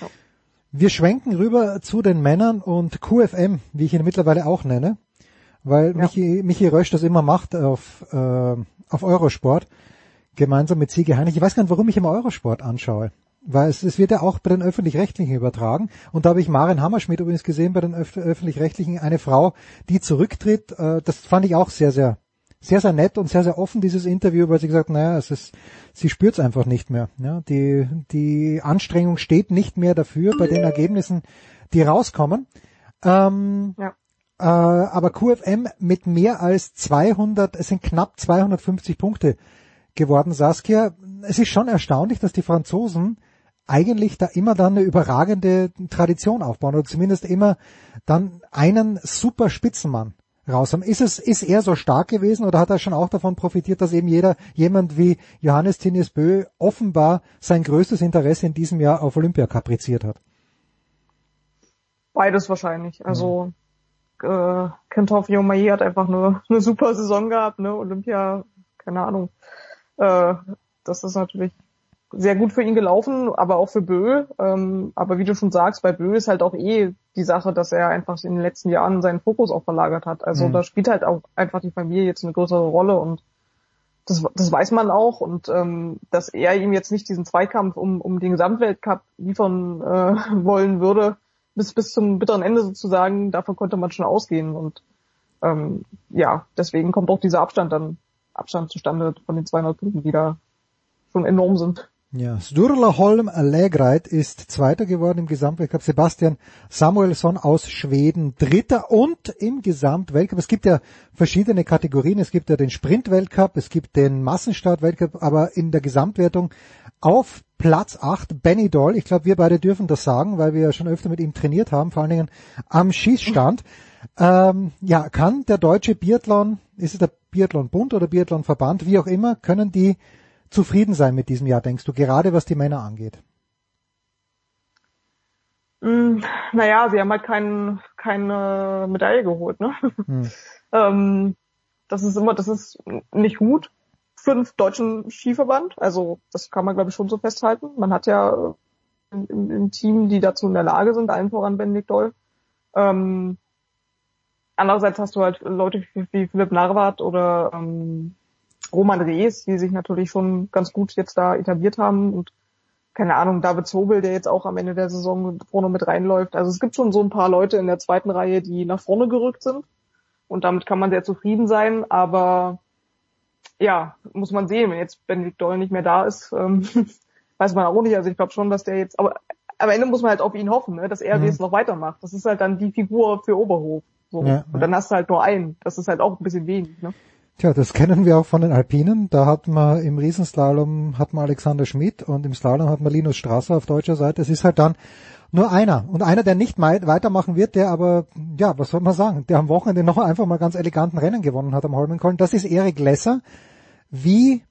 ja. Wir schwenken rüber zu den Männern und QFM, wie ich ihn mittlerweile auch nenne, weil Michi, Michi Rösch das immer macht auf, äh, auf Eurosport, gemeinsam mit Siege Heinrich. Ich weiß gar nicht, warum ich immer Eurosport anschaue. Weil es, es wird ja auch bei den Öffentlich-Rechtlichen übertragen. Und da habe ich Maren Hammerschmidt übrigens gesehen bei den Öff Öffentlich-Rechtlichen, eine Frau, die zurücktritt. Äh, das fand ich auch sehr, sehr, sehr, sehr nett und sehr, sehr offen, dieses Interview, weil sie gesagt, naja, es ist, sie spürt es einfach nicht mehr. Ja, die, die Anstrengung steht nicht mehr dafür bei den Ergebnissen, die rauskommen. Ähm, ja. Äh, aber QFM mit mehr als 200, es sind knapp 250 Punkte geworden, Saskia. Es ist schon erstaunlich, dass die Franzosen eigentlich da immer dann eine überragende Tradition aufbauen oder zumindest immer dann einen super Spitzenmann raus haben. Ist es, ist er so stark gewesen oder hat er schon auch davon profitiert, dass eben jeder, jemand wie Johannes Tinius Bö offenbar sein größtes Interesse in diesem Jahr auf Olympia kapriziert hat? Beides wahrscheinlich. Also äh, Kenthoff Jomaye hat einfach eine, eine super Saison gehabt, ne? Olympia, keine Ahnung. Äh, das ist natürlich sehr gut für ihn gelaufen, aber auch für Bö. Ähm, aber wie du schon sagst, bei Bö ist halt auch eh die Sache, dass er einfach in den letzten Jahren seinen Fokus auch verlagert hat. Also Mhm. da spielt halt auch einfach die Familie jetzt eine größere Rolle und das, das weiß man auch und ähm, dass er ihm jetzt nicht diesen Zweikampf um, um den Gesamtweltcup liefern äh, wollen würde, bis, bis zum bitteren Ende sozusagen, davon konnte man schon ausgehen und ähm, ja, deswegen kommt auch dieser Abstand dann, Abstand zustande von den 200 Punkten, die da schon enorm sind. Ja, Sturla Holm Allegreit ist Zweiter geworden im Gesamtweltcup. Sebastian Samuelsson aus Schweden Dritter und im Gesamtweltcup. Es gibt ja verschiedene Kategorien. Es gibt ja den Sprintweltcup, es gibt den Massenstart-Weltcup, aber in der Gesamtwertung auf Platz 8 Benny Doll. Ich glaube, wir beide dürfen das sagen, weil wir ja schon öfter mit ihm trainiert haben, vor allen Dingen am Schießstand. Ähm, ja, kann der deutsche Biathlon, ist es der Biathlon-Bund oder Biathlon-Verband, wie auch immer, können die zufrieden sein mit diesem Jahr, denkst du, gerade was die Männer angeht? Mm, naja, sie haben halt kein, keine Medaille geholt, ne? Hm. *laughs* ähm, das ist immer, das ist nicht gut für den deutschen Skiverband. Also das kann man glaube ich schon so festhalten. Man hat ja im, im, im Team, die dazu in der Lage sind, allen voran Benedikt Doll. Ähm, andererseits hast du halt Leute wie, wie Philipp Narwart oder ähm, Roman Rees, die sich natürlich schon ganz gut jetzt da etabliert haben und keine Ahnung, David Zobel, der jetzt auch am Ende der Saison vorne mit reinläuft. Also es gibt schon so ein paar Leute in der zweiten Reihe, die nach vorne gerückt sind. Und damit kann man sehr zufrieden sein. Aber ja, muss man sehen, wenn jetzt Benedikt Doll nicht mehr da ist, ähm, *laughs* weiß man auch nicht. Also ich glaube schon, dass der jetzt, aber am Ende muss man halt auf ihn hoffen, ne, dass er Mhm. jetzt noch weitermacht. Das ist halt dann die Figur für Oberhof. So. Ja, Und dann hast du halt nur einen. Das ist halt auch ein bisschen wenig. Ne? Tja, das kennen wir auch von den Alpinen. Da hat man im Riesenslalom hat man Alexander Schmidt und im Slalom hat man Linus Strasser auf deutscher Seite. Es ist halt dann nur einer. Und einer, der nicht weitermachen wird, der aber, ja, was soll man sagen, der am Wochenende noch einfach mal ganz eleganten Rennen gewonnen hat am Holmenkollen. Das ist Erik Lesser. Wie,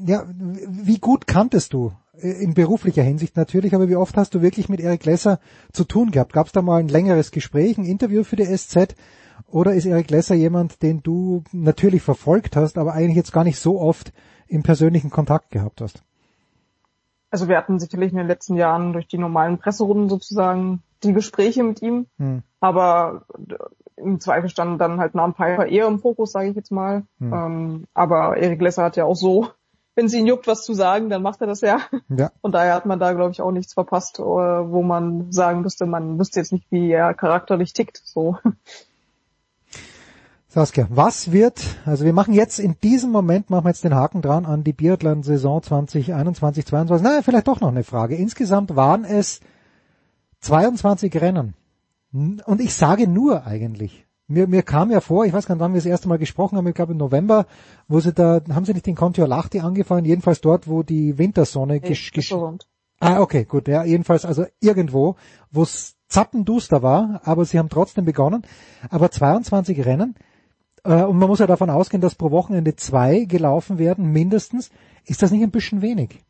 ja, wie gut kanntest du äh, in beruflicher Hinsicht natürlich, aber wie oft hast du wirklich mit Erik Lesser zu tun gehabt? Gab es da mal ein längeres Gespräch, ein Interview für die SZ? Oder ist Erik Lesser jemand, den du natürlich verfolgt hast, aber eigentlich jetzt gar nicht so oft im persönlichen Kontakt gehabt hast? Also wir hatten sicherlich in den letzten Jahren durch die normalen Presserunden sozusagen die Gespräche mit ihm. Hm. Aber im Zweifel stand dann halt Namen Piper eher im Fokus, sage ich jetzt mal. Hm. Ähm, aber Erik Lesser hat ja auch so, *laughs* wenn es ihn juckt, was zu sagen, dann macht er das ja. Ja. *laughs* Und daher hat man da, glaube ich, auch nichts verpasst, äh, wo man sagen müsste, man wüsste jetzt nicht, wie er charakterlich tickt. So. *laughs* Saskia, was wird, also wir machen jetzt in diesem Moment, machen wir jetzt den Haken dran an die Biathlon-Saison 2021, 22. Naja, vielleicht doch noch eine Frage. Insgesamt waren es 22 Rennen. Und ich sage nur eigentlich. Mir, mir kam ja vor, ich weiß gar nicht, wann wir das erste Mal gesprochen haben, ich glaube im November, wo sie da, haben sie nicht den Contiolahti angefangen, jedenfalls dort, wo die Wintersonne gesch, gesch Ah, okay, gut, ja, jedenfalls also irgendwo, wo es zappenduster war, aber sie haben trotzdem begonnen. Aber 22 Rennen, äh, und man muss ja davon ausgehen, dass pro Wochenende zwei gelaufen werden, mindestens. Ist das nicht ein bisschen wenig?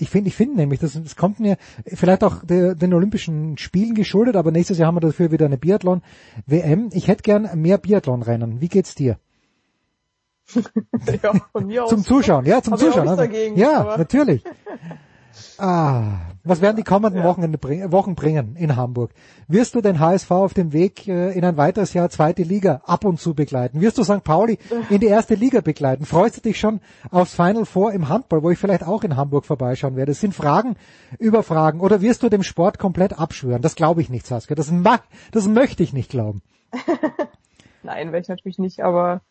Ich finde, ich finde nämlich, das, das kommt mir vielleicht auch der, den Olympischen Spielen geschuldet, aber nächstes Jahr haben wir dafür wieder eine Biathlon-WM. Ich hätte gern mehr Biathlon-Rennen. Wie geht's dir? *laughs* ja, von mir aus. Zum Zuschauen, ja, zum Zuschauen. Also, dagegen, ja, natürlich. *laughs* Ah, was werden die kommenden Wochenende bring, Wochen bringen in Hamburg? Wirst du den HSV auf dem Weg äh, in ein weiteres Jahr zweite Liga ab und zu begleiten? Wirst du St. Pauli in die erste Liga begleiten? Freust du dich schon aufs Final Four im Handball, wo ich vielleicht auch in Hamburg vorbeischauen werde? Es sind Fragen über Fragen. Oder wirst du dem Sport komplett abschwören? Das glaube ich nicht, Saskia. Das, das möchte ich nicht glauben. *laughs* Nein, wäre ich natürlich nicht, aber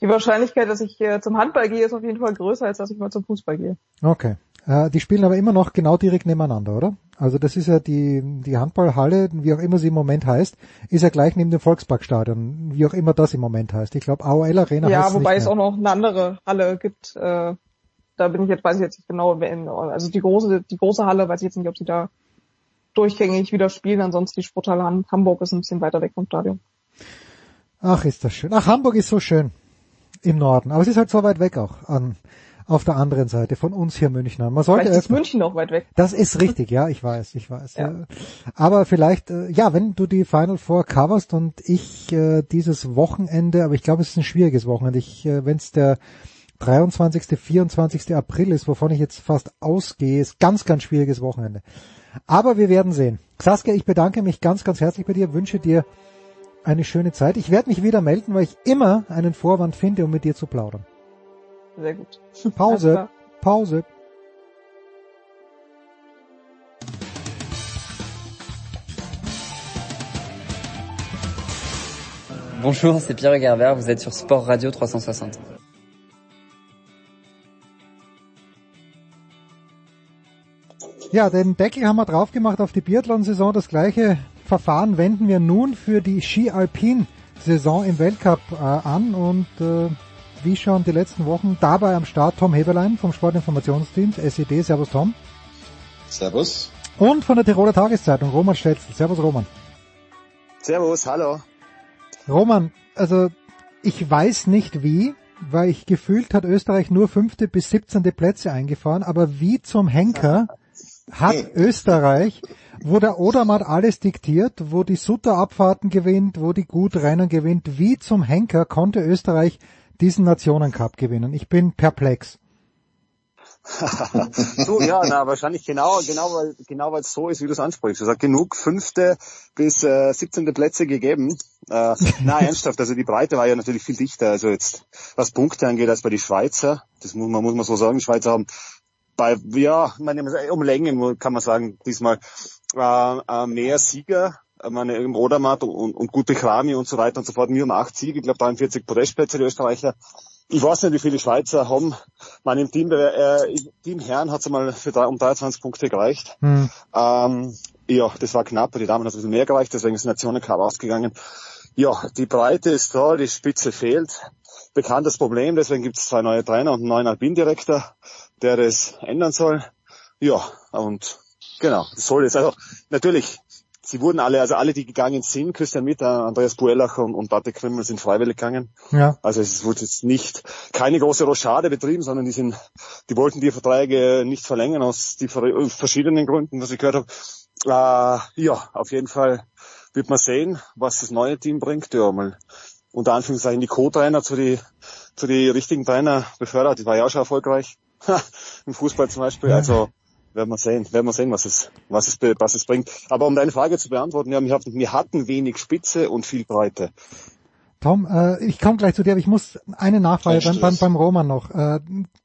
die Wahrscheinlichkeit, dass ich äh, zum Handball gehe, ist auf jeden Fall größer, als dass ich mal zum Fußball gehe. Okay. Äh, die spielen aber immer noch genau direkt nebeneinander, oder? Also das ist ja die, die Handballhalle, wie auch immer sie im Moment heißt, ist ja gleich neben dem Volksparkstadion, wie auch immer das im Moment heißt. Ich glaube, AOL Arena ja, heißt wobei nicht es auch noch eine andere Halle gibt. Äh, da bin ich jetzt, weiß ich jetzt nicht genau, wen, also die große, die große Halle, weiß ich jetzt nicht, ob sie da durchgängig wieder spielen. Ansonsten die Sporthalle Ham- Hamburg ist ein bisschen weiter weg vom Stadion. Ach, ist das schön. Ach, Hamburg ist so schön im Norden, aber es ist halt so weit weg auch an auf der anderen Seite von uns hier Münchner. Man sollte Vielleicht ist München noch weit weg. Das ist richtig, ja, ich weiß, ich weiß. Ja. Ja. Aber vielleicht, äh, ja, wenn du die Final Four coverst und ich äh, dieses Wochenende, aber ich glaube, es ist ein schwieriges Wochenende. Ich, äh, wenn es der 23., 24. April ist, wovon ich jetzt fast ausgehe, ist ganz, ganz schwieriges Wochenende. Aber wir werden sehen. Saskia, ich bedanke mich ganz, ganz herzlich bei dir, wünsche dir eine schöne Zeit. Ich werde mich wieder melden, weil ich immer einen Vorwand finde, um mit dir zu plaudern. Sehr gut. Pause, Pause. Bonjour, c'est Pierre Gerbert, vous êtes sur Sport Radio 360. Ja, den Deckel haben wir drauf gemacht auf die Biathlon-Saison. Das gleiche Verfahren wenden wir nun für die Ski-Alpin-Saison im Weltcup äh, an und äh, wie schon die letzten Wochen dabei am Start Tom Heberlein vom Sportinformationsdienst SED. Servus Tom. Servus. Und von der Tiroler Tageszeitung Roman Stetzel. Servus Roman. Servus, hallo. Roman, also ich weiß nicht wie, weil ich gefühlt hat Österreich nur fünfte bis siebzehnte Plätze eingefahren, aber wie zum Henker hat Österreich, wo der Odermatt alles diktiert, wo die Sutter-Abfahrten gewinnt, wo die Gutrennen gewinnt, wie zum Henker konnte Österreich diesen Nationencup gewinnen? Ich bin perplex. *laughs* so, ja, na, wahrscheinlich genau, genau, weil, genau weil es so ist, wie du es ansprichst. Es hat genug fünfte bis äh, 17. Plätze gegeben. Äh, na, *laughs* ernsthaft, also die Breite war ja natürlich viel dichter. Also jetzt, was Punkte angeht, als bei die Schweizer. Das muss man, muss man so sagen. Die Schweizer haben bei, ja, meine, um Längen kann man sagen, diesmal äh, äh, mehr Sieger. Ich meine, im Odermatt und, und gute Krami und so weiter und so fort. Wir haben acht Siege, ich glaube 43 Podestplätze, die Österreicher. Ich weiß nicht, wie viele Schweizer haben. Im Team, äh, Team Herren hat es einmal für drei, um 23 Punkte gereicht. Hm. Ähm, ja, das war knapp. Die Damen hat ein bisschen mehr gereicht, deswegen ist Nationencup ausgegangen. Ja, die Breite ist da, die Spitze fehlt. Bekanntes Problem, deswegen gibt es zwei neue Trainer und einen neuen Alpin-Direktor, der das ändern soll. Ja, und genau, das soll jetzt. Also natürlich, sie wurden alle, also alle, die gegangen sind, Christian Mitter, Andreas Buellach und, und Bartek Krimmel sind freiwillig gegangen. Ja. Also es wurde jetzt nicht keine große Rochade betrieben, sondern die sind, die wollten die Verträge nicht verlängern aus die ver- verschiedenen Gründen, was ich gehört habe. Äh, ja, auf jeden Fall wird man sehen, was das neue Team bringt. Ja, mal unter Anführungszeichen die Co-Trainer zu die zu die richtigen Trainer befördert. Die war ja auch schon erfolgreich *laughs* im Fußball zum Beispiel. Also werden wir sehen, werden wir sehen, was es was es was es bringt. Aber um deine Frage zu beantworten, ja, wir hatten, wir hatten wenig Spitze und viel Breite. Tom, äh, ich komme gleich zu dir, aber ich muss eine Nachfrage beim, beim, beim Roman noch. Äh,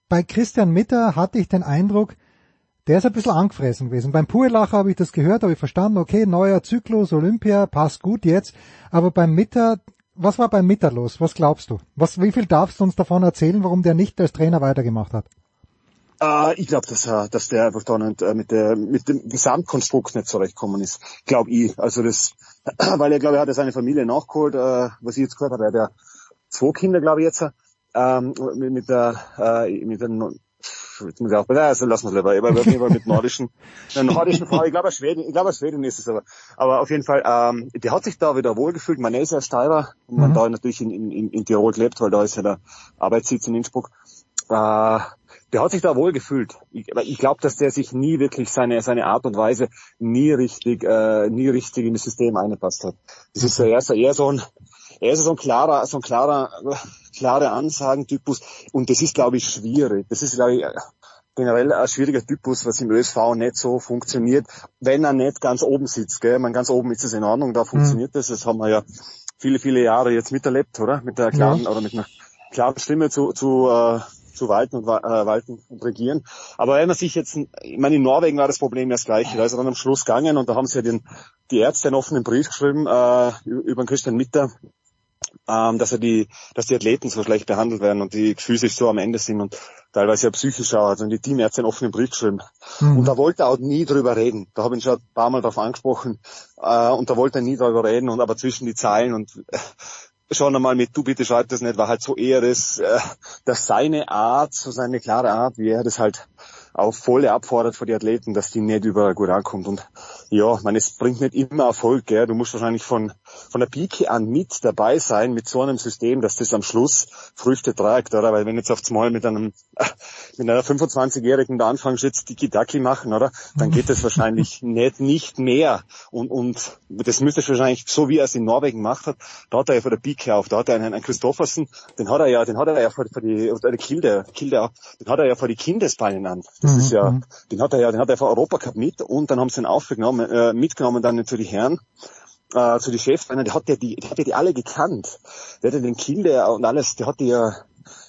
bei Christian Mitter hatte ich den Eindruck, der ist ein bisschen angefressen gewesen. Beim Puelacher habe ich das gehört, habe ich verstanden, okay, neuer Zyklus, Olympia, passt gut jetzt. Aber beim Mitter, was war beim Mitter los? Was glaubst du? Was, wie viel darfst du uns davon erzählen, warum der nicht als Trainer weitergemacht hat? Äh, ich glaube, dass, äh, dass der einfach da nicht, äh, mit, der, mit dem Gesamtkonstrukt nicht zurechtgekommen ist. Glaube ich. Also das, *clears throat* weil er, glaube ich, hat er seine Familie nachgeholt, äh, was ich jetzt gehört habe. Er hat ja zwei Kinder, glaube ich, jetzt. Ähm, mit, mit der, äh, mit der jetzt muss ich auch, also lassen wir lieber, Fall mit nordischen, *laughs* einer nordischen Frau, ich glaube Schweden, ich glaube Schweden ist es aber, aber auf jeden Fall, ähm, der hat sich da wieder wohlgefühlt, man ist ja Steirer, und man mhm. da natürlich in, in, in Tirol lebt, weil da ist ja der Arbeitssitz in Innsbruck, äh, der hat sich da wohl gefühlt. Ich, ich glaube, dass der sich nie wirklich seine seine Art und Weise nie richtig äh, nie richtig in das System eingepasst hat. Das ist eher so, eher so ein er ist so ein klarer so ein klarer klare Ansagentypus und das ist glaube ich schwierig. Das ist glaube ich generell ein schwieriger Typus, was im ÖSV nicht so funktioniert, wenn er nicht ganz oben sitzt. Gell? Man ganz oben ist es in Ordnung, da funktioniert mhm. das. Das haben wir ja viele viele Jahre jetzt miterlebt, oder? Mit der klaren ja. oder mit einer klaren Stimme zu, zu äh, zu walten und, äh, walten und regieren. Aber wenn man sich jetzt, ich meine, in Norwegen war das Problem das gleiche. Da ist er dann am Schluss gegangen und da haben sie ja den, die Ärzte einen offenen Brief geschrieben äh, über den Christian Mitter, ähm, dass er die, dass die Athleten so schlecht behandelt werden und die physisch so am Ende sind und teilweise ja psychisch auch. Also die Teamärzte einen offenen Brief geschrieben. Mhm. Und da wollte er auch nie drüber reden. Da habe ich ihn schon ein paar Mal drauf angesprochen. Äh, und da wollte er nie drüber reden und aber zwischen die Zeilen und äh, schon einmal mit, du bitte schreib das nicht, war halt so eher das, äh, dass seine Art, so seine klare Art, wie er das halt auf volle abfordert für die Athleten, dass die nicht überall gut ankommt. Und ja, man, es bringt nicht immer Erfolg, gell? Du musst wahrscheinlich von, von der Pike an mit dabei sein, mit so einem System, dass das am Schluss Früchte trägt, oder? Weil wenn jetzt aufs Mal mit einem, *laughs* mit einer 25-Jährigen da anfangen, jetzt die Kitaki machen, oder? Dann geht das wahrscheinlich *laughs* nicht, nicht mehr. Und, und das müsste wahrscheinlich, so wie er es in Norwegen gemacht hat, da hat er ja von der Pike auf, da hat er einen, einen Christoffersen, den hat er ja, den hat er ja vor, vor die, oder Kilde, Kilde auch, den hat er ja vor die Kindesbeinen an. Das mhm. ist ja, mhm. den hat er ja, den hat er vor Europacup mit und dann haben sie ihn aufgenommen, äh, mitgenommen dann zu die Herren äh, zu die Chefs, der hat ja die, der hat ja die alle gekannt. Der hat ja den Kilde und alles, der hat die ja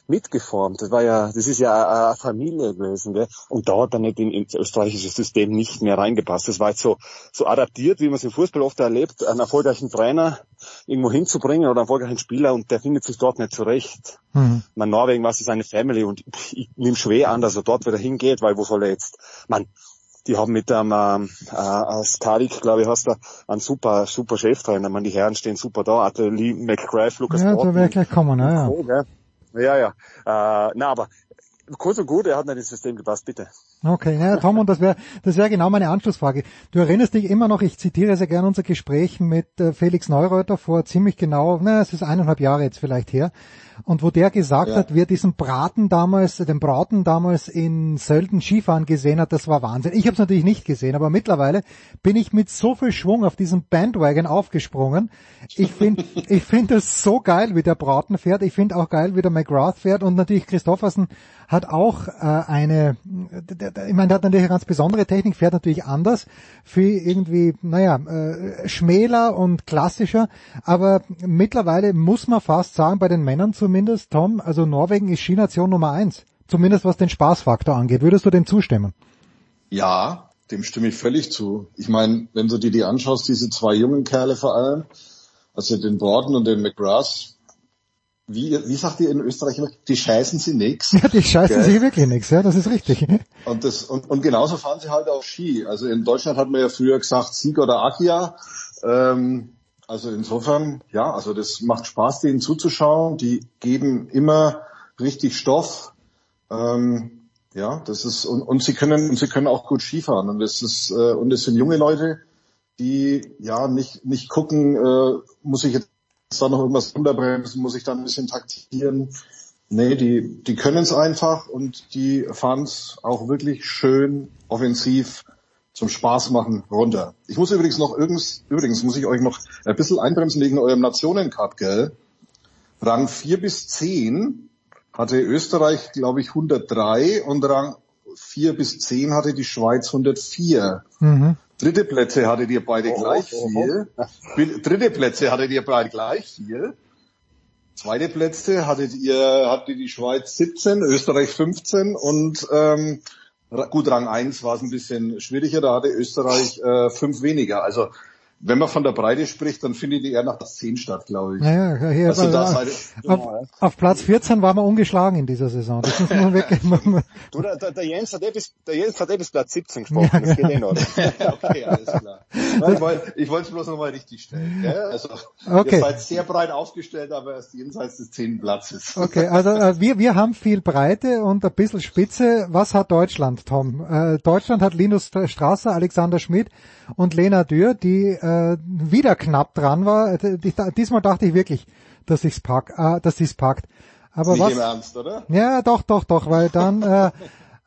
mitgeformt. Das war ja, das ist ja eine Familie gewesen, gell? Und da hat er nicht in, ins österreichische System nicht mehr reingepasst. Das war jetzt so, so adaptiert, wie man es im Fußball oft erlebt, einen erfolgreichen Trainer irgendwo hinzubringen oder einen erfolgreichen Spieler und der findet sich dort nicht zurecht. Mhm. Man, Norwegen war es seine Family und ich, ich nehme schwer an, dass er dort wieder hingeht, weil wo soll er jetzt? Man, die haben mit dem ähm, äh, Starik, glaube ich, hast du einen super, super Cheftrainer. Man, die Herren stehen super da. Lee McGrath, Lukas Ja, da wäre gleich kommen, ja. ja. Ja, ja. Äh, na, aber kurz und gut, er hat nicht ins System gepasst, bitte. Okay, ja, Tom, und das wäre das wäre genau meine Anschlussfrage. Du erinnerst dich immer noch, ich zitiere sehr gerne unser Gespräch mit äh, Felix Neureuter vor ziemlich genau, na, es ist eineinhalb Jahre jetzt vielleicht her, und wo der gesagt ja. hat, wie er diesen Braten damals, den Braten damals in Sölden Skifahren gesehen hat, das war Wahnsinn. Ich habe es natürlich nicht gesehen, aber mittlerweile bin ich mit so viel Schwung auf diesen Bandwagon aufgesprungen. Ich finde *laughs* ich finde es so geil, wie der Braten fährt. Ich finde auch geil, wie der McGrath fährt und natürlich Christoffersen hat auch äh, eine, ich meine, der hat natürlich eine ganz besondere Technik, fährt natürlich anders, viel irgendwie, naja, äh, schmäler und klassischer, aber mittlerweile muss man fast sagen, bei den Männern zumindest, Tom, also Norwegen ist Skination Nummer eins, zumindest was den Spaßfaktor angeht. Würdest du dem zustimmen? Ja, dem stimme ich völlig zu. Ich meine, wenn du dir die anschaust, diese zwei jungen Kerle vor allem, also den Borden und den McGrath, wie, wie sagt ihr in Österreich immer, die scheißen sie nix. Ja, die scheißen Gell? sie wirklich nix, ja, das ist richtig. *laughs* Und, das, und, und genauso fahren sie halt auf Ski. Also in Deutschland hat man ja früher gesagt Sieg oder Akia. Ähm, also insofern, ja, also das macht Spaß, denen zuzuschauen. Die geben immer richtig Stoff. Ähm, ja, das ist und, und sie können und sie können auch gut Skifahren und das ist äh, und es sind junge Leute, die ja nicht nicht gucken, äh, muss ich jetzt da noch irgendwas unterbremsen, muss ich dann ein bisschen taktieren. Nee, die, die können es einfach und die fahren es auch wirklich schön offensiv zum Spaß machen runter. Ich muss übrigens noch übrigens, übrigens muss ich euch noch ein bisschen einbremsen wegen eurem Nationencup, gell? Rang 4 bis 10 hatte Österreich, glaube ich, 103 und Rang 4 bis 10 hatte die Schweiz 104. Mhm. Dritte Plätze hattet ihr beide oh, gleich oh, viel. Oh. Dritte Plätze hattet ihr beide gleich viel. Zweite Plätze hattet ihr, hatte die Schweiz 17, Österreich 15 und ähm, gut, Rang 1 war es ein bisschen schwieriger, da hatte Österreich äh, fünf weniger. Also wenn man von der Breite spricht, dann findet die eher nach das 10 statt, glaube ich. Naja, hier Also äh, da auf, seid ihr- auf, auf Platz 14 waren wir ungeschlagen in dieser Saison. Das muss man wirklich, *laughs* Du, der, der, der Jens hat eh bis, der Jens hat eh bis Platz 17 *laughs* gesprochen, das geht eh noch. *laughs* okay, alles klar. Nein, ich wollte es bloß nochmal richtig stellen. Gell? Also Okay. ihr seid sehr breit aufgestellt, aber erst jenseits des zehnten Platzes. Okay, also äh, wir, wir haben viel Breite und ein bisschen Spitze. Was hat Deutschland, Tom? Äh, Deutschland hat Linus Strasser, Alexander Schmidt und Lena Dürr, die äh, wieder knapp dran war. Äh, die- Diesmal dachte ich wirklich, dass sich's pack, äh, dass sie's packt. Aber Nicht was? im Ernst, oder? Ja, doch, doch, doch, weil dann, äh, *laughs* äh,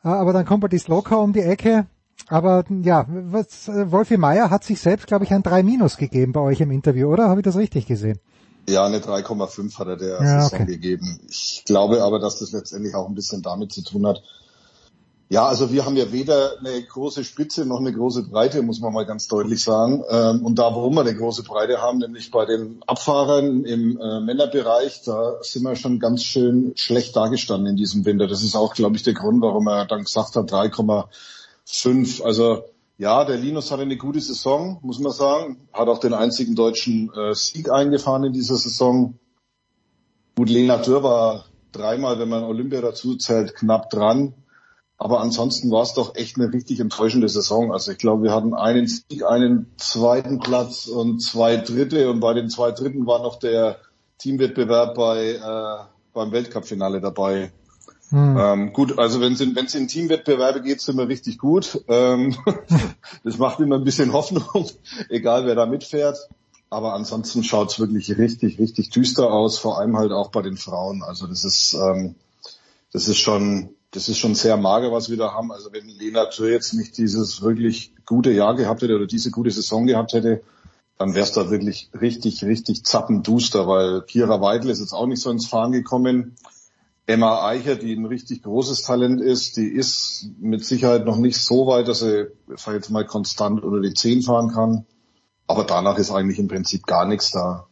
aber dann kommt bei die Sloka um die Ecke. Aber ja, was, äh, Wolfi Meier hat sich selbst, glaube ich, ein 3 Minus gegeben bei euch im Interview, oder? Habe ich das richtig gesehen? Ja, eine 3,5 hat er der Ja, Saison okay. gegeben. Ich glaube aber, dass das letztendlich auch ein bisschen damit zu tun hat. Ja, also wir haben ja weder eine große Spitze noch eine große Breite, muss man mal ganz deutlich sagen. Ähm, Und da, warum wir eine große Breite haben, nämlich bei den Abfahrern im äh, Männerbereich, da sind wir schon ganz schön schlecht dargestanden in diesem Winter. Das ist auch, glaube ich, der Grund, warum er dann gesagt hat, 3,5. Also ja, der Linus hatte eine gute Saison, muss man sagen. Hat auch den einzigen deutschen äh, Sieg eingefahren in dieser Saison. Gut, Lena Dürr war dreimal, wenn man Olympia dazu zählt, knapp dran. Aber ansonsten war es doch echt eine richtig enttäuschende Saison. Also ich glaube, wir hatten einen Sieg, einen zweiten Platz und zwei Dritte. Und bei den zwei Dritten war noch der Teamwettbewerb bei äh, beim Weltcup-Finale dabei. Ähm, gut, also wenn es in, wenn es in Teamwettbewerbe geht, sind wir richtig gut. Ähm, *laughs* das macht immer ein bisschen Hoffnung, *laughs* egal wer da mitfährt. Aber ansonsten schaut's wirklich richtig, richtig düster aus, vor allem halt auch bei den Frauen. Also das ist, ähm, das ist schon, das ist schon sehr mager, was wir da haben. Also wenn Lena Tür jetzt nicht dieses wirklich gute Jahr gehabt hätte oder diese gute Saison gehabt hätte, dann wär's da wirklich richtig, richtig zappenduster, weil Kira Weidel ist jetzt auch nicht so ins Fahren gekommen. Emma Eicher, die ein richtig großes Talent ist, die ist mit Sicherheit noch nicht so weit, dass sie, jetzt mal, konstant unter die 10 fahren kann. Aber danach ist eigentlich im Prinzip gar nichts da.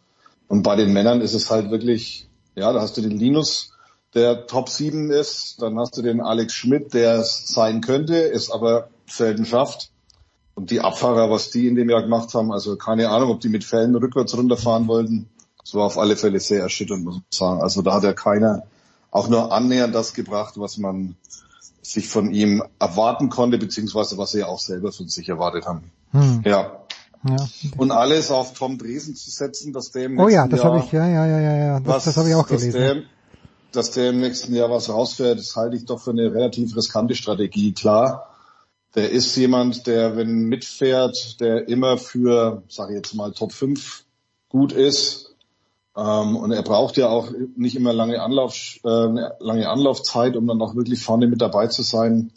Und bei den Männern ist es halt wirklich, ja, da hast du den Linus, der Top 7 ist, dann hast du den Alex Schmidt, der es sein könnte, es aber selten schafft. Und die Abfahrer, was die in dem Jahr gemacht haben, also keine Ahnung, ob die mit Fällen rückwärts runterfahren wollten. Das war auf alle Fälle sehr erschütternd, muss man sagen. Also da hat ja keiner auch nur annähernd das gebracht, was man sich von ihm erwarten konnte, beziehungsweise was sie ja auch selber von sich erwartet haben. Hm. Ja. Ja. Und alles auf Tom Dresen zu setzen, dass der im Oh ja, das habe ich, ja, ja, ja, ja, ja. Das, das habe ich auch gelesen. Der, dass der im nächsten Jahr was rausfährt, das halte ich doch für eine relativ riskante Strategie. Klar, der ist jemand, der, wenn mitfährt, der immer für, sage ich jetzt mal, Top 5 gut ist. Ähm, und er braucht ja auch nicht immer lange, Anlauf, äh, lange Anlaufzeit, um dann auch wirklich vorne mit dabei zu sein.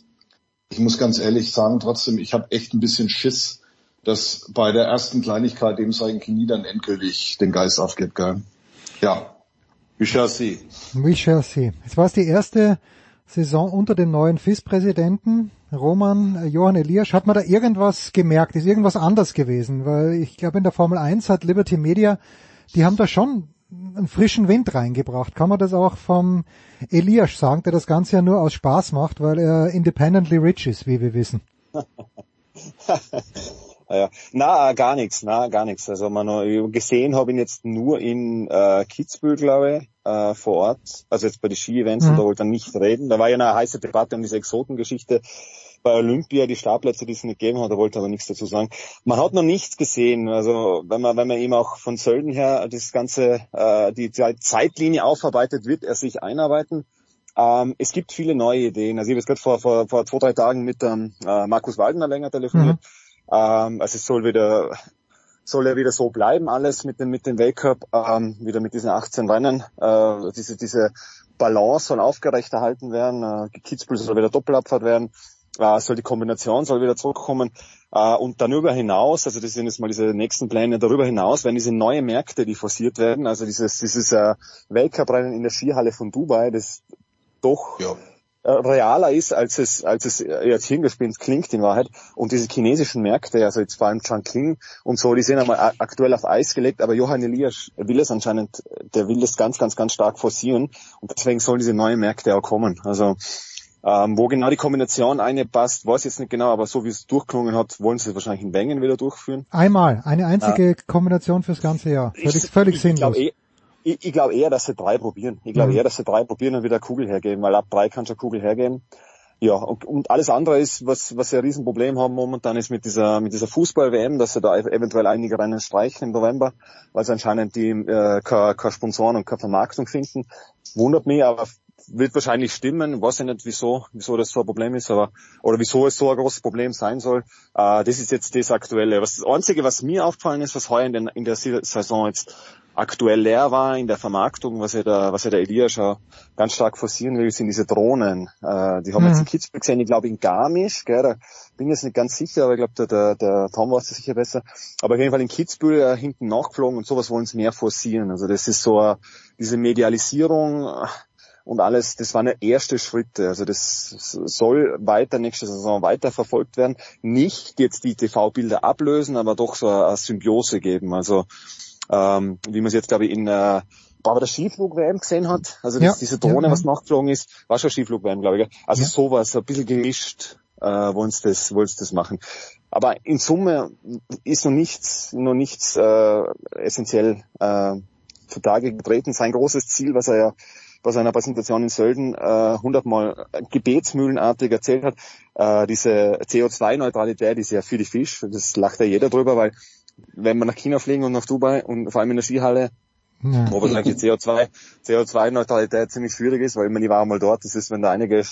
Ich muss ganz ehrlich sagen, trotzdem, ich habe echt ein bisschen Schiss, dass bei der ersten Kleinigkeit dem sein Knie dann endgültig den Geist aufgibt. Gell? Ja, we shall see. We shall see. Es war die erste Saison unter dem neuen FIS-Präsidenten, Roman äh, Johann Elias. Hat man da irgendwas gemerkt? Ist irgendwas anders gewesen? Weil ich glaube, in der Formel 1 hat Liberty Media, die haben da schon einen frischen Wind reingebracht. Kann man das auch vom Elias sagen, der das Ganze ja nur aus Spaß macht, weil er independently rich ist, wie wir wissen. *laughs* Ja, na, gar nichts, na, gar nichts. Also man gesehen habe ihn jetzt nur in äh, Kitzbühel, glaube ich, äh, vor Ort. Also jetzt bei den Ski-Events Mhm. und da wollte er nicht reden. Da war ja eine heiße Debatte um diese Exotengeschichte bei Olympia, die Startplätze, die es nicht gegeben hat, da wollte er aber nichts dazu sagen. Man hat noch nichts gesehen. Also wenn man, wenn man eben auch von Sölden her das ganze, äh, die Zeitlinie aufarbeitet, wird er sich einarbeiten. Ähm, es gibt viele neue Ideen. Also ich habe jetzt gerade vor, vor, vor zwei, drei Tagen mit ähm, äh, Markus Waldner länger telefoniert. Ähm, also es soll wieder soll ja wieder so bleiben, alles mit dem, mit dem Weltcup, ähm, wieder mit diesen 18 Rennen. Äh, diese, diese Balance soll aufrechterhalten werden. Äh, Kitzbühel soll wieder Doppelabfahrt werden. Äh, soll die Kombination soll wieder zurückkommen. Äh, und darüber hinaus, also das sind jetzt mal diese nächsten Pläne, darüber hinaus werden diese neue Märkte, die forciert werden, also dieses, dieses äh, Weltcup-Rennen in der Skihalle von Dubai, das doch äh, realer ist, als es, als es jetzt Hirngespinst klingt in Wahrheit. Und diese chinesischen Märkte, also jetzt vor allem Chongqing und so, die sind einmal aktuell auf Eis gelegt, aber Johann Elias will es anscheinend, der will das ganz, ganz, ganz stark forcieren und deswegen sollen diese neuen Märkte auch kommen. Also ähm, wo genau die Kombination eine passt, weiß ich jetzt nicht genau, aber so wie es durchklungen hat, wollen sie es wahrscheinlich in Wengen wieder durchführen. Einmal, eine einzige ah. Kombination fürs ganze Jahr. Völlig, ich, völlig ich, sinnlos. Ich ich, ich glaube eher, dass sie drei probieren. Ich glaube mhm. eher, dass sie drei probieren und wieder Kugel hergeben, weil ab drei kann schon Kugel hergeben. Ja, und, und alles andere ist, was, was sie ein Riesenproblem haben momentan, ist mit dieser, mit dieser Fußball-WM, dass sie da eventuell einige Rennen streichen im November, weil sie anscheinend die, äh, keine, keine Sponsoren und keine Vermarktung finden. Wundert mich, aber wird wahrscheinlich stimmen. Weiß ich nicht, wieso, wieso das so ein Problem ist, aber, oder wieso es so ein großes Problem sein soll. Äh, das ist jetzt das Aktuelle. Was, das Einzige, was mir aufgefallen ist, was heuer in, den, in der Saison jetzt aktuell leer war in der Vermarktung, was ja der, was ja der Elia schon ganz stark forcieren will, sind diese Drohnen. Äh, die haben wir jetzt in mhm. Kitzbühel gesehen, ich glaube in Garmisch, gell, da bin ich jetzt nicht ganz sicher, aber ich glaube, der, der, der Tom weiß das sicher besser. Aber auf jeden Fall in Kitzbühel äh, hinten nachgeflogen und sowas wollen sie mehr forcieren. Also das ist so uh, diese Medialisierung äh, und alles, das waren ja erste Schritte. Also das soll weiter nächste Saison weiter verfolgt werden. Nicht jetzt die TV-Bilder ablösen, aber doch so eine Symbiose geben. Also ähm, wie man es jetzt, glaube ich, in äh, war der Skiflug-WM gesehen hat, also das, ja, diese Drohne, ja, was nachgeflogen ist, war schon Skiflug-WM, glaube ich. Also ja. sowas, ein bisschen gemischt, äh, wollen sie das, wollen das machen. Aber in Summe ist noch nichts, noch nichts äh, essentiell äh, zutage getreten. Sein großes Ziel, was er ja bei seiner Präsentation in Sölden äh, hundertmal gebetsmühlenartig erzählt hat, äh, diese CO2-Neutralität ist ja für die Fisch, das lacht ja jeder drüber, weil wenn wir nach China fliegen und nach Dubai und vor allem in der Skihalle, ja. wo wahrscheinlich die CO2, CO2-Neutralität ziemlich schwierig ist, weil ich meine, ich war einmal dort, das ist, wenn der einige,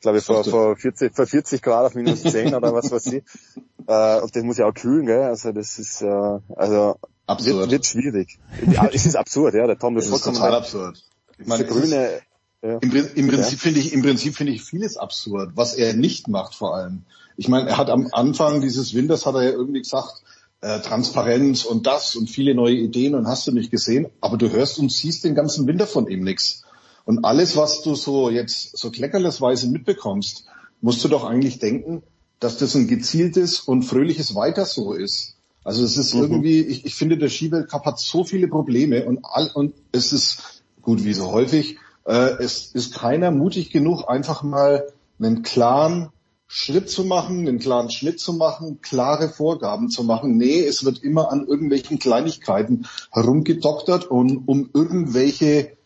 glaube ich, vor, vor 40, vor 40 Grad auf minus 10 oder was weiß ich, *laughs* äh, und das muss ja auch kühlen, gell, also das ist, äh, also, absurd. Wird, wird schwierig. Ja, es ist absurd, ja, der Tom, das, das ist total absurd. Ich meine, grüne, ja. Im, im Prinzip finde ich, im Prinzip finde ich vieles absurd, was er nicht macht vor allem. Ich meine, er hat am Anfang dieses Winters hat er ja irgendwie gesagt, äh, Transparenz und das und viele neue Ideen und hast du nicht gesehen, aber du hörst und siehst den ganzen Winter von ihm nichts. Und alles, was du so jetzt so kleckerlesweise mitbekommst, musst du doch eigentlich denken, dass das ein gezieltes und fröhliches Weiter so ist. Also es ist mhm. irgendwie, ich, ich finde, der Skiweltcup hat so viele Probleme und all, und es ist gut wie so häufig, äh, es ist keiner mutig genug, einfach mal einen klaren Schritt zu machen, einen klaren Schnitt zu machen, klare Vorgaben zu machen. Nee, es wird immer an irgendwelchen Kleinigkeiten herumgedoktert und um irgendwelche,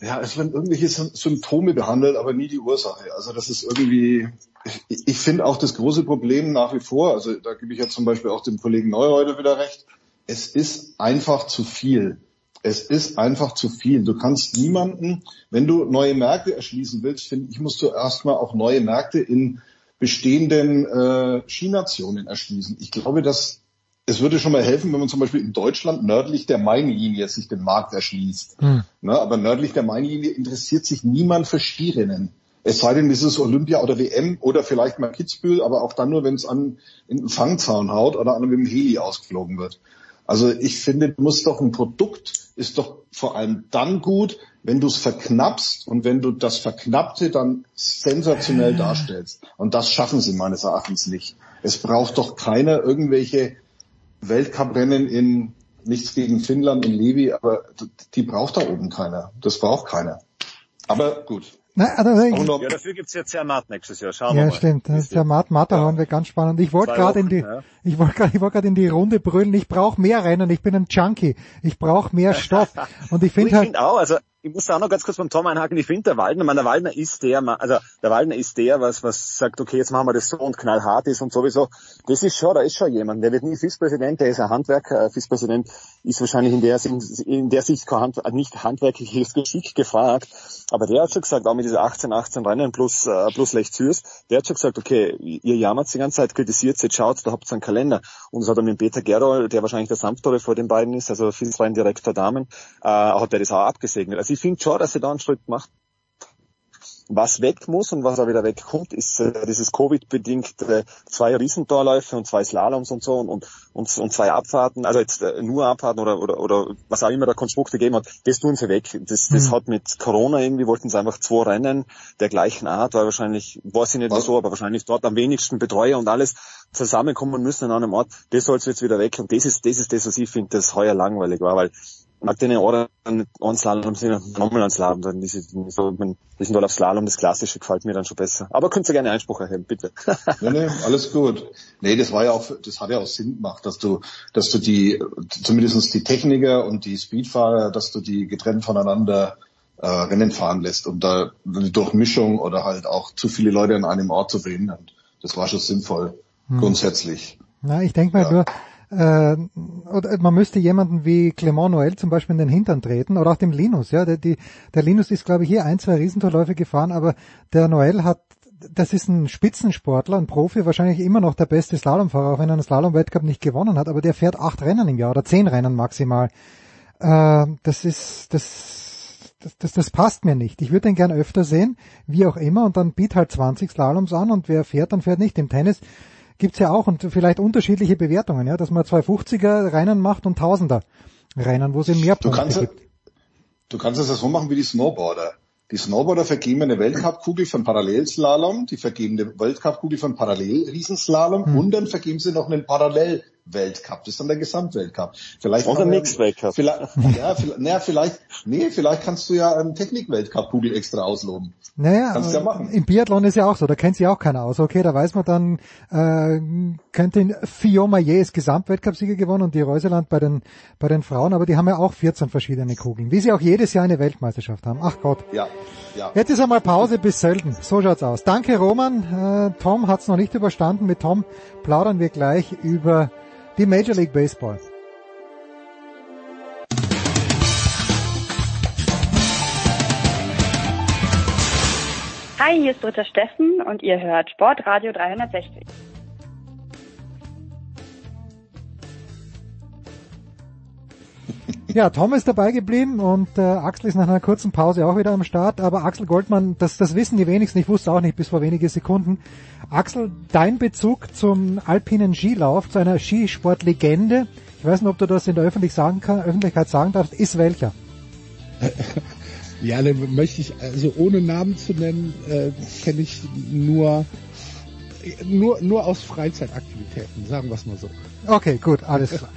ja, es werden irgendwelche Symptome behandelt, aber nie die Ursache. Also das ist irgendwie, ich, ich finde auch das große Problem nach wie vor, also da gebe ich ja zum Beispiel auch dem Kollegen Neureuter wieder recht, es ist einfach zu viel. Es ist einfach zu viel. Du kannst niemanden, wenn du neue Märkte erschließen willst, finde ich, musst du erstmal auch neue Märkte in bestehenden äh, Skinationen erschließen. Ich glaube, dass es würde schon mal helfen, wenn man zum Beispiel in Deutschland nördlich der Mainlinie sich den Markt erschließt. Hm. Ne, aber nördlich der Mainlinie interessiert sich niemand für Skirennen. Es sei denn, es ist Olympia oder WM oder vielleicht mal Kitzbühel, aber auch dann nur, wenn es an in den Fangzaun haut oder an einem Heli ausgeflogen wird. Also ich finde, muss doch ein Produkt ist doch vor allem dann gut, wenn du es verknappst und wenn du das Verknappte dann sensationell darstellst. Und das schaffen sie meines Erachtens nicht. Es braucht doch keiner irgendwelche Weltcuprennen in nichts gegen Finnland und Levi, aber die braucht da oben keiner. Das braucht keiner. Aber gut. Na, also ja, dafür gibt's jetzt Zermatt nächstes Jahr. Schauen ja, wir mal. Ja, stimmt. Das Zermatt, Matterhorn ja. wird ganz spannend. Ich wollte gerade in die, ja. ich wollte gerade, ich wollte gerade in die Runde brüllen. Ich brauche mehr Rennen. Ich bin ein Junkie. Ich brauche mehr *laughs* Stoff. Und ich finde halt. Find auch, also ich muss da auch noch ganz kurz beim Tom einhaken. Ich finde, der Waldner, man, der Waldner ist der, also der Waldner ist der, was, was sagt, okay, jetzt machen wir das so und knallhart ist und sowieso. Das ist schon, da ist schon jemand. Der wird nie FIS-Präsident, der ist ein Handwerker. FIS-Präsident ist wahrscheinlich in der, in der Sicht Hand, nicht handwerkliches Geschick gefragt. Aber der hat schon gesagt, auch mit dieser 18, 18 Rennen plus, äh, plus Lech Zürs, der hat schon gesagt, okay, ihr jammert die ganze Zeit, kritisiert, jetzt schaut, da habt ihr einen Kalender. Und das hat er mit Peter Gerol, der wahrscheinlich der Sanftore vor den beiden ist, also FIS-Direktor Damen, äh, hat er das auch abgesegnet. Also ich finde schon, dass er da einen Schritt macht. Was weg muss und was auch wieder wegkommt, ist äh, dieses Covid-bedingte zwei Riesentorläufe und zwei Slaloms und so und, und, und, zwei Abfahrten, also jetzt äh, nur Abfahrten oder, oder, oder was auch immer der Konstrukt gegeben hat, das tun sie weg. Das, das mhm. hat mit Corona irgendwie, wollten sie einfach zwei Rennen der gleichen Art, weil wahrscheinlich, weiß ich nicht wieso, aber wahrscheinlich dort am wenigsten Betreuer und alles zusammenkommen müssen an einem Ort. Das soll jetzt wieder weg und das ist, das ist das, was ich finde, das heuer langweilig war, weil nach den Jahren einen Slalom sind, nochmal einen Slalom, dann ist so, man, wir sind auf Slalom, das Klassische gefällt mir dann schon besser. Aber könnt ihr gerne Einspruch erheben, bitte. nee, nee, alles gut. Nee, das war ja auch, das hat ja auch Sinn gemacht, dass du, dass du die, zumindestens die Techniker und die Speedfahrer, dass du die getrennt voneinander äh, Rennen fahren lässt, um da eine Durchmischung oder halt auch zu viele Leute an einem Ort zu verhindern. Das war schon sinnvoll, hm. grundsätzlich. Na, ich denke mal ja. nur, äh, oder man müsste jemanden wie Clement Noël zum Beispiel in den Hintern treten oder auch dem Linus. Ja, der, die, der Linus ist glaube ich hier ein, zwei Riesentorläufe gefahren, aber der Noël hat das ist ein Spitzensportler, ein Profi, wahrscheinlich immer noch der beste Slalomfahrer, auch wenn er einen Slalom-Weltcup nicht gewonnen hat, aber der fährt acht Rennen im Jahr oder zehn Rennen maximal. Äh, das ist, das, das, das, das passt mir nicht. Ich würde den gern öfter sehen, wie auch immer, und dann biet halt 20 Slaloms an und wer fährt, dann fährt nicht. Im Tennis gibt's ja auch und vielleicht unterschiedliche Bewertungen, ja, dass man 250er Rennen macht und Tausender Rennen, wo es mehr Punkte du kannst, gibt. Du kannst es ja so machen wie die Snowboarder. Die Snowboarder vergeben eine Weltcupkugel von Parallelslalom, die vergeben eine Weltcupkugel von Parallelriesenslalom hm. und dann vergeben sie noch einen Parallel Weltcup. Das ist dann der Gesamtweltcup. Vielleicht Oder Mix Weltcup. Vielleicht, *laughs* ja, vielleicht, naja, vielleicht, nee, vielleicht kannst du ja einen Technik-Weltcup-Kugel extra ausloben. Naja, kannst ja machen. im Biathlon ist ja auch so, da kennt sich auch keiner aus. Okay, da weiß man dann, äh, könnte Maillet ist Gesamtweltcupsieger gewonnen und die Reuseland bei den, bei den Frauen, aber die haben ja auch 14 verschiedene Kugeln, wie sie auch jedes Jahr eine Weltmeisterschaft haben. Ach Gott. Ja, ja. Jetzt ist einmal Pause bis selten. So schaut's aus. Danke Roman. Äh, Tom hat's noch nicht überstanden. Mit Tom plaudern wir gleich über die Major League Baseball. Hi, hier ist Dritter Steffen und ihr hört Sportradio 360. Ja, Tom ist dabei geblieben und äh, Axel ist nach einer kurzen Pause auch wieder am Start. Aber Axel Goldmann, das, das wissen die wenigsten, ich wusste auch nicht bis vor wenige Sekunden. Axel, dein Bezug zum alpinen Skilauf, zu einer Skisportlegende, ich weiß nicht, ob du das in der Öffentlich sagen kann, Öffentlichkeit sagen darfst, ist welcher? *laughs* Ja, dann möchte ich, also ohne Namen zu nennen, äh, kenne ich nur, nur, nur aus Freizeitaktivitäten, sagen wir es mal so. Okay, gut, alles klar.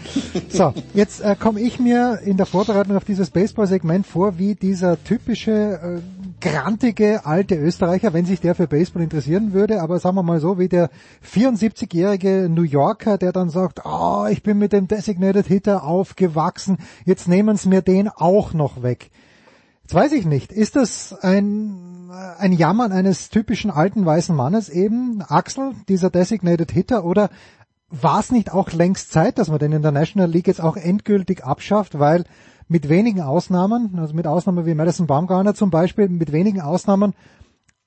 So, jetzt äh, komme ich mir in der Vorbereitung auf dieses Baseball-Segment vor, wie dieser typische, äh, grantige alte Österreicher, wenn sich der für Baseball interessieren würde, aber sagen wir mal so, wie der 74-jährige New Yorker, der dann sagt, oh, ich bin mit dem Designated Hitter aufgewachsen, jetzt nehmen sie mir den auch noch weg. Jetzt weiß ich nicht, ist das ein, ein Jammern eines typischen alten weißen Mannes eben, Axel, dieser Designated Hitter, oder war es nicht auch längst Zeit, dass man den in der National League jetzt auch endgültig abschafft, weil mit wenigen Ausnahmen, also mit Ausnahmen wie Madison Baumgartner zum Beispiel, mit wenigen Ausnahmen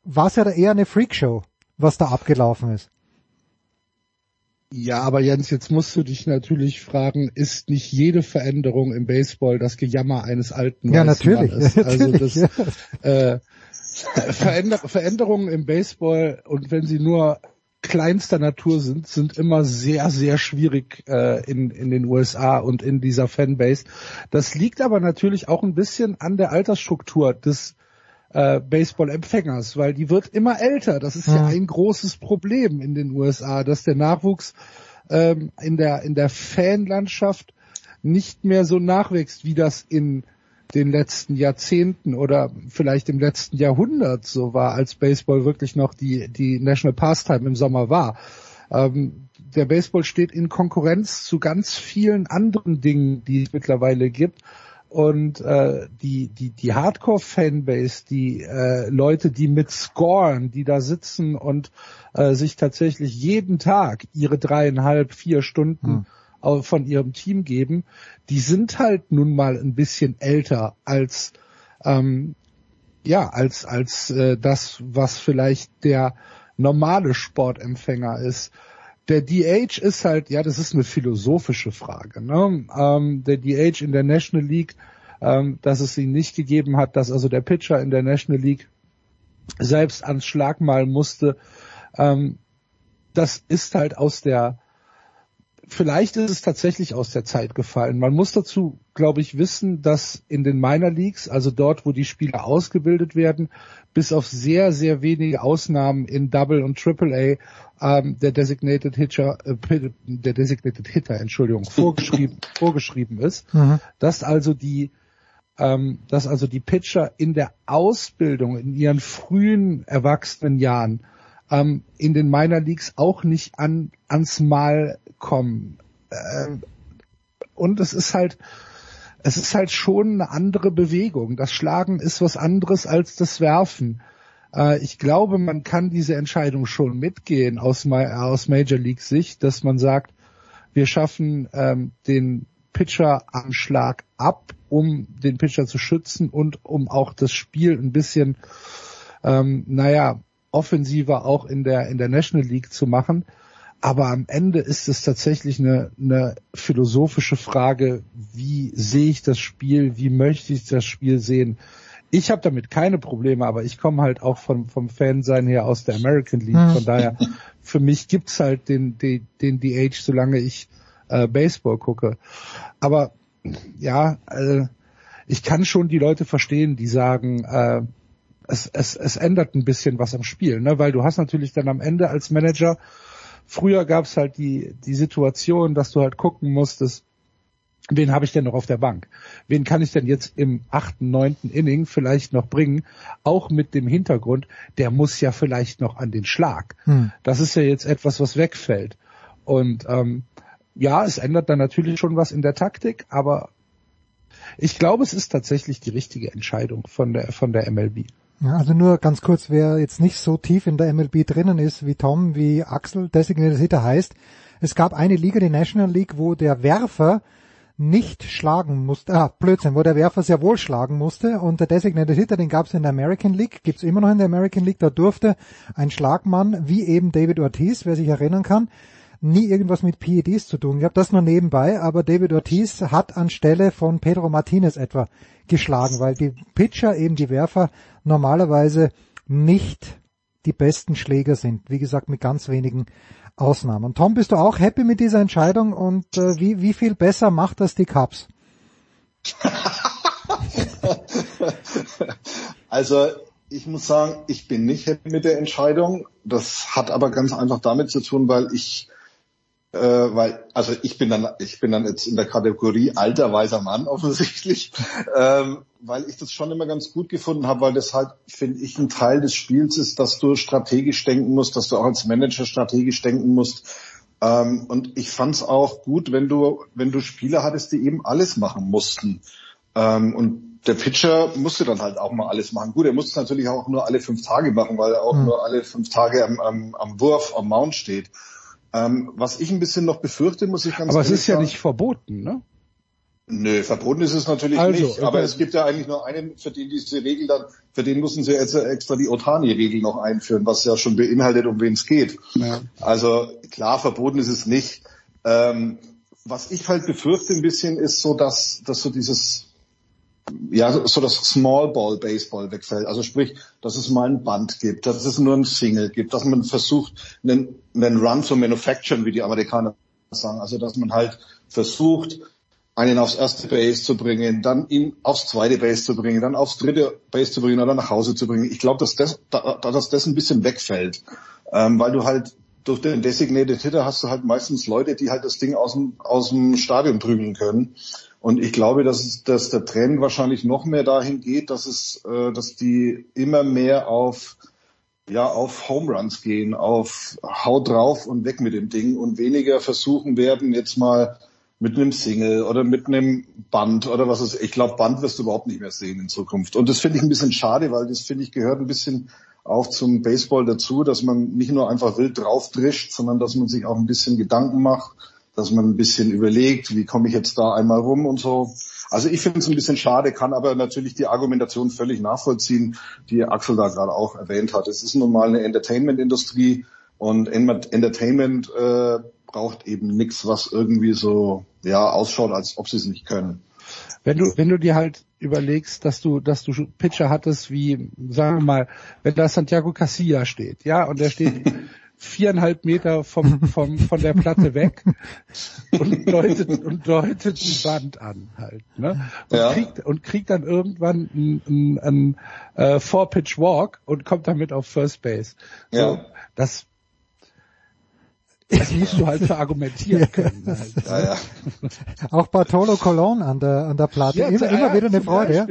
war es ja da eher eine Freakshow, was da abgelaufen ist. Ja, aber Jens, jetzt musst du dich natürlich fragen, ist nicht jede Veränderung im Baseball das Gejammer eines alten Ja, natürlich. Mannes? *laughs* Also natürlich, das, ja. äh, Veränder Veränderungen im Baseball und wenn sie nur kleinster Natur sind, sind immer sehr, sehr schwierig äh, in, in den USA und in dieser Fanbase. Das liegt aber natürlich auch ein bisschen an der Altersstruktur des äh, Baseball-Empfängers, weil die wird immer älter. Das ist ja. ja ein großes Problem in den USA, dass der Nachwuchs ähm, in der in der Fanlandschaft nicht mehr so nachwächst, wie das in den letzten Jahrzehnten oder vielleicht im letzten Jahrhundert so war, als Baseball wirklich noch die, die National Pastime im Sommer war. Ähm, der Baseball steht in Konkurrenz zu ganz vielen anderen Dingen, die es mittlerweile gibt. Und äh, die, die, die Hardcore-Fanbase, die äh, Leute, die mit scoren, die da sitzen und äh, sich tatsächlich jeden Tag ihre dreieinhalb, vier Stunden hm von ihrem Team geben, die sind halt nun mal ein bisschen älter als ähm, ja als als äh, das, was vielleicht der normale Sportempfänger ist. Der DH ist halt, ja, das ist eine philosophische Frage. Ne? Ähm, der DH in der National League, ähm, dass es ihn nicht gegeben hat, dass also der Pitcher in der National League selbst ans Schlag malen musste. Ähm, das ist halt aus der, vielleicht ist es tatsächlich aus der Zeit gefallen. Man muss dazu, glaube ich, wissen, dass in den Minor Leagues, also dort, wo die Spieler ausgebildet werden, bis auf sehr, sehr wenige Ausnahmen in Double und Triple A ähm, der Designated Hitter, äh, der Designated Hitter, Entschuldigung, vorgeschrieben, *laughs* vorgeschrieben ist, Mhm. dass also die ähm, dass also die Pitcher in der Ausbildung, in ihren frühen erwachsenen Jahren ähm, in den Minor Leagues auch nicht an ans Mal kommen. Ähm, und es ist halt, es ist halt schon eine andere Bewegung. Das Schlagen ist was anderes als das Werfen. Äh, ich glaube, man kann diese Entscheidung schon mitgehen aus, Ma- aus Major League Sicht, dass man sagt, wir schaffen ähm, den Pitcher am Schlag ab, um den Pitcher zu schützen und um auch das Spiel ein bisschen, ähm, naja, offensiver auch in der in der National League zu machen. Aber am Ende ist es tatsächlich eine, eine philosophische Frage, wie sehe ich das Spiel, wie möchte ich das Spiel sehen. Ich habe damit keine Probleme, aber ich komme halt auch vom, vom Fansein her aus der American League. Hm. Von daher, für mich gibt's halt den, den, den DH, solange ich äh, Baseball gucke. Aber ja, äh, ich kann schon die Leute verstehen, die sagen, äh, es, es, es ändert ein bisschen was am Spiel, ne? weil du hast natürlich dann am Ende als Manager, früher gab's halt die, die Situation, dass du halt gucken musstest, wen habe ich denn noch auf der Bank? Wen kann ich denn jetzt im achten, neunten Inning vielleicht noch bringen? Auch mit dem Hintergrund, der muss ja vielleicht noch an den Schlag. Hm. Das ist ja jetzt etwas, was wegfällt. Und ähm, ja, es ändert dann natürlich schon was in der Taktik, aber ich glaube, es ist tatsächlich die richtige Entscheidung von der von der MLB. Also nur ganz kurz, wer jetzt nicht so tief in der MLB drinnen ist wie Tom, wie Axel, Designated Hitter heißt, es gab eine Liga, die National League, wo der Werfer nicht schlagen musste, ah, Blödsinn, wo der Werfer sehr wohl schlagen musste und der Designated Hitter, den gab es in der American League, gibt's immer noch in der American League, da durfte ein Schlagmann, wie eben David Ortiz, wer sich erinnern kann, nie irgendwas mit PEDs zu tun gehabt, das nur nebenbei, aber David Ortiz hat anstelle von Pedro Martinez etwa geschlagen, weil die Pitcher, eben die Werfer, normalerweise nicht die besten Schläger sind. Wie gesagt, mit ganz wenigen Ausnahmen. Tom, bist du auch happy mit dieser Entscheidung und äh, wie, wie viel besser macht das die Cubs? *laughs* Also ich muss sagen, ich bin nicht happy mit der Entscheidung. Das hat aber ganz einfach damit zu tun, weil ich, äh, weil, also ich bin dann, ich bin dann jetzt in der Kategorie alter weiser Mann *laughs* offensichtlich, ähm, weil ich das schon immer ganz gut gefunden habe, weil das halt, finde ich, ein Teil des Spiels ist, dass du strategisch denken musst, dass du auch als Manager strategisch denken musst. Ähm, und ich fand es auch gut, wenn du, wenn du Spieler hattest, die eben alles machen mussten. Ähm, und der Pitcher musste dann halt auch mal alles machen. Gut, er musste es natürlich auch nur alle fünf Tage machen, weil er auch Hm. nur alle fünf Tage am, am, am Wurf, am Mount steht. Ähm, was ich ein bisschen noch befürchte, muss ich ganz Aber es ist ja sagen, nicht verboten, ne? Nö, verboten ist es natürlich Also, nicht. Aber okay. es gibt ja eigentlich nur einen, für den diese Regel dann, für den müssen sie jetzt extra die Otani-Regel noch einführen, was ja schon beinhaltet, um wen es geht. Ja. Also klar, verboten ist es nicht. Ähm, was ich halt befürchte ein bisschen ist so, dass, dass so dieses, ja, so das Small Ball Baseball wegfällt. Also sprich, dass es mal ein Band gibt, dass es nur ein Single gibt, dass man versucht, einen, einen Run zu manufacturen, wie die Amerikaner sagen. Also dass man halt versucht, einen aufs erste Base zu bringen, dann ihn aufs zweite Base zu bringen, dann aufs dritte Base zu bringen oder nach Hause zu bringen. Ich glaube, dass das, da- dass das ein bisschen wegfällt, ähm, weil du halt durch den Designated Hitter hast du halt meistens Leute, die halt das Ding aus dem, aus dem Stadion prügeln können. Und ich glaube, dass, es, dass der Trend wahrscheinlich noch mehr dahin geht, dass es, äh, dass die immer mehr auf ja auf Home Runs gehen, auf Hau drauf und weg mit dem Ding und weniger versuchen werden, jetzt mal mit einem Single oder mit einem Band oder was ist. Ich glaube, Band wirst du überhaupt nicht mehr sehen in Zukunft. Und das finde ich ein bisschen schade, weil das finde ich gehört ein bisschen auch zum Baseball dazu, dass man nicht nur einfach wild drauf drischt, sondern dass man sich auch ein bisschen Gedanken macht, dass man ein bisschen überlegt, wie komme ich jetzt da einmal rum und so. Also ich finde es ein bisschen schade, kann aber natürlich die Argumentation völlig nachvollziehen, die Axel da gerade auch erwähnt hat. Es ist nun mal eine Entertainment-Industrie und Entertainment äh, braucht eben nichts, was irgendwie so ja ausschaut, als ob sie es nicht können. wenn du, wenn du dir halt überlegst, dass du, dass du Pitcher hattest wie, sagen wir mal, wenn da Santiago Casilla steht, ja, und der steht *laughs* viereinhalb Meter vom, vom, von der Platte weg und deutet, und deutet die Band an halt, ne? Und, Ja. kriegt, und kriegt dann irgendwann einen, einen, einen äh, Four-Pitch-Walk und kommt damit auf First Base. So, Ja. Das, das musst du halt verargumentieren können. Halt. Ja, ja. Auch Bartolo Colon an der, an der Platte. immer, ja, immer wieder eine Freude, ja.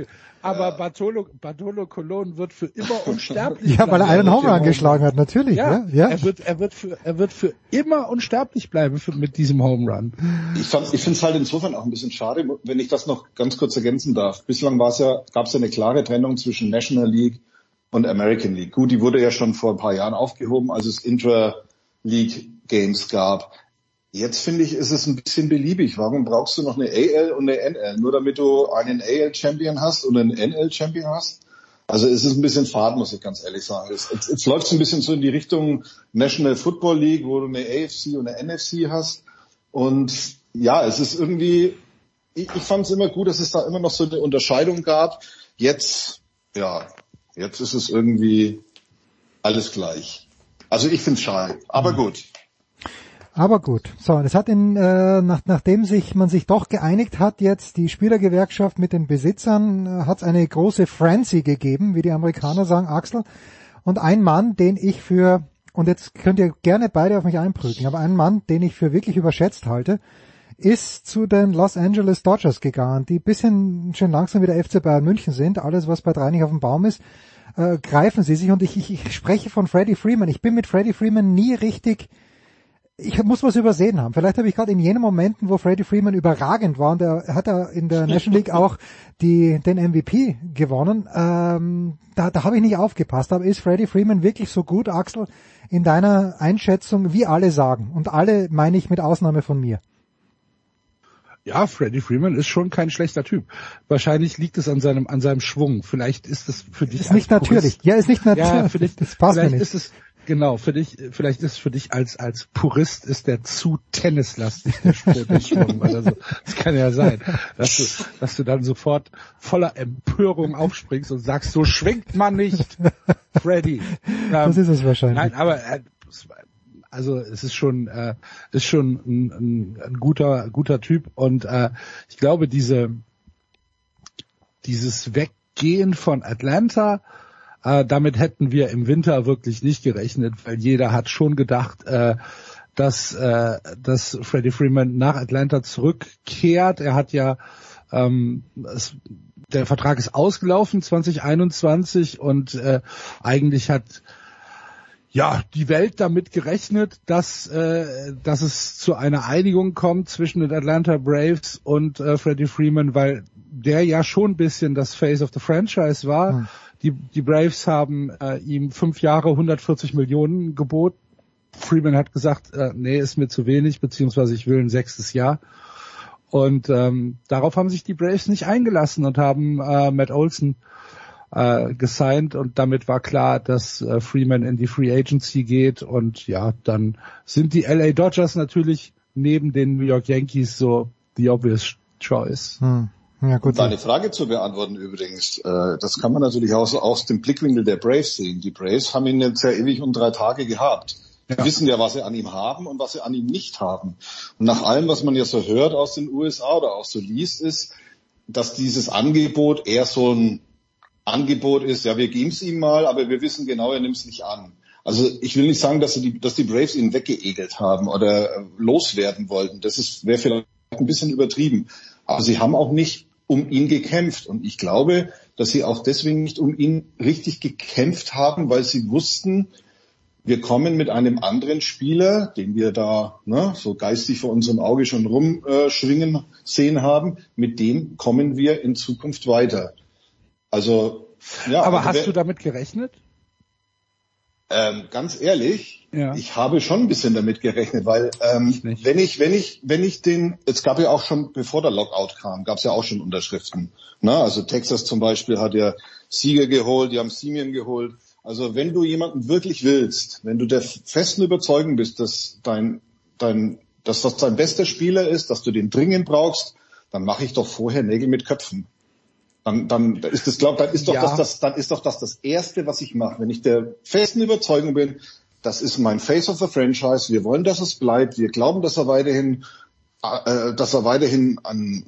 Aber Bartolo, Bartolo Colon wird für immer *laughs* unsterblich Ja, weil er einen mit Home Run dem geschlagen hat, natürlich, Ja, ja. ja. Er wird, er wird für, er wird für immer unsterblich bleiben für, mit diesem Home Run. Ich, fand- ich finde es halt insofern auch ein bisschen schade, wenn ich das noch ganz kurz ergänzen darf. Bislang war es ja, gab es ja eine klare Trennung zwischen National League und American League. Gut, die wurde ja schon vor ein paar Jahren aufgehoben, als es Intra-League Games gab. Jetzt finde ich, ist es ein bisschen beliebig. Warum brauchst du noch eine AL und eine NL? Nur damit du einen AL-Champion hast und einen NL-Champion hast? Also es ist ein bisschen fad, muss ich ganz ehrlich sagen. Jetzt, jetzt, jetzt läuft es ein bisschen so in die Richtung National Football League, wo du eine AFC und eine NFC hast. Und ja, es ist irgendwie, ich, ich fand es immer gut, dass es da immer noch so eine Unterscheidung gab. Jetzt, ja, jetzt ist es irgendwie alles gleich. Also ich finde es schade, aber gut. Aber gut. So, und es hat in, äh, nach, nachdem sich man sich doch geeinigt hat, jetzt die Spielergewerkschaft mit den Besitzern, äh, hat es eine große Frenzy gegeben, wie die Amerikaner sagen, Axel. Und ein Mann, den ich für, und jetzt könnt ihr gerne beide auf mich einprügeln, aber ein Mann, den ich für wirklich überschätzt halte, ist zu den Los Angeles Dodgers gegangen, die bisschen schon langsam wieder FC Bayern München sind. Alles, was bei drei nicht auf dem Baum ist, äh, greifen sie sich. Und ich, ich, ich spreche von Freddie Freeman. Ich bin mit Freddie Freeman nie richtig ich muss was übersehen haben. Vielleicht habe ich gerade in jenen Momenten, wo Freddie Freeman überragend war, und er hat er in der National League *laughs* auch die, den MVP gewonnen, ähm, da, da habe ich nicht aufgepasst. Aber ist Freddie Freeman wirklich so gut, Axel, in deiner Einschätzung, wie alle sagen? Und alle meine ich mit Ausnahme von mir. Ja, Freddie Freeman ist schon kein schlechter Typ. Wahrscheinlich liegt es an seinem, an seinem Schwung. Vielleicht ist es für dich Ist nicht natürlich. Purist- Ja, ist nicht natürlich. Ja, dich, Das passt mir vielleicht nicht. ist es, genau, für dich, vielleicht ist es für dich als, als Purist ist der zu tennislastig, der Sport, oder so. Das kann ja sein, dass du, dass du dann sofort voller Empörung aufspringst und sagst, so schwingt man nicht, Freddie. Das Ähm, ist es wahrscheinlich. Nein, aber äh, also es ist schon äh, ist schon ein, ein, ein guter guter Typ und äh, ich glaube diese dieses Weggehen von Atlanta äh, damit hätten wir im Winter wirklich nicht gerechnet, weil jeder hat schon gedacht, äh, dass äh, dass Freddie Freeman nach Atlanta zurückkehrt. Er hat ja ähm, es, der Vertrag ist ausgelaufen 2021 und äh, eigentlich hat ja, die Welt damit gerechnet, dass, äh, dass es zu einer Einigung kommt zwischen den Atlanta Braves und äh, Freddie Freeman, weil der ja schon ein bisschen das Face of the Franchise war. Hm. Die, die Braves haben äh, ihm fünf Jahre 140 Millionen geboten. Freeman hat gesagt, äh, nee, ist mir zu wenig, beziehungsweise ich will ein sechstes Jahr. Und ähm, darauf haben sich die Braves nicht eingelassen und haben äh, Matt Olson äh, gesigned und damit war klar, dass äh, Freeman in die Free Agency geht und ja, dann sind die LA Dodgers natürlich neben den New York Yankees so the obvious choice. Hm. Ja, gut. deine Frage zu beantworten übrigens, äh, das kann man natürlich auch so aus dem Blickwinkel der Braves sehen. Die Braves haben ihn jetzt ja ewig und drei Tage gehabt. Die wissen ja, was sie an ihm haben und was sie an ihm nicht haben. Und nach allem, was man ja so hört aus den USA oder auch so liest, ist, dass dieses Angebot eher so ein Angebot ist, ja, wir geben es ihm mal, aber wir wissen genau, er nimmt es nicht an. Also ich will nicht sagen, dass, die, dass die Braves ihn weggeegelt haben oder äh, loswerden wollten. Das wäre vielleicht ein bisschen übertrieben. Aber sie haben auch nicht um ihn gekämpft. Und ich glaube, dass sie auch deswegen nicht um ihn richtig gekämpft haben, weil sie wussten, wir kommen mit einem anderen Spieler, den wir da ne, so geistig vor unserem Auge schon rumschwingen sehen haben, mit dem kommen wir in Zukunft weiter. Also ja. Aber also hast wer- du damit gerechnet? ähm, ganz ehrlich, Ja. ich habe schon ein bisschen damit gerechnet, weil ähm, wenn ich, wenn ich, wenn ich den, es gab ja auch schon, bevor der Lockout kam, gab es ja auch schon Unterschriften. Ne? Also Texas zum Beispiel hat ja Sieger geholt, die haben Simeon geholt. Also wenn du jemanden wirklich willst, wenn du der festen Überzeugung bist, dass dein, dein, dass das dein bester Spieler ist, dass du den dringend brauchst, dann mache ich doch vorher Nägel mit Köpfen. Dann, dann ist das, glaub, dann ist doch Ja. das, das, dann ist doch das das erste, was ich mache, wenn ich der festen Überzeugung bin, das ist mein Face of the Franchise. Wir wollen, dass es bleibt. Wir glauben, dass er weiterhin, äh, dass er weiterhin an,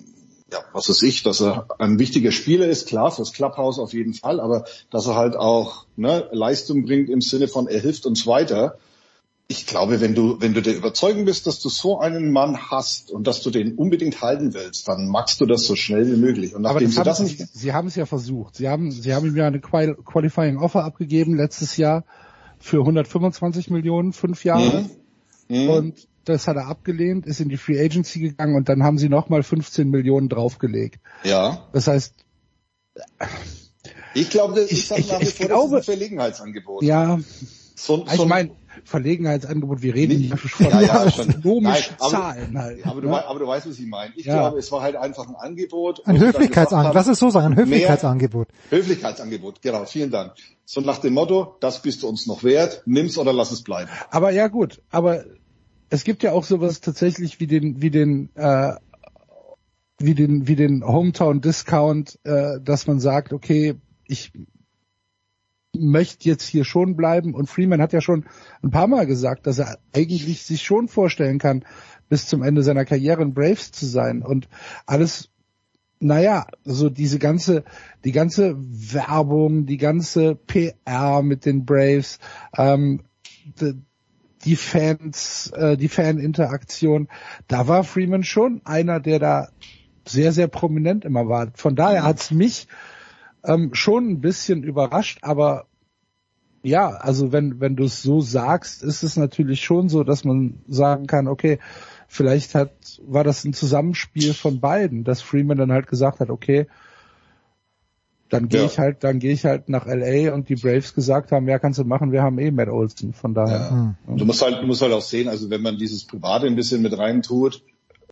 ja, was weiß ich, dass er ein wichtiger Spieler ist, klar, fürs Clubhouse auf jeden Fall, aber dass er halt auch ne, Leistung bringt im Sinne von, er hilft uns weiter. Ich glaube, wenn du, wenn du der Überzeugung bist, dass du so einen Mann hast und dass du den unbedingt halten willst, dann machst du das so schnell wie möglich. Und Aber nachdem das sie haben das nicht, sie haben es ja versucht. Sie haben, sie haben ihm ja eine Qual Qualifying Offer abgegeben letztes Jahr für 125 Millionen, fünf Jahre. Mhm. Und das hat er abgelehnt, ist in die Free Agency gegangen und dann haben sie nochmal 15 Millionen draufgelegt. ja, Das heißt, ich glaube, das Ich- ist ich- ich glaube- Verlegenheitsangebot. ja, So, ich so, meine, Verlegenheitsangebot, wir reden Nicht- hier von *laughs* Ja, ja, astronomischen *laughs* Nein, aber- Zahlen halt. aber, du, ne? aber du weißt, was ich meine. Ich Ja. glaube, es war halt einfach ein Angebot. Ein Höflichkeitsangebot. Lass es so sagen, ein Höflichkeitsangebot. Höflichkeitsangebot, genau, vielen Dank. So nach dem Motto, das bist du uns noch wert, nimm's oder lass es bleiben. Aber ja gut, aber es gibt ja auch sowas tatsächlich wie den, wie den, äh, wie den, wie den Hometown Discount, äh, dass man sagt, okay, ich möchte jetzt hier schon bleiben und Freeman hat ja schon ein paar Mal gesagt, dass er eigentlich sich schon vorstellen kann, bis zum Ende seiner Karriere in Braves zu sein und alles naja, so diese ganze, die ganze Werbung, die ganze PR mit den Braves, ähm, d- die Fans, äh, die Faninteraktion, da war Freeman schon einer, der da sehr, sehr prominent immer war. Von daher hat's mich ähm, schon ein bisschen überrascht, aber ja, also wenn, wenn du es so sagst, ist es natürlich schon so, dass man sagen kann, okay, vielleicht hat, war das ein Zusammenspiel von beiden, dass Freeman dann halt gesagt hat, okay, dann gehe Ja. ich halt, dann gehe ich halt nach LA und die Braves gesagt haben, ja, kannst du machen, wir haben eh Matt Olson, von daher. Du musst halt, du musst halt auch sehen, also wenn man dieses Private ein bisschen mit rein tut,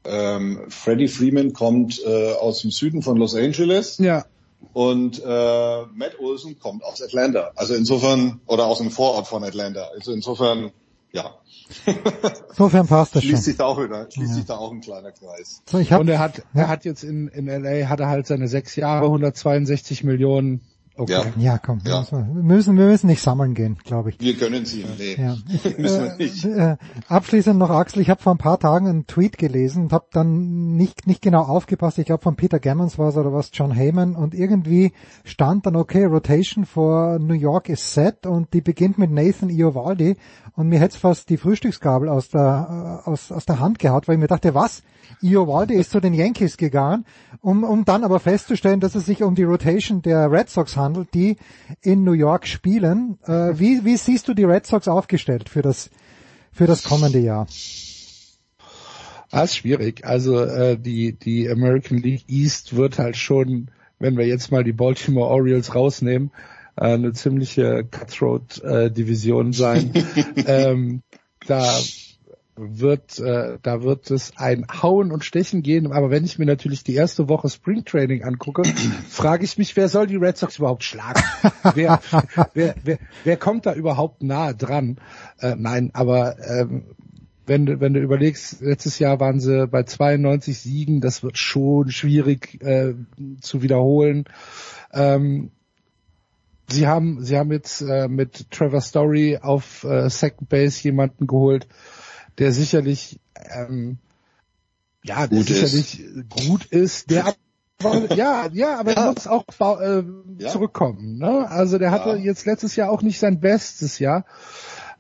ähm, Freddie Freeman kommt äh, aus dem Süden von Los Angeles Ja. Und äh, Matt Olson kommt aus Atlanta. Also insofern, oder aus dem Vorort von Atlanta. Also insofern, ja, *laughs* Insofern passt das schon. schließt sich da auch wieder, schließt Ja. sich da auch ein kleiner Kreis. So, ich hab, und er hat, er hat jetzt in, in LA, hat er halt seine sechs Jahre, 162 Millionen. Okay. Ja. ja, komm. Ja. Wir müssen, wir müssen nicht sammeln gehen, glaube ich. Wir können sie, nee, Ja. Ich, *laughs* müssen wir äh, nicht. äh, abschließend noch Axel, ich habe vor ein paar Tagen einen Tweet gelesen und habe dann nicht nicht genau aufgepasst. Ich glaube von Peter Gammons war es oder was John Heyman und irgendwie stand dann okay Rotation for New York is set und die beginnt mit Nathan Iovaldi und mir hätte fast die Frühstücksgabel aus der äh, aus aus der Hand gehaut, weil ich mir dachte, was Iovaldi ist zu den Yankees gegangen, um, um dann aber festzustellen, dass es sich um die Rotation der Red Sox handelt, die in New York spielen. Äh, wie, wie siehst du die Red Sox aufgestellt für das, für das kommende Jahr? Das ist schwierig. Also äh, die, die American League East wird halt schon, wenn wir jetzt mal die Baltimore Orioles rausnehmen, äh, eine ziemliche Cutthroat-Division sein. *laughs* ähm, da wird, äh, da wird es ein Hauen und Stechen gehen. Aber wenn ich mir natürlich die erste Woche Spring Training angucke, *clears throat* frage ich mich, wer soll die Red Sox überhaupt schlagen? *laughs* wer, wer, wer, wer kommt da überhaupt nahe dran? Äh, nein, aber ähm, wenn du, wenn du überlegst, letztes Jahr waren sie bei 92 Siegen, das wird schon schwierig äh, zu wiederholen. Ähm, sie haben, sie haben jetzt äh, mit Trevor Story auf äh, Second Base jemanden geholt, der sicherlich, ähm, ja, der Gut ist. sicherlich gut ist, der *laughs* aber, ja, ja, aber er muss auch äh, Ja. zurückkommen. Ne? Also der hatte Ja. jetzt letztes Jahr auch nicht sein bestes Jahr.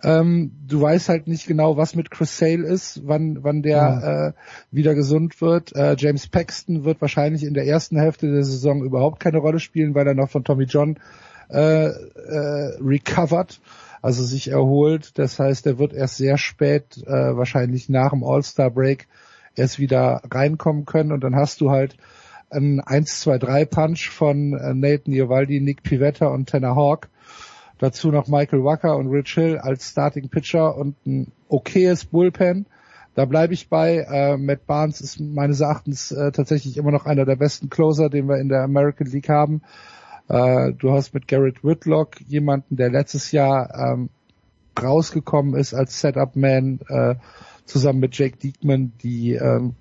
Ähm, du weißt halt nicht genau, was mit Chris Sale ist, wann, wann der äh, wieder gesund wird. Äh, James Paxton wird wahrscheinlich in der ersten Hälfte der Saison überhaupt keine Rolle spielen, weil er noch von Tommy John äh, äh, recovered, also sich erholt. Das heißt, er wird erst sehr spät, äh, wahrscheinlich nach dem All-Star Break, erst wieder reinkommen können und dann hast du halt einen 1-2-3-Punch von äh, Nathan Iovaldi, Nick Pivetta und Tanner Hawk. Dazu noch Michael Wacker und Rich Hill als Starting Pitcher und ein okayes Bullpen. Da bleibe ich bei. Äh, Matt Barnes ist meines Erachtens äh, tatsächlich immer noch einer der besten Closer, den wir in der American League haben. Äh, du hast mit Garrett Whitlock jemanden, der letztes Jahr ähm, rausgekommen ist als Setup-Man äh, zusammen mit Jake Diekman, die ähm,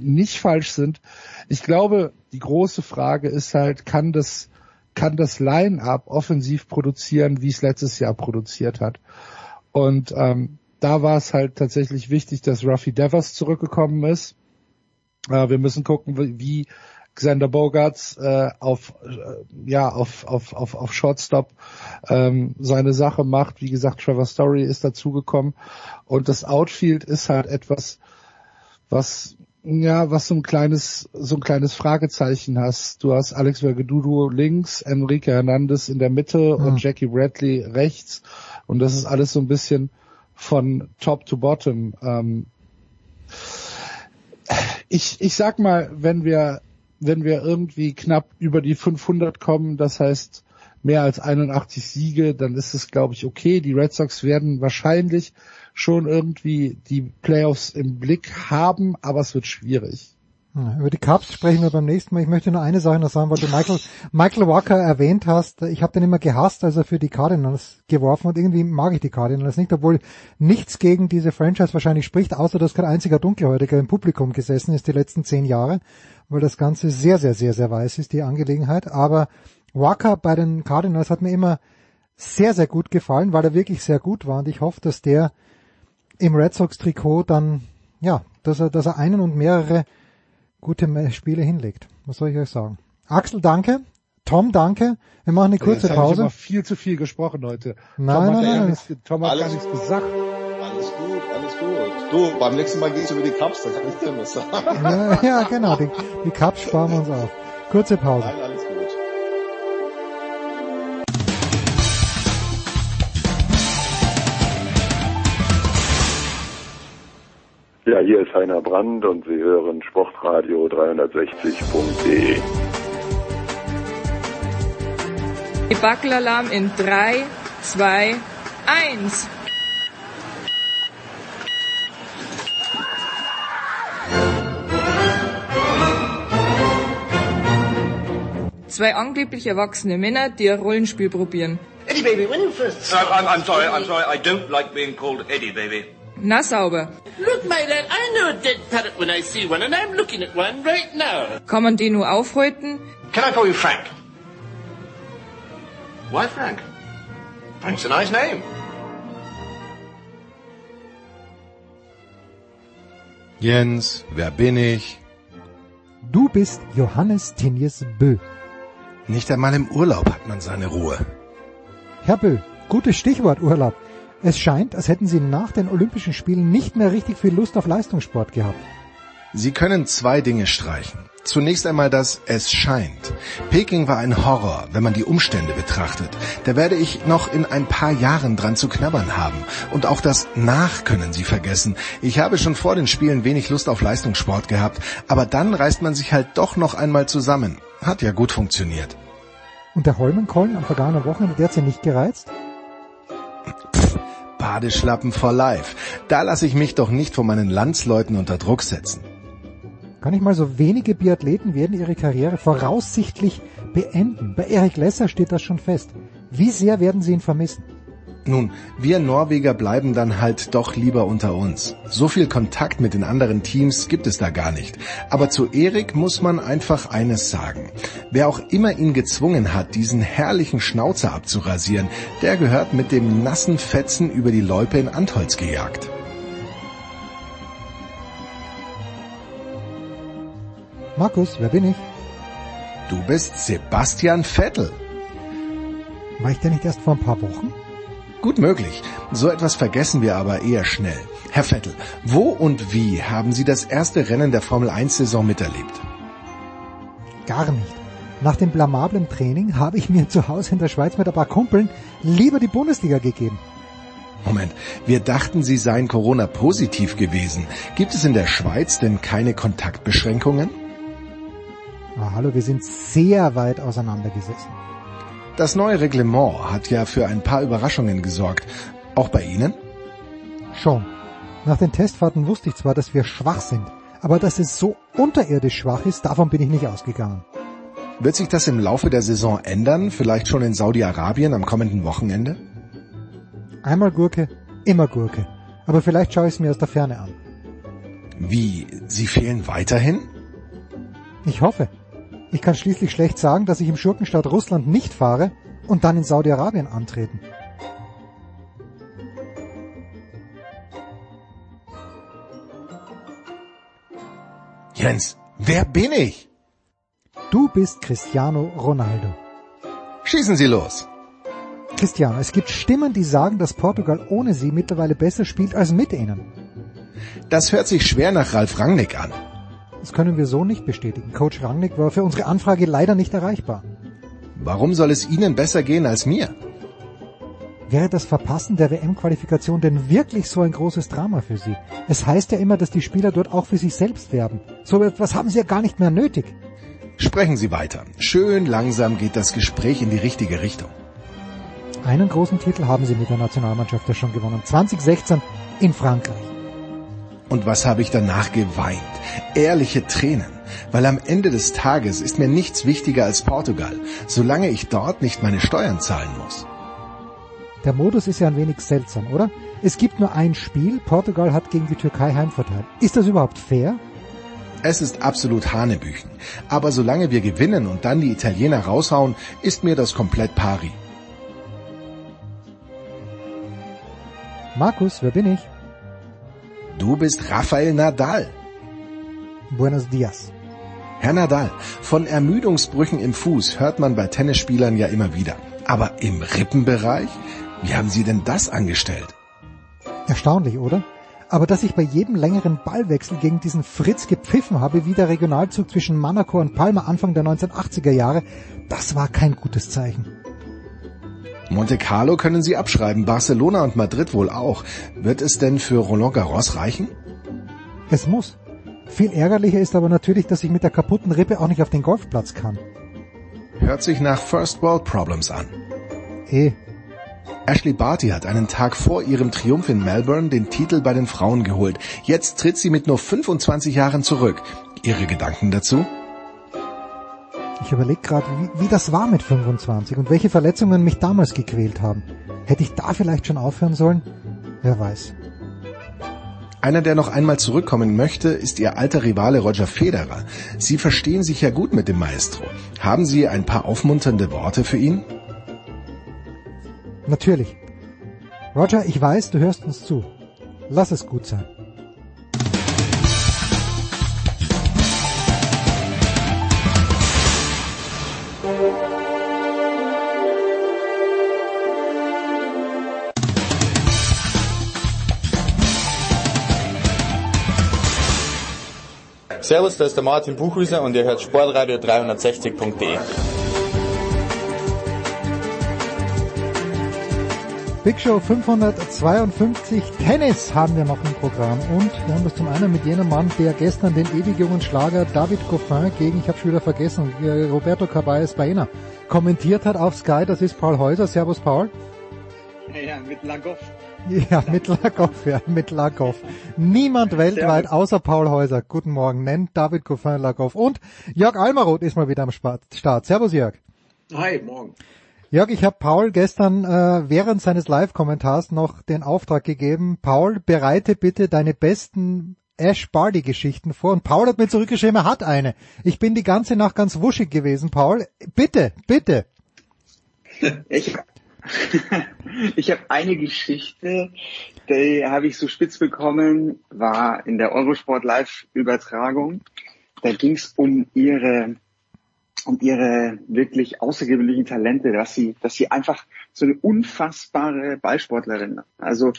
nicht falsch sind. Ich glaube, die große Frage ist halt, kann das, kann das Line-Up offensiv produzieren, wie es letztes Jahr produziert hat? Und ähm, da war es halt tatsächlich wichtig, dass Ruffy Devers zurückgekommen ist. Äh, wir müssen gucken, wie Xander Bogarts äh, auf äh, ja auf auf auf auf Shortstop ähm, seine Sache macht. Wie gesagt, Trevor Story ist dazugekommen und das Outfield ist halt etwas, was ja, was so ein kleines, so ein kleines Fragezeichen hast. Du hast Alex Vergedudo links, Enrique Hernandez in der Mitte Mhm. und Jackie Bradley rechts. Und das ist alles so ein bisschen von top to bottom. Ähm, ich, ich sag mal, wenn wir, wenn wir irgendwie knapp über die 500 kommen, das heißt mehr als 81 Siege, dann ist es, glaube ich, okay. Die Red Sox werden wahrscheinlich schon irgendwie die Playoffs im Blick haben, aber es wird schwierig. Ja, Über die Cups sprechen wir beim nächsten Mal. Ich möchte nur eine Sache noch sagen, weil du Michael, Michael Walker erwähnt hast. Ich habe den immer gehasst, als er für die Cardinals geworfen hat. Irgendwie mag ich die Cardinals nicht, obwohl nichts gegen diese Franchise wahrscheinlich spricht, außer dass kein einziger Dunkelhäutiger im Publikum gesessen ist die letzten zehn Jahre, weil das Ganze sehr, sehr, sehr, sehr weiß ist, die Angelegenheit. Aber Walker bei den Cardinals hat mir immer sehr, sehr gut gefallen, weil er wirklich sehr gut war und ich hoffe, dass der im Red Sox Trikot dann, ja, dass er, dass er einen und mehrere gute Spiele hinlegt. Was soll ich euch sagen? Axel, danke. Tom, danke. Wir machen eine kurze Jetzt ich Pause. aber viel zu viel gesprochen heute. Nein, Tom nein, hat nein, nichts, Tom hat gar nichts gesagt. Alles gut, alles gut. Du, beim nächsten Mal geht's über die Cups, da kann ich dir was sagen. *laughs* Ja, ja, genau. Die, die Cups sparen wir uns auf. Kurze Pause. Nein, alles gut. Ja, hier ist Heiner Brand und Sie hören Sportradio 360.de. Debackelalarm in 3, 2, 1. Zwei angeblich erwachsene Männer, die ein Rollenspiel probieren. Eddie, baby, when you first... No, I'm, I'm sorry, I'm sorry. I don't like being called Eddie, baby. Na sauber. Look, my lad, I know a dead parrot when I see one, and I'm looking at one right now. Kann man den nur aufhalten? Can I call you Frank? Why Frank? Frank's a nice name. Jens, wer bin ich? Du bist Johannes Tinius Bö. Nicht einmal im Urlaub hat man seine Ruhe. Herr Bö, gutes Stichwort Urlaub. Es scheint, als hätten Sie nach den Olympischen Spielen nicht mehr richtig viel Lust auf Leistungssport gehabt. Sie können zwei Dinge streichen. Zunächst einmal das Es scheint. Peking war ein Horror, wenn man die Umstände betrachtet. Da werde ich noch in ein paar Jahren dran zu knabbern haben. Und auch das Nach können Sie vergessen. Ich habe schon vor den Spielen wenig Lust auf Leistungssport gehabt, aber dann reißt man sich halt doch noch einmal zusammen. Hat ja gut funktioniert. Und der Holmenkollen am vergangenen Wochenende, der hat Sie nicht gereizt? Badeschlappen for life. Da lasse ich mich doch nicht von meinen Landsleuten unter Druck setzen. Gar nicht mal so wenige Biathleten werden ihre Karriere voraussichtlich beenden. Bei Erik Lesser steht das schon fest. Wie sehr werden Sie ihn vermissen? Nun, wir Norweger bleiben dann halt doch lieber unter uns. So viel Kontakt mit den anderen Teams gibt es da gar nicht. Aber zu Erik muss man einfach eines sagen. Wer auch immer ihn gezwungen hat, diesen herrlichen Schnauzer abzurasieren, der gehört mit dem nassen Fetzen über die Loipe in Antholz gejagt. Markus, wer bin ich? Du bist Sebastian Vettel. War ich denn nicht erst vor ein paar Wochen? Gut möglich. So etwas vergessen wir aber eher schnell. Herr Vettel, wo und wie haben Sie das erste Rennen der Formel 1-Saison miterlebt? Gar nicht. Nach dem blamablen Training habe ich mir zu Hause in der Schweiz mit ein paar Kumpeln lieber die Bundesliga gegeben. Moment, wir dachten, Sie seien Corona-positiv gewesen. Gibt es in der Schweiz denn keine Kontaktbeschränkungen? Ah, hallo, wir sind sehr weit auseinander gesessen. Das neue Reglement hat ja für ein paar Überraschungen gesorgt. Auch bei Ihnen? Schon. Nach den Testfahrten wusste ich zwar, dass wir schwach sind, aber dass es so unterirdisch schwach ist, davon bin ich nicht ausgegangen. Wird sich das im Laufe der Saison ändern? Vielleicht schon in Saudi-Arabien am kommenden Wochenende? Einmal Gurke, immer Gurke. Aber vielleicht schaue ich es mir aus der Ferne an. Wie, Sie fehlen weiterhin? Ich hoffe. Ich kann schließlich schlecht sagen, dass ich im Schurkenstaat Russland nicht fahre und dann in Saudi-Arabien antreten. Jens, wer bin ich? Du bist Cristiano Ronaldo. Schießen Sie los. Cristiano, es gibt Stimmen, die sagen, dass Portugal ohne sie mittlerweile besser spielt als mit ihnen. Das hört sich schwer nach Ralf Rangnick an. Das können wir so nicht bestätigen. Coach Rangnick war für unsere Anfrage leider nicht erreichbar. Warum soll es Ihnen besser gehen als mir? Wäre das Verpassen der WM-Qualifikation denn wirklich so ein großes Drama für Sie? Es heißt ja immer, dass die Spieler dort auch für sich selbst werben. So etwas haben Sie ja gar nicht mehr nötig. Sprechen Sie weiter. Schön langsam geht das Gespräch in die richtige Richtung. Einen großen Titel haben Sie mit der Nationalmannschaft ja schon gewonnen. 2016 in Frankreich. Und was habe ich danach geweint? Ehrliche Tränen. Weil am Ende des Tages ist mir nichts wichtiger als Portugal, solange ich dort nicht meine Steuern zahlen muss. Der Modus ist ja ein wenig seltsam, oder? Es gibt nur ein Spiel, Portugal hat gegen die Türkei Heimvorteil. Ist das überhaupt fair? Es ist absolut Hanebüchen. Aber solange wir gewinnen und dann die Italiener raushauen, ist mir das komplett pari. Markus, wer bin ich? Du bist Rafael Nadal. Buenos dias. Herr Nadal, von Ermüdungsbrüchen im Fuß hört man bei Tennisspielern ja immer wieder. Aber im Rippenbereich? Wie haben Sie denn das angestellt? Erstaunlich, oder? Aber dass ich bei jedem längeren Ballwechsel gegen diesen Fritz gepfiffen habe, wie der Regionalzug zwischen Monaco und Palma Anfang der 1980er Jahre, das war kein gutes Zeichen. Monte Carlo können Sie abschreiben, Barcelona und Madrid wohl auch. Wird es denn für Roland Garros reichen? Es muss. Viel ärgerlicher ist aber natürlich, dass ich mit der kaputten Rippe auch nicht auf den Golfplatz kann. Hört sich nach First World Problems an. Eh. Ashley Barty hat einen Tag vor ihrem Triumph in Melbourne den Titel bei den Frauen geholt. Jetzt tritt sie mit nur 25 Jahren zurück. Ihre Gedanken dazu? Ich überlege gerade, wie, wie das war mit 25 und welche Verletzungen mich damals gequält haben. Hätte ich da vielleicht schon aufhören sollen? Wer weiß. Einer, der noch einmal zurückkommen möchte, ist Ihr alter Rivale Roger Federer. Sie verstehen sich ja gut mit dem Maestro. Haben Sie ein paar aufmunternde Worte für ihn? Natürlich. Roger, ich weiß, du hörst uns zu. Lass es gut sein. Servus, da ist der Martin Buchhüser und ihr hört Sportradio 360.de. Big Show 552 Tennis haben wir noch im Programm und wir haben das zum einen mit jenem Mann, der gestern den ewig jungen Schlager David Goffin gegen, ich habe schon wieder vergessen, Roberto Caballes Baena kommentiert hat auf Sky. Das ist Paul Häuser. Servus Paul. Ja, mit Lagoff. Ja, *laughs* mit Lagoff, ja, mit Lagoff. Niemand weltweit außer Paul Häuser, guten Morgen, nennt David Goffin Lagoff. Und Jörg Almaroth ist mal wieder am Start. Servus Jörg. Hi, morgen. Jörg, ich habe Paul gestern äh, während seines Live-Kommentars noch den Auftrag gegeben, Paul, bereite bitte deine besten Ash Barty Geschichten vor. Und Paul hat mir zurückgeschrieben, er hat eine. Ich bin die ganze Nacht ganz wuschig gewesen, Paul. Bitte, bitte. *laughs* Ich, *laughs* ich habe eine Geschichte, die habe ich so spitz bekommen, war in der Eurosport Live Übertragung. Da ging es um ihre um ihre wirklich außergewöhnlichen Talente, dass sie, dass sie einfach so eine unfassbare Ballsportlerin. Also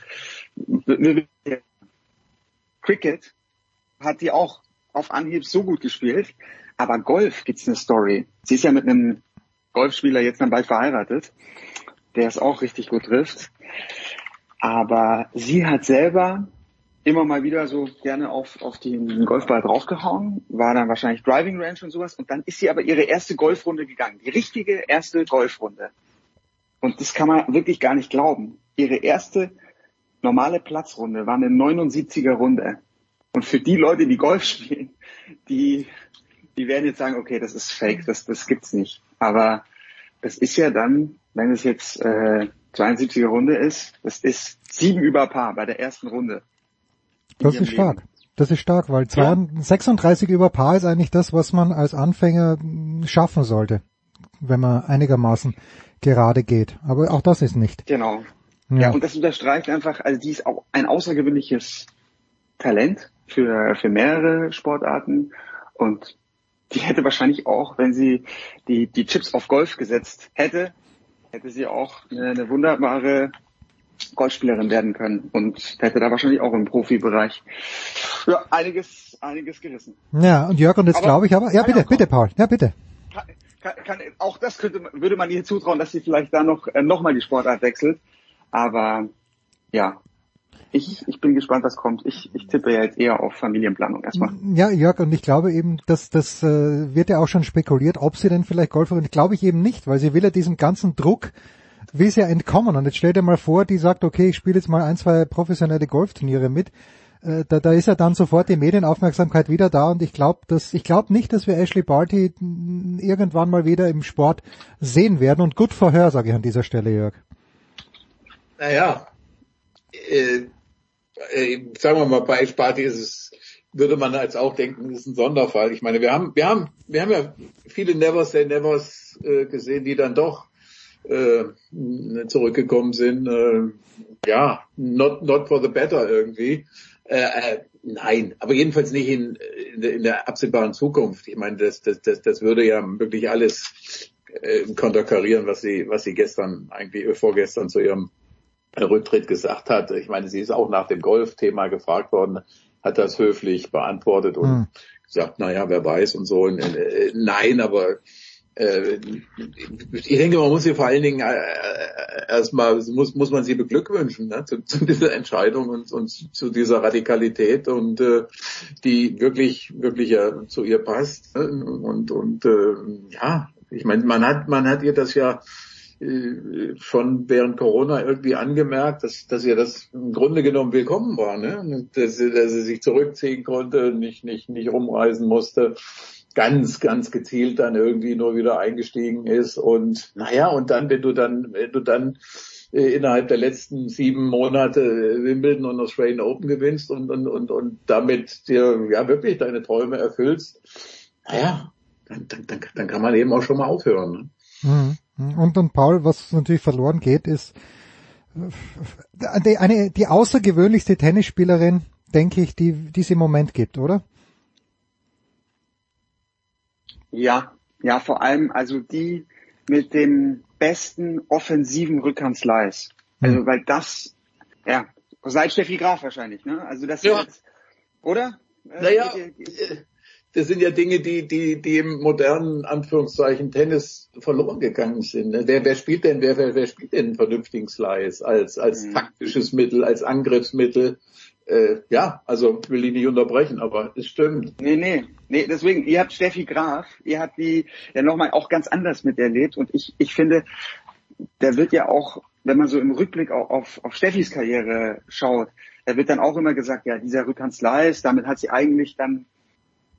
Cricket hat die auch auf Anhieb so gut gespielt, aber Golf gibt's eine Story. Sie ist ja mit einem Golfspieler jetzt dann bald verheiratet, der es auch richtig gut trifft. Aber sie hat selber immer mal wieder so gerne auf, auf den Golfball draufgehauen, war dann wahrscheinlich Driving Range und sowas. Und dann ist sie aber ihre erste Golfrunde gegangen. Die richtige erste Golfrunde. Und das kann man wirklich gar nicht glauben. Ihre erste normale Platzrunde war eine 79er Runde. Und für die Leute, die Golf spielen, die, die werden jetzt sagen, okay, das ist fake, das, das gibt's nicht. Aber das ist ja dann, wenn es jetzt äh, 72er Runde ist, das ist sieben über Paar bei der ersten Runde. Das ist stark. Das ist stark, weil 36 über Paar ist eigentlich das, was man als Anfänger mm, schaffen sollte, wenn man einigermaßen gerade geht. Aber auch das ist nicht. Genau. Ja. Ja, und das unterstreicht einfach, also die ist auch ein außergewöhnliches Talent für, für mehrere Sportarten und die hätte wahrscheinlich auch, wenn sie die, die Chips auf Golf gesetzt hätte, hätte sie auch eine, eine wunderbare Golfspielerin werden können und hätte da wahrscheinlich auch im Profibereich ja, einiges, einiges gerissen. Ja, und Jörg, und jetzt glaube ich aber, ja bitte, bitte Paul, ja bitte. Kann, kann, auch das könnte, würde man ihr zutrauen, dass sie vielleicht da noch, äh, noch mal die Sportart wechselt. Aber ja, ich, ich bin gespannt, was kommt. Ich, ich tippe ja jetzt eher auf Familienplanung erstmal. Ja, Jörg, und ich glaube eben, dass das äh, wird ja auch schon spekuliert, ob sie denn vielleicht Golferin, glaube ich eben nicht, weil sie will ja diesem ganzen Druck, will sie ja entkommen. Und jetzt stell dir mal vor, die sagt, okay, ich spiele jetzt mal ein, zwei professionelle Golfturniere mit. Äh, Da, da ist ja dann sofort die Medienaufmerksamkeit wieder da und ich glaube, dass ich glaube nicht, dass wir Ashley Barty irgendwann mal wieder im Sport sehen werden. Und gut vorher, sage ich an dieser Stelle, Jörg. Naja, äh, äh, sagen wir mal, bei Sparti ist es, würde man als auch denken, ist ein Sonderfall. Ich meine, wir haben, wir haben, wir haben ja viele Never Say Nevers äh, gesehen, die dann doch äh, zurückgekommen sind. Äh, ja, not, not for the better irgendwie. Äh, äh, nein, aber jedenfalls nicht in, in, der, in der absehbaren Zukunft. Ich meine, das, das, das, das würde ja wirklich alles äh, konterkarieren, was sie, was sie gestern eigentlich, vorgestern zu ihrem Rücktritt gesagt hat. Ich meine, sie ist auch nach dem Golfthema gefragt worden, hat das höflich beantwortet und Hm. gesagt, naja, wer weiß und so. Und, äh, nein, aber äh, ich denke, man muss sie vor allen Dingen äh, erstmal, muss, muss man sie beglückwünschen ne, zu, zu dieser Entscheidung und, und zu dieser Radikalität und äh, die wirklich, wirklich ja zu ihr passt. Ne? Und, und äh, ja, ich meine, man hat, man hat ihr das ja schon während Corona irgendwie angemerkt, dass, dass ihr das im Grunde genommen willkommen war, ne? dass, sie, dass sie sich zurückziehen konnte, nicht, nicht, nicht rumreisen musste, ganz, ganz gezielt dann irgendwie nur wieder eingestiegen ist und naja, und dann, wenn du dann, wenn du dann äh, innerhalb der letzten sieben Monate äh, Wimbledon und Australian Open gewinnst und, und, und, und damit dir ja wirklich deine Träume erfüllst, naja, dann, dann, dann, dann kann man eben auch schon mal aufhören. Ne? Mhm. Und dann Paul, was natürlich verloren geht, ist äh, die, eine, die außergewöhnlichste Tennisspielerin, denke ich, die, die es im Moment gibt, oder? Ja, ja, vor allem also die mit dem besten offensiven Rückhandslice. Also weil das, ja, seit Steffi Graf wahrscheinlich, ne? Also das Ja. jetzt, oder? Äh, Naja, die- die- äh, das sind ja Dinge, die, die, die im modernen Anführungszeichen Tennis verloren gegangen sind. ne? Wer, wer spielt denn, wer, wer, wer spielt denn einen vernünftigen Slice als, als taktisches Mittel, als Angriffsmittel? Äh, ja, also will ich nicht unterbrechen, aber es stimmt. Nee, nee, nee, deswegen, ihr habt Steffi Graf, ihr habt die ja nochmal auch ganz anders miterlebt und ich, ich finde, da wird ja auch, wenn man so im Rückblick auch auf, auf Steffis Karriere schaut, da wird dann auch immer gesagt, ja, dieser Rückhandslice, damit hat sie eigentlich dann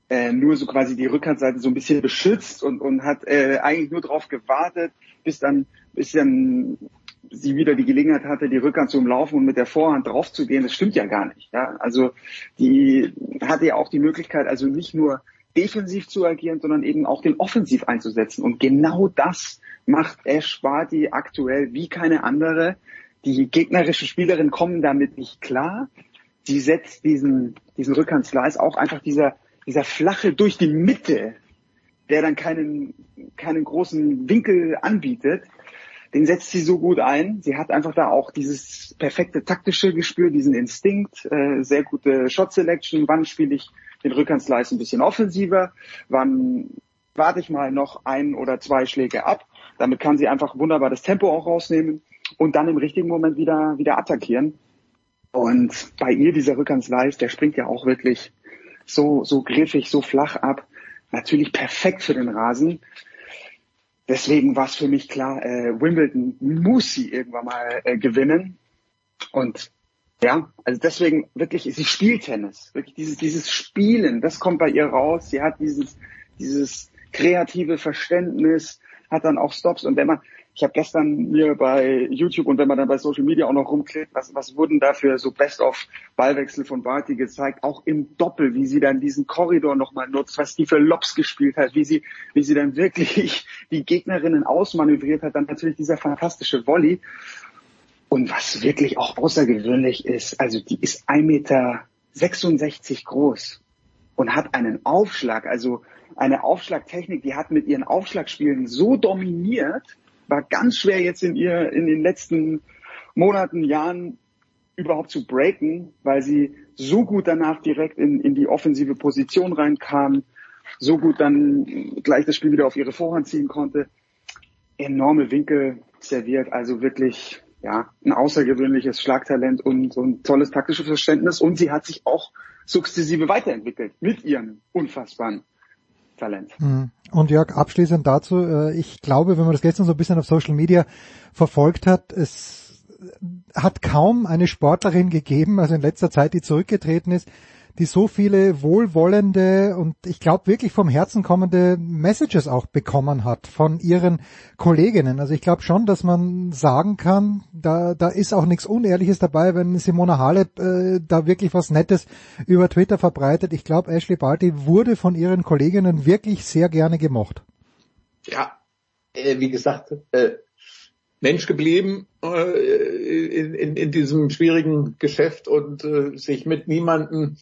äh, nur so quasi die Rückhandseite so ein bisschen beschützt und, und hat äh, eigentlich nur darauf gewartet, bis dann, bis dann sie wieder die Gelegenheit hatte, die Rückhand zu umlaufen und mit der Vorhand draufzugehen. Das stimmt ja gar nicht. Ja? Also die hatte ja auch die Möglichkeit, also nicht nur defensiv zu agieren, sondern eben auch den Offensiv einzusetzen. Und genau das macht Ash Barty aktuell wie keine andere. Die gegnerische Spielerinnen kommen damit nicht klar. Die setzt diesen, diesen Rückhandslice auch einfach dieser, dieser flache durch die Mitte, der dann keinen, keinen großen Winkel anbietet, den setzt sie so gut ein. Sie hat einfach da auch dieses perfekte taktische Gespür, diesen Instinkt, äh, sehr gute Shot Selection. Wann spiele ich den Rückhandslice ein bisschen offensiver? Wann warte ich mal noch ein oder zwei Schläge ab? Damit kann sie einfach wunderbar das Tempo auch rausnehmen und dann im richtigen Moment wieder, wieder attackieren. Und bei ihr dieser Rückhandslice, der springt ja auch wirklich so, so griffig, so flach ab. Natürlich perfekt für den Rasen. Deswegen war es für mich klar, äh, Wimbledon muss sie irgendwann mal äh, gewinnen. Und ja, also deswegen wirklich, sie spielt Tennis. Wirklich dieses, dieses Spielen, das kommt bei ihr raus. Sie hat dieses, dieses kreative Verständnis, hat dann auch Stops. Und wenn man, Ich habe gestern mir bei YouTube und wenn man dann bei Social Media auch noch rumklickt, was, was wurden da für so Best-of-Ballwechsel von Barty gezeigt, auch im Doppel, wie sie dann diesen Korridor nochmal nutzt, was die für Lobs gespielt hat, wie sie, wie sie dann wirklich *laughs* die Gegnerinnen ausmanövriert hat, dann natürlich dieser fantastische Volley. Und was wirklich auch außergewöhnlich ist, also die ist 1,66 Meter groß und hat einen Aufschlag, also eine Aufschlagtechnik, die hat mit ihren Aufschlagspielen so dominiert, war ganz schwer jetzt in ihr in den letzten Monaten, Jahren überhaupt zu breaken, weil sie so gut danach direkt in, in die offensive Position reinkam, so gut dann gleich das Spiel wieder auf ihre Vorhand ziehen konnte. Enorme Winkel serviert, also wirklich ja ein außergewöhnliches Schlagtalent und, und tolles taktisches Verständnis und sie hat sich auch sukzessive weiterentwickelt mit ihrem unfassbaren Talent. Hm. Und Jörg, abschließend dazu, äh, ich glaube, wenn man das gestern so ein bisschen auf Social Media verfolgt hat, es hat kaum eine Sportlerin gegeben, also in letzter Zeit, die zurückgetreten ist, die so viele wohlwollende und ich glaube wirklich vom Herzen kommende Messages auch bekommen hat von ihren Kolleginnen. Also ich glaube schon, dass man sagen kann, da, da ist auch nichts Unehrliches dabei, wenn Simona Halep äh, da wirklich was Nettes über Twitter verbreitet. Ich glaube, Ashley Barty wurde von ihren Kolleginnen wirklich sehr gerne gemocht. Ja, äh, wie gesagt, äh, Mensch geblieben äh, in, in, in diesem schwierigen Geschäft und äh, sich mit niemanden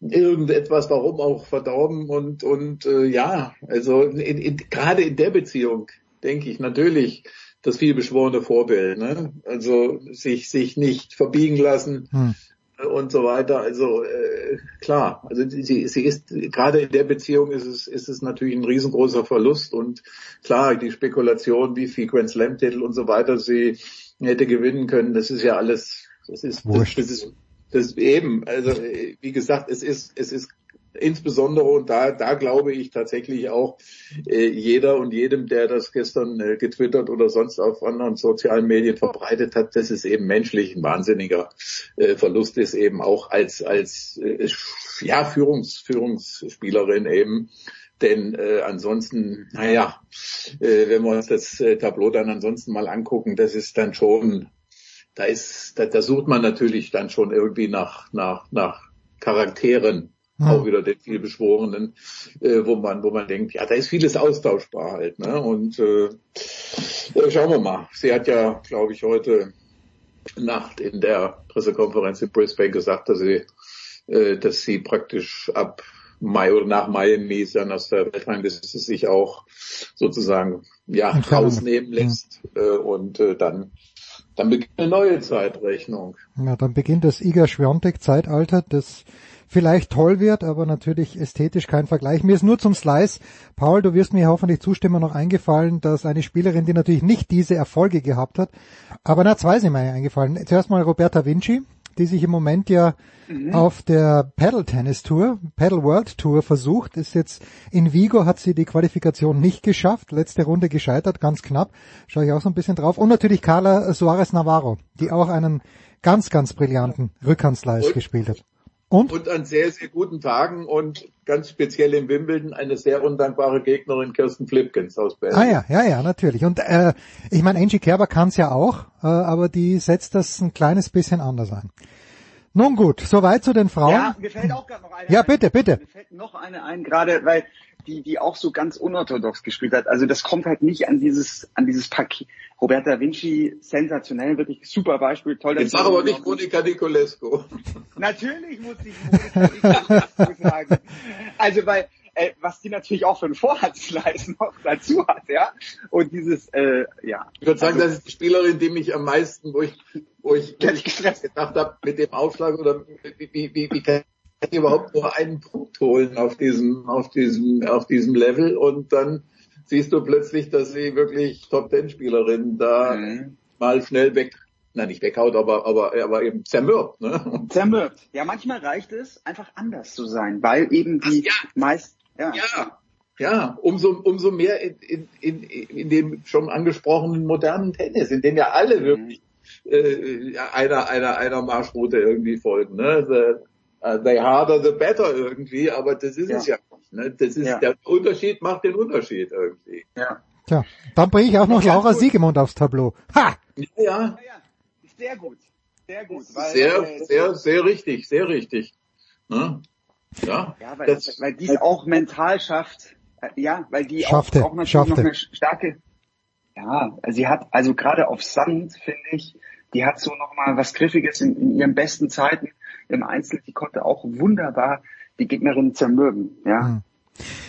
irgendetwas, warum auch verdorben und und äh, ja, also in, in, gerade in der Beziehung denke ich natürlich das vielbeschworene Vorbild, ne? Also sich sich nicht verbiegen lassen hm. und so weiter. Also äh, klar, also sie, sie ist gerade in der Beziehung ist es ist es natürlich ein riesengroßer Verlust und klar die Spekulation, wie viel Grand Slam Titel und so weiter sie hätte gewinnen können, das ist ja alles das ist, das, das ist das eben, also wie gesagt, es ist, es ist insbesondere und da, da glaube ich tatsächlich auch äh, jeder und jedem, der das gestern äh, getwittert oder sonst auf anderen sozialen Medien verbreitet hat, dass es eben menschlich ein wahnsinniger äh, Verlust ist, eben auch als als äh, ja Führungs, Führungsspielerin eben. Denn äh, ansonsten, naja, äh, wenn wir uns das äh, Tableau dann ansonsten mal angucken, das ist dann schon da ist, da, da sucht man natürlich dann schon irgendwie nach, nach, nach Charakteren, hm. auch wieder den vielbeschworenen, äh, wo man, wo man denkt, ja, da ist vieles austauschbar halt, ne? Und äh, schauen wir mal. Sie hat ja, glaube ich, heute Nacht in der Pressekonferenz in Brisbane gesagt, dass sie, äh, dass sie praktisch ab Mai oder nach Miami dann aus der Weltrangliste sich auch sozusagen ja rausnehmen lässt äh, und äh, dann dann beginnt eine neue Zeitrechnung. Ja, dann beginnt das Iga Schwiontek-Zeitalter, das vielleicht toll wird, aber natürlich ästhetisch kein Vergleich. Mir ist nur zum Slice, Paul, du wirst mir hoffentlich zustimmen, noch eingefallen, dass eine Spielerin, die natürlich nicht diese Erfolge gehabt hat, aber na, zwei sind mir eingefallen. Zuerst mal Roberta Vinci, die sich im Moment ja mhm. auf der Paddle Tennis Tour, Paddle World Tour versucht, ist jetzt in Vigo hat sie die Qualifikation nicht geschafft, letzte Runde gescheitert, ganz knapp, schaue ich auch so ein bisschen drauf. Und natürlich Carla Suarez Navarro, die auch einen ganz, ganz brillanten Rückhandslice gespielt hat. Und? und an sehr, sehr guten Tagen und ganz speziell in Wimbledon eine sehr undankbare Gegnerin Kirsten Flipkins aus Berlin. Ah ja, ja, ja, natürlich. Und äh, ich meine, Angie Kerber kann es ja auch, äh, aber die setzt das ein kleines bisschen anders ein. Nun gut, soweit zu den Frauen. Ja, mir fällt auch gerade noch eine. Ja, bitte, bitte. Mir fällt noch eine ein, gerade weil die, die auch so ganz unorthodox gespielt hat. Also das kommt halt nicht an dieses, an dieses Paket. Roberta Vinci, sensationell, wirklich super Beispiel, toll. Jetzt sag aber nicht Monika Nicolescu. *laughs* Natürlich muss ich Monika Nicolescu sagen. Also weil, äh, was die natürlich auch für einen Vorhandsleis noch dazu hat, ja. Und dieses, äh, ja. Ich würde sagen, also, das ist die Spielerin, die mich am meisten, wo ich, wo ich gedacht habe, mit dem Aufschlag oder wie, wie, wie, wie kann ich überhaupt nur einen Punkt holen auf diesem, auf diesem, auf diesem Level und dann siehst du plötzlich, dass sie wirklich Top-Ten-Spielerin da mhm. mal schnell weg na nicht weghaut, aber aber aber eben zermürbt. Ne? Zermürbt. Ja, manchmal reicht es, einfach anders zu sein, weil eben die ja. meist ja. ja. Ja, umso, umso mehr in, in, in, in dem schon angesprochenen modernen Tennis, in dem ja alle mhm. wirklich äh, einer, einer, einer Marschroute irgendwie folgen. Ne? The, uh, the harder, the better irgendwie, aber das ist ja. es ja nicht. Ne? Das ist, ja. Der Unterschied macht den Unterschied irgendwie. Ja. Tja, dann bringe ich auch noch Laura Siegemund aufs Tableau. Ha! Ja, Sehr gut. Sehr gut. sehr, äh, sehr, sehr richtig, sehr richtig. Ne? Ja, Ja, weil, das, weil die es auch mental schafft. Äh, Ja, weil die Schaffte, auch, auch natürlich schaffte. noch eine starke. Ja, also sie hat, also gerade auf Sand, finde ich, die hat so nochmal was Griffiges in, in ihren besten Zeiten im Einzel. Die konnte auch wunderbar die Gegnerin zermürben. Ja. Hm.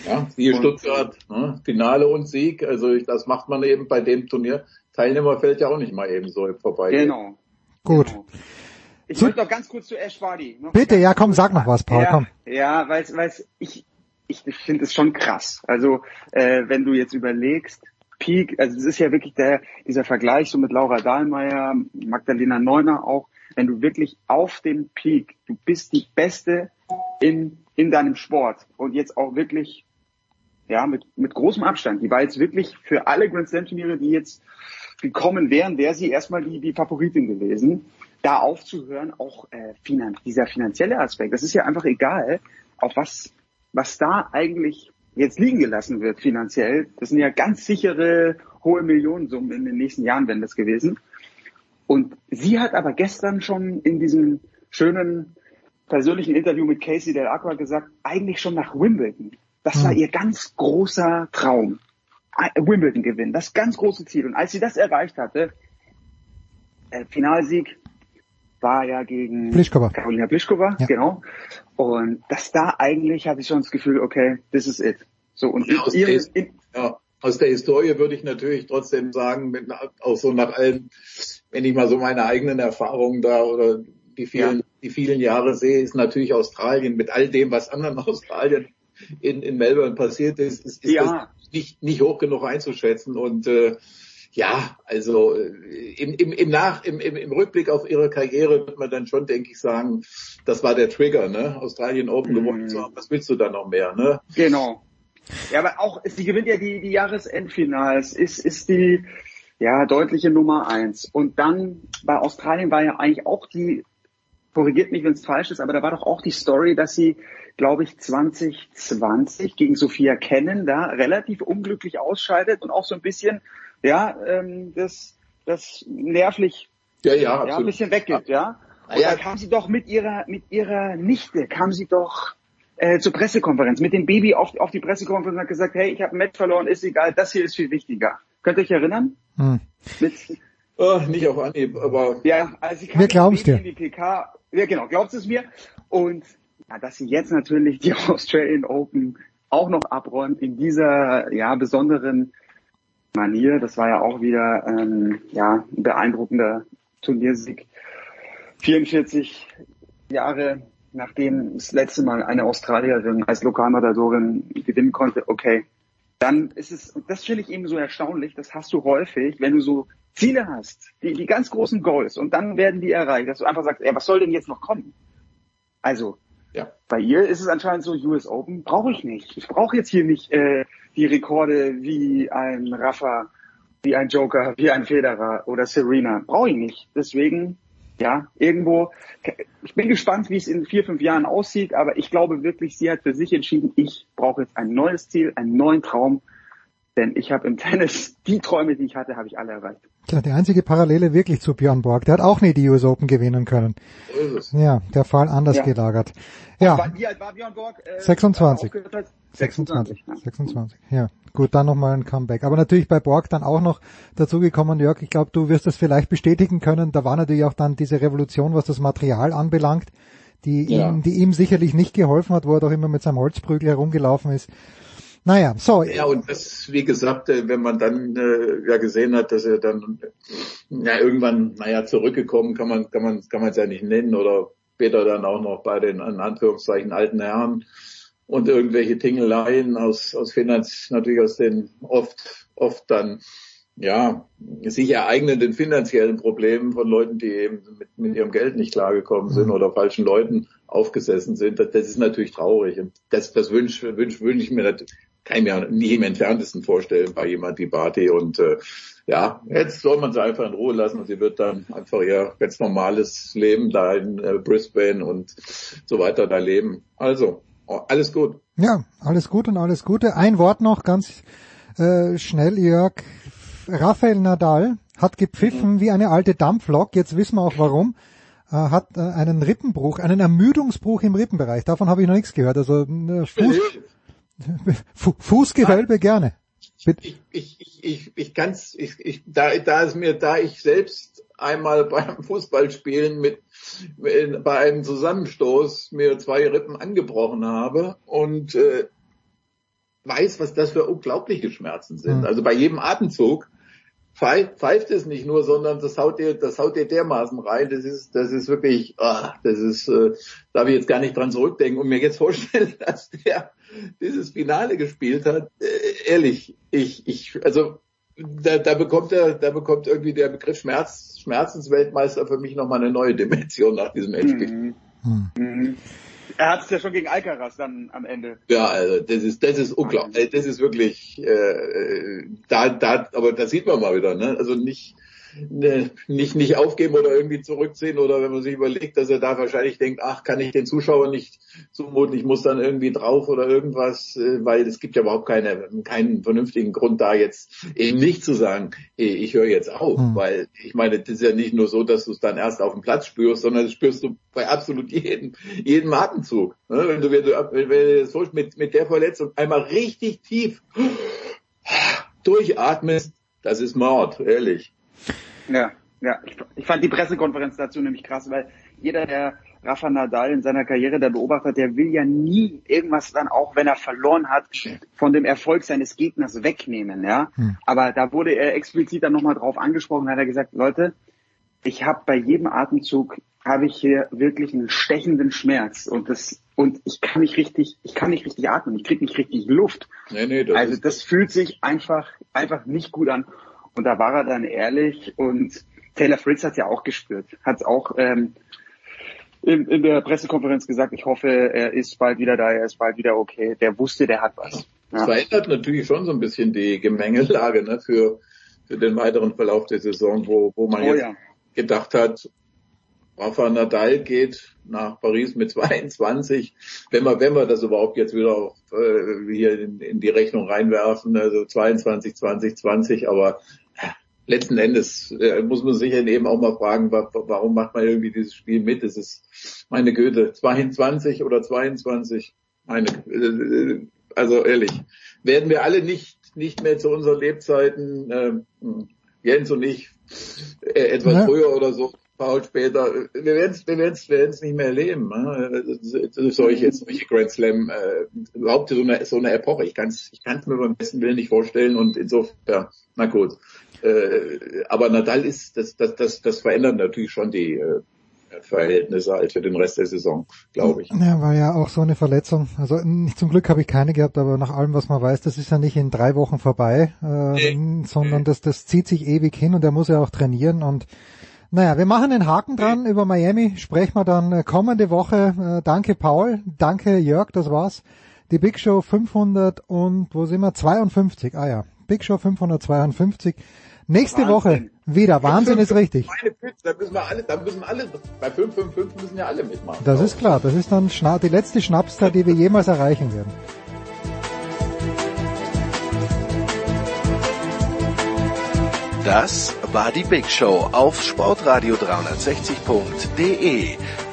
ja, siehe Stuttgart, ne? Finale und Sieg, also ich, das macht man eben bei dem Turnier. Teilnehmer fällt ja auch nicht mal eben so im Vorbeigehen. Genau. Gut. Ich So- möchte noch ganz kurz zu Ash. Noch Bitte, ja komm, sag noch was, Paul, ja, komm. Ja, weil weil's ich ich finde es schon krass. Also äh, wenn du jetzt überlegst, Peak, also es ist ja wirklich der dieser Vergleich so mit Laura Dahlmeier, Magdalena Neuner auch, wenn du wirklich auf dem Peak, du bist die Beste in in deinem Sport und jetzt auch wirklich ja mit mit großem Abstand. Die war jetzt wirklich für alle Grand Slam Turniere, die jetzt gekommen wären, wäre sie erstmal die die Favoritin gewesen. Da aufzuhören, auch äh, finan dieser finanzielle Aspekt, das ist ja einfach egal, auf was was da eigentlich jetzt liegen gelassen wird finanziell. Das sind ja ganz sichere hohe Millionensummen in den nächsten Jahren, wenn das gewesen. Und sie hat aber gestern schon in diesem schönen persönlichen Interview mit Casey Del Aqua gesagt, eigentlich schon nach Wimbledon. Das war ihr ganz großer Traum. Äh, Wimbledon gewinnen, das ganz große Ziel. Und als sie das erreicht hatte, äh, Finalsieg war ja gegen Pliskova. Karolina Pliskova, Ja. genau. Und dass da eigentlich hatte ich schon das Gefühl, okay, this is it. So und aus, ihre, ja, aus der Historie würde ich natürlich trotzdem sagen, mit, auch so nach allem, wenn ich mal so meine eigenen Erfahrungen da oder die vielen, die vielen Jahre sehe, ist natürlich Australien mit all dem, was anderen Australien in, in Melbourne passiert ist, ist, ist Ja. das nicht, nicht hoch genug einzuschätzen und äh, ja, also äh, im, im, im, Nach, im, im, im Rückblick auf ihre Karriere wird man dann schon, denke ich, sagen, das war der Trigger, ne? Australien Open gewonnen zu haben. Was willst du da noch mehr, ne? Genau. Ja, aber auch, sie gewinnt ja die, die Jahresendfinals, ist, ist die, ja, deutliche Nummer eins. Und dann bei Australien war ja eigentlich auch die, korrigiert mich, wenn es falsch ist, aber da war doch auch die Story, dass sie, glaube ich, 2020 gegen Sophia Kennen da relativ unglücklich ausscheidet und auch so ein bisschen, ja, ähm, das, das nervlich Ja, ja, ja, ein bisschen weggibt, ja. Und Ja. da kam sie doch mit ihrer, mit ihrer Nichte, kam sie doch äh, zur Pressekonferenz, mit dem Baby auf, auf die Pressekonferenz und hat gesagt, hey, ich habe ein Match verloren, ist egal, das hier ist viel wichtiger. Könnt ihr euch erinnern? Hm. Mit, Oh, nicht auf Anhieb, aber ja, also sie kam Wir Baby dir. in die PK. Ja, genau, glaubt es mir. Und ja, dass sie jetzt natürlich die *laughs* Australian Open auch noch abräumt in dieser ja besonderen Manier, das war ja auch wieder ähm, ja ein beeindruckender Turniersieg. 44 Jahre nachdem das letzte Mal eine Australierin als Lokalmatadorin gewinnen konnte, okay, dann ist es, und das finde ich eben so erstaunlich, das hast du häufig, wenn du so Ziele hast, die, die ganz großen Goals, und dann werden die erreicht, dass du einfach sagst, ey, was soll denn jetzt noch kommen? Also, Ja. bei ihr ist es anscheinend so, US Open brauche ich nicht. Ich brauche jetzt hier nicht äh, die Rekorde wie ein Rafa, wie ein Joker, wie ein Federer oder Serena. Brauche ich nicht. Deswegen, ja, irgendwo, ich bin gespannt, wie es in vier, fünf Jahren aussieht, aber ich glaube wirklich, sie hat für sich entschieden, ich brauche jetzt ein neues Ziel, einen neuen Traum, denn ich habe im Tennis *laughs* die Träume, die ich hatte, habe ich alle erreicht. Tja, die einzige Parallele wirklich zu Björn Borg. Der hat auch nie die US Open gewinnen können. so ist es. Ja, der Fall anders Ja. gelagert. War, Ja, wie alt war Björn Borg? Äh, 26. aufgehört hat? 26. 26. ja. 26. Ja, gut, dann nochmal ein Comeback. Aber natürlich bei Borg dann auch noch dazugekommen, Jörg, ich glaube, du wirst das vielleicht bestätigen können. Da war natürlich auch dann diese Revolution, was das Material anbelangt, die, Ja. ihm, die ihm sicherlich nicht geholfen hat, wo er doch immer mit seinem Holzprügel herumgelaufen ist. Naja, so. Ja, und das, wie gesagt, äh, wenn man dann äh, ja gesehen hat, dass er dann ja irgendwann, naja, zurückgekommen kann man, kann man, kann man es ja nicht nennen oder später dann auch noch bei den in Anführungszeichen alten Herren und irgendwelche Tingeleien aus aus Finanz, natürlich aus den oft oft dann ja sich ereignenden finanziellen Problemen von Leuten, die eben mit, mit ihrem Geld nicht klargekommen sind oder falschen Leuten aufgesessen sind. Das, das ist natürlich traurig und das, das wünsche wünsch, wünsch ich mir nat- kann ich mir nicht im entferntesten vorstellen bei jemand wie Barty und äh, ja, jetzt soll man sie einfach in Ruhe lassen und sie wird dann einfach ihr ganz normales Leben da in äh, Brisbane und so weiter da leben. Also, oh, alles gut. Ja, alles gut und alles Gute. Ein Wort noch, ganz Äh, schnell, Jörg. Rafael Nadal hat gepfiffen wie eine alte Dampflok. Jetzt wissen wir auch warum. Äh, hat äh, einen Rippenbruch, einen Ermüdungsbruch im Rippenbereich. Davon habe ich noch nichts gehört. Also äh, Fuß, Fu Fußgewölbe gerne. Ich, ich, ich, ich, ich kann's, ich, ich, da, da ist mir, da ich selbst einmal *laughs* beim Fußballspielen mit, mit bei einem Zusammenstoß mir zwei Rippen angebrochen habe und äh, weiß, was das für unglaubliche Schmerzen sind. Hm. Also bei jedem Atemzug pfeift, pfeift es nicht nur, sondern das haut dir, das haut dir dermaßen rein. Das ist, das ist wirklich, ah, das ist, äh, darf ich jetzt gar nicht dran zurückdenken und mir jetzt vorstellen, *laughs* dass der dieses Finale gespielt hat. Äh, ehrlich, ich, ich, also da, da bekommt er, da bekommt irgendwie der Begriff Schmerz, Schmerzensweltmeister für mich nochmal eine neue Dimension nach diesem Endspiel. Mhm. Mhm. Er hat es ja schon gegen Alcaraz dann am Ende. Ja, also das ist, das ist unglaublich. Das ist wirklich, äh, da, da, aber da sieht man mal wieder, ne? Also nicht, nicht, nicht aufgeben oder irgendwie zurückziehen oder wenn man sich überlegt, dass er da wahrscheinlich denkt, ach, kann ich den Zuschauern nicht zumuten, ich muss dann irgendwie drauf oder irgendwas, äh, weil es gibt ja überhaupt keine, keinen vernünftigen Grund da jetzt eben nicht zu sagen, ich höre jetzt auf, Hm. weil ich meine, das ist ja nicht nur so, dass du es dann erst auf dem Platz spürst, sondern das spürst du bei absolut jedem, jedem Atemzug. Ne? Wenn du, wenn du, wenn du so mit, mit der Verletzung einmal richtig tief durchatmest, das ist Mord, ehrlich. Ja, ja. Ich, ich fand die Pressekonferenz dazu nämlich krass, weil jeder, der Rafa Nadal in seiner Karriere da beobachtet, der will ja nie irgendwas dann auch, wenn er verloren hat, von dem Erfolg seines Gegners wegnehmen, ja. Hm. Aber da wurde er explizit dann nochmal drauf angesprochen, hat er gesagt, Leute, ich habe bei jedem Atemzug habe ich hier wirklich einen stechenden Schmerz und das und ich kann nicht richtig, ich kann nicht richtig atmen, ich krieg nicht richtig Luft. Nee, nee, das also das fühlt sich einfach einfach nicht gut an. Und da war er dann ehrlich und Taylor Fritz hat ja auch gespürt, hat auch ähm, in, in der Pressekonferenz gesagt, ich hoffe, er ist bald wieder da, er ist bald wieder okay. Der wusste, der hat was. das Ja. verändert natürlich schon so ein bisschen die Gemengelage ne, für, für den weiteren Verlauf der Saison, wo, wo man Oh jetzt ja. gedacht hat, Rafa Nadal geht nach Paris mit *laughs* 22. Wenn wir, wenn wir das überhaupt jetzt wieder auf, äh, hier in, in die Rechnung reinwerfen, also 22, 20, 20, aber letzten Endes äh, muss man sich eben auch mal fragen, wa warum macht man irgendwie dieses Spiel mit? Es ist, meine Güte, 22 oder 22, meine, äh, also ehrlich, werden wir alle nicht, nicht mehr zu unseren Lebzeiten, äh, Jens und ich, äh, etwas Ja. früher oder so, Paul später, wir werden es wir werden's, wir werden's nicht mehr erleben. Ne? Solche, solche Grand Slam, äh, überhaupt so eine, so eine Epoche. Ich kann es ich kann's mir beim besten Willen nicht vorstellen und insofern, na gut. Äh, aber Nadal ist, das, das, das, das verändert natürlich schon die äh, Verhältnisse halt für den Rest der Saison, glaube ich. Ja, war ja auch so eine Verletzung. Also nicht zum Glück habe ich keine gehabt, aber nach allem, was man weiß, das ist ja nicht in drei Wochen vorbei, äh, sondern das, das zieht sich ewig hin und er muss ja auch trainieren und naja, wir machen den Haken dran über Miami, sprechen wir dann äh, kommende Woche. Äh, danke Paul, danke Jörg, das war's. Die Big Show 500 und wo sind wir? 52, ah ja, Big Show 552. Nächste Wahnsinn. Woche wieder. Wahnsinn ist richtig. Meine Güte, da müssen wir alle, da müssen alle, bei 555 müssen ja alle mitmachen. Das ist klar. Das ist dann schna die letzte Schnapszeit, die wir jemals erreichen werden. Das war die Big Show auf Sportradio 360.de.